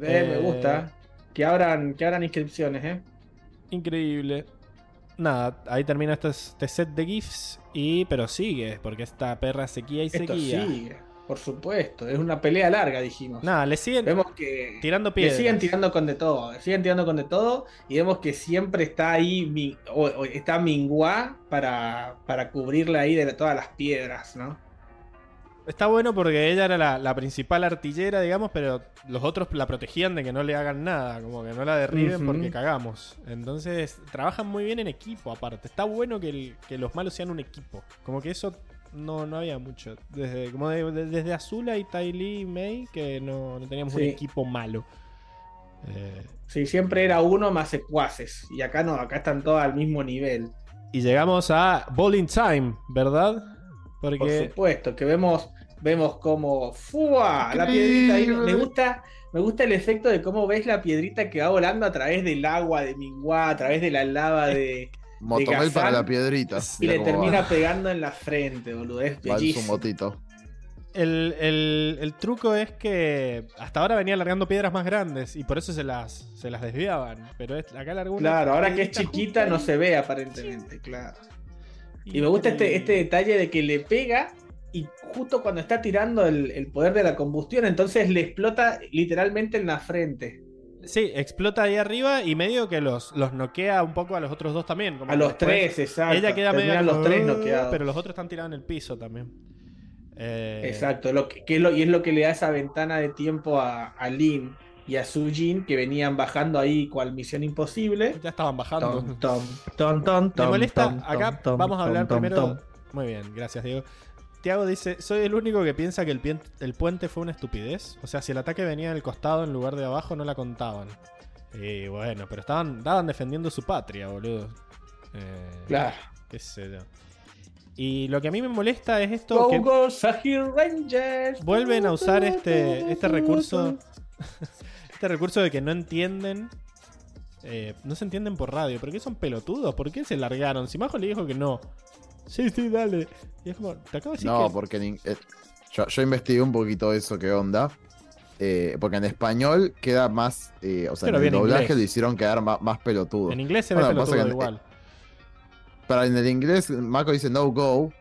Eh, me Eh, gusta. Que abran, que abran inscripciones, ¿eh? Increíble. Nada, ahí termina este, este set de GIFs. Y, pero sigue, porque esta perra sequía y Esto sequía. sigue, por supuesto. Es una pelea larga, dijimos. Nada, le siguen Vemos que tirando le piedras. siguen tirando con de todo, le siguen tirando con de todo y vemos que siempre está ahí, Mi- o- o está Mingua para, para cubrirle ahí de todas las piedras, ¿no? Está bueno porque ella era la, la principal artillera, digamos, pero los otros la protegían de que no le hagan nada, como que no la derriben porque cagamos. Entonces, trabajan muy bien en equipo, aparte. Está bueno que, el- que los malos sean un equipo. Como que eso no, no había mucho. Desde, como de- de- desde Azula y Ty Lee y May, que no, no teníamos un equipo malo. Eh, Sí, siempre era uno más secuaces. Y acá no, acá están todos al mismo nivel. y llegamos a Bowling Time, ¿verdad? Por supuesto, que vemos, vemos como ¡fua! la piedrita ahí. Me gusta, me gusta el efecto de cómo ves la piedrita que va volando a través del agua de Mingua, a través de la lava de. Motomel para la piedrita. Y le cómo termina va. pegando en la frente, boludo. Es Va en su bellísimo. motito. El, el- el truco es que hasta ahora venía largando piedras más grandes y por eso se las, se las desviaban. Pero es- acá largó una Claro, ahora que es chiquita no se ve aparentemente, claro. Y me gusta este, este detalle de que le pega y justo cuando está tirando el, el poder de la combustión, entonces le explota literalmente en la frente. Sí, explota ahí arriba y medio que los, los noquea un poco a los otros dos también. como A los después tres, exacto. Ella queda medio los tres "Uh", noqueados. Pero los otros están tirados en el piso también. Eh, Exacto, lo que, que es lo, y es lo que le da esa ventana de tiempo a, a Lin y a Sujin que venían bajando ahí cual misión imposible. Ya estaban bajando. Tom, tom, tom, tom, Me molesta, tom, acá tom, vamos a hablar primero. Muy bien, gracias Diego. Tiago dice, soy el único que piensa que el, pien- el puente fue una estupidez. O sea, si el ataque venía del costado en lugar de abajo, no la contaban. Y bueno, pero estaban, estaban defendiendo su patria, boludo. Eh, Claro. Qué sé yo. Y lo que a mí me molesta es esto Go, que go, Rangers. vuelven a usar este, este recurso. este recurso de que no entienden. eh, no se entienden por radio. ¿Por qué son pelotudos? ¿Por qué se largaron? Si Majo le dijo que no. Sí, sí, dale. Y es como, te acabo de decir No, que. porque en eh, yo, yo investigué un poquito eso, qué onda. Eh, porque en español queda más. eh, o sea, Pero en el doblaje inglés. lo hicieron quedar más, más pelotudo. En inglés se ve Bueno, pelotudo que en- igual. Pero en el inglés, Mako dice no go.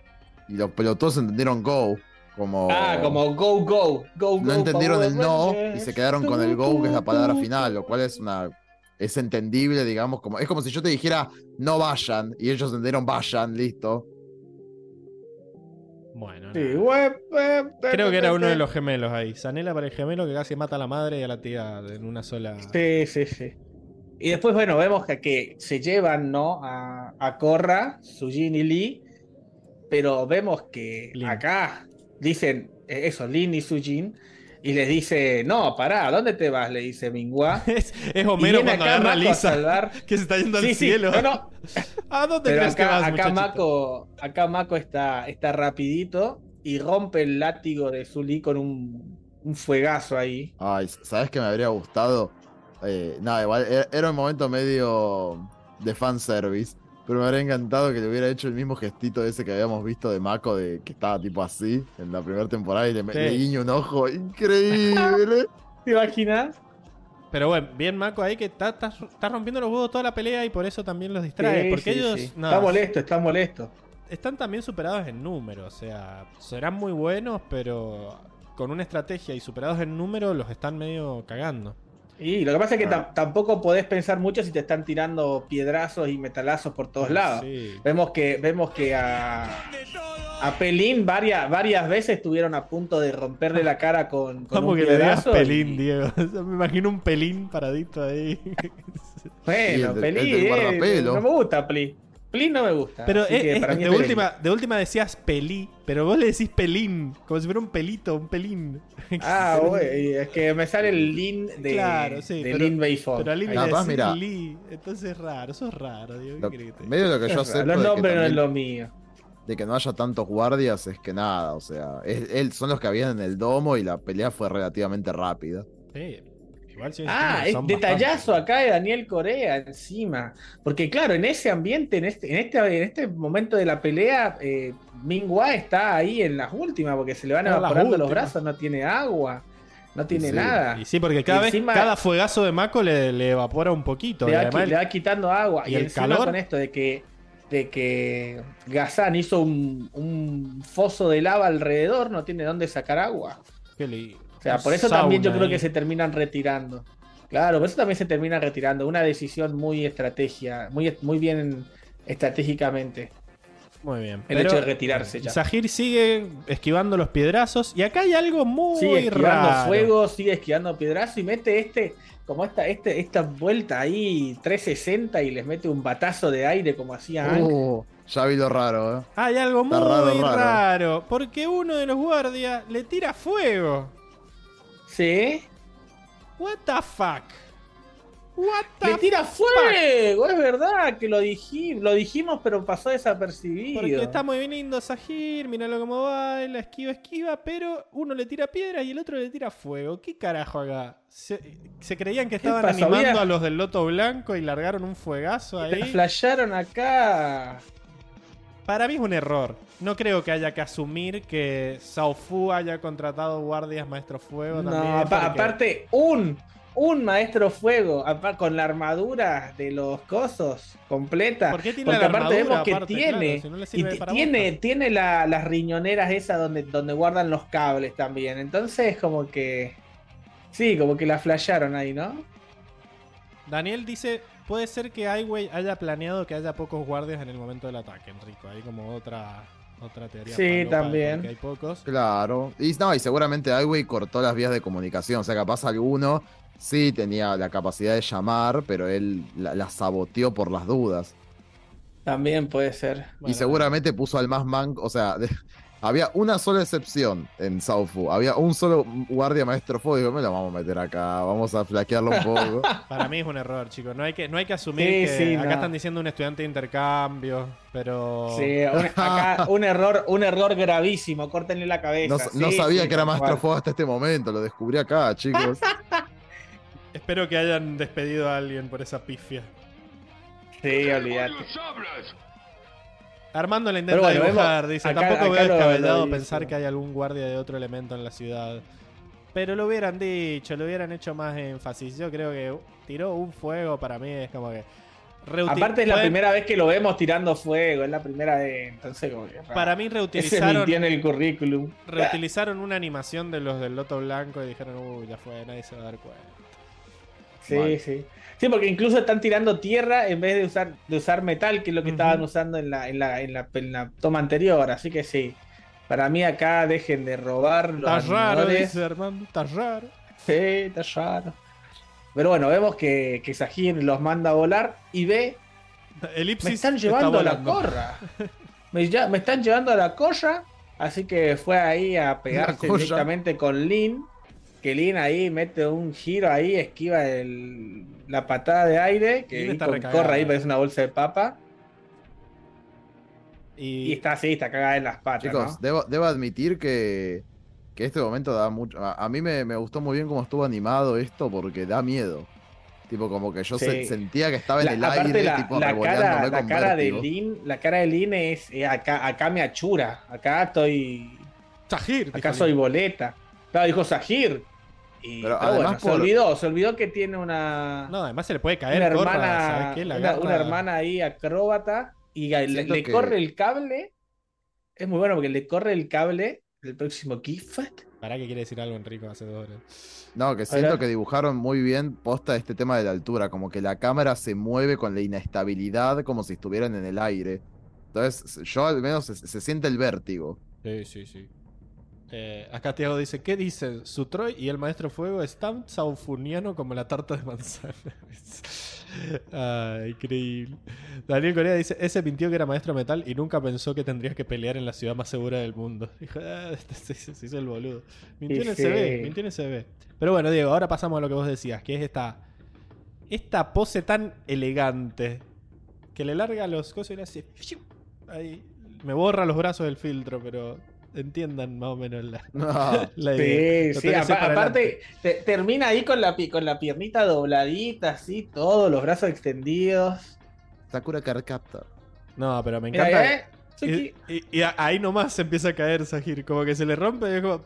Y los pelotudos entendieron go. Como. Ah, como go, go, go, go. No entendieron el no y se quedaron con el go, que es la palabra final, lo cual es una. Es entendible, digamos, como. Es como si yo te dijera no vayan. Y ellos entendieron vayan, listo. Bueno, Sí, nada. web, web, creo que era uno de los gemelos ahí. Sanela para el gemelo que casi mata a la madre y a la tía en una sola. Sí, sí, sí. Y después, bueno, vemos que, que se llevan, ¿no? A, a Korra, Sujin y Lee. Pero vemos que Lin. acá dicen eh, eso, Lin y Sujin. Y les dice, no, pará, ¿dónde te vas? Le dice Mingua. es, es Homero cuando acá agarra a Mako a Lisa salvar. que se está yendo al Sí, sí, cielo. no, no, ¿A dónde Pero crees que acá, vas, acá? Mako, acá Mako está, está rapidito y rompe el látigo de Zully con un, un fuegazo ahí. Ay, ¿sabes qué me habría gustado? Eh, nada, igual era, era un momento medio de fanservice. Pero me habría encantado que le hubiera hecho el mismo gestito ese que habíamos visto de Mako, de que estaba tipo así en la primera temporada y le, Sí. le guiño un ojo. Increíble. ¿Te imaginas? Pero bueno, bien Mako ahí que está, está- está rompiendo los huevos toda la pelea y por eso también los distrae. Sí, porque sí, ellos sí. no, Está molesto, está molesto. están también superados en número. O sea, serán muy buenos, pero con una estrategia y superados en número los están medio cagando. Y lo que pasa es que Ah. tam- tampoco podés pensar mucho si te están tirando piedrazos y metalazos por todos lados. Sí. Vemos que, vemos que a, a Pelín varias, varias veces estuvieron a punto de romperle la cara con, con Como un que le pelín, y- Diego. Me imagino un pelín paradito ahí. Bueno, el de- el eh, no me gusta Pli. Pli no me gusta. Pero así que para mí de, es última, de última decías pelí, pero vos le decís pelín, como si fuera un pelito, un pelín. Ah, güey, es que me sale el Lin de, Claro, sí, de pero- Lin Beifong. Pero a Lin le decís. Lee, entonces es raro, eso es raro, digo, ¿qué Lo- que te medio lo que yo de, Los nombres no es lo mío. de que no haya tantos guardias es que nada, o sea, es- él, son los que habían en el domo y la pelea fue relativamente rápida. Sí, igual sí, Ah, es detallazo acá de Daniel Corea encima. Porque claro, en ese ambiente, en este, en este, en este momento de la pelea, eh, Minghua está ahí en las últimas, porque se le van evaporando los brazos, no tiene agua, no tiene Sí. nada. Y sí, porque cada vez, cada fuegazo de Mako le, le evapora un poquito. le, va, además qui- le va quitando agua. y Y, el encima calor. con esto de que, de que Gazan hizo un, un foso de lava alrededor, no tiene dónde sacar agua. que le- O sea, un por eso también yo creo ahí. que se terminan retirando. Claro, por eso también se terminan retirando. Una decisión muy estrategia, muy, muy bien estratégicamente. Muy bien. el Pero hecho de retirarse ya. Sahir sigue esquivando los piedrazos. Y acá hay algo muy Sigue esquivando raro. fuego, sigue esquivando piedrazo y mete este, como esta, este, esta vuelta ahí 360 y les mete un batazo de aire como hacía. Uh, ya vi lo raro, ¿eh? Hay algo muy Está raro, raro, raro. Porque uno de los guardias le tira fuego. Sí. What the fuck? What the Le tira fuego, es verdad que lo, diji- lo dijimos, pero pasó desapercibido. Porque está muy lindo Sahir, míralo cómo baila, esquiva, esquiva, pero uno le tira piedra y el otro le tira fuego. ¿Qué carajo acá? Se, se creían que ¿Qué estaban pasó? animando Había- a los del Loto Blanco y largaron un fuegazo Te ahí. flasharon acá. Para mí es un error. No creo que haya que asumir que Sao Fu haya contratado guardias maestro fuego No, también. porque- aparte, un, un maestro fuego, con la armadura de los cosos completa. ¿Por qué tiene Porque la aparte armadura vemos que aparte? tiene, Claro, si no le y tiene, tiene la- las riñoneras esas donde, donde guardan los cables también. Entonces, como que. Sí, como que la flasharon ahí, ¿no? Daniel dice, puede ser que Highway haya planeado que haya pocos guardias en el momento del ataque, Enrico. Hay como otra, otra teoría. Sí, también. hay pocos. Claro. Y no, y seguramente Highway cortó las vías de comunicación. O sea, capaz alguno sí tenía la capacidad de llamar, pero él la, la saboteó por las dudas. También puede ser. y Bueno, seguramente puso al más man, o sea, de- había una sola excepción en Saufu. Había un solo guardia maestro fuego. Digo, me lo vamos a meter acá, vamos a flaquearlo un poco. Para mí es un error, chicos. No hay que, no hay que asumir Sí, que sí, acá no. están diciendo un estudiante de intercambio, pero... Sí, un, acá un error, un error gravísimo. Córtenle la cabeza. No, sabía sí, que era maestro cual. fuego hasta este momento, lo descubrí acá, chicos. Espero que hayan despedido a alguien por esa pifia. Sí, olvídate. Armando la Pero intenta bueno, dibujar, dice, acá- tampoco acá veo descabellado pensar que hay algún guardia de otro elemento en la ciudad. Pero lo hubieran dicho, lo hubieran hecho más énfasis. Yo creo que tiró un fuego para mí, es como que... Aparte es la pueden- primera vez que lo vemos tirando fuego, es la primera vez, entonces como que. Para mí reutilizaron, en el currículum. reutilizaron una animación de los del Loto Blanco y dijeron, uy, ya fue, nadie se va a dar cuenta. Sí, sí. Sí, porque incluso están tirando tierra en vez de usar, de usar metal, que es lo que estaban usando en la, en, la, en, la, en la toma anterior. Así que sí. Para mí acá dejen de robar los Está raro, animadores. dice Armando, está raro. Sí, está raro. Pero bueno, vemos que, que Sajin los manda a volar y ve, Elipsis me están está llevando a la corra. Me, ya- me están llevando a la corra. Así que fue ahí a pegarse directamente con Lin. Que Lin ahí mete un giro ahí, esquiva el- la patada de aire. Que Lin ahí está con ahí parece una bolsa de papa. Y, Y está así, está cagada en las patas. Chicos, ¿no? debo, debo admitir que, que este momento da mucho. A, a mí me, me gustó muy bien cómo estuvo animado esto porque da miedo. Tipo, como que yo Sí. se- sentía que estaba en La- el aparte aire, la, tipo la cara, la con cara de. Lin, la cara de Lin es eh, acá, acá me achura. Acá estoy. Sahir, Acá soy Lin. boleta. Claro, dijo Sajir. Y, Pero pero además bueno, se olvidó, se olvidó que tiene una, No, además se le puede caer una Corra, hermana, ¿sabes qué? La una, hermana ahí acróbata y le, Siento le que- corre el cable. Es muy bueno porque le corre el cable del próximo Kifat. Pará que quiere decir algo Enrico hace dos horas. No, que siento que dibujaron muy bien posta este tema de la altura, como que la cámara se mueve con la inestabilidad como si estuvieran en el aire. Entonces, yo al menos se, se siente el vértigo. Sí, sí, sí. Eh, acá Tiago dice, ¿qué dice? Su Troy y el Maestro Fuego es tan saufuniano como la tarta de manzana. Ah, increíble. Daniel Corea dice, ese mintió que era maestro metal y nunca pensó que tendrías que pelear en la ciudad más segura del mundo. Dijo, ah, este se, se- hizo el boludo. Mintió en el Sí. CB, mintió en el CB. Pero bueno, Diego, ahora pasamos a lo que vos decías, que es esta, esta pose tan elegante que le larga los cosas y le hace... Ahí, me borra los brazos del filtro, pero entiendan más o menos la, No. la idea. Sí, Lo sí, aparte te- termina ahí con la, con la piernita dobladita, así, todos los brazos extendidos. Sakura Carcaptor. No, pero me encanta... ¿eh? Y, y- y a- ahí nomás se empieza a caer Sahir, como que se le rompe y es como...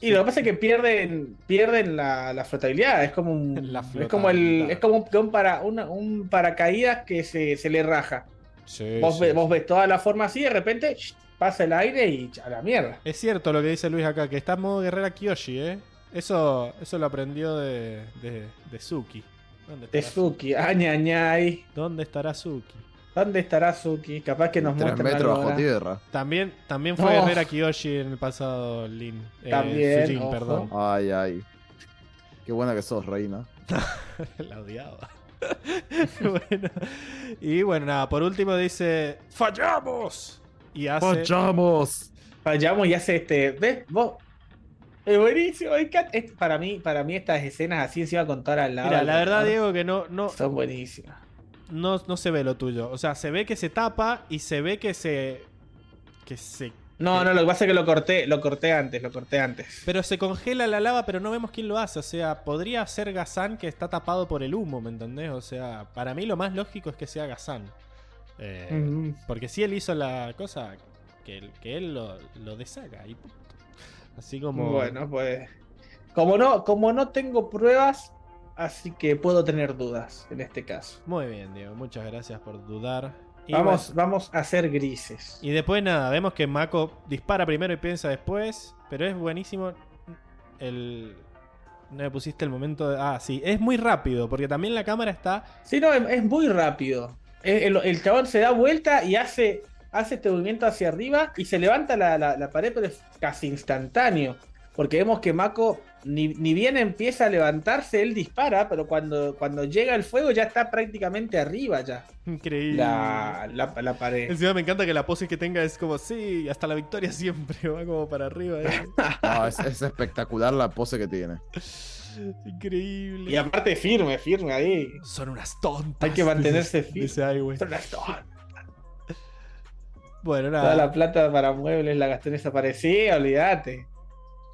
Y lo que pasa es que pierden, pierden la, la flotabilidad. Es como un. La es como el. Es como un, para, una- un paracaídas que se, se le raja. Sí, vos, sí, ve- sí. vos ves toda la forma así, de repente pasa el aire y a la mierda. Es cierto lo que dice Luis acá, que está en modo guerrera Kyoshi, ¿eh? Eso, eso lo aprendió de, de, de Suki. ¿Dónde De Suki, añañay. ¿Dónde estará Suki? ¿Dónde estará Suki? Capaz que nos Tres muestran metros bajo ahora. tierra. También, también fue Oh. guerrera Kyoshi en el pasado, Lin. Eh, También, Sujin, perdón. Ay, ay. Qué buena que sos, reina. La odiaba. bueno. Y bueno, nada, por último dice: ¡Fallamos! Y hace. ¡Fallamos! Fallamos y hace este. ¿Ves? Vos. Es buenísimo. Es- para, mí, para mí, estas escenas así encima con toda la Mira, la verdad, Diego, que no, no, Son buenísimas. no, no se ve lo tuyo. O sea, se ve que se tapa y se ve que se. que se. No, no, lo que pasa es que lo corté, lo corté antes, lo corté antes. Pero se congela la lava, pero no vemos quién lo hace. O sea, podría ser Gazán que está tapado por el humo, ¿me entendés? O sea, para mí lo más lógico es que sea Gazán. Eh, Mm. Porque si él hizo la cosa, que, él- que él lo, lo deshaga y punto. Así como. Bueno, pues. Como no, como no tengo pruebas, así que puedo tener dudas en este caso. Muy bien, Diego. Muchas gracias por dudar. Y Vamos, bueno, vamos a ser grises. y después nada, vemos que Mako dispara primero y piensa después. Pero es buenísimo el. No me pusiste el momento de. Ah, sí, es muy rápido, porque también la cámara está. Sí, no, es, es muy rápido. El, el- chabón se da vuelta y hace, hace este movimiento hacia arriba y se levanta la, la- la pared, pero es casi instantáneo. Porque vemos que Mako, ni, ni bien empieza a levantarse, él dispara, pero cuando, cuando llega el fuego ya está prácticamente arriba ya. Increíble. La, la, la pared. Encima me encanta que la pose que tenga es como, sí, hasta la victoria siempre, va como para arriba. eh. No, es, es espectacular la pose que tiene. Increíble. Y aparte firme, firme ahí. Son unas tontas. Hay que mantenerse firme. Son las dos. Bueno, Toda nada. la plata para muebles la gasté en esa pared. Sí, olvídate.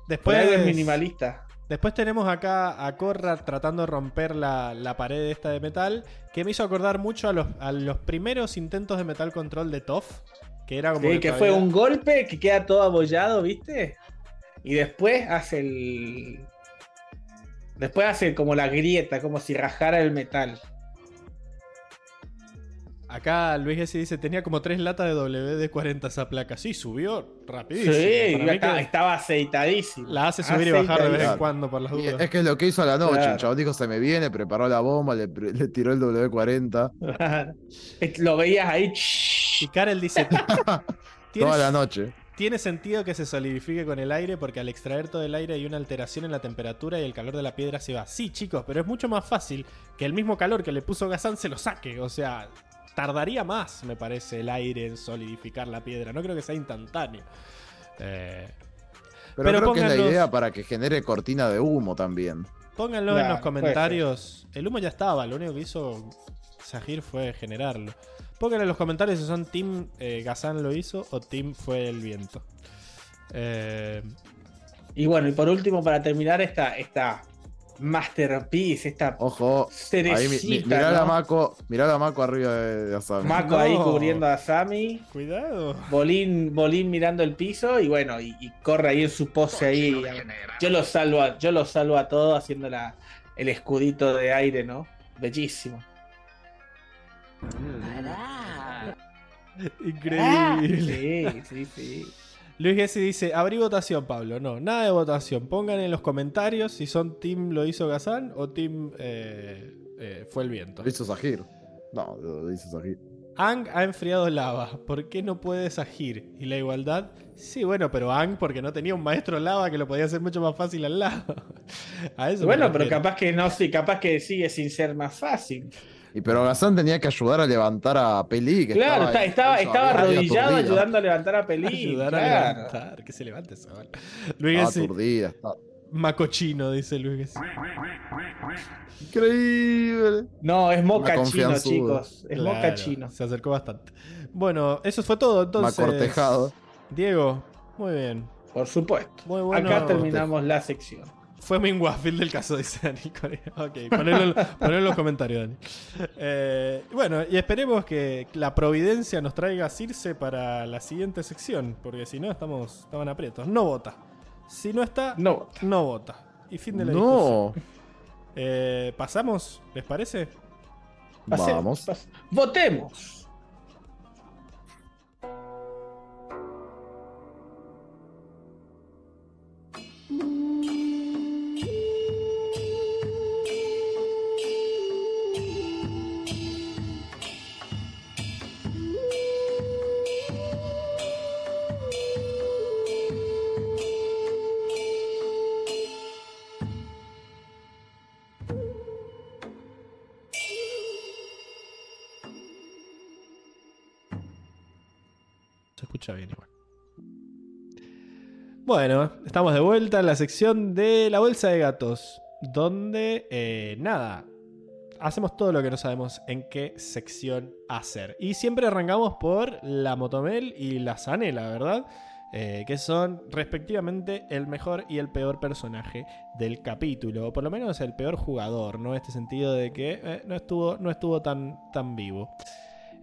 Después, algo es minimalista. después tenemos acá a Corra tratando de romper la, la pared esta de metal, que me hizo acordar mucho a los, a los primeros intentos de Metal Control de Toff, que era como... Sí, que fue un golpe que queda todo abollado, ¿viste? Y después hace el. Después hace como la grieta, como si rajara el metal. Acá Luis Gessi dice, tenía como tres latas de WD-40 esa placa. Sí, subió rapidísimo. Sí, acá estaba aceitadísimo. la hace subir y bajar de vez en cuando por las dudas. es que es lo que hizo a la noche. Claro. El chabón dijo, se me viene, preparó la bomba, le, tiró el W40 Lo veías ahí. Y Karel dice, ¿tiene, toda la noche. Tiene sentido que se solidifique con el aire porque al extraer todo el aire hay una alteración en la temperatura y el calor de la piedra se va. Sí, chicos, pero es mucho más fácil que el mismo calor que le puso Gazán se lo saque. O sea, tardaría más, me parece, el aire en solidificar la piedra. No creo que sea instantáneo. Eh, Pero, Pero creo que es la idea para que genere cortina de humo también. pónganlo en los comentarios. El humo ya estaba, lo único que hizo Sahir fue generarlo. Pónganlo en los comentarios si son Team eh, Gazán lo hizo o Team fue el viento. Eh, Y bueno, y por último, para terminar esta, esta masterpiece, esta Ojo, cerecita. ahí mi- mi- mirá, la ¿no? Mako, mirá la Mako arriba de, de Asami. Mako No. ahí cubriendo a Sammy. cuidado. Bolín, Bolín mirando el piso y bueno, y, y corre ahí en su pose ahí. Yo lo salvo a, yo lo salvo a todos haciendo la, el escudito de aire, ¿no? Bellísimo. Increíble. Sí, sí, sí. Luis Gessi dice, abrí votación, Pablo. No, nada de votación. Pongan en los comentarios si son Team lo hizo Gazán o Team eh, eh, fue el viento. Lo hizo Sahir. No, lo hizo Sahir. Ang ha enfriado lava. ¿Por qué no puedes agir? ¿Y la igualdad? Sí, bueno, pero Ang porque no tenía un maestro lava que lo podía hacer mucho más fácil al lado. A eso me Bueno, pero capaz que no, sí, capaz que sigue sin ser más fácil. Y pero Gazán tenía que ayudar a levantar a Peli. Que claro, está- estaba, estaba arrodillado aturdida. ayudando a levantar a Pelín. Ayudar a levantar. Que se levante esa bala. Luis aturdida. estaba- Macochino, dice Luis. Increíble. No, es moca Una chino, confianzuda. chicos. Es moca Claro, chino. Se acercó bastante. Bueno, eso fue todo. Entonces, Me ha cortejado. Diego, muy bien. Por supuesto. Muy bueno. Acá terminamos la sección. Fue Min Waffle del caso, dice Dani Corea. Ok, ponelo, en- ponelo en los comentarios, Dani. Eh, bueno, y esperemos que la providencia nos traiga a Circe para la siguiente sección, porque si no estamos, estaban aprietos. No vota. Si no está, no, No. vota. Y fin de la discusión. No. Eh, ¿Pasamos? ¿Les parece? Vamos. pas- Votemos. Bueno, estamos de vuelta en la sección de la bolsa de gatos. Donde, eh, nada, hacemos todo lo que no sabemos en qué sección hacer. Y siempre arrancamos por la Motomel y la Zanela, ¿verdad? Eh, que son respectivamente el mejor y el peor personaje del capítulo. O por lo menos el peor jugador, ¿no? Este sentido de que eh, no estuvo, no estuvo tan, tan vivo.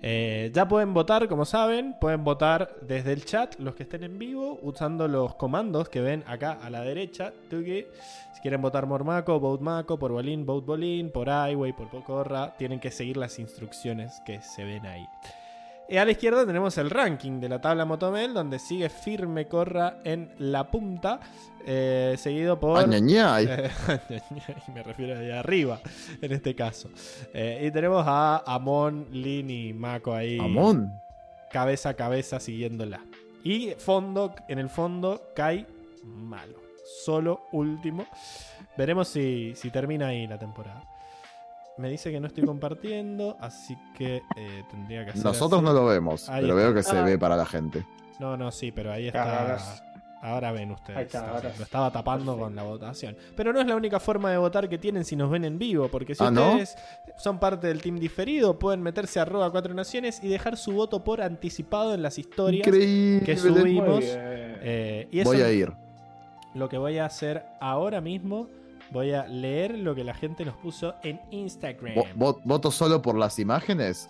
Eh, ya pueden votar, como saben, pueden votar desde el chat los que estén en vivo usando los comandos que ven acá a la derecha. Si quieren votar Mormaco, vote Maco, por Bolín, vote Bolín, por Highway, por Pocorra, tienen que seguir las instrucciones que se ven ahí. Y a la izquierda tenemos el ranking de la tabla Motomel, donde sigue firme Corra en la punta, eh, seguido por... Añañay. Eh, me refiero de arriba, en este caso. Eh, y tenemos a Amon, Lin y Mako ahí. Amón. Cabeza a cabeza siguiéndola. Y fondo, en el fondo, Kai malo. Solo último. Veremos si, si termina ahí la temporada. Me dice que no estoy compartiendo, así que eh, tendría que hacer. Nosotros así. no lo vemos, Ahí pero está. veo que se Ah. ve para la gente. No, no, sí, pero ahí está. ahora ven ustedes. Ahí está, ahora Lo estaba tapando Perfecto. con la votación. Pero no es la única forma de votar que tienen si nos ven en vivo. Porque si Ah, ¿no? ustedes son parte del team diferido, pueden meterse a arroba 4 naciones y dejar su voto por anticipado en las historias Increíble. que subimos. Eh, y eso Voy a ir. lo que voy a hacer ahora mismo. Voy a leer lo que la gente nos puso en Instagram. Vo- vo- ¿Voto solo por las imágenes?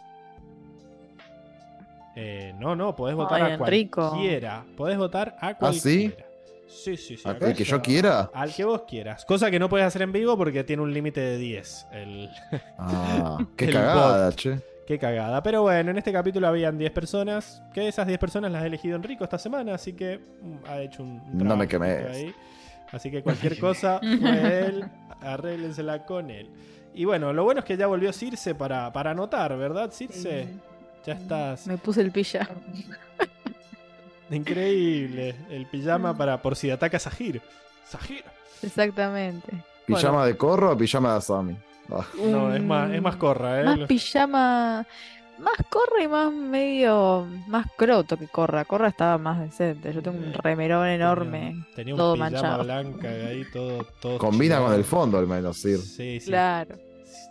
Eh, no, no, podés votar Ay, a Enrico. cualquiera. Podés votar a ¿Ah, sí? cualquiera. Sí, sí, sí. ¿A- acá ¿El que yo quiera? Al que vos quieras. Cosa que no puedes hacer en vivo porque tiene un límite de 10. El... Ah, qué El cagada, bot. che. Qué cagada. Pero bueno, en este capítulo habían 10 personas. Que de esas 10 personas las ha elegido Enrico esta semana. Así que mm, ha hecho un. No me ahí. Así que cualquier cosa fue él. Arréglensela con él. Y bueno, lo bueno es que ya volvió Circe para, para anotar, ¿verdad, Circe? Ya estás. Me puse el pilla. Increíble. El pijama para por si ataca a Sahir. Sahir. Exactamente. ¿Pijama de corro o pijama de Asami? Ah, No, es más, es más corra, ¿eh? Más pijama. Más corra y más medio. Más croto que corra. Corra estaba más decente. Yo tengo un remerón enorme. Tenía, tenía un todo pijama manchado. blanca ahí, todo. todo Combina con el fondo, al menos, Sir. Sí, sí. Claro.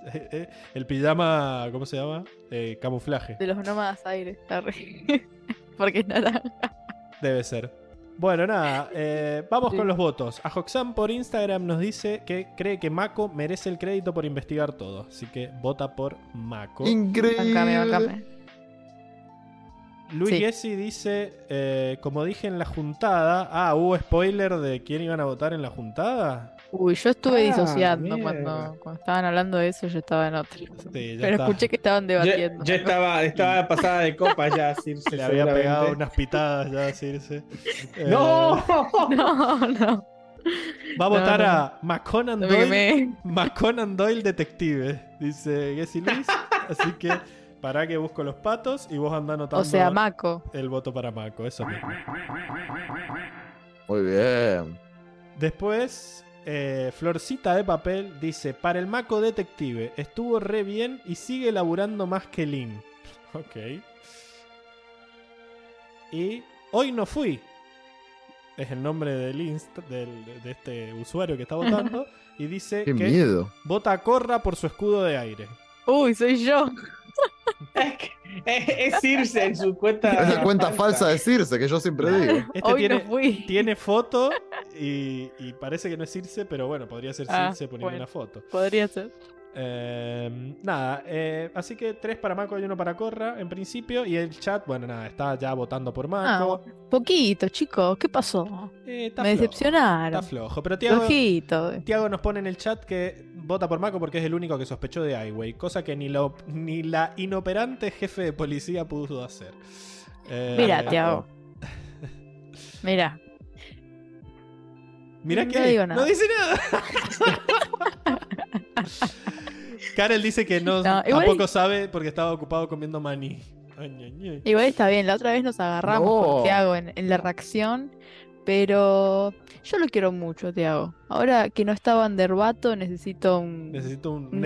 El pijama, ¿cómo se llama? Eh, camuflaje. De los nómadas aires. Porque es naranja. Debe ser. Bueno, nada, eh, vamos Sí. con los votos. A Hoxam por Instagram nos dice que cree que Mako merece el crédito por investigar todo. Así que vota por Mako. Increíble. Bancame, bancame. Luis Sí. Gessi dice, eh, como dije en la juntada. Ah, hubo spoiler de quién iban a votar en la juntada. Uy, yo estuve Ah, disociando cuando, cuando estaban hablando de eso, yo estaba en otro. Sí, Pero está. escuché que estaban debatiendo. yo estaba, estaba pasada de copa ya, Circe, Le había pegado unas pitadas ya Circe. Eh, ¡No! No, no. Va a No, votar no. a McConan No me Doyle. quemé. McConan Doyle Detective, dice Gessi Luis. Así que Para que busco los patos y vos andás anotando O sea, Mako. el voto para Mako, eso mismo. Muy bien. Después, eh, Florcita de Papel dice: Para el Mako Detective, estuvo re bien y sigue laburando más que Lin. Ok. Y hoy no fui. Es el nombre del inst del- de este usuario que está votando. y dice Qué que miedo. vota a Corra por su escudo de aire. Uy, soy yo. Es, es, Circe en su cuenta. Es la cuenta falsa de Circe, que yo siempre digo. Este Hoy tiene, no fui. tiene foto y, y parece que no es Circe, pero bueno, podría ser Ah, Circe poniendo bueno. una foto. Podría ser. Eh, nada, eh, así que tres para Mako y uno para Corra en principio. Y el chat, bueno, nada, está ya votando por Mako. Poquito, chicos. ¿Qué pasó? Eh, Me flojo, decepcionaron. Está flojo. Pero Tiago. Tiago nos pone en el chat que vota por Mako porque es el único que sospechó de Highway, cosa que ni, lo, ni la inoperante jefe de policía pudo hacer. Eh, Mira, Tiago. Mira. Mira que digo no dice nada. Karel dice que no, No, igual- tampoco sabe porque estaba ocupado comiendo maní. Ay, ay, ay. Igual está bien. La otra vez nos agarramos No. con Tiago en, en la reacción. Pero yo lo quiero mucho, Tiago. Ahora que no está Vanderbato, necesito un, Necesito un, un.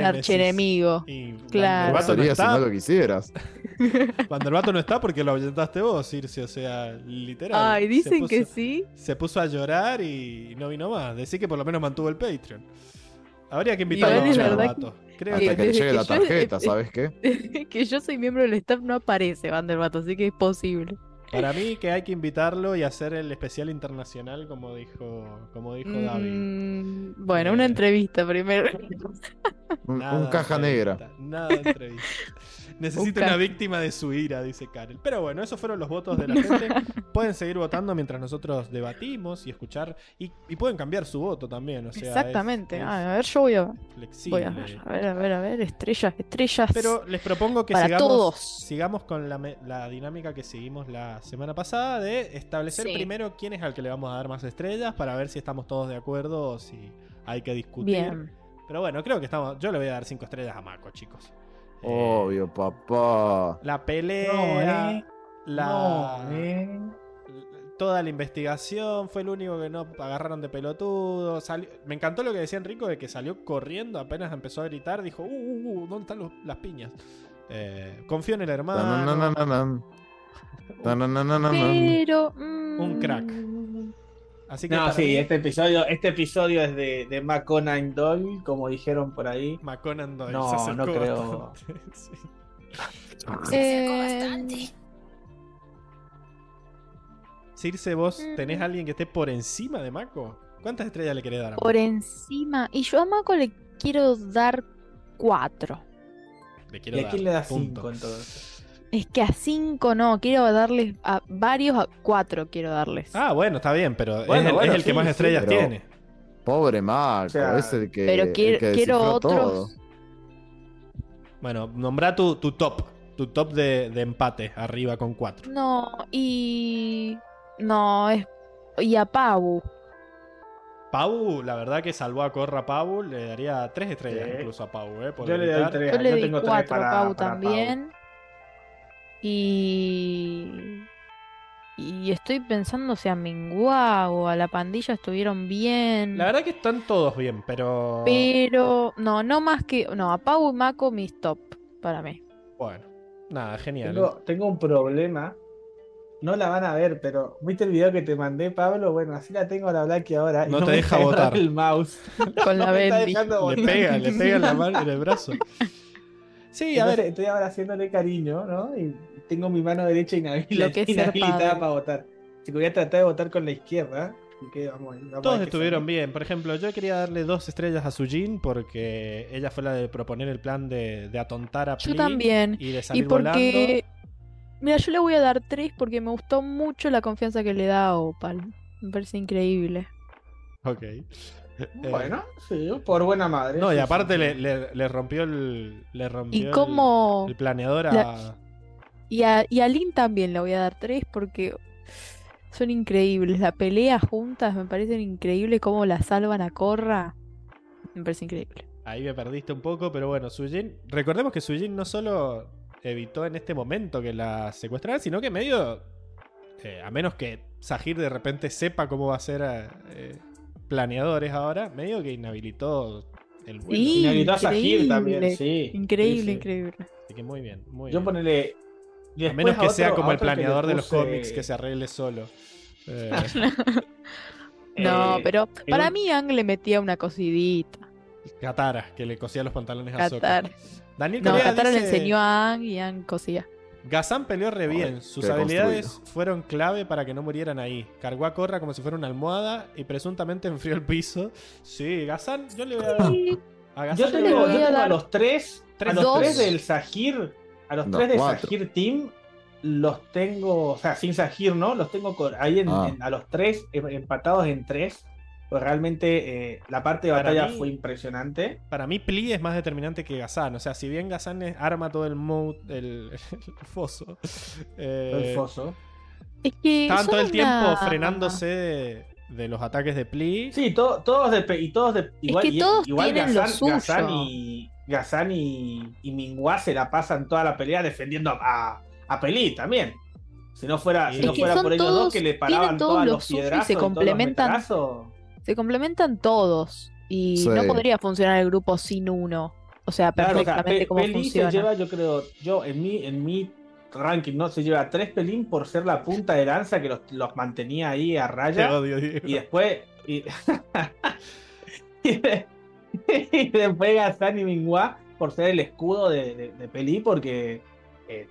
Y Claro. Vanderbato no Sería si no está. lo quisieras. Vanderbato no está porque lo ahuyentaste vos, Circe, o sea, literal. Ay, Se dicen puso- que sí. Se puso a llorar y no vino más. Decí que por lo menos mantuvo el Patreon. Habría que invitarlo a Vanderbato. Creo Hasta que que que le desde llegue que la yo- tarjeta, ¿sabes qué? que yo soy miembro del staff no aparece Vanderbato, así que es posible. para mí que hay que invitarlo y hacer el especial internacional como dijo, como dijo David. Mm, bueno, una Eh. entrevista primero. Un, un caja entrevista, negra. Nada de entrevista. Necesito Un una víctima de su ira, dice Karel. Pero bueno, esos fueron los votos de la gente. pueden seguir votando mientras nosotros debatimos y escuchar. Y, y pueden cambiar su voto también. O sea, Exactamente. es Ah, a ver, yo voy a, flexible. voy a ver, a ver, a ver, a ver, estrellas, estrellas. Pero les propongo que Para sigamos, todos. sigamos con la, la dinámica que seguimos la semana pasada de establecer Sí. primero quién es al que le vamos a dar más estrellas para ver si estamos todos de acuerdo o si hay que discutir. Bien. Pero bueno, creo que estamos. Yo le voy a dar cinco estrellas a Mako, chicos. Eh, Obvio, papá. La pelea. No, eh. La. No, eh. Toda la investigación fue el único que no agarraron de pelotudo. salió- Me encantó lo que decía Enrico de que salió corriendo apenas empezó a gritar. Dijo, uh, uh, uh, ¿dónde están los- las piñas? Eh, confío en el hermano. Pero. mm, Un crack. Así que No, sí, mí, este episodio, este episodio es de, de McConaughey Doyle, como dijeron por ahí. McConan Doyle No, se no creo. bastante, sí. Eh, Circe, vos Mm. tenés a alguien que esté por encima de Mako. ¿Cuántas estrellas le querés dar a Mako? por encima. Y yo a Mako le quiero dar cuatro. Le quiero ¿Y a quién le das punto. 5 entonces? Es que a cinco no, quiero darles a varios, a cuatro quiero darles. Ah, bueno, está bien, pero Bueno, es el, bueno, es el que más estrellas tiene. Pobre Marco, O sea, es el que, pero el quiero, que quiero otros. todo. Bueno, nombra tu, tu top. Tu top de, de empate arriba con 4. No, y. No, es. Y a Pau. Pau, la verdad que salvó a Corra Pau. Le daría 3 estrellas Sí. incluso a Pau, ¿eh? Por Yo le doy gritar. 3. Yo le di tengo tres cuatro a Pau para también. Y. Y estoy pensando si a Mingua o a la pandilla estuvieron bien. La verdad que están todos bien, pero. Pero. No, no más que. No, a Pau y Mako mis top para mí. Bueno, nada, genial. Tengo, tengo un problema. No la van a ver, pero ¿viste el video que te mandé, Pablo? Bueno, así la tengo la Blacky ahora. y No te me deja botar. el mouse. Con la No Bendy. Le pega, le pega en la mano, en el brazo. Sí, a Entonces, ver. estoy ahora haciéndole cariño, ¿no? Y tengo mi mano derecha inhabilitada para votar. Así que voy a tratar de votar con la izquierda. Y que vamos, vamos a Todos estuvieron sale. bien. Por ejemplo, yo quería darle dos estrellas a Sujin porque ella fue la de proponer el plan de, de atontar a Yo Pli también. y de Y salir porque. Mira, yo le voy a dar tres porque me gustó mucho la confianza que le da a Opal. Me parece increíble. volando. Ok. Eh, Bueno, sí, por buena madre. No, y aparte sí, le, le- le rompió el. Le rompió Y el- cómo. el, planeador a. La- Y a, y a Lynn también le voy a dar tres porque son increíbles. La pelea juntas me parecen increíbles. Cómo la salvan a Corra. Me parece increíble. Ahí me perdiste un poco, pero bueno, Sujin. Recordemos que Sujin no solo evitó en este momento que la secuestraran, sino que medio, eh, a menos que Sahir de repente sepa cómo va a ser eh, planeadores ahora, medio que inhabilitó el vuelo. Sí. Inhabilitó a Sahir increíble. también, sí. Increíble, Sí, sí. increíble. Así que muy bien, muy Yo bien. ponele. a menos que otro- sea como el planeador de los cómics que se arregle solo. Eh, No, eh, pero para mí Ang le metía una cosidita. Katara, que le cosía los pantalones a. Qatar. Daniel No, Katara le enseñó a Ang y Ang cosía. Gazan peleó re bien. Sus habilidades construido. fueron clave para que no murieran ahí. Cargó a Korra como si fuera una almohada y presuntamente enfrió el piso. Sí, Gazan, yo le voy a dar. A Gazan Yo le tengo, voy a voy los tres, tres, a los dos. tres del Sahir, a los No, tres del cuatro. Sahir Team, los tengo, o sea, sin Sahir, ¿no? Los tengo ahí en, Ah. en- a los tres em- empatados en tres. Pues realmente eh, la parte de Para batalla mí- fue impresionante. Para mí, Pli es más determinante que Gazan. O sea, si bien Gazan es- arma todo el mood, el, el foso. eh, el foso. Es que estaban todo el tiempo una- frenándose de, de los ataques de Pli. Sí, to- todos de y todos de igual, que y- todos igual tienen lo Gazan, Gazan suyo. y Gazan y, y Minghua se la pasan toda la pelea defendiendo a, a Peli también. Si no fuera, si Es no que fuera son por ellos dos que le paraban todos todos lo los y se piedrazos y todos los complementan. metralazos. Se complementan todos. Y Sí. no podría funcionar el grupo sin uno. O sea, Claro, o sea, perfectamente como Pelín funciona. se lleva, yo creo, yo en mi, en mi ranking, ¿no? Se lleva tres Pelín por ser la punta de lanza que los, los mantenía ahí a raya. odio. Y después. Y, y de- y después Gazan y Minghua por ser el escudo de, de, porque eh,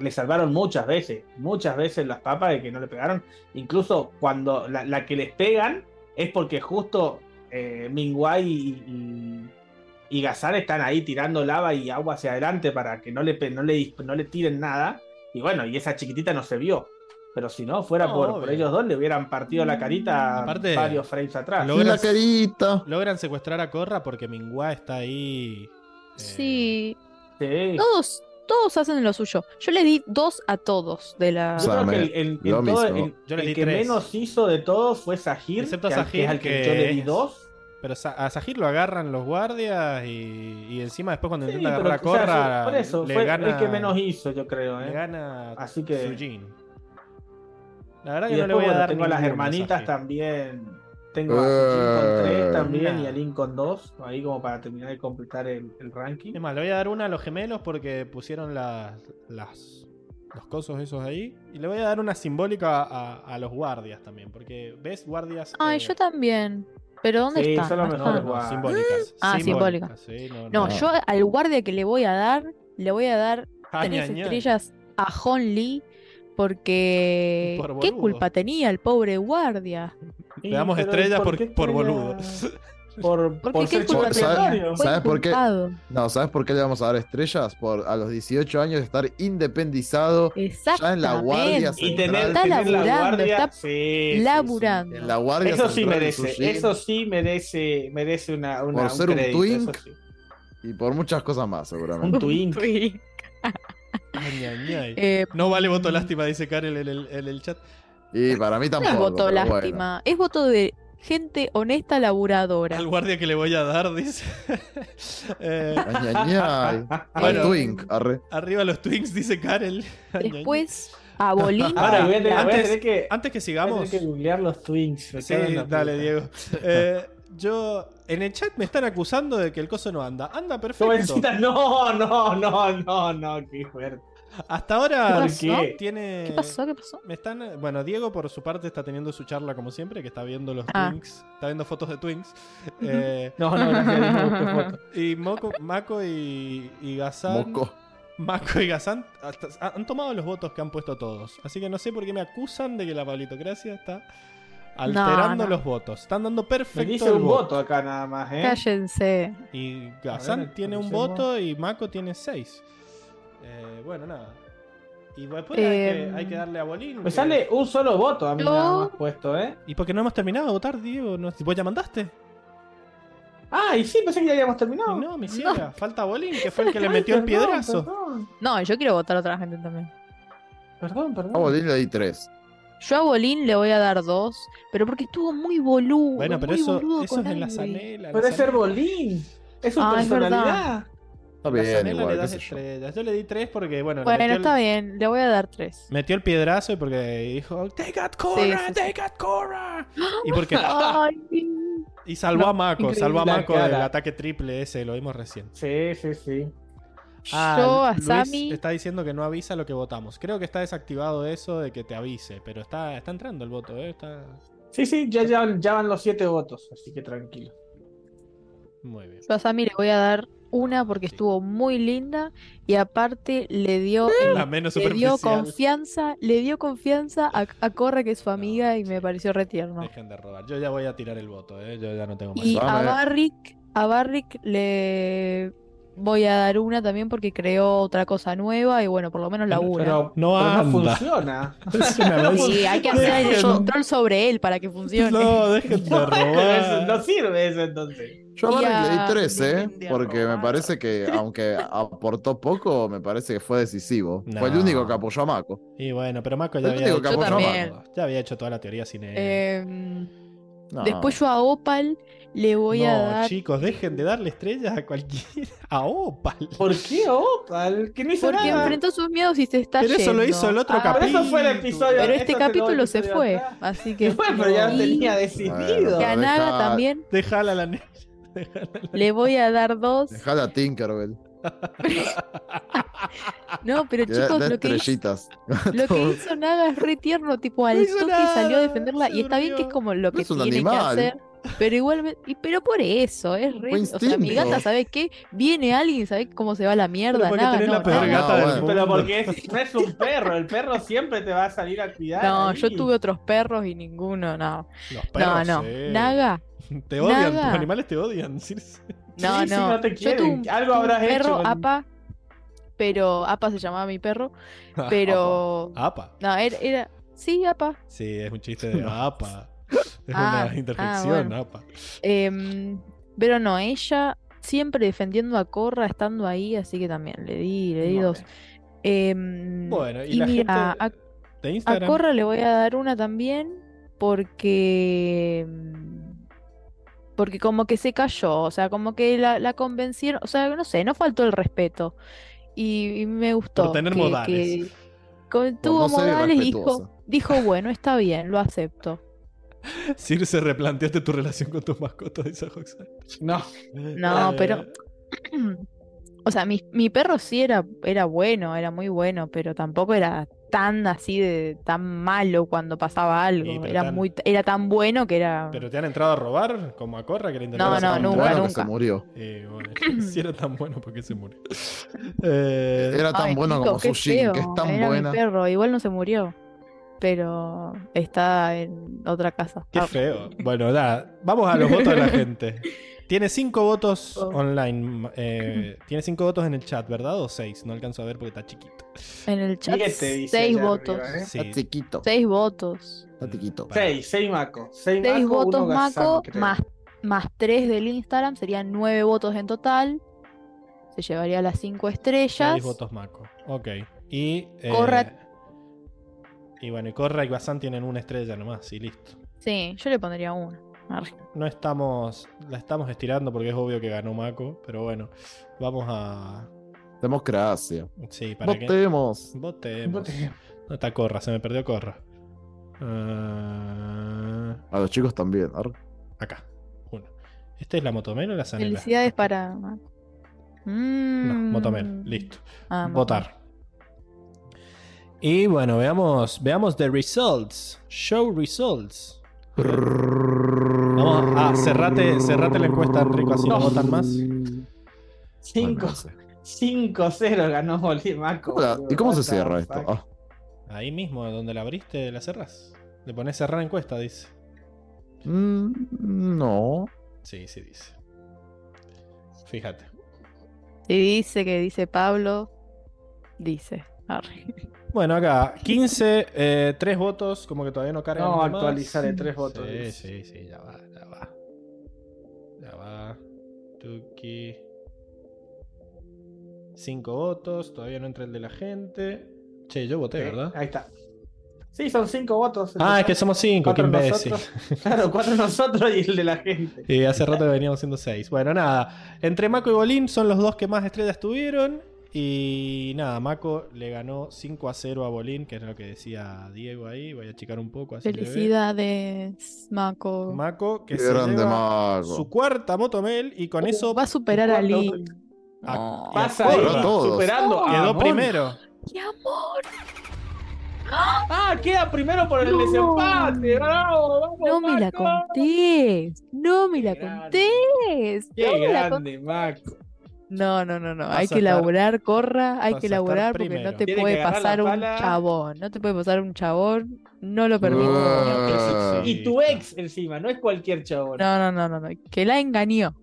le salvaron muchas veces, muchas veces las papas de que no le pegaron. Incluso cuando la, la que les pegan es porque justo eh, y, y, y Gazan están ahí tirando lava y agua hacia adelante para que no le, no le, no le tiren nada. Y bueno, y esa chiquitita no se vio. Pero si no, fuera No, por, por ellos dos, le hubieran partido la carita Aparte, varios frames atrás. lo- Y la Logras- carita. Logran secuestrar a Korra porque Mingua está ahí. eh, Sí, Sí. todos, todos hacen lo suyo. Yo le di dos a todos de la. Yo creo que el, el- lo en todo- mismo. el- Yo le el di que tres. menos hizo de todos fue Sahir, Excepto que, Sahir, es al que, que yo le di dos. Pero Sa- a Sahir lo agarran los guardias y, y encima después cuando Sí, intenta agarrar a o sea, Korra, fue- por eso, le fue gana, el que menos hizo, yo creo. le ¿eh? gana Así que- Sujin. La verdad Y que no le voy a bueno, dar tengo a las hermanitas Sahir. también. Tengo a con tres Eh, también y a Link con dos. Ahí como para terminar de completar el, el ranking. Es más, le voy a dar una a los gemelos porque pusieron las, las los cosos esos ahí. Y le voy a dar una simbólica a, a los guardias también. Porque, ¿ves? Guardias. Ay, eh, yo también. Pero ¿dónde Sí, están? son los No mejores están. simbólicas. Ah, simbólica. sí, no, No, No. yo al guardia que le voy a dar, le voy a dar Ay, tres estrellas a Hon Lee. Porque. Por ¿Qué culpa tenía el pobre guardia? Le damos estrellas ¿por por, por boludo. Por, ¿Por por qué qué ser culpa ¿sabes? ¿Sabes por qué? No, ¿sabes por qué le vamos a dar estrellas? Por a los 18 años de estar independizado Exactamente. en la guardia Y central. tener, Está tener la laburando, guardia. está sí, sí, sí. laburando. en la guardia Eso sí merece, eso sí merece, merece una, una Por ser un crédito, twink. eso sí. y por muchas cosas más, seguramente. Un twink. Sí. Ay, ay, ay. Eh, No vale voto lástima, dice Karel en el, en el chat. Y para mí no tampoco. es voto bueno. lástima, es voto de gente honesta laburadora. Al guardia que le voy a dar, dice. Eh, Ay, ay, ay. Al Bueno. Twink, arre. arriba los Twinks, dice Karel. Después, a Bolín. Ahora, voy a tener, voy a antes- tener que, Antes que voy a sigamos. tener que googlear los twins. me Sí, dale, puta. Diego. Eh, yo. En el chat me están acusando de que el coso no anda. Anda perfecto. Jovencita, no, no, no, no, no, qué fuerte. Hasta ahora qué? tiene. ¿Qué pasó? ¿Qué pasó? Me están, bueno, Diego por su parte está teniendo su charla como siempre, que está viendo los Ah. Twinks, está viendo fotos de Twinks. Eh, No, no, gracias, y Moco, Mako y, y Gazan. Moco. Mako y hasta- han tomado los votos que han puesto todos. Así que no sé por qué me acusan de que la palitocracia está alterando no. los votos. Están dando Me perfecto dice el un voto. voto acá nada más, ¿eh? Cállense. Y Gazan ver, tiene un voto y Mako tiene seis. Eh, bueno, nada. Y después hay, que, Em, hay que darle a Bolín. Me que- sale un solo voto a mí Yo- nada más puesto, ¿eh? ¿Y por qué no hemos terminado de votar, Diego? ¿No, ¿Vos ya mandaste? Ah, y sí, pensé que ya habíamos Y terminado. no, mi ciega. Falta Bolín, que fue el que le metió el piedrazo. Perdón, No, yo quiero votar a otra gente también. perdón, perdón. A Bolín le di 3. Yo a Bolín le voy a dar dos, pero porque estuvo muy boludo. Bueno, pero muy eso, boludo eso con es en la zanela. Es ser Bolín. Es su Ah, es personalidad. Está bien, igual, le das yo. estrellas. Yo le di tres porque, bueno, le Bueno, metió, está el, bien, le voy a dar tres. metió el piedrazo y porque dijo, Take out Korra, Sí, sí, out Korra. Y porque Ay, y salvó No, a Mako, salvó a Mako del ataque triple ese, lo vimos recién. Sí, sí, sí. Ah, yo a Luis Sammy. está diciendo que no avisa lo que votamos. Creo que está desactivado eso de que te avise, pero está, está entrando el voto, ¿eh? Está Sí, sí, ya, ya, ya van los siete votos, así que tranquilo. muy bien. Yo a Sammy le voy a dar una porque Sí. estuvo muy linda y aparte le dio, La menos le dio confianza, le dio confianza a, a Corra que es su amiga y me pareció retierno. Dejen de robar. Yo ya voy a tirar el voto, ¿eh? Yo ya no tengo más. Y a. Barrick, a Barrick le voy a dar una también porque creó otra cosa nueva y bueno, por lo menos la una. Pero No pero anda. funciona. Una vez- Sí, hay que hacer el control sobre él para que funcione. No, dejen de robar. no sirve eso entonces. Yo a Barrick le di tres, ¿eh? Porque me parece que, aunque aportó poco, me parece que fue decisivo. No. Fue el único que apoyó a Mako. Y bueno, pero Mako ya El había, hecho ya había hecho toda la teoría sin él. No. Después yo a Opal le voy a no, dar. chicos, dejen de darle estrellas a cualquiera. A Opal. ¿Por qué Opal? Que no hizo Porque nada. enfrentó sus miedos y se está Pero eso lo hizo el otro Ah, Pero capítulo. eso fue el episodio. Pero este capítulo se fue, atrás. así que. Bueno, pero ya lo Y- tenía decidido. Y a Naga Deja- también Déjala la nena. le voy a dar dos. Dejala a Tinkerbell. No, pero chicos, lo que, hizo, estrellitas. lo que hizo Naga es re tierno, tipo al toque nada, salió a defenderla. Y está bien que es como lo que tiene animal. que hacer. Pero igual, y- pero por eso, es re. O sea, mi gata, ¿sabes qué? Viene alguien, ¿sabes cómo se va la mierda? porque Naga, tenés la no, peor Naga. gata No, del bueno. mundo. Pero porque es- no es un perro, el perro siempre te va a salir a cuidar. No, ahí. yo tuve otros perros y ninguno, no. Los perros, no, no. sí. Naga, Te odian, Naga. tus animales te odian. No, Sí, sí, no. no te Yo quieren. tuve un, Algo un habrás hecho perro, con- Apa, pero Apa se llamaba mi perro, pero Apa. no, era, era sí, Apa. Sí, es un chiste de apa. Es Ah, una ah, interjección, bueno. apa. Em, pero no, ella siempre defendiendo a Corra estando ahí, así que también le di, le di dos. Em, Bueno, y y la mira, gente a, De a. Corra le voy a dar una también porque porque como que se cayó, o sea, como que la, la convencieron, o sea, no sé, no faltó el respeto. Y, y me gustó tener que, modales. que tuvo no modales y dijo, bueno, está bien, lo acepto. Circe, replanteaste tu relación con tus mascotas, dice. No. No, Eh, pero O sea, mi, mi perro sí era, era bueno, era muy bueno, pero tampoco era tan así de tan malo cuando pasaba algo. Sí, Era tan- muy, era tan bueno que era. ¿Pero te han entrado a robar como a Corra que le No, intentaron no, un nunca, nunca. se murió. Eh, bueno, si era tan bueno, ¿por qué se murió? Eh, Era tan Ay, bueno como qué su Jin, que es feo, tan era mi perro, igual no se murió. Pero está en otra casa. Qué feo. Bueno, vamos a los votos de la gente. Tiene cinco votos Oh. online. eh, tiene cinco votos en el chat, ¿verdad? O seis. No alcanzo a ver porque está chiquito. En el chat, seis allá votos. arriba, ¿eh? Sí. Está chiquito. Seis votos. Está chiquito. Para- Seis, seis Mako. Seis, Seis votos creo. más, más tres del Instagram, serían nueve votos en total. Se llevaría las cinco estrellas. Seis votos Mako. Ok. Y. eh, Corra- Y bueno, y Corra y Bazán tienen una estrella nomás y listo. Sí, yo le pondría una. Arre. No estamos. La estamos estirando porque es obvio que ganó Mako. Pero bueno, vamos a. Democracia. Sí, para que. Votemos. Votemos. Vote. No está Corra, se me perdió Corra. Ah, A los chicos también. Ar- acá. Uno. ¿Esta es la Motomel o la Sanela? Felicidades para. Marco. No, Mm. Motomel. Listo. Ah, Motomel. Votar. Y bueno, veamos, veamos the results. Show results. Vamos a cerrate, cerrate la encuesta, Enrico, así no votan más. Cinco, Bueno, no sé. 5-0 ganó Oli Mako. ¿Cómo la- boludo. ¿Y cómo se cierra esto? Ah, Ahí mismo, donde la abriste, la cerrás. Le pones cerrar encuesta, dice. mm, no. Sí, sí dice. Fíjate. Si dice que dice Pablo, dice. Arre. Bueno, acá, 15, eh, 3 votos, como que todavía no cargan. No, los demás. actualizar de tres votos. Sí, sí, sí, ya va, ya va. Ya va. Tuki. 5 votos, todavía no entra el de la gente. Che, yo voté, Sí, ¿verdad? Ahí está. Sí, son cinco votos. en Ah, total. es que somos cinco, qué Cuatro imbécil. nosotros. Claro, cuatro nosotros y el de la gente. Y hace rato que veníamos siendo seis. Bueno, nada. Entre Mako y Bolín son los dos que más estrellas tuvieron. Y nada, Mako le ganó 5 a 0 a Bolín, que es lo que decía Diego ahí. Voy a achicar un poco así. Felicidades, Mako. Mako, que Qué se grande lleva Mako. su cuarta Motomel y con eso Va a superar a a- No. Pasa ahí, Pero a todos. superando a quedó primero. ¡Qué amor! Ah, queda primero por el No. desempate. Bravo, vamos, No me la contés. No me la contés. Qué No me la con- grande, Maco. No, no, no, no. Vas Hay que estar- elaborar, corra, hay que elaborar porque primero. no te Tiene puede pasar la un chabón. No te puede pasar un chabón. No lo permito. Y tu ex encima, no es cualquier chabón. No, no, no, no, no. Que la engañó.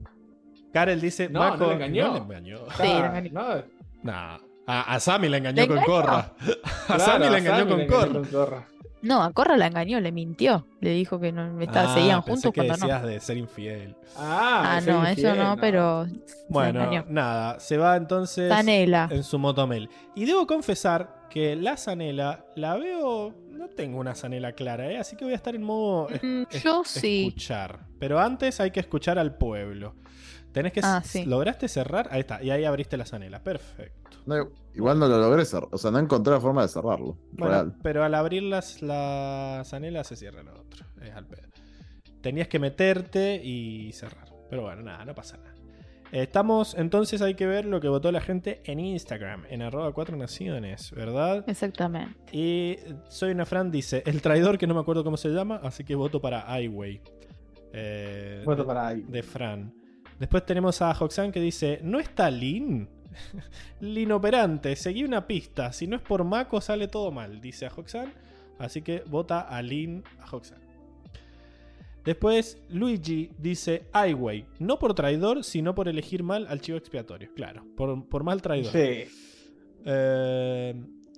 Karel dice, No, no le engañó. no engañó. Sí, la engañó. no, Nah, a, a Sammy le engañó ¿Le con? Corra. A claro, Sammy le a engañó Sammy con le engañó Corra. con Corra. No, a Corra la engañó, le mintió. Le dijo que no estaba, Ah, seguían pensé juntos que cuando no. decías de ser infiel. Ah, Ah, no, eso no, pero. se Bueno, engañó. nada, se va entonces Zanela. en su motomel. Y debo confesar que la Zanela la veo. No tengo una Zanela clara, ¿eh? así que voy a estar en modo es- Mm, es- yo sí. escuchar. Pero antes hay que escuchar al pueblo. Tenés que. Ah, sí. ¿Lograste cerrar? Ahí está, y ahí abriste la Zanela. Perfecto. No, igual no lo logré cerrar. O sea, no encontré la forma de cerrarlo. Bueno, Real. pero al abrir las, la zanela se cierra lo otro. Es al pedo. Tenías que meterte y cerrar. Pero bueno, nada, no pasa nada. Estamos, entonces hay que ver lo que votó la gente en Instagram, en arroba cuatro naciones, ¿verdad? Exactamente. Y soy una Fran dice, el traidor que no me acuerdo cómo se llama, así que voto para Highway. Eh, Voto de- para ahí. de Fran. Después tenemos a Hoxan que dice: ¿No está Lin? Lin operante, seguí una pista. Si no es por Mako, sale todo mal, dice a Hoxan. Así que vota a Lin a Hoxan. Después Luigi dice: Highway, no por traidor, sino por elegir mal al chivo expiatorio. Claro, por, por mal traidor. Sí. Eh,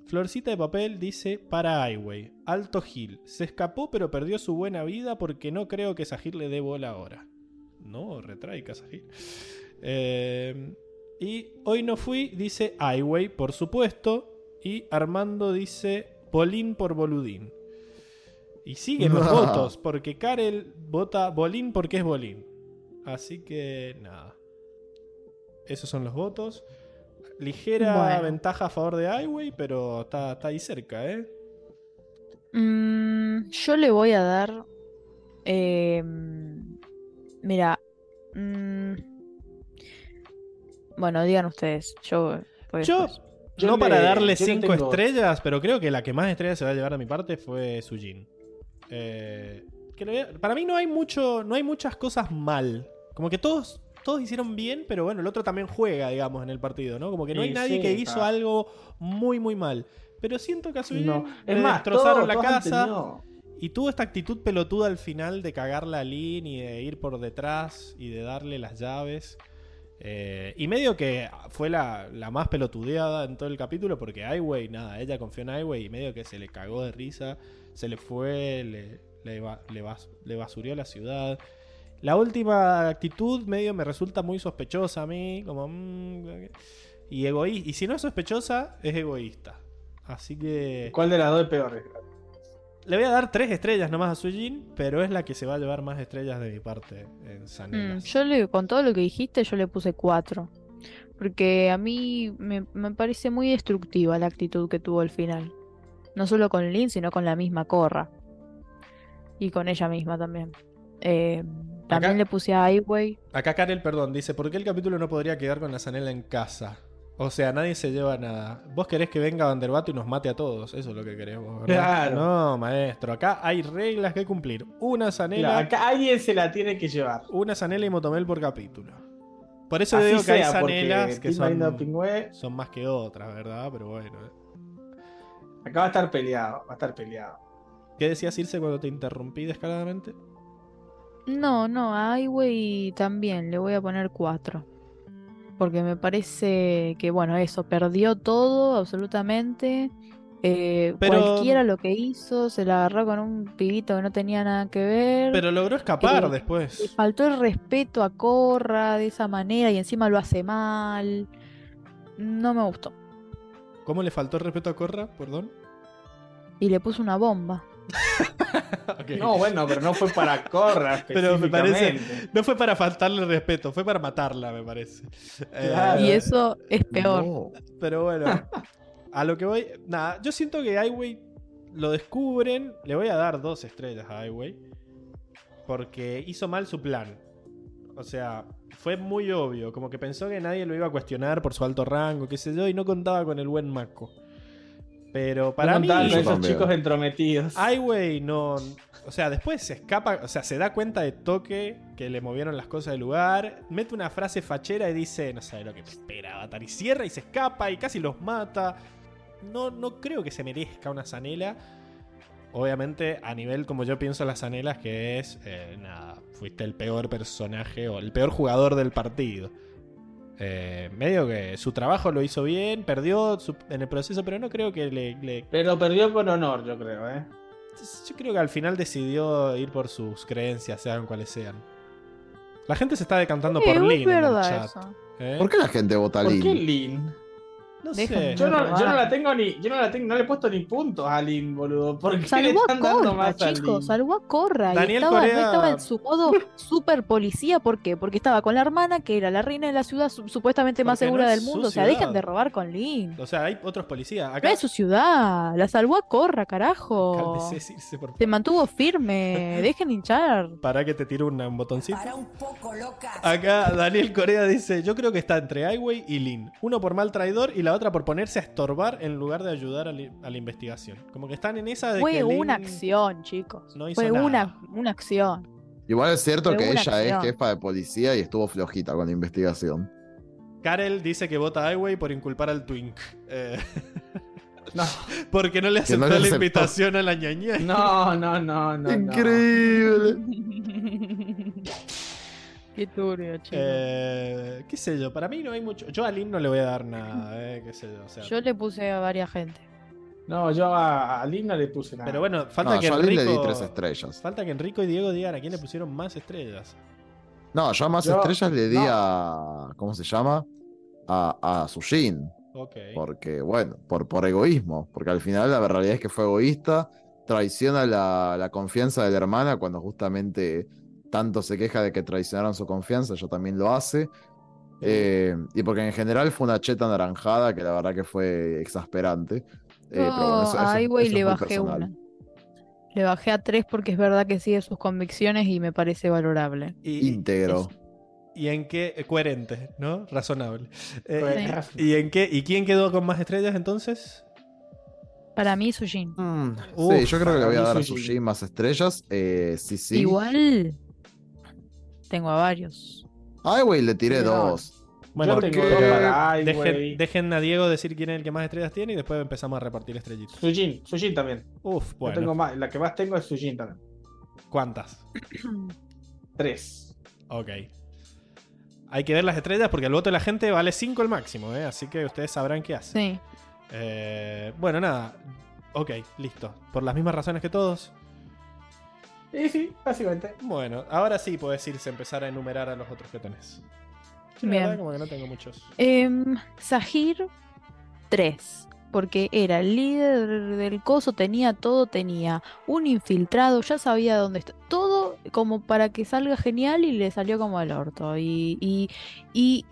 Florcita de papel dice para Highway, Alto Gil, se escapó pero perdió su buena vida porque no creo que Sahir le dé bola ahora. No, retraica Sahir. Eh, y hoy no fui, dice Highway, por supuesto. Y Armando dice Bolín por Boludín. Y siguen los votos, porque Karel vota Bolín porque es Bolín. Así que nada. Esos son los votos. Ligera Bueno. ventaja a favor de Highway, pero está, está ahí cerca, ¿eh? Mm, yo le voy a dar. eh, mira. mm, bueno, digan ustedes. Yo. voy Yo, después. Yo no le- para darle yo le 5 tengo- estrellas, pero creo que la que más estrellas se va a llevar de mi parte fue Sujin. Eh, que para mí no hay mucho, no hay muchas cosas mal. Como que todos, todos hicieron bien, pero bueno, el otro también juega, digamos, en el partido, ¿no? Como que no hay nadie sí, que hizo algo muy, muy mal. Pero siento que a Sujin No. le Es más, destrozaron todos- la todos han casa. tenido- Y tuvo esta actitud pelotuda al final de cagar la Lin y de ir por detrás y de darle las llaves. Eh, y medio que fue la, la más pelotudeada en todo el capítulo porque Highway, nada, ella confió en Highway y medio que se le cagó de risa, se le fue, le, le, le basurió la ciudad. La última actitud medio me resulta muy sospechosa a mí, como... mm, y egoísta. Y si no es sospechosa, es egoísta. Así que... ¿Cuál de las dos es peor? Le voy a dar tres estrellas nomás a Sujin, pero es la que se va a llevar más estrellas de mi parte en Mm, Sanelas. yo le, con todo lo que dijiste, yo le puse cuatro. Porque a mí me, me parece muy destructiva la actitud que tuvo al final. No solo con Lin, sino con la misma Corra. Y con ella misma también. Eh, también Acá- le puse a Highway. Acá Karel, perdón, dice, ¿por qué el capítulo no podría quedar con la Zanela en casa? O sea, nadie se lleva nada. Vos querés que venga Vanderbato y nos mate a todos. Eso es lo que queremos, ¿verdad? Claro. No, maestro. Acá hay reglas que cumplir. Una Zanela, Mira, acá alguien se la tiene que llevar. una Zanela y Motomel por capítulo. Por eso digo que hay Zanelas que son, Pingüe, son más que otras, ¿verdad? Pero bueno. acá va a estar peleado, va a estar peleado. ¿Qué decías, Irse, cuando te interrumpí descaradamente? No, no, a Highway también le voy a poner cuatro. Porque me parece que, bueno, eso, perdió todo absolutamente. Eh, Pero- Cualquiera lo que hizo, se la agarró con un pibito que no tenía nada que ver. Pero logró escapar Eh, Le después. faltó el respeto a Corra de esa manera y encima lo hace mal. No me gustó. ¿Cómo le faltó el respeto a Corra? Perdón. y le puso una bomba. No, bueno, pero no fue para Corra Pero me parece-. No fue para faltarle respeto, fue para matarla, me parece. Eh. Y eso es peor. No. Pero bueno, a lo que voy. Nada, yo siento que Highway lo descubren. Le voy a dar dos estrellas a Highway. Porque hizo mal su plan. O sea, fue muy obvio. Como que pensó que nadie lo iba a cuestionar por su alto rango, qué sé yo, y no contaba con el buen Mako. Pero para No mí. esos también. chicos entrometidos. Highway no. O sea, después se escapa, o sea, se da cuenta de toque que le movieron las cosas del lugar, mete una frase fachera y dice, no sabe lo que me espera, Avatar, y cierra y se escapa y casi los mata. No, no creo que se merezca una zanela. Obviamente, a nivel como yo pienso las zanelas, que es, eh, nada, fuiste el peor personaje o el peor jugador del partido. Eh, medio que su trabajo lo hizo bien, perdió su- en el proceso, pero no creo que le- le Pero perdió con honor, yo creo, ¿eh? yo creo que al final decidió ir por sus creencias, sean cuales sean. La gente se está decantando Sí, por es Lin en el chat. eso. ¿eh? ¿Por qué la gente vota ¿Por Lin? qué Lin? No sé. Yo no, yo no la tengo ni. Yo no la tengo, no le he puesto ni puntos a Lin, boludo. ¿Por qué le Salvó a están dando Corra, más chicos, salvó a Corra. Daniel y estaba, Corea- no estaba en su modo super policía, ¿por qué? Porque estaba con la hermana, que era la reina de la ciudad su- supuestamente más Porque no segura del mundo. O sea, dejen de robar con Lin. O sea, hay otros policías. No Acá. es su ciudad, la salvó a Corra, carajo. Cálmese, Circe, por favor. Se mantuvo firme, dejen de hinchar. Para que te tire una- un botoncito. Para un poco loca. Acá Daniel Corea dice: Yo creo que está entre Highway y Lin. Uno por mal traidor y la otra por ponerse a estorbar en lugar de ayudar a, li- a la investigación. Como que están en esa de Fue que Lin una acción, chicos. no hizo Fue nada. una, una acción. Igual es cierto Fue que ella es acción. jefa de policía y estuvo flojita con la investigación. Karel dice que vota a Highway por inculpar al Twink. Eh, No, porque no le no aceptó le la aceptó. invitación a la ñaña. no, no, no, no. Increíble. Qué turbio, chicos. Eh, qué sé yo, para mí no hay mucho. Yo a Lin no le voy a dar nada, eh, qué sé yo. O sea, Yo le puse a varias gente. No, yo a, a Lin no le puse nada. pero bueno, falta No, que yo a Lin le di Enrico. tres estrellas. Falta que Enrico y Diego digan a quién le pusieron más estrellas. No, yo a más Yo- estrellas le di no. a. ¿Cómo se llama? A, a Sushin. Ok. Porque, bueno, por, por egoísmo. Porque al final la realidad es que fue egoísta. Traiciona la, la confianza de la hermana cuando justamente tanto se queja de que traicionaron su confianza. Ella también lo hace. Eh, y porque en general fue una cheta naranjada que la verdad que fue exasperante. Eh, pero bueno, eso- Yo eso- a Highway eso le bajé personal. una. Le bajé a tres porque es verdad que sigue sus convicciones y me parece valorable. Y, Íntegro. y en qué. eh, Coherente, ¿no? Razonable. Eh, ¿Y en qué? ¿Y quién quedó con más estrellas entonces? Para mí, Sujin. Mm, sí, yo creo que le voy a dar a Sushin. Sushin más estrellas. Eh, sí, sí. Igual tengo a varios. Ay, güey, le tiré No. dos. Bueno, yo tengo dos para Ai, dejen, dejen a Diego decir quién es el que más estrellas tiene y después empezamos a repartir estrellitas. Sujin, Sujin también. Uf, Yo bueno. tengo más, la que más tengo es Sujin también. ¿Cuántas? Tres. Ok. Hay que ver las estrellas porque el voto de la gente vale 5 el máximo, ¿eh? así que ustedes sabrán qué hacer. Sí. Eh, bueno, nada. Ok, listo. Por las mismas razones que todos. Y sí, básicamente. Bueno, ahora sí puedes irse a empezar a enumerar a los otros que tenés. Yo, la Bien. verdad, como que no tengo muchos. Em, Sahir, 3. Porque era el líder del coso, tenía todo, tenía un infiltrado, ya sabía dónde está. Todo como para que salga genial y le salió como al orto. Y, y, y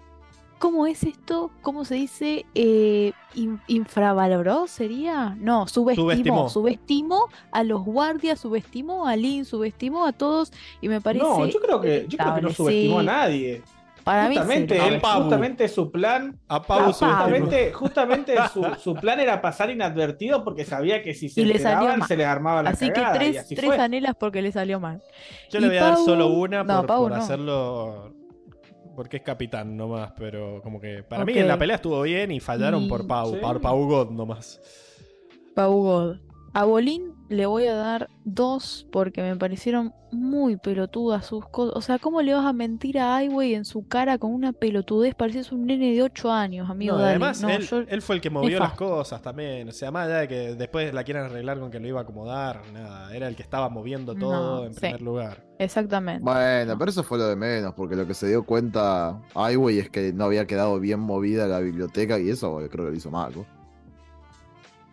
¿cómo es esto? ¿Cómo se dice? Eh, in- ¿Infravaloró sería? No, subestimó. Subestimó. Subestimó a los guardias, subestimó a Lin, subestimó a todos. Y me parece. No, yo creo que, yo creo que no subestimó sí. a nadie. Para mí sí. justamente, A él- justamente su plan. A Pau justamente, justamente su, su plan era pasar inadvertido porque sabía que si se Y enteraban se les armaba la Así que cagada, tres, así tres fue. anelas porque le salió mal. Yo le voy a dar solo una no, por, Pau por no. hacerlo. Porque es capitán nomás, pero como que para mí Ok. en la pelea estuvo bien y fallaron Y- por Pau, Sí. por Pau God nomás. Pau God. A Bolín le voy a dar dos porque me parecieron muy pelotudas sus cosas. O sea, ¿cómo le vas a mentir a Highway en su cara con una pelotudez? Pareces un nene de 8 años, amigo. No, además, No, él, yo- él fue el que movió las cosas también. O sea, más allá de que después la quieran arreglar con que lo iba a acomodar, nada. Era el que estaba moviendo todo No, en sí. primer lugar. Exactamente. Bueno, pero eso fue lo de menos, porque lo que se dio cuenta Highway es que no había quedado bien movida la biblioteca y eso creo que lo hizo Mako.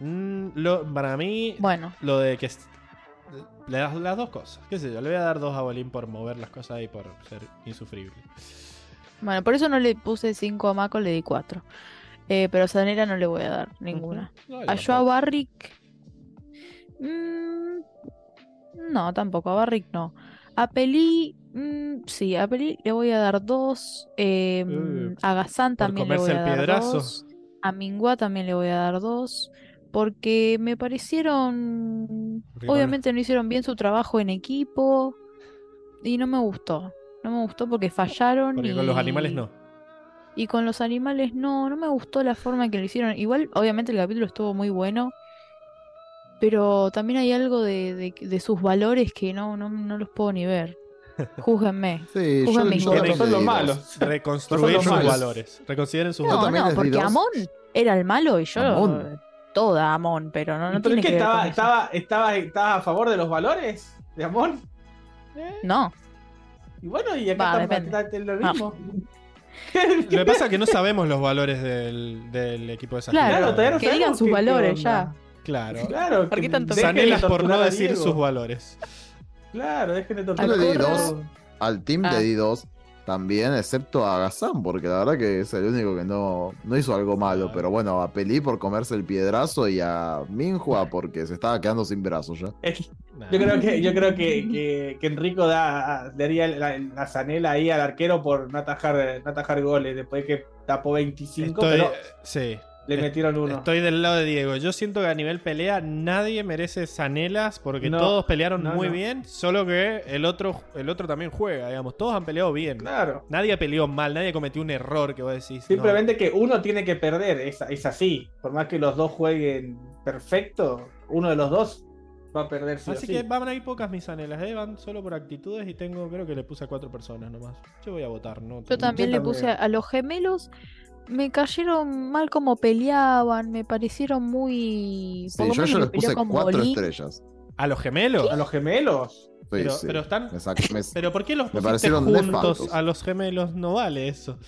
Mm, lo- para mí, Bueno, lo de que. Le das las dos cosas. ¿Qué sé yo? Le voy a dar dos a Bolín por mover las cosas y por ser insufrible. bueno, por eso no le puse 5 a Mako, le di 4. pero a Sanera no le voy a dar ninguna. No, A yo. Barrick. mm, no, tampoco. A Barrick no. A Peli. mm, sí, a Peli le voy a dar dos. eh, Uh, a Gazán también le voy a dar piedrazo. dos. A Mingua también le voy a dar dos. Porque me parecieron. Obviamente no hicieron bien su trabajo en equipo. Y no me gustó. No me gustó porque fallaron. Porque con los y- animales no. y con los animales no, no me gustó la forma en que lo hicieron. Igual, obviamente el capítulo estuvo muy bueno, pero también hay algo de, de- de sus valores que no, no, no los puedo ni ver. Júzguenme. Sí, yo, yo también Son los malos. Reconstruir los sus malos. valores. Reconsideren sus No, también no, di porque. Amon era el malo y yo Amon. Toda Amon, pero no, no ¿Pero tiene que que ver estaba, estaba, estaba, estaba a favor de los valores de Amon? No, Y bueno, y acá Va, está- lo Ah. mismo. Lo que pasa es que no sabemos los valores del, del equipo de Claro, todavía no que digan sus valores onda. ya. Claro. Claro, ¿Por qué que tanto Sanelas por no decir sus valores. Claro, dejen de Yo le di dos. Al team Ah. le di dos también, excepto a Gazán, porque la verdad que es el único que no, no hizo algo malo. Pero bueno, a Peli por comerse el piedrazo y a Minhua porque se estaba quedando sin brazos ya. Yo creo que, yo creo que, que, que Enrico da, daría la, la zanela ahí al arquero por no atajar, no atajar goles después de que tapó 25, Estoy, pero sí, le metieron uno. estoy del lado de Diego. Yo siento que a nivel pelea nadie merece Sanelas porque No, todos pelearon no, muy no. bien, solo que el otro, el otro también juega, digamos. Todos han peleado bien. Claro. Nadie peleó mal, nadie cometió un error que vos decís. no. Simplemente que uno tiene que perder, es, es así. Por más que los dos jueguen perfecto, uno de los dos va a perder sí o Así sí. que van a ir pocas mis Sanelas, ¿eh? van solo por actitudes y tengo, creo que le puse a cuatro personas nomás. Yo voy a votar, ¿no? Yo también Yo le puse a los gemelos. Me cayeron mal como peleaban, me parecieron muy. Sí, por lo yo, menos yo les puse cuatro estrellas. ¿A los gemelos? A los gemelos. Sí, Pero, sí. pero están. Me sac- me- Pero ¿por qué los Me parecieron juntos a los gemelos? No vale eso.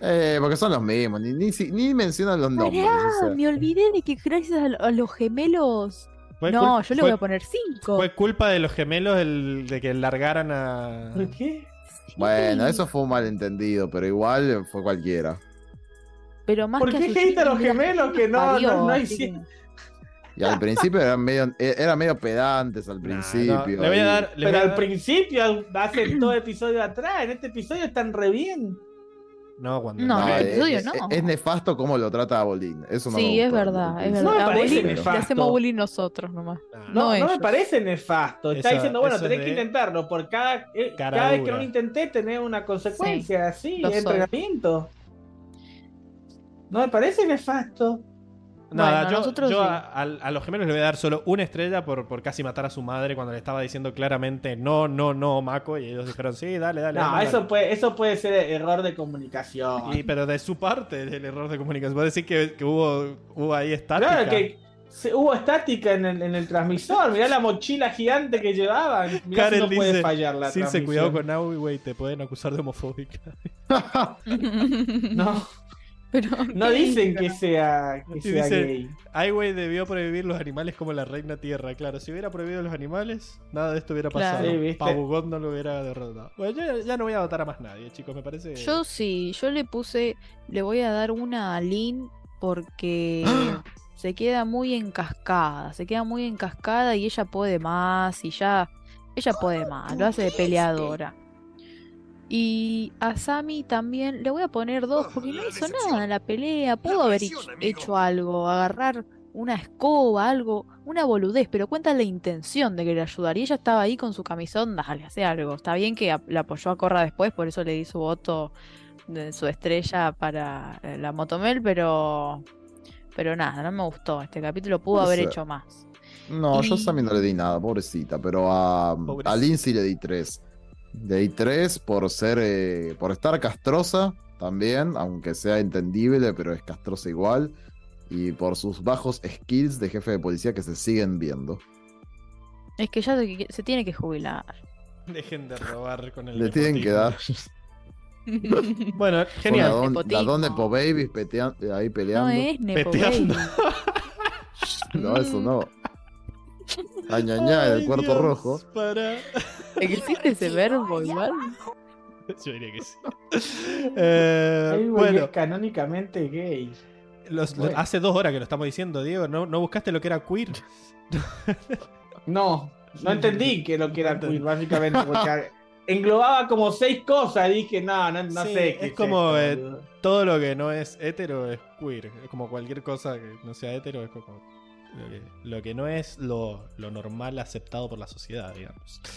Eh, porque son los mismos, ni, ni, si- ni mencionan los nombres. Pará, o sea. me olvidé de que gracias a, lo- a los gemelos. Fue No, yo le fue- voy a poner 5. Fue culpa de los gemelos el, de que largaran a. ¿Por qué? Bueno, eso fue un malentendido, pero igual fue cualquiera. Pero más ¿Por que qué sus hate a los gemelos que no- parió, no- no que- Y al principio eran medio, e- eran medio pedantes al principio. no, le voy a ahí. dar. le voy Pero a al dar- principio, hace todo episodio atrás, en este episodio están re bien. No, cuando. No, No, en el es, episodio es- no. es nefasto cómo lo trata a Bolín. Eso no me Sí, es verdad, es verdad. No me a parece le nefasto. hacemos bullying nosotros nomás. Nah, No, No no, me parece nefasto. Está Eso- diciendo, bueno, tenés que intentarlo. Por cada, eh, cada vez que no lo intenté, tener una consecuencia así, lo soy. No me parece nefasto. Nada, Bueno, yo, nosotros yo sí. a, a- a los gemelos le voy a dar solo una estrella por, por casi matar a su madre cuando le estaba diciendo claramente no, no, no, Maco. Y ellos dijeron, sí, dale, dale. No, dale, eso dale". puede, eso puede ser error de comunicación. Y, pero de su parte, el error de comunicación. Vos decís que, que hubo, hubo ahí estática. Claro que se- hubo estática en el, en el transmisor. Mirá la mochila gigante que llevaban. Mirá Karen si no puede dice, fallar la cuidado con Aui, güey, te pueden acusar de homofóbica. No, Pero, no ¿qué dicen dice? que sea, que sea dice- gay. Debió prohibir los animales como la reina tierra. Claro, si hubiera prohibido los animales, nada de esto hubiera Claro. pasado. Sí, ¿viste? Pabugot no lo hubiera derrotado. Bueno, yo ya no voy a votar a más nadie, chicos, me parece. Yo sí, yo le puse, le voy a dar una a Lin porque se queda muy encascada, se queda muy encascada y ella puede más y ya, ella puede más, lo hace de peleadora. Y a Sammy también le voy a poner dos porque no hizo nada en la pelea, pudo haber hecho, hecho algo, agarrar una escoba, algo, una boludez, pero cuenta la intención de querer ayudar. Y ella estaba ahí con su camisón, dale, hace algo. Está bien que la apoyó a Corra después, por eso le di su voto de su estrella para eh, la Motomel, pero pero nada, no me gustó. Este capítulo pudo haber hecho más. No, yo a Sammy no le di nada, pobrecita, pero a, Pobrecita. a Lindsay le di tres. Di tres por ser, eh, por estar castrosa también, aunque sea entendible, pero es castrosa igual. Y por sus bajos skills de jefe de policía que se siguen viendo. Es que ya se, se tiene que jubilar. Dejen de robar con el Le tienen que dar. Bueno, genial. Nepotismo. la don Nepo Babies petean- ahí no peleando. es Nepo Peteando. Baby. No, eso no. Añañá, el Ay, cuarto Dios, rojo. Para. ¿Existe ese verbo igual? Yo diría que sí. Eh, Ay, bueno, es canónicamente gay. los- bueno. hace dos horas que lo estamos diciendo, Diego. ¿No, no buscaste lo que era queer? No, no entendí que lo que era queer, básicamente, porque englobaba como seis cosas. Dije, no, no, no Sí, sé. qué es como, esto, eh. Todo lo que no es hetero es queer. Es como cualquier cosa que no sea hetero es como. Lo que, lo que no es lo, lo normal aceptado por la sociedad, digamos.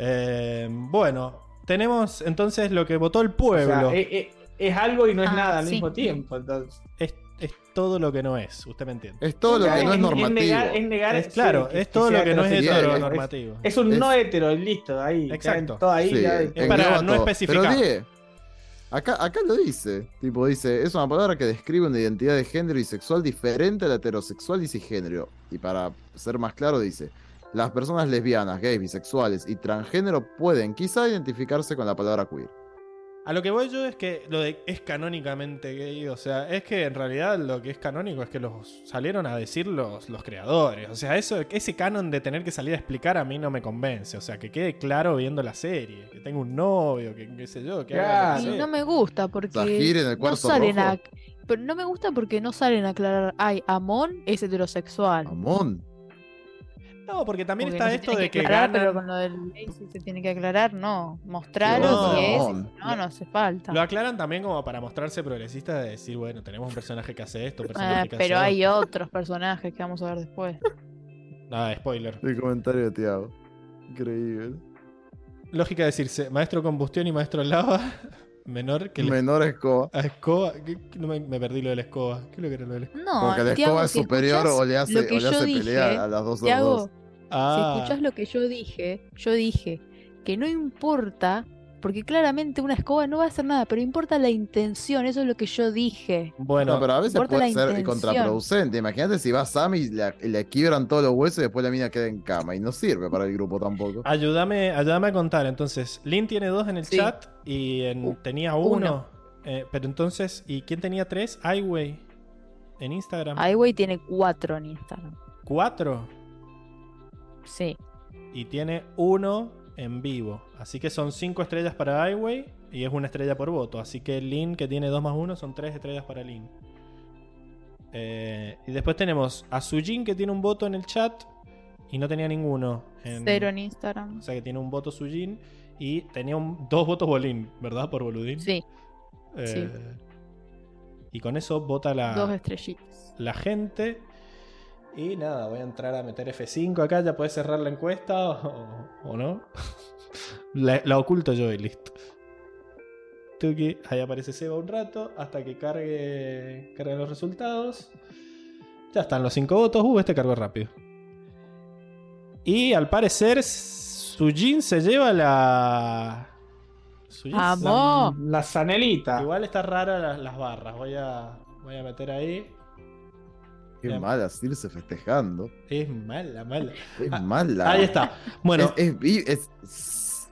Eh, bueno, tenemos entonces lo que votó el O pueblo. sea, eh, eh, es algo y no es Ah, nada al sí. mismo tiempo. Entonces. es, es todo lo que no es, usted me entiende. Es todo lo que no es normativo. negar, es negar- Es, claro, sí, es que todo lo que no es heterosexual. hetero Es- heteronormativo. Es, un Es- no hetero, listo, ahí. Exacto. Todo ahí. Sí, ya- Es para no todo. especificar. Pero acá, acá lo dice. Tipo, dice, es una palabra que describe una identidad de género y sexual diferente a la heterosexual y cisgénero. Y para ser más claro, dice, las personas lesbianas, gays, bisexuales y transgénero pueden quizá identificarse con la palabra queer. A lo que voy yo es que lo de es canónicamente gay, o sea, es que en realidad lo que es canónico es que los salieron a decir los, los creadores. O sea, eso, ese canon de tener que salir a explicar a mí no me convence. O sea, que quede claro viendo la serie, que tenga un novio, que qué sé yo, que haga Claro. lo que Y no me gusta porque Zahir en el no salen rojo. a pero no me gusta porque no salen a aclarar, ay, Amon es heterosexual. Amón. No, porque también Porque está no esto tiene de que aclarar, ganan- pero con lo del sí se tiene que aclarar, no. Mostrarlo No, si es, no, no hace falta. Lo aclaran también como para mostrarse progresistas de decir, bueno, tenemos un personaje que hace esto, un Eh, personaje que pero hace hay otro. otros personajes que vamos a ver después. Nada, spoiler. El comentario de Tiago. Increíble. Lógica decirse, maestro combustión y maestro lava, menor que la Menor escoba. a escoba. ¿Qué- qué- no me, me perdí lo de la escoba. ¿Qué es lo que era lo de la escoba? No, Porque la escoba es superior o le hace, o que le hace dije, pelear a las dos o Tiago, dos. Si Ah, escuchás lo que yo dije, yo dije que no importa, porque claramente una escoba no va a hacer nada, pero importa la intención, eso es lo que yo dije. bueno, No, pero a veces puede ser intención. contraproducente. Imagínate si va Sammy y le, le quiebran todos los huesos y después la mina queda en cama. Y no sirve para el grupo tampoco. ayúdame, ayúdame a contar. Entonces, Lin tiene dos en el Sí. chat y en- tenía uno. uno. Eh, pero entonces, ¿y quién tenía tres? Highway. En Instagram. Highway tiene cuatro en Instagram. Cuatro. Sí. Y tiene uno en vivo. Así que son cinco estrellas para Highway y es una estrella por voto. Así que Lin, que tiene dos más uno, son tres estrellas para Lin. Eh, y después tenemos a Sujin, que tiene un voto en el chat y no tenía ninguno. En... Cero en Instagram. O sea que tiene un voto Sujin y tenía un- dos votos Bolín, ¿verdad? Por Boludín. Sí, Eh, sí. Y con eso vota la, dos estrellitas. la gente. Y nada, voy a entrar a meter F5 acá. Ya puedes cerrar la encuesta o, o no. la, la oculto yo y listo. Tuki, ahí aparece Seba un rato hasta que cargue, cargue los resultados. Ya están los 5 votos. Uh, este cargó rápido. Y al parecer, Sujin se lleva la. Sujin. La zanelita. Igual está rara las, las barras. Voy a, voy a meter ahí. Qué Bien. mala Circe festejando. Es mala, mala. Es Ah, mala. Ahí está. Bueno, Es, es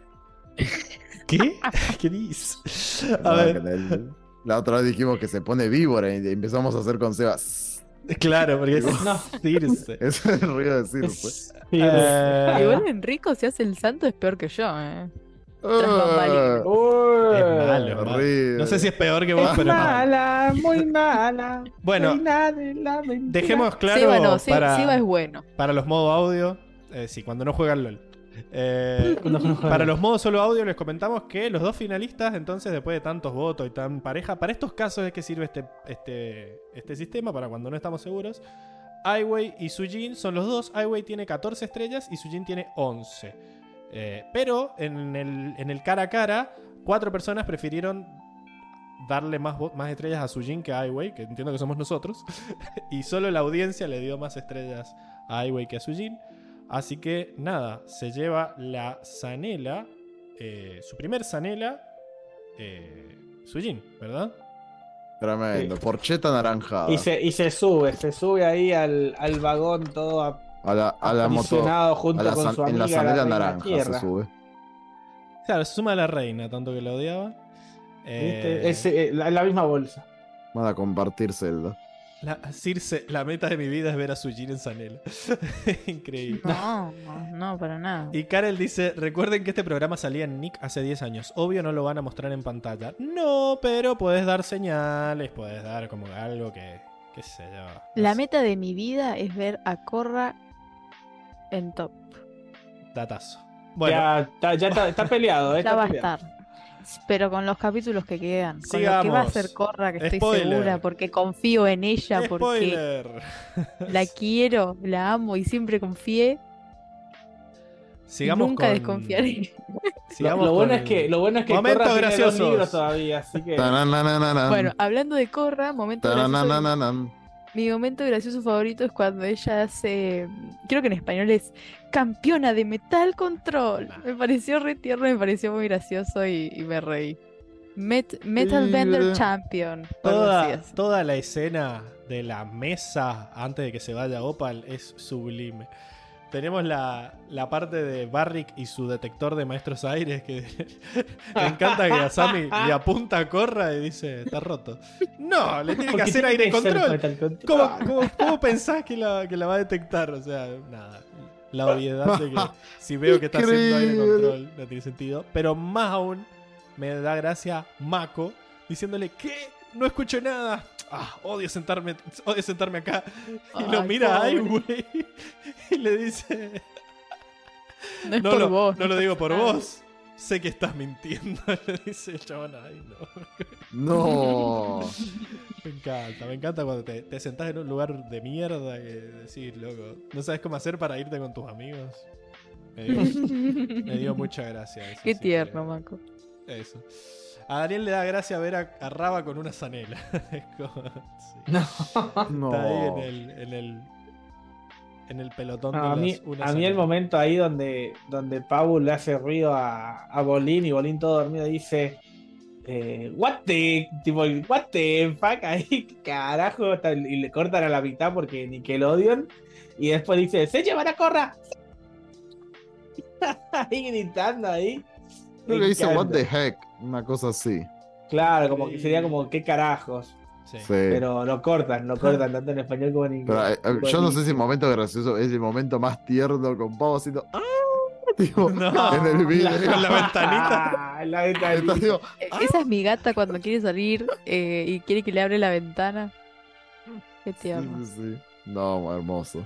¿qué? ¿Qué dices? A No, ver, el- la otra vez dijimos que se pone víbora y empezamos a hacer con Sebas. claro, porque es No. Circe. Es el ruido de Circe. Eh, Igual Enrico, si hace el santo, es peor que yo, ¿eh? Uy. Es malo, es malo. horrible. No sé si es peor que vos, Es pero es malo. mala, muy mala. Bueno. Dejemos claro Seba no, Se- para, es bueno. para los modos audio. Eh, sí, cuando no juegan LOL. Eh. Para los modos solo audio les comentamos que los dos finalistas, entonces después de tantos votos y tan pareja, para estos casos es que sirve este, este, este sistema, para cuando no estamos seguros. Aiwei y Sujin son los dos. Aiwei tiene 14 estrellas y Sujin tiene 11. Eh, pero en el, en el cara a cara, cuatro personas prefirieron darle más, más estrellas a Sujin que a Aiwei, que entiendo que somos nosotros. y solo la audiencia le dio más estrellas a Aiwei que a Sujin. Así que nada, se lleva la Zanela, eh, su primer Zanela, eh, Sujin, ¿verdad? Tremendo. Sí. Porcheta naranjada. Y se, y se sube, se sube ahí al, al vagón todo ap- A la, a la moto. junto a la con su en amiga la zanela naranja se sube. Claro, se suma a la reina, tanto que la odiaba. ¿Viste? Eh, Es eh, la, la misma bolsa. Van a compartir celda. La, Circe, la meta de mi vida es ver a Sujin en Sanela. Increíble. No, no, para nada. Y Karel dice, recuerden que este programa salía en Nick hace 10 años. Obvio no lo van a mostrar en pantalla. No, pero puedes dar señales, puedes dar como algo que, qué sé yo. no La sé, meta de mi vida es ver a Korra en top. Datazo. Bueno, ya está, ya está, está peleado, eh, Ya está va a estar. Pero con los capítulos que quedan. Con lo que va a Sigamos. hacer Korra, que estoy Spoiler. segura, porque confío en ella, porque la quiero, la amo y siempre confié. Sigamos nunca con- desconfiaré. Lo, sigamos lo bueno con es que, lo bueno es que tiene dos libros todavía, así que. Bueno, hablando de Korra, momento gracioso. Mi momento gracioso favorito es cuando ella hace, creo que en español es campeona de Metal Control. Me pareció re tierno, me pareció muy gracioso y, y me reí. Met- Metal Bender. Champion. Toda, toda la escena de la mesa antes de que se vaya Opal es sublime. Tenemos la, la parte de Barrick y su detector de maestros aires que me encanta que Asami le apunta a Corra y dice, está roto. No, le tiene que hacer aire control. ¿Cómo, cómo, cómo pensás que la, que la va a detectar? O sea, nada. La obviedad de que si veo que está haciendo aire control no tiene sentido. Pero más aún me da gracia Mako diciéndole ¿Qué? No escucho nada. Ah, odio sentarme, odio sentarme acá. Y lo mira a pobre. Aiwei y le dice No es no, por lo, vos. no lo digo por vos. Sé que estás mintiendo. Le dice el chabón. Ay, no. No. Me encanta, me encanta cuando te, te sentás en un lugar de mierda y decís, loco, no sabes cómo hacer para irte con tus amigos. Me dio, me dio mucha gracia eso. Qué que- tierno, Mako. Eso. A Daniel le da gracia ver a, a Raba con una zanela. Sí. No. Está ahí en el, en el, en el pelotón de a mí, una a mí el momento ahí donde, donde Pau le hace ruido a, a Bolín y Bolín todo dormido dice eh, what the tipo what the fuck ahí ¿qué carajo y le cortan a la mitad porque Nickelodeon y después dice se llevará corra ahí gritando ahí Creo que dice encanta. what the heck, una cosa así. claro como que sería como qué carajos Sí. Sí. pero lo cortan lo cortan tanto en español como en Pero, inglés eh, yo no sé si el momento gracioso es el momento más tierno con Pau haciendo ¡Ah! Tipo, No. en el video. Con la ventanita. La ventanita. Tipo, Eh, Esa es mi gata cuando quiere salir eh, y quiere que le abre la ventana. Qué sí, tierno. sí, sí. No, hermoso.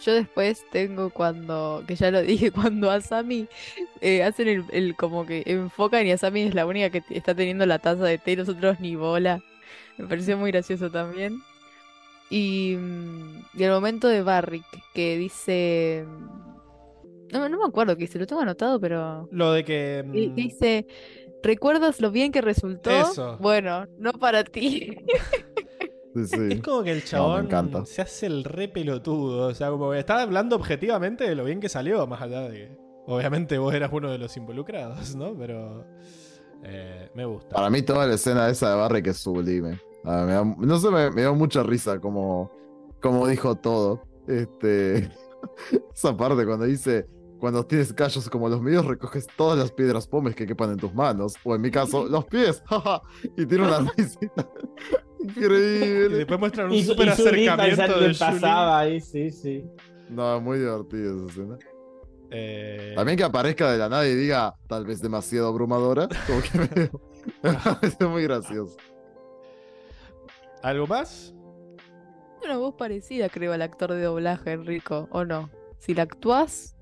Yo después tengo cuando, que ya lo dije, cuando Asami eh, hacen el, el como que enfocan y Asami es la única que está teniendo la taza de té y los otros ni bola. Me pareció muy gracioso también. Y, mm, y el momento de Barrick que dice... No, no me acuerdo que dice, lo tengo anotado, pero... Lo de que. que- mm, que dice, ¿recuerdas lo bien que resultó? Eso. Bueno, no para ti. Sí, Es como que el chabón se hace el re pelotudo. O sea, como que estaba hablando objetivamente de lo bien que salió, más allá de que. Obviamente vos eras uno de los involucrados, ¿no? Pero. eh, me gusta. Para mí toda la escena esa de Barry que es sublime. Ah, me da- no sé, me, me dio mucha risa como, como dijo todo. Este, esa parte cuando dice, cuando tienes callos como los míos, recoges todas las piedras pomes que quepan en tus manos. O en mi caso, los pies. y tiene una risita. Y Increíble. después muestran un Y y grito acercamiento de del pasado ahí, sí, sí. No, muy divertida esa escena. Eh, También que aparezca de la nada y diga, tal vez demasiado abrumadora. Como que me, parece muy gracioso. ¿Algo más? Una voz parecida, creo, al actor de doblaje, Enrico, ¿o no? Si la actuás,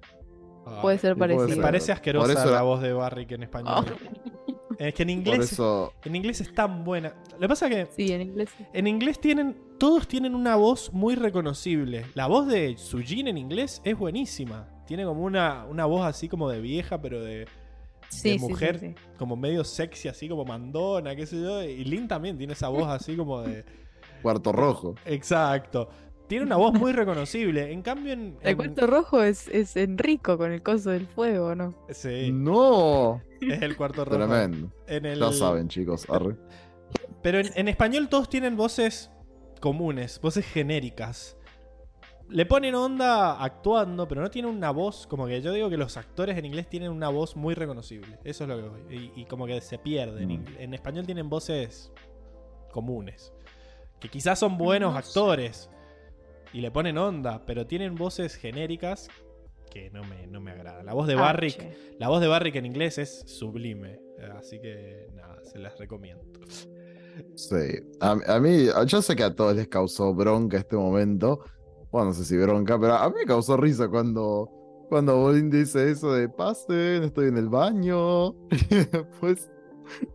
puede ser sí, puede Me parecido. ser. parece asquerosa eso la voz de Barry que en español. Oh. Es que en inglés, eso, en inglés es tan buena. Lo que pasa es que Sí, en inglés. en inglés tienen. Todos tienen una voz muy reconocible. La voz de Sujin en inglés es buenísima. Tiene como una, una voz así como de vieja, pero de, Sí, sí, sí, mujer. sí. como medio sexy, así como mandona, qué sé yo. Y Lin también tiene esa voz así como de. cuarto rojo. Exacto. Tiene una voz muy reconocible. En cambio, en. El en- cuarto rojo es, es Enrico con el coso del fuego, ¿no? Sí, No, es el cuarto rojo. tremendo. En el, Ya saben, chicos. arre. Pero en, en español todos tienen voces comunes, voces genéricas. Le ponen onda actuando, pero no tienen una voz. Como que yo digo que los actores en inglés tienen una voz muy reconocible. Eso es lo que voy. Y, y como que se pierde. En, Mm. en español tienen voces comunes. que quizás son buenos No sé. Y le ponen onda, pero tienen voces genéricas que no me, no me agradan. La voz de Ah, Barrick, la voz de Barrick en inglés es sublime, eh, así que nada, se las recomiendo. Sí. A, a mí, yo sé que a todos les causó bronca este momento. Bueno, no sé si bronca, pero a mí me causó risa cuando, cuando Bolín dice eso de pasen, estoy en el baño. Y después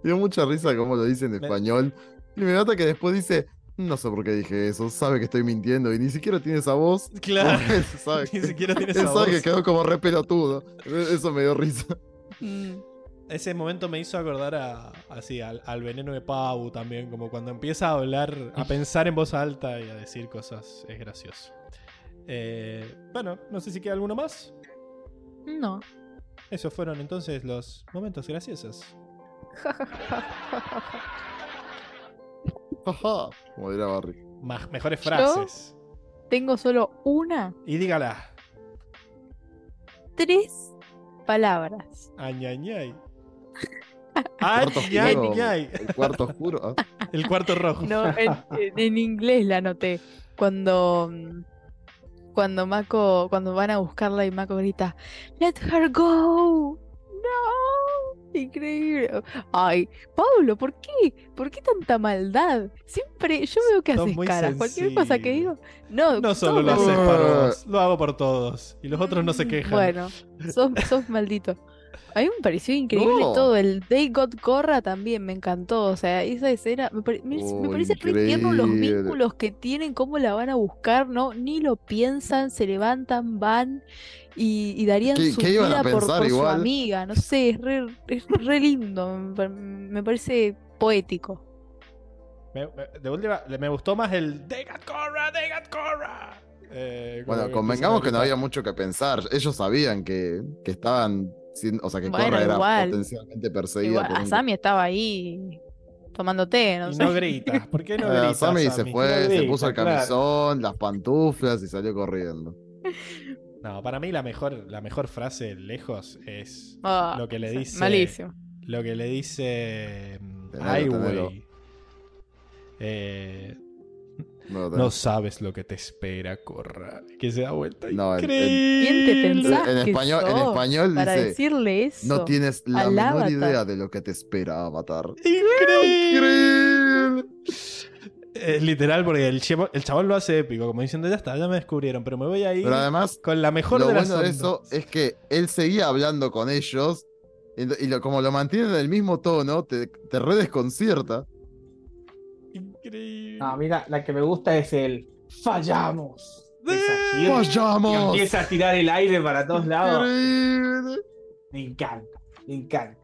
dio mucha risa como lo dice en Me- español. Y me nota que después dice, no sé por qué dije eso, sabe que estoy mintiendo y ni siquiera tiene esa voz. Claro, sabe, ni siquiera tiene esa sabe voz. que quedó como re pelotudo. Eso me dio risa. Mm. Ese momento me hizo acordar a, así, al, al veneno de Pau también, como cuando empieza a hablar, a pensar en voz alta y a decir cosas, es gracioso. Eh, bueno, no sé si queda alguno más. No. Esos fueron entonces los momentos graciosos. Ajá, como dirá Barry. Más, mejores ¿Yo? frases. Tengo solo una, Y dígala. tres palabras. Cuarto oscuro. Añañay. El cuarto oscuro. ah. El cuarto rojo. No, en, en- en inglés la anoté. Cuando. mm, Cuando Mako. Cuando van a buscarla y Mako grita. Let her go. Increíble. Ay, Pablo, ¿por qué? ¿Por qué tanta maldad? Siempre yo veo que haces caras. Cualquier cosa que digo. No, No solo lo haces hace- para vos, lo hago por todos. Y los otros no se quejan. Bueno, sos, sos maldito. A mí me pareció increíble No. todo. El They Got Corra también me encantó. O sea, esa escena. Me, pare- me- me Oh, parece re tierno los vínculos que tienen, cómo la van a buscar, ¿no? Ni lo piensan, se levantan, van y, y darían ¿Qué- su qué iban a vida por, su amiga. No sé, es re, es re lindo. Me, pa- me parece poético. De última, me gustó más el They got Korra, they got Korra. Eh, Bueno, que convengamos a que no había mucho que pensar. Ellos sabían que, que estaban, sin- o sea, que Bueno, Korra era igual. potencialmente perseguida Igual, por un- Asami estaba ahí tomando té, no Y sé. no gritas. ¿Por qué no Eh, gritas? Sammy se Sammy? fue, No se grita, puso el claro. camisón, las pantuflas y salió corriendo. No, para mí la mejor, la mejor frase lejos es Ah, lo que le dice. Malísimo. Lo que le dice mm, tenelo. Wei. Eh, No, no sabes lo que te espera, Corra. Que se da vuelta. No, en- en- ¿Quién te Increíble. En que español- en español para dice, decirle eso? no tienes la menor Avatar. idea de lo que te espera Avatar. Increíble. Es literal porque el, chavo- el chabón lo hace épico, como diciendo, ya está, ya me descubrieron, pero me voy a ir Pero además, con la mejor lo de las bueno de eso ondas". es que él seguía hablando con ellos y, lo- y lo- como lo mantienen en el mismo tono, te, te re No, mira, la que me gusta es el fallamos. que ¡Vayamos! empieza a tirar el aire para todos lados. Increíble. Me encanta, me encanta.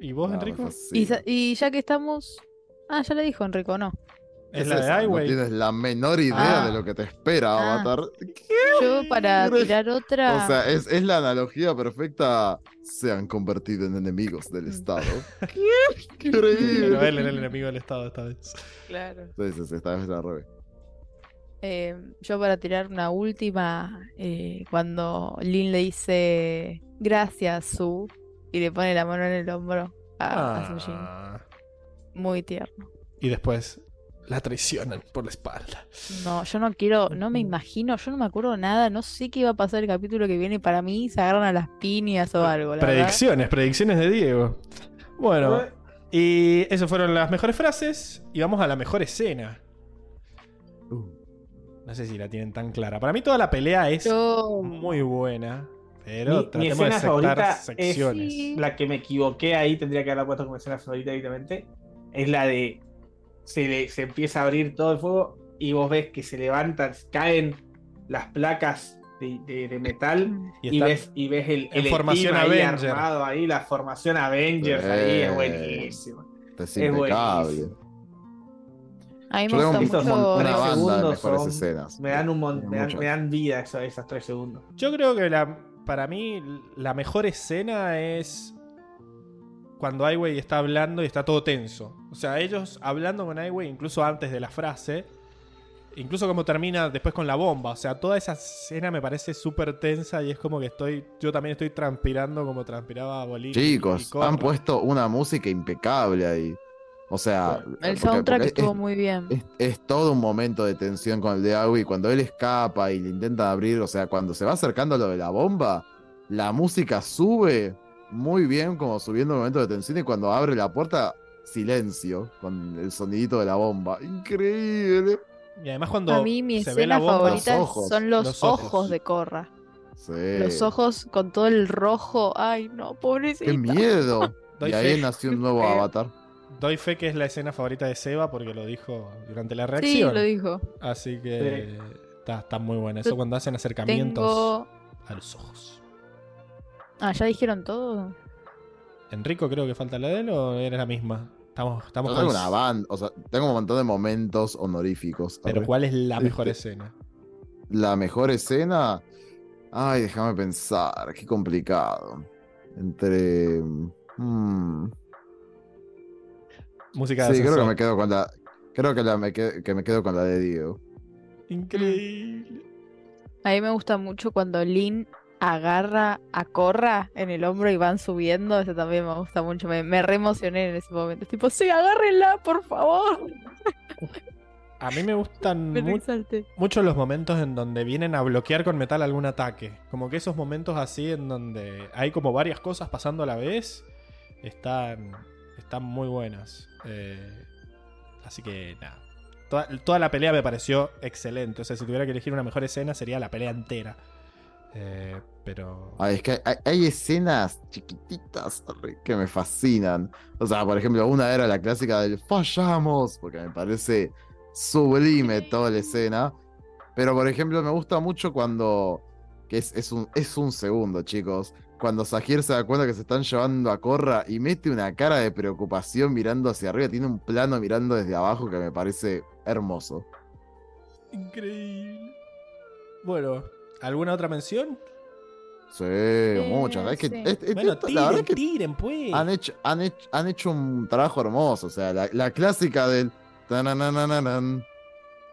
¿Y vos, No, Enrico? fascina. Y, y ya que estamos. Ah, ya le dijo Enrico, no. Es Es la de Ai no tienes la menor idea Ah. de lo que te espera Ah. Avatar. Yo para tirar otra. O sea, es, es la analogía perfecta. a, Se han convertido en enemigos del Mm. Estado. ¡Qué Pero increíble! él era el enemigo del Estado esta vez. Claro. Sí, sí, sí, esta vez la revés. Eh, yo para tirar una última, eh, cuando Lin le dice gracias, Su, y le pone la mano en el hombro a, a Sujin. Ah. Muy tierno. Y después la traicionan por la espalda. No, yo no quiero, no me imagino, yo no me acuerdo nada, no sé qué iba a pasar el capítulo que viene. Para mí se agarran a las piñas o algo, la verdad. Predicciones, predicciones de Diego. Bueno, y esas fueron las mejores frases. Y vamos a la mejor escena. Uh, No sé si la tienen tan clara. Para mí toda la pelea es Yo, muy buena. Pero Mi- mi de escena favorita es- secciones. Sí. La que me equivoqué ahí, tendría que haberla puesto como escena favorita directamente, es la de se, le, se empieza a abrir todo el fuego y vos ves que se levantan, caen las placas de, de- de metal Y ves, y ves el, el formación ahí armado ahí, la formación Avengers ahí, Eh. es buenísimo. es buenísimo. a mí me Yo tengo gusta Estos mucho. mon- Una tres banda de segundos mejores son- escenas. Me dan un mon- me dan, me dan vida eso- esas tres segundos. Yo creo que la, para mí la mejor escena es cuando Ai Wei está hablando y está todo tenso. O sea, ellos hablando con Ai Wei incluso antes de la frase. Incluso como termina después con la bomba. O sea, toda esa escena me parece súper tensa y es como que estoy. Yo también estoy transpirando como transpiraba Bolívar. Chicos, han puesto una música impecable ahí. O sea, El porque- soundtrack porque es- estuvo muy bien. es, es todo un momento de tensión con el de Agui. Cuando él escapa y le intenta abrir, o sea, cuando se va acercando a lo de la bomba, la música sube muy bien, como subiendo un momento de tensión. Y cuando abre la puerta, silencio, con el sonidito de la bomba. Increíble. Y además cuando A mí mi se ve la escena bomba, favorita Los ojos, son los, los ojos. ojos. de Korra. Sí. Los ojos con todo el rojo. Ay, no, pobrecita. ¡Qué miedo! Y ahí nació un nuevo avatar. doy fe que es la escena favorita de Seba porque lo dijo durante la Sí, reacción. lo dijo. Así que está, está muy bueno. Eso Yo cuando hacen acercamientos Tengo. a los ojos. Ah, ¿ya dijeron todo? Enrico creo que falta la de él o era la misma. Estamos, estamos Yo con tengo una banda, o sea, tengo un montón de momentos honoríficos. Pero. ¿cuál es la mejor Este- escena? La mejor escena. Ay, déjame pensar, qué complicado. Entre. mm, Música de Sí, creo que me quedo con la. Creo que, la me que, que me quedo con la de Diego. Increíble. A mí me gusta mucho cuando Lin agarra a Korra en el hombro y van subiendo. Eso también me gusta mucho. Me, me re emocioné en ese momento. Es tipo, sí, agárrenla, por favor. A mí me gustan Me mu- exalté. mucho los momentos en donde vienen a bloquear con metal algún ataque. Como que esos momentos así en donde hay como varias cosas pasando a la vez están, están muy buenas. Eh, así que nada. Toda, toda la pelea me pareció excelente. O sea, si tuviera que elegir una mejor escena sería la pelea entera. Eh, pero... Ay, es que hay, hay escenas chiquititas que me fascinan. O sea, por ejemplo, una era la clásica del fallamos, porque me parece sublime toda la escena. Pero, por ejemplo, me gusta mucho cuando. que es, es un, es un segundo, chicos. Cuando Sahir se da cuenta que se están llevando a Corra y mete una cara de preocupación mirando hacia arriba. Tiene un plano mirando desde abajo que me parece hermoso. Increíble. Bueno, ¿alguna otra mención? Sí, muchas. Es que, sí. es- es- Bueno, esto, la verdad tiren, que tiren, pues. han hecho, han hecho, han hecho un trabajo hermoso. O sea, la, la clásica del. tananananan,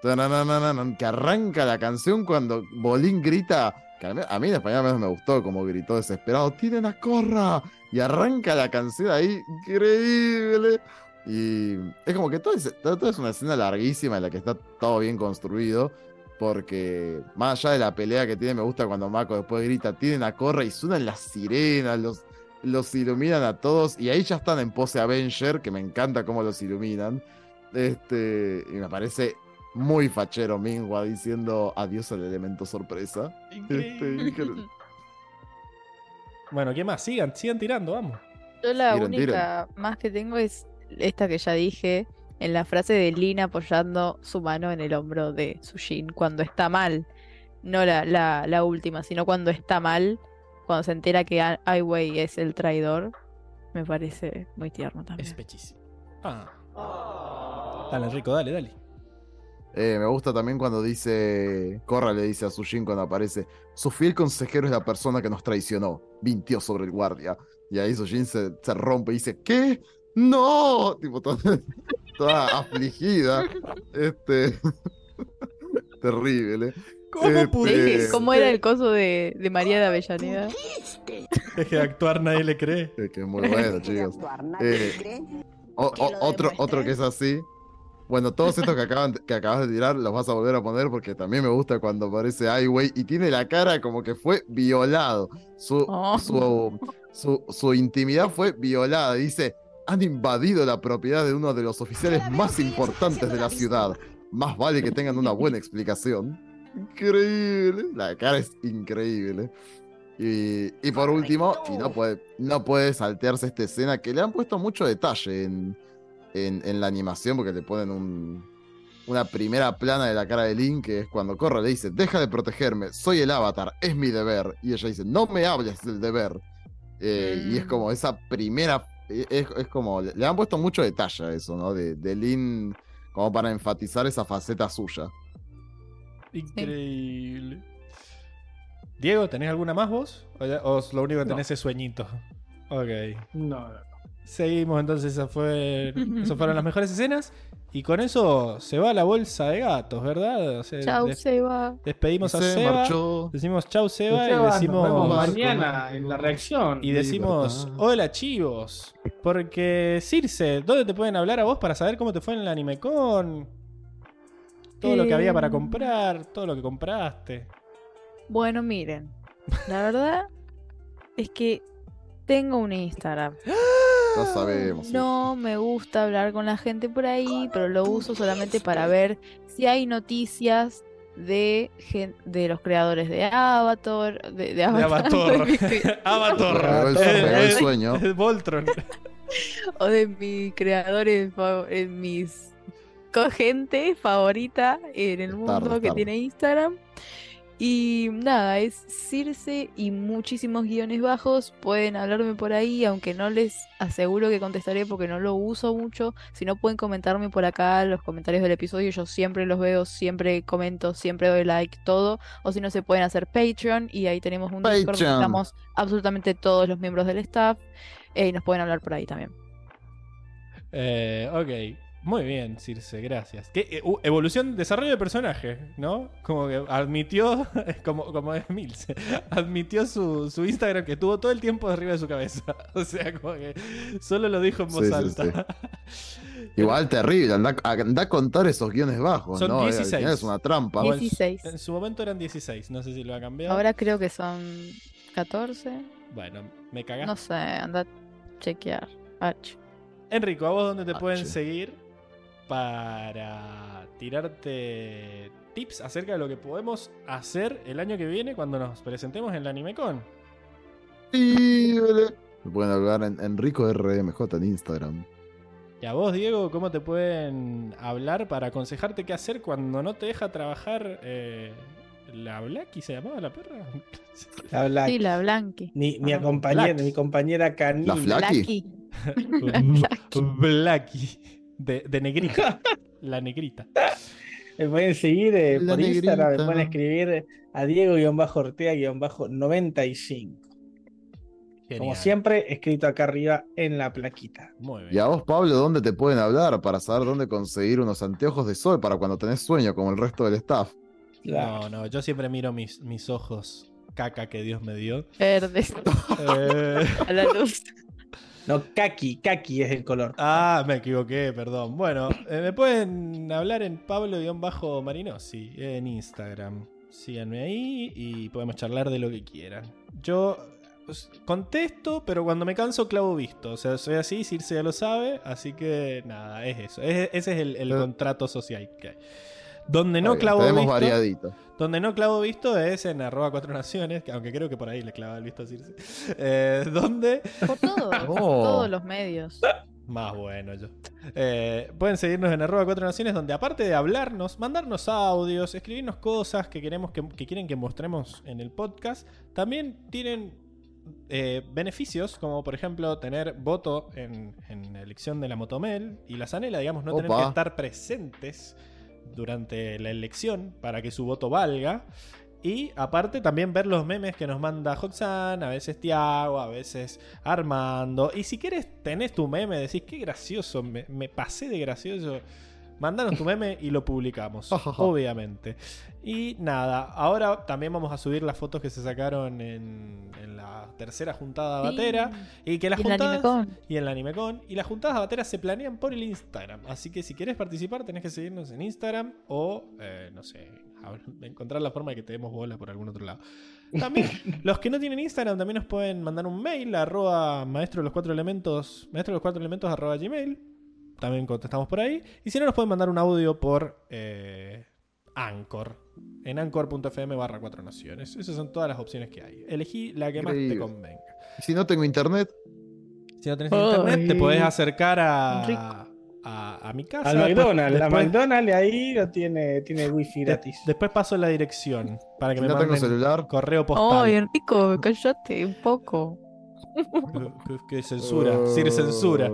tananananan, que arranca la canción cuando Bolín grita. Que a mí, a mí en español me gustó como gritó desesperado: ¡Tienen a Corra! Y arranca la canción ahí, increíble. Y es como que todo es, todo es una escena larguísima en la que está todo bien construido. Porque más allá de la pelea que tiene, me gusta cuando Mako después grita: Tienen a Corra y suenan las sirenas, los, los iluminan a todos y ahí ya están en pose Avenger, que me encanta cómo los iluminan. Este, y me parece muy fachero Mingua diciendo adiós al elemento sorpresa. Este. Bueno, ¿qué más? Sigan, sigan tirando, vamos. Yo la Tiren, única más que tengo es esta que ya dije en la frase de Lin apoyando su mano en el hombro de Sushin cuando está mal. No la, la, la última, sino cuando está mal, cuando se entera que Ai- Wei es el traidor. Me parece muy tierno también. Es pechísimo. Ah. Dale, Enrico, dale, dale. Eh, me gusta también cuando dice, Corra le dice a Sushin cuando aparece, su fiel consejero es la persona que nos traicionó, mintió sobre el guardia. Y ahí Sushin se, se rompe y dice, ¿qué? ¡No! Tipo, toda, toda afligida. Este... Terrible. ¿Cómo Este- pudiste? ¿Cómo era el coso de, de María de Avellaneda? Es que actuar nadie le cree. Es que es muy bueno, chicos. Eh, O- o- otro, otro que es así. Bueno, todos estos que, acaban, que acabas de tirar los vas a volver a poner porque también me gusta cuando aparece Ai Wei y tiene la cara como que fue violado. Su, Oh. su, su, su intimidad fue violada. Dice, han invadido la propiedad de uno de los oficiales más importantes de la ciudad. Más vale que tengan una buena explicación. Increíble. La cara es increíble. Y, y por último, y no puede, no puede saltearse esta escena que le han puesto mucho detalle en, en, en la animación porque le ponen un, una primera plana de la cara de Link que es cuando Corra le dice, deja de protegerme, soy el avatar, es mi deber. Y ella dice, no me hables del deber. Eh, Y es Mm. como esa primera, es, es como, le han puesto mucho detalle a eso, ¿no? De, de Lin como para enfatizar esa faceta suya. Increíble. Diego, ¿tenés alguna más vos? ¿O, ya- o lo único que tenés es sueñito? Ok. No, no. Seguimos, entonces esas, fue, esas fueron las mejores escenas. Y con eso se va la bolsa de gatos, ¿verdad? O sea, Chau, des- Seba. despedimos a Se Seba. marchó. Decimos chau Seba Seba, y nos decimos vemos mañana en la reacción. y decimos hola chivos. Porque Circe, ¿dónde te pueden hablar a vos para saber cómo te fue en el AnimeCon? Todo lo que había para Eh. comprar, todo lo que compraste. Bueno, miren. La verdad es que tengo un Instagram. Ya sabemos. sí. No me gusta hablar con la gente por ahí, pero lo uso solamente para ver si hay noticias de, gen- de los creadores de Avatar, de, de Avatar, Avatar. de mi- Avatar. El, Eh, el eh, sueño. eh, Voltron. o de mis creadores, eh, mis co- gente favorita en el mundo Tarde, que tiene Instagram. Y nada, es Circe y muchísimos guiones bajos. Pueden hablarme por ahí, aunque no les aseguro que contestaré porque no lo uso mucho. Si no, pueden comentarme por acá los comentarios del episodio. Yo siempre los veo, siempre comento, siempre doy like, todo. O si no, se pueden hacer Patreon y ahí tenemos un Discord donde Patreon. estamos absolutamente todos los miembros del staff. eh, y nos pueden hablar por ahí también. Eh, ok. Muy bien, Circe, gracias. ¿Qué, eh, uh, evolución, desarrollo de personaje, ¿no? Como que admitió, como, como es Milce, admitió su, su Instagram que estuvo todo el tiempo arriba de su cabeza. O sea, como que solo lo dijo en voz Sí, sí, alta. Igual terrible, anda, anda a contar esos guiones bajos, Son ¿no? Eh, al 16. final Es una trampa. O en su- 16. En su momento eran 16, no sé si lo ha cambiado. Ahora creo que son 14. Bueno, me cagaste. No sé, anda a chequear. H. Enrico, ¿a vos dónde te pueden seguir para tirarte tips acerca de lo que podemos hacer el año que viene cuando nos presentemos en la AnimeCon? Terrible. Me pueden hablar en Enrico RMJ en Instagram. Y a vos, Diego, ¿cómo te pueden hablar para aconsejarte qué hacer cuando no te deja trabajar eh, la Blacky? ¿Se llamaba la perra? La Black. Sí, la Blanqui. Mi, mi Ah, compañera, Black. mi compañera canina. La. Blacky. Blacky. De, de negrita. La negrita. Me pueden seguir eh, por Instagram, me pueden escribir a Diego-Ortega-95. Como siempre, escrito acá arriba en la plaquita. Muy bien. Y a vos, Pablo, ¿dónde te pueden hablar para saber dónde conseguir unos anteojos de sol para cuando tenés sueño, como el resto del staff? No, no, yo siempre miro mis, mis ojos caca que Dios me dio. Verdes. Eh, A la luz. No, kaki, kaki es el color. ah, me equivoqué, perdón. Bueno, eh, me pueden hablar en Pablo-Marinosi en Instagram. Síganme ahí y podemos charlar de lo que quieran. Yo pues, contesto, pero cuando me canso clavo visto. O sea, soy así, Circe ya lo sabe, así que nada, es eso. Es- ese es el, el contrato social que hay. Donde no clavo Tenemos visto, variadito. donde no clavo visto es en arroba cuatro naciones, que aunque creo que por ahí le clava el visto a Circe. Eh, donde Por todos. Oh. Todos los medios. Más bueno yo. Eh, pueden seguirnos en arroba cuatro naciones, donde aparte de hablarnos, mandarnos audios, escribirnos cosas que queremos que, que quieren que mostremos en el podcast, también tienen eh, beneficios, como por ejemplo tener voto en, en la elección de la Motomel y la Zanela, digamos, no tener Opa. que estar presentes durante la elección para que su voto valga. Y aparte también ver los memes que nos manda Hoxan, a veces Tiago, a veces Armando. Y si quieres tenés tu meme, decís qué gracioso, me, me pasé de gracioso. Mandanos tu meme y lo publicamos, obviamente. Y nada, ahora también vamos a subir las fotos que se sacaron en, en la tercera juntada batera. Y que las Y juntadas AnimeCon. y en la AnimeCon. Y las juntadas bateras se planean por el Instagram. Así que si quieres participar, tenés que seguirnos en Instagram o, eh, no sé, encontrar la forma de que te demos bola por algún otro lado. También, los que no tienen Instagram también nos pueden mandar un mail a arroba maestro de los cuatro elementos, maestro de los cuatro elementos arroba gmail. También contestamos por ahí. Y si no, nos pueden mandar un audio por eh, Anchor. En anchor.fm barra cuatro naciones. Esas son todas las opciones que hay. Elegí la que más te convenga. Si no tengo internet, Si no tenés Ay. internet, te podés acercar a, a, a mi casa. Al Después- McDonald's, la después, McDonald's ahí lo tiene, tiene wifi de- gratis. después paso la dirección para que si me no tengo manden celular, correo postal. Ay, Enrico, cállate un poco. que, que censura, sin censura.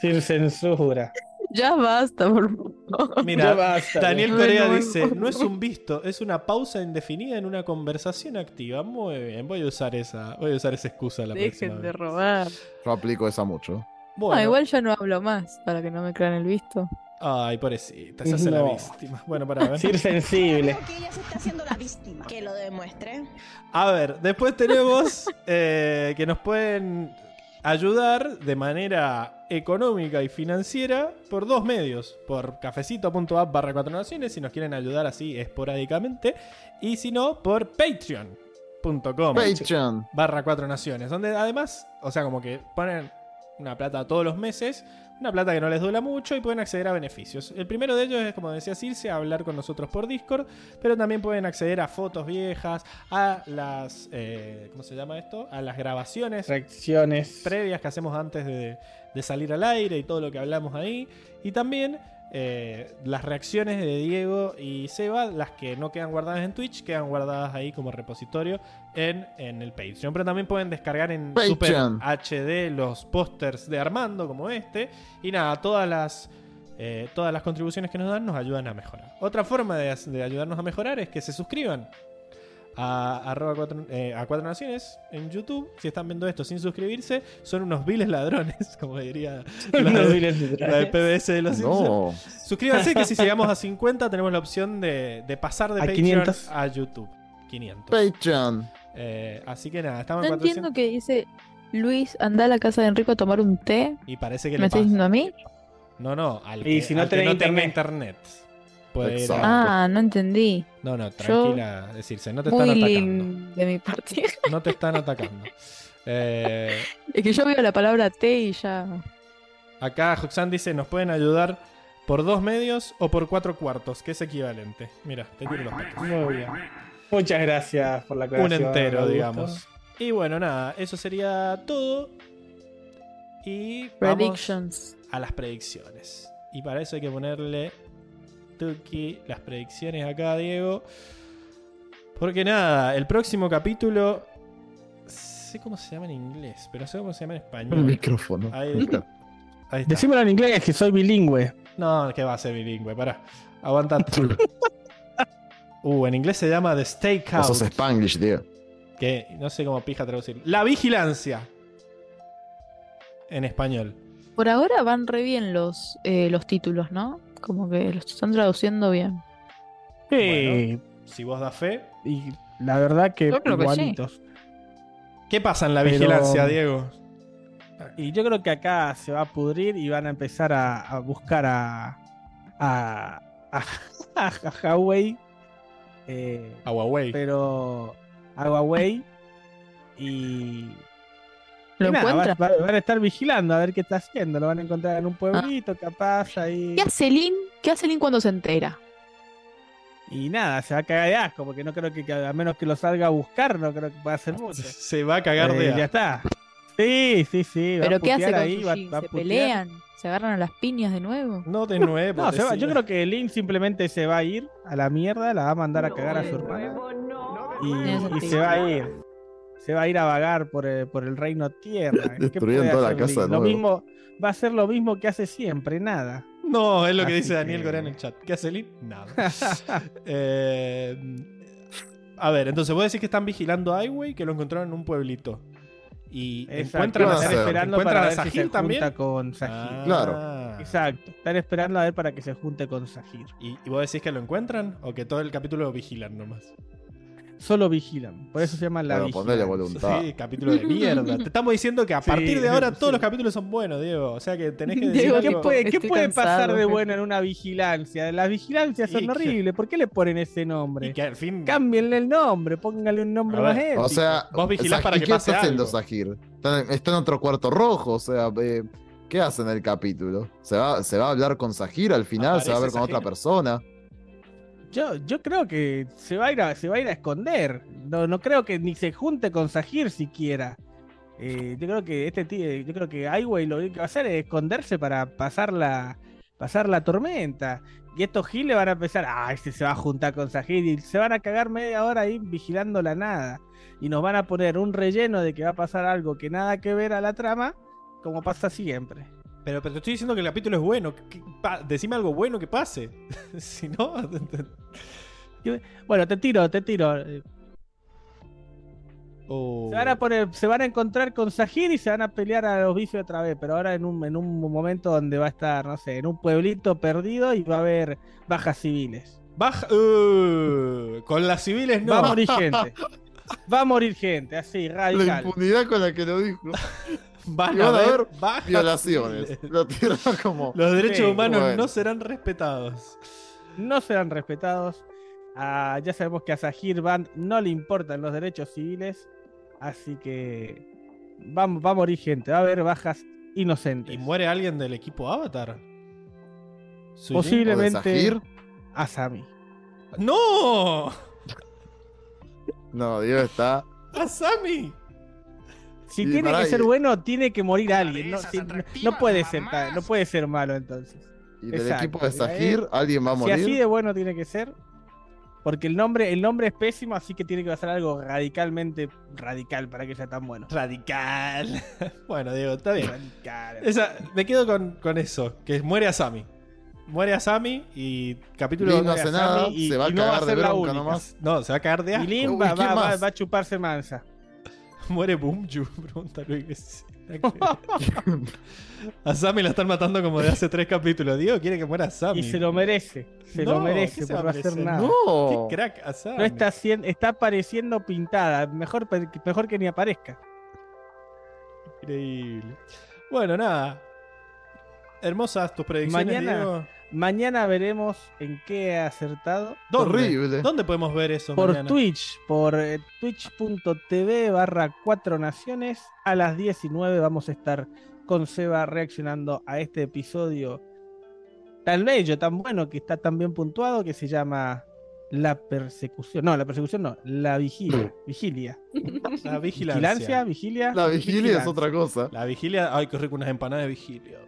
Sin censura. Ya basta, por favor. Ya Mira, basta. Daniel nuevo. dice, no es un visto, es una pausa indefinida en una conversación activa. Muy bien, voy a usar esa, voy a usar esa excusa la próxima Dejen de robar. Yo aplico esa mucho. Bueno, No, igual ya no hablo más para que no me crean el visto. Ay, pobrecita, se hace la No. víctima. Bueno, para ver. Ser sensible. Creo que ella se está haciendo la víctima. Que lo demuestre. A ver, después tenemos eh, que nos pueden ayudar de manera económica y financiera por dos medios. Por cafecito.app barra cuatro naciones si nos quieren ayudar así esporádicamente. Y si no, por patreon.com Patreon. barra cuatro naciones. Donde además, o sea, como que ponen una plata todos los meses. Una plata que no les dura mucho y pueden acceder a beneficios. El primero de ellos es, como decía Circe, hablar con nosotros por Discord, pero también pueden acceder a fotos viejas, a las... eh, ¿Cómo se llama esto? A las grabaciones Reacciones. previas que hacemos antes de, de salir al aire y todo lo que hablamos ahí. Y también eh, las reacciones de Diego y Seba, las que no quedan guardadas en Twitch, quedan guardadas ahí como repositorio en, en el Patreon. Pero también pueden descargar en Super Patreon. HD los pósters de Armando como este. Y nada, todas las... eh, todas las contribuciones que nos dan nos ayudan a mejorar. Otra forma de, de ayudarnos a mejorar es que se suscriban a, arroba cuatro, eh, a Cuatro Naciones en YouTube. Si están viendo esto sin suscribirse, son unos viles ladrones, como diría la, Unos de, la PBS de los Simpsons. No. Suscríbanse que si llegamos a 50 tenemos la opción de, de pasar de A Patreon 500. a YouTube. 500. Patreon. Eh, así que nada, estamos No en 400 entiendo que dice Luis, anda a la casa de Enrico a tomar un té. y parece que ¿Me le estás pasa. diciendo a mí? No, no, al Y que, si no al que tenés no tenga internet. Ir a-. Ah, no entendí. No, no, tranquila, decirse, no te Muy están atacando. lin de mi parte. No te están atacando. Eh, es que yo veo la palabra té y ya. Acá Hoxan dice, nos pueden ayudar por dos medios o por cuatro cuartos, que es equivalente. Mira, te tiro los petos. Muy bien. Muchas gracias por la Un aclaración. entero, Augusto. digamos. Y bueno, nada, eso sería todo. Y vamos Predictions. a las predicciones. Y para eso hay que ponerle Las predicciones acá, Diego. Porque nada, el próximo capítulo. Sé cómo se llama en inglés, pero sé cómo se llama en El español. micrófono. Ahí está. Ahí está. Decímelo en inglés, que soy bilingüe. No, que va a ser bilingüe, pará. Aguantate. Uh, en inglés se llama The Stakeout. sos Spanglish, tío. Que no sé cómo pija traducir. La vigilancia. En español. Por ahora van re bien los, eh, los títulos, ¿no? Como que los están traduciendo bien. Sí. Si vos das fe. Y la verdad que Yo creo que sí. igualitos. ¿Qué pasa en la Pero- vigilancia, Diego? Y yo creo que acá se va a pudrir y van a empezar a, a buscar a. a. a, a Huawei. eh, A Huawei. pero. a Huawei. Y. ¿Lo nada, encuentra? va- va- van a estar vigilando a ver qué está haciendo. Lo van a encontrar en un pueblito, capaz, ahí. ¿Qué hace Lin? ¿Qué hace Lin cuando se entera? Y nada, se va a cagar de asco, porque no creo que, que a menos que lo salga a buscar, no creo que pueda hacer mucho. Se va a cagar Eh, de ya asco. está. Sí, sí, sí. va a ¿Pero qué hace con ahí, va- va a ¿Se pelean? ¿Se agarran a las piñas de nuevo? No de nuevo. No, se va- decía. yo creo que Link simplemente se va a ir a la mierda, la va a mandar a cagar a su hermana. Tiene Y, y se va a ir. Se va a ir a vagar por el, por el reino tierra. ¿Qué Destruyeron toda la casa? Lo nuevo. mismo, va a ser lo mismo que hace siempre, nada. No, es lo que Así dice Daniel que- Corea en el chat. ¿Qué hace Lin? Nada. Eh, a ver, entonces vos decís que están vigilando a Highway, que lo encontraron en un pueblito. Y Exacto, encuentran a, esperando encuentran para a si Sahir se junta también. con Sahir. Ah. Claro. Exacto, están esperando a ver para que se junte con Sahir. ¿Y, y vos decís que lo encuentran o que todo el capítulo lo vigilan nomás? Solo vigilan, por eso se llama la Pero ponele vigilancia. voluntad. Sí, capítulo de mierda. Te estamos diciendo que a Sí, partir de ahora sí. todos los capítulos son buenos, Diego. O sea que tenés que decir Diego, ¿Qué puede, qué puede cansado, pasar de bueno en una vigilancia? Las vigilancias son Y horribles. ¿Por qué le ponen ese Y nombre? que al fin. Cámbienle el nombre, pónganle un nombre más épico. O sea, Vos vigilás para que ¿qué pase está haciendo algo. Sahir? Está en, está en otro cuarto rojo, o sea, eh, ¿qué hace en el capítulo? ¿Se va, ¿Se va a hablar con Sahir al final? ¿Se va a ver con otra Sahir. persona? Yo, yo creo que se va a ir a, se va a ir a esconder. No, no creo que ni se junte con Sahir siquiera. Eh, yo creo que este tío, yo creo que lo que va a hacer es esconderse para pasar la, pasar la tormenta. Y estos giles van a empezar, ah, este se va a juntar con Sahir y se van a cagar media hora ahí vigilando la nada. Y nos van a poner un relleno de que va a pasar algo que nada que ver a la trama, como pasa siempre. Pero, pero te estoy diciendo que el capítulo es bueno. ¿Qué- pa- decime algo bueno que pase. si no. Bueno, te tiro, te tiro. Oh. Se van a poner, se van a encontrar con Sahir y se van a pelear a los bifes otra vez, pero ahora en un, en un momento donde va a estar, no sé, en un pueblito perdido y va a haber bajas civiles. Baja. uh, con las civiles no. Va a morir gente. Va a morir gente, así, La radical. impunidad con la que lo dijo. Van Y a van a haber bajas Violaciones. Lo como. Los derechos Sí, humanos bueno. no serán respetados. No serán respetados. Ah, ya sabemos que a Sahir Band no le importan los derechos civiles, así que va, va a morir gente, va a haber bajas inocentes. ¿Y muere alguien del equipo Avatar? Posiblemente- Sahir. Asami. ¡No! No, Dios está. ¡Asami! Si Y tiene que ser y- bueno, tiene que morir alguien. No, si- no- puede ser, no puede ser malo entonces. Y del Exacto, equipo de y a Sahir, alguien va a Si morir. así de bueno tiene que ser. Porque el nombre, el nombre es pésimo, así que tiene que pasar algo radicalmente radical para que sea tan bueno. Radical. bueno, Diego, está bien. Radical. Esa, me quedo con, con eso, que muere Asami. Muere Asami y capítulo... Lin no hace nada, y- se va a y no va a cagar de ser la bronca única. nomás. No, se va a cagar de Y asco. Lin Uy, va, ¿quién va- va a chuparse mansa. Muere Boomju, pregunta Luis. A Sammy la están matando como de hace tres capítulos. Diego quiere que muera Sammy. Y se lo merece. Se No, lo ¿qué merece por no va a hacer nada. No. Qué crack a Sammy. No está haciendo, está apareciendo pintada. Mejor, mejor que ni aparezca. Increíble. Bueno, nada. Hermosas tus predicciones, Mañana- Diego. Mañana veremos en qué he acertado. ¿Dónde? Horrible. ¿Dónde podemos ver eso Por mañana? Twitch, por eh, twitch.tv barra 4 naciones. A las 19 vamos a estar con Seba reaccionando a este episodio tan bello, tan bueno, que está tan bien puntuado, que se llama La Persecución. No, la persecución no, la vigilia. Vigilia. La vigilancia. Vigilancia, vigilia. La vigilia es otra cosa. La vigilia. Ay, qué rico unas empanadas de vigilia.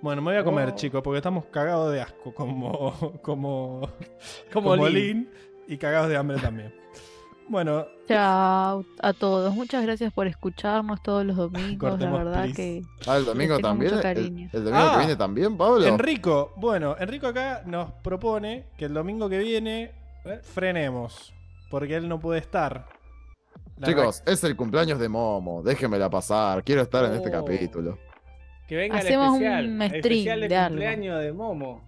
Bueno, me voy a comer, Oh. chicos, porque estamos cagados de asco, como, como, Como como Lin. Lin, y cagados de hambre también. Bueno, Chao a todos. Muchas gracias por escucharnos todos los domingos. Cortemos, la verdad please. que Ah, el domingo también. El, domingo Ah. que viene también, Pablo. Enrico, bueno, Enrico acá nos propone que el domingo que viene frenemos, porque él no puede estar. La Chicos, es el cumpleaños de Momo. Déjenmela pasar. Quiero estar en este Oh. capítulo. Que venga Hacemos el especial. un el stream especial de, de algo. cumpleaños de Momo.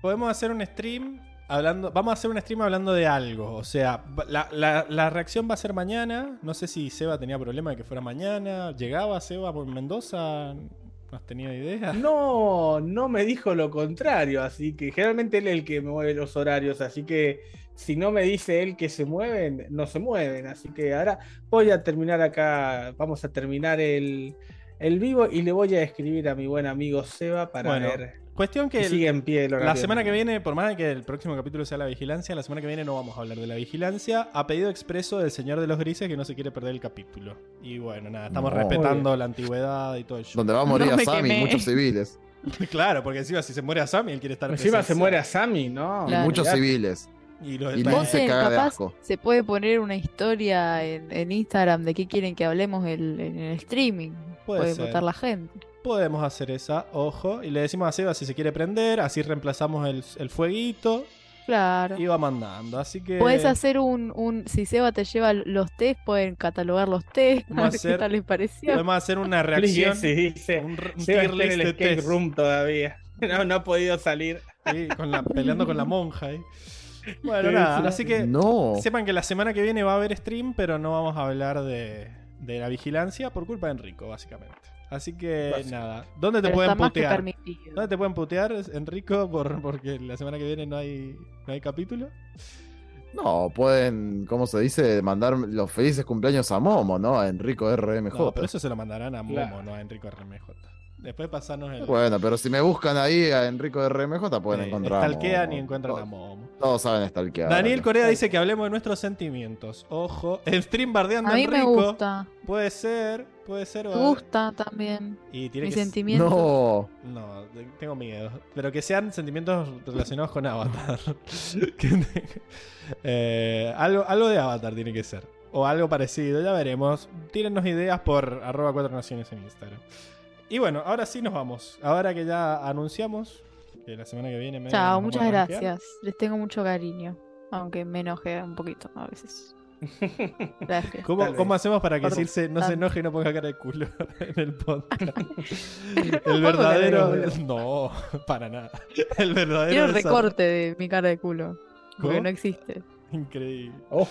podemos hacer un stream hablando, vamos a hacer un stream hablando de algo, o sea, la, la- la reacción va a ser mañana, no sé si Seba tenía problema de que fuera mañana, llegaba Seba por Mendoza, no has tenido idea. No, no me dijo lo contrario, así que generalmente él es el que mueve los horarios, así que si no me dice él que se mueven, no se mueven, así que ahora voy a terminar acá, vamos a terminar el, el vivo y le voy a escribir a mi buen amigo Seba para Bueno, ver Cuestión que sigue en pie el horario. La semana que viene, por más de que el próximo capítulo sea la vigilancia, la semana que viene no vamos a hablar de la vigilancia. A pedido expreso del señor de los grises que no se quiere perder el capítulo. Y bueno, nada, estamos No. respetando la antigüedad y todo eso. Donde va a morir No a Sammy y quemé. muchos civiles. claro, porque encima si se muere a Sammy, él quiere estar Encima se muere a Sammy, ¿no? Y muchos civiles. Y los Y se caga de asco. se puede poner una historia en, en Instagram de qué quieren que hablemos el- en el streaming. Puede Puede ser. votar la gente. Podemos hacer esa, ojo. Y le decimos a Seba si se quiere prender, así reemplazamos el, el fueguito Claro. y va mandando. Así que. Puedes hacer un, un. Si Seba te lleva los test, pueden catalogar los test. Vamos a ver hacer- qué tal les pareció. Podemos hacer una reacción. Sí, dice. Un, un Seba tier en el de escape test. room todavía. No, no ha podido salir. Sí, con la, peleando con la monja ahí. Bueno, nada, sí. así que No. sepan que la semana que viene va a haber stream, pero no vamos a hablar de, de la vigilancia por culpa de Enrico, básicamente. Así que Básicamente. nada, ¿dónde te Pero pueden putear? ¿Dónde te pueden putear, Enrico? Por, porque la semana que viene no hay, no hay capítulo. No, pueden, ¿cómo se dice? Mandar los felices cumpleaños a Momo, ¿no? A Enrico RMJ. No, pero eso se lo mandarán a Momo, Claro. no a Enrico RMJ. Después pasarnos el. Bueno, pero si me buscan ahí a Enrico RMJ pueden eh, encontrar. Momo. y encuentran a Todos- Momo. Todos saben stalkear. Daniel Corea dice que hablemos de nuestros sentimientos. Ojo, el stream bardeando A mí me Enrico. gusta. Puede ser, puede ser. Me gusta también. Y tiene Mis que sentimientos. No, No, de- tengo miedo. Pero que sean sentimientos relacionados con Avatar. Eh, algo, algo de Avatar tiene que ser. O algo parecido, ya veremos. Tírennos ideas por arroba cuatro naciones en Instagram. Y bueno, ahora sí nos vamos. Ahora que ya anunciamos que la semana que viene. Chao, muchas rankear. gracias. Les tengo mucho cariño. Aunque me enoje un poquito a veces. Gracias. ¿Cómo, cómo hacemos para que Perdón. Circe no se Ah. enoje y no ponga cara de culo en el podcast? El verdadero. No, para nada. El verdadero. Quiero un recorte de mi cara de culo. Porque ¿Cómo? no existe. Increíble. Oh.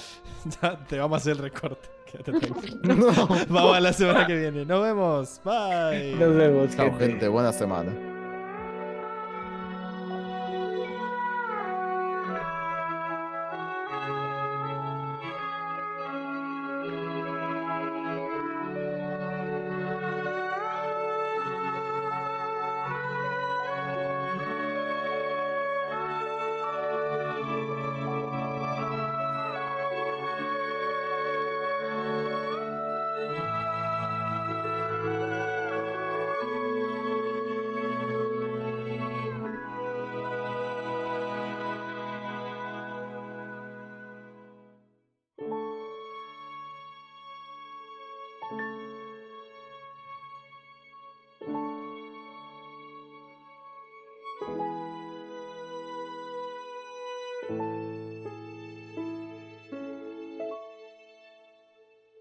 Ya te vamos a hacer el recorte. Quédate tranquilo. No. Vamos a la semana que viene. Nos vemos. Bye. Nos vemos, Chao, gente. gente. Buena semana.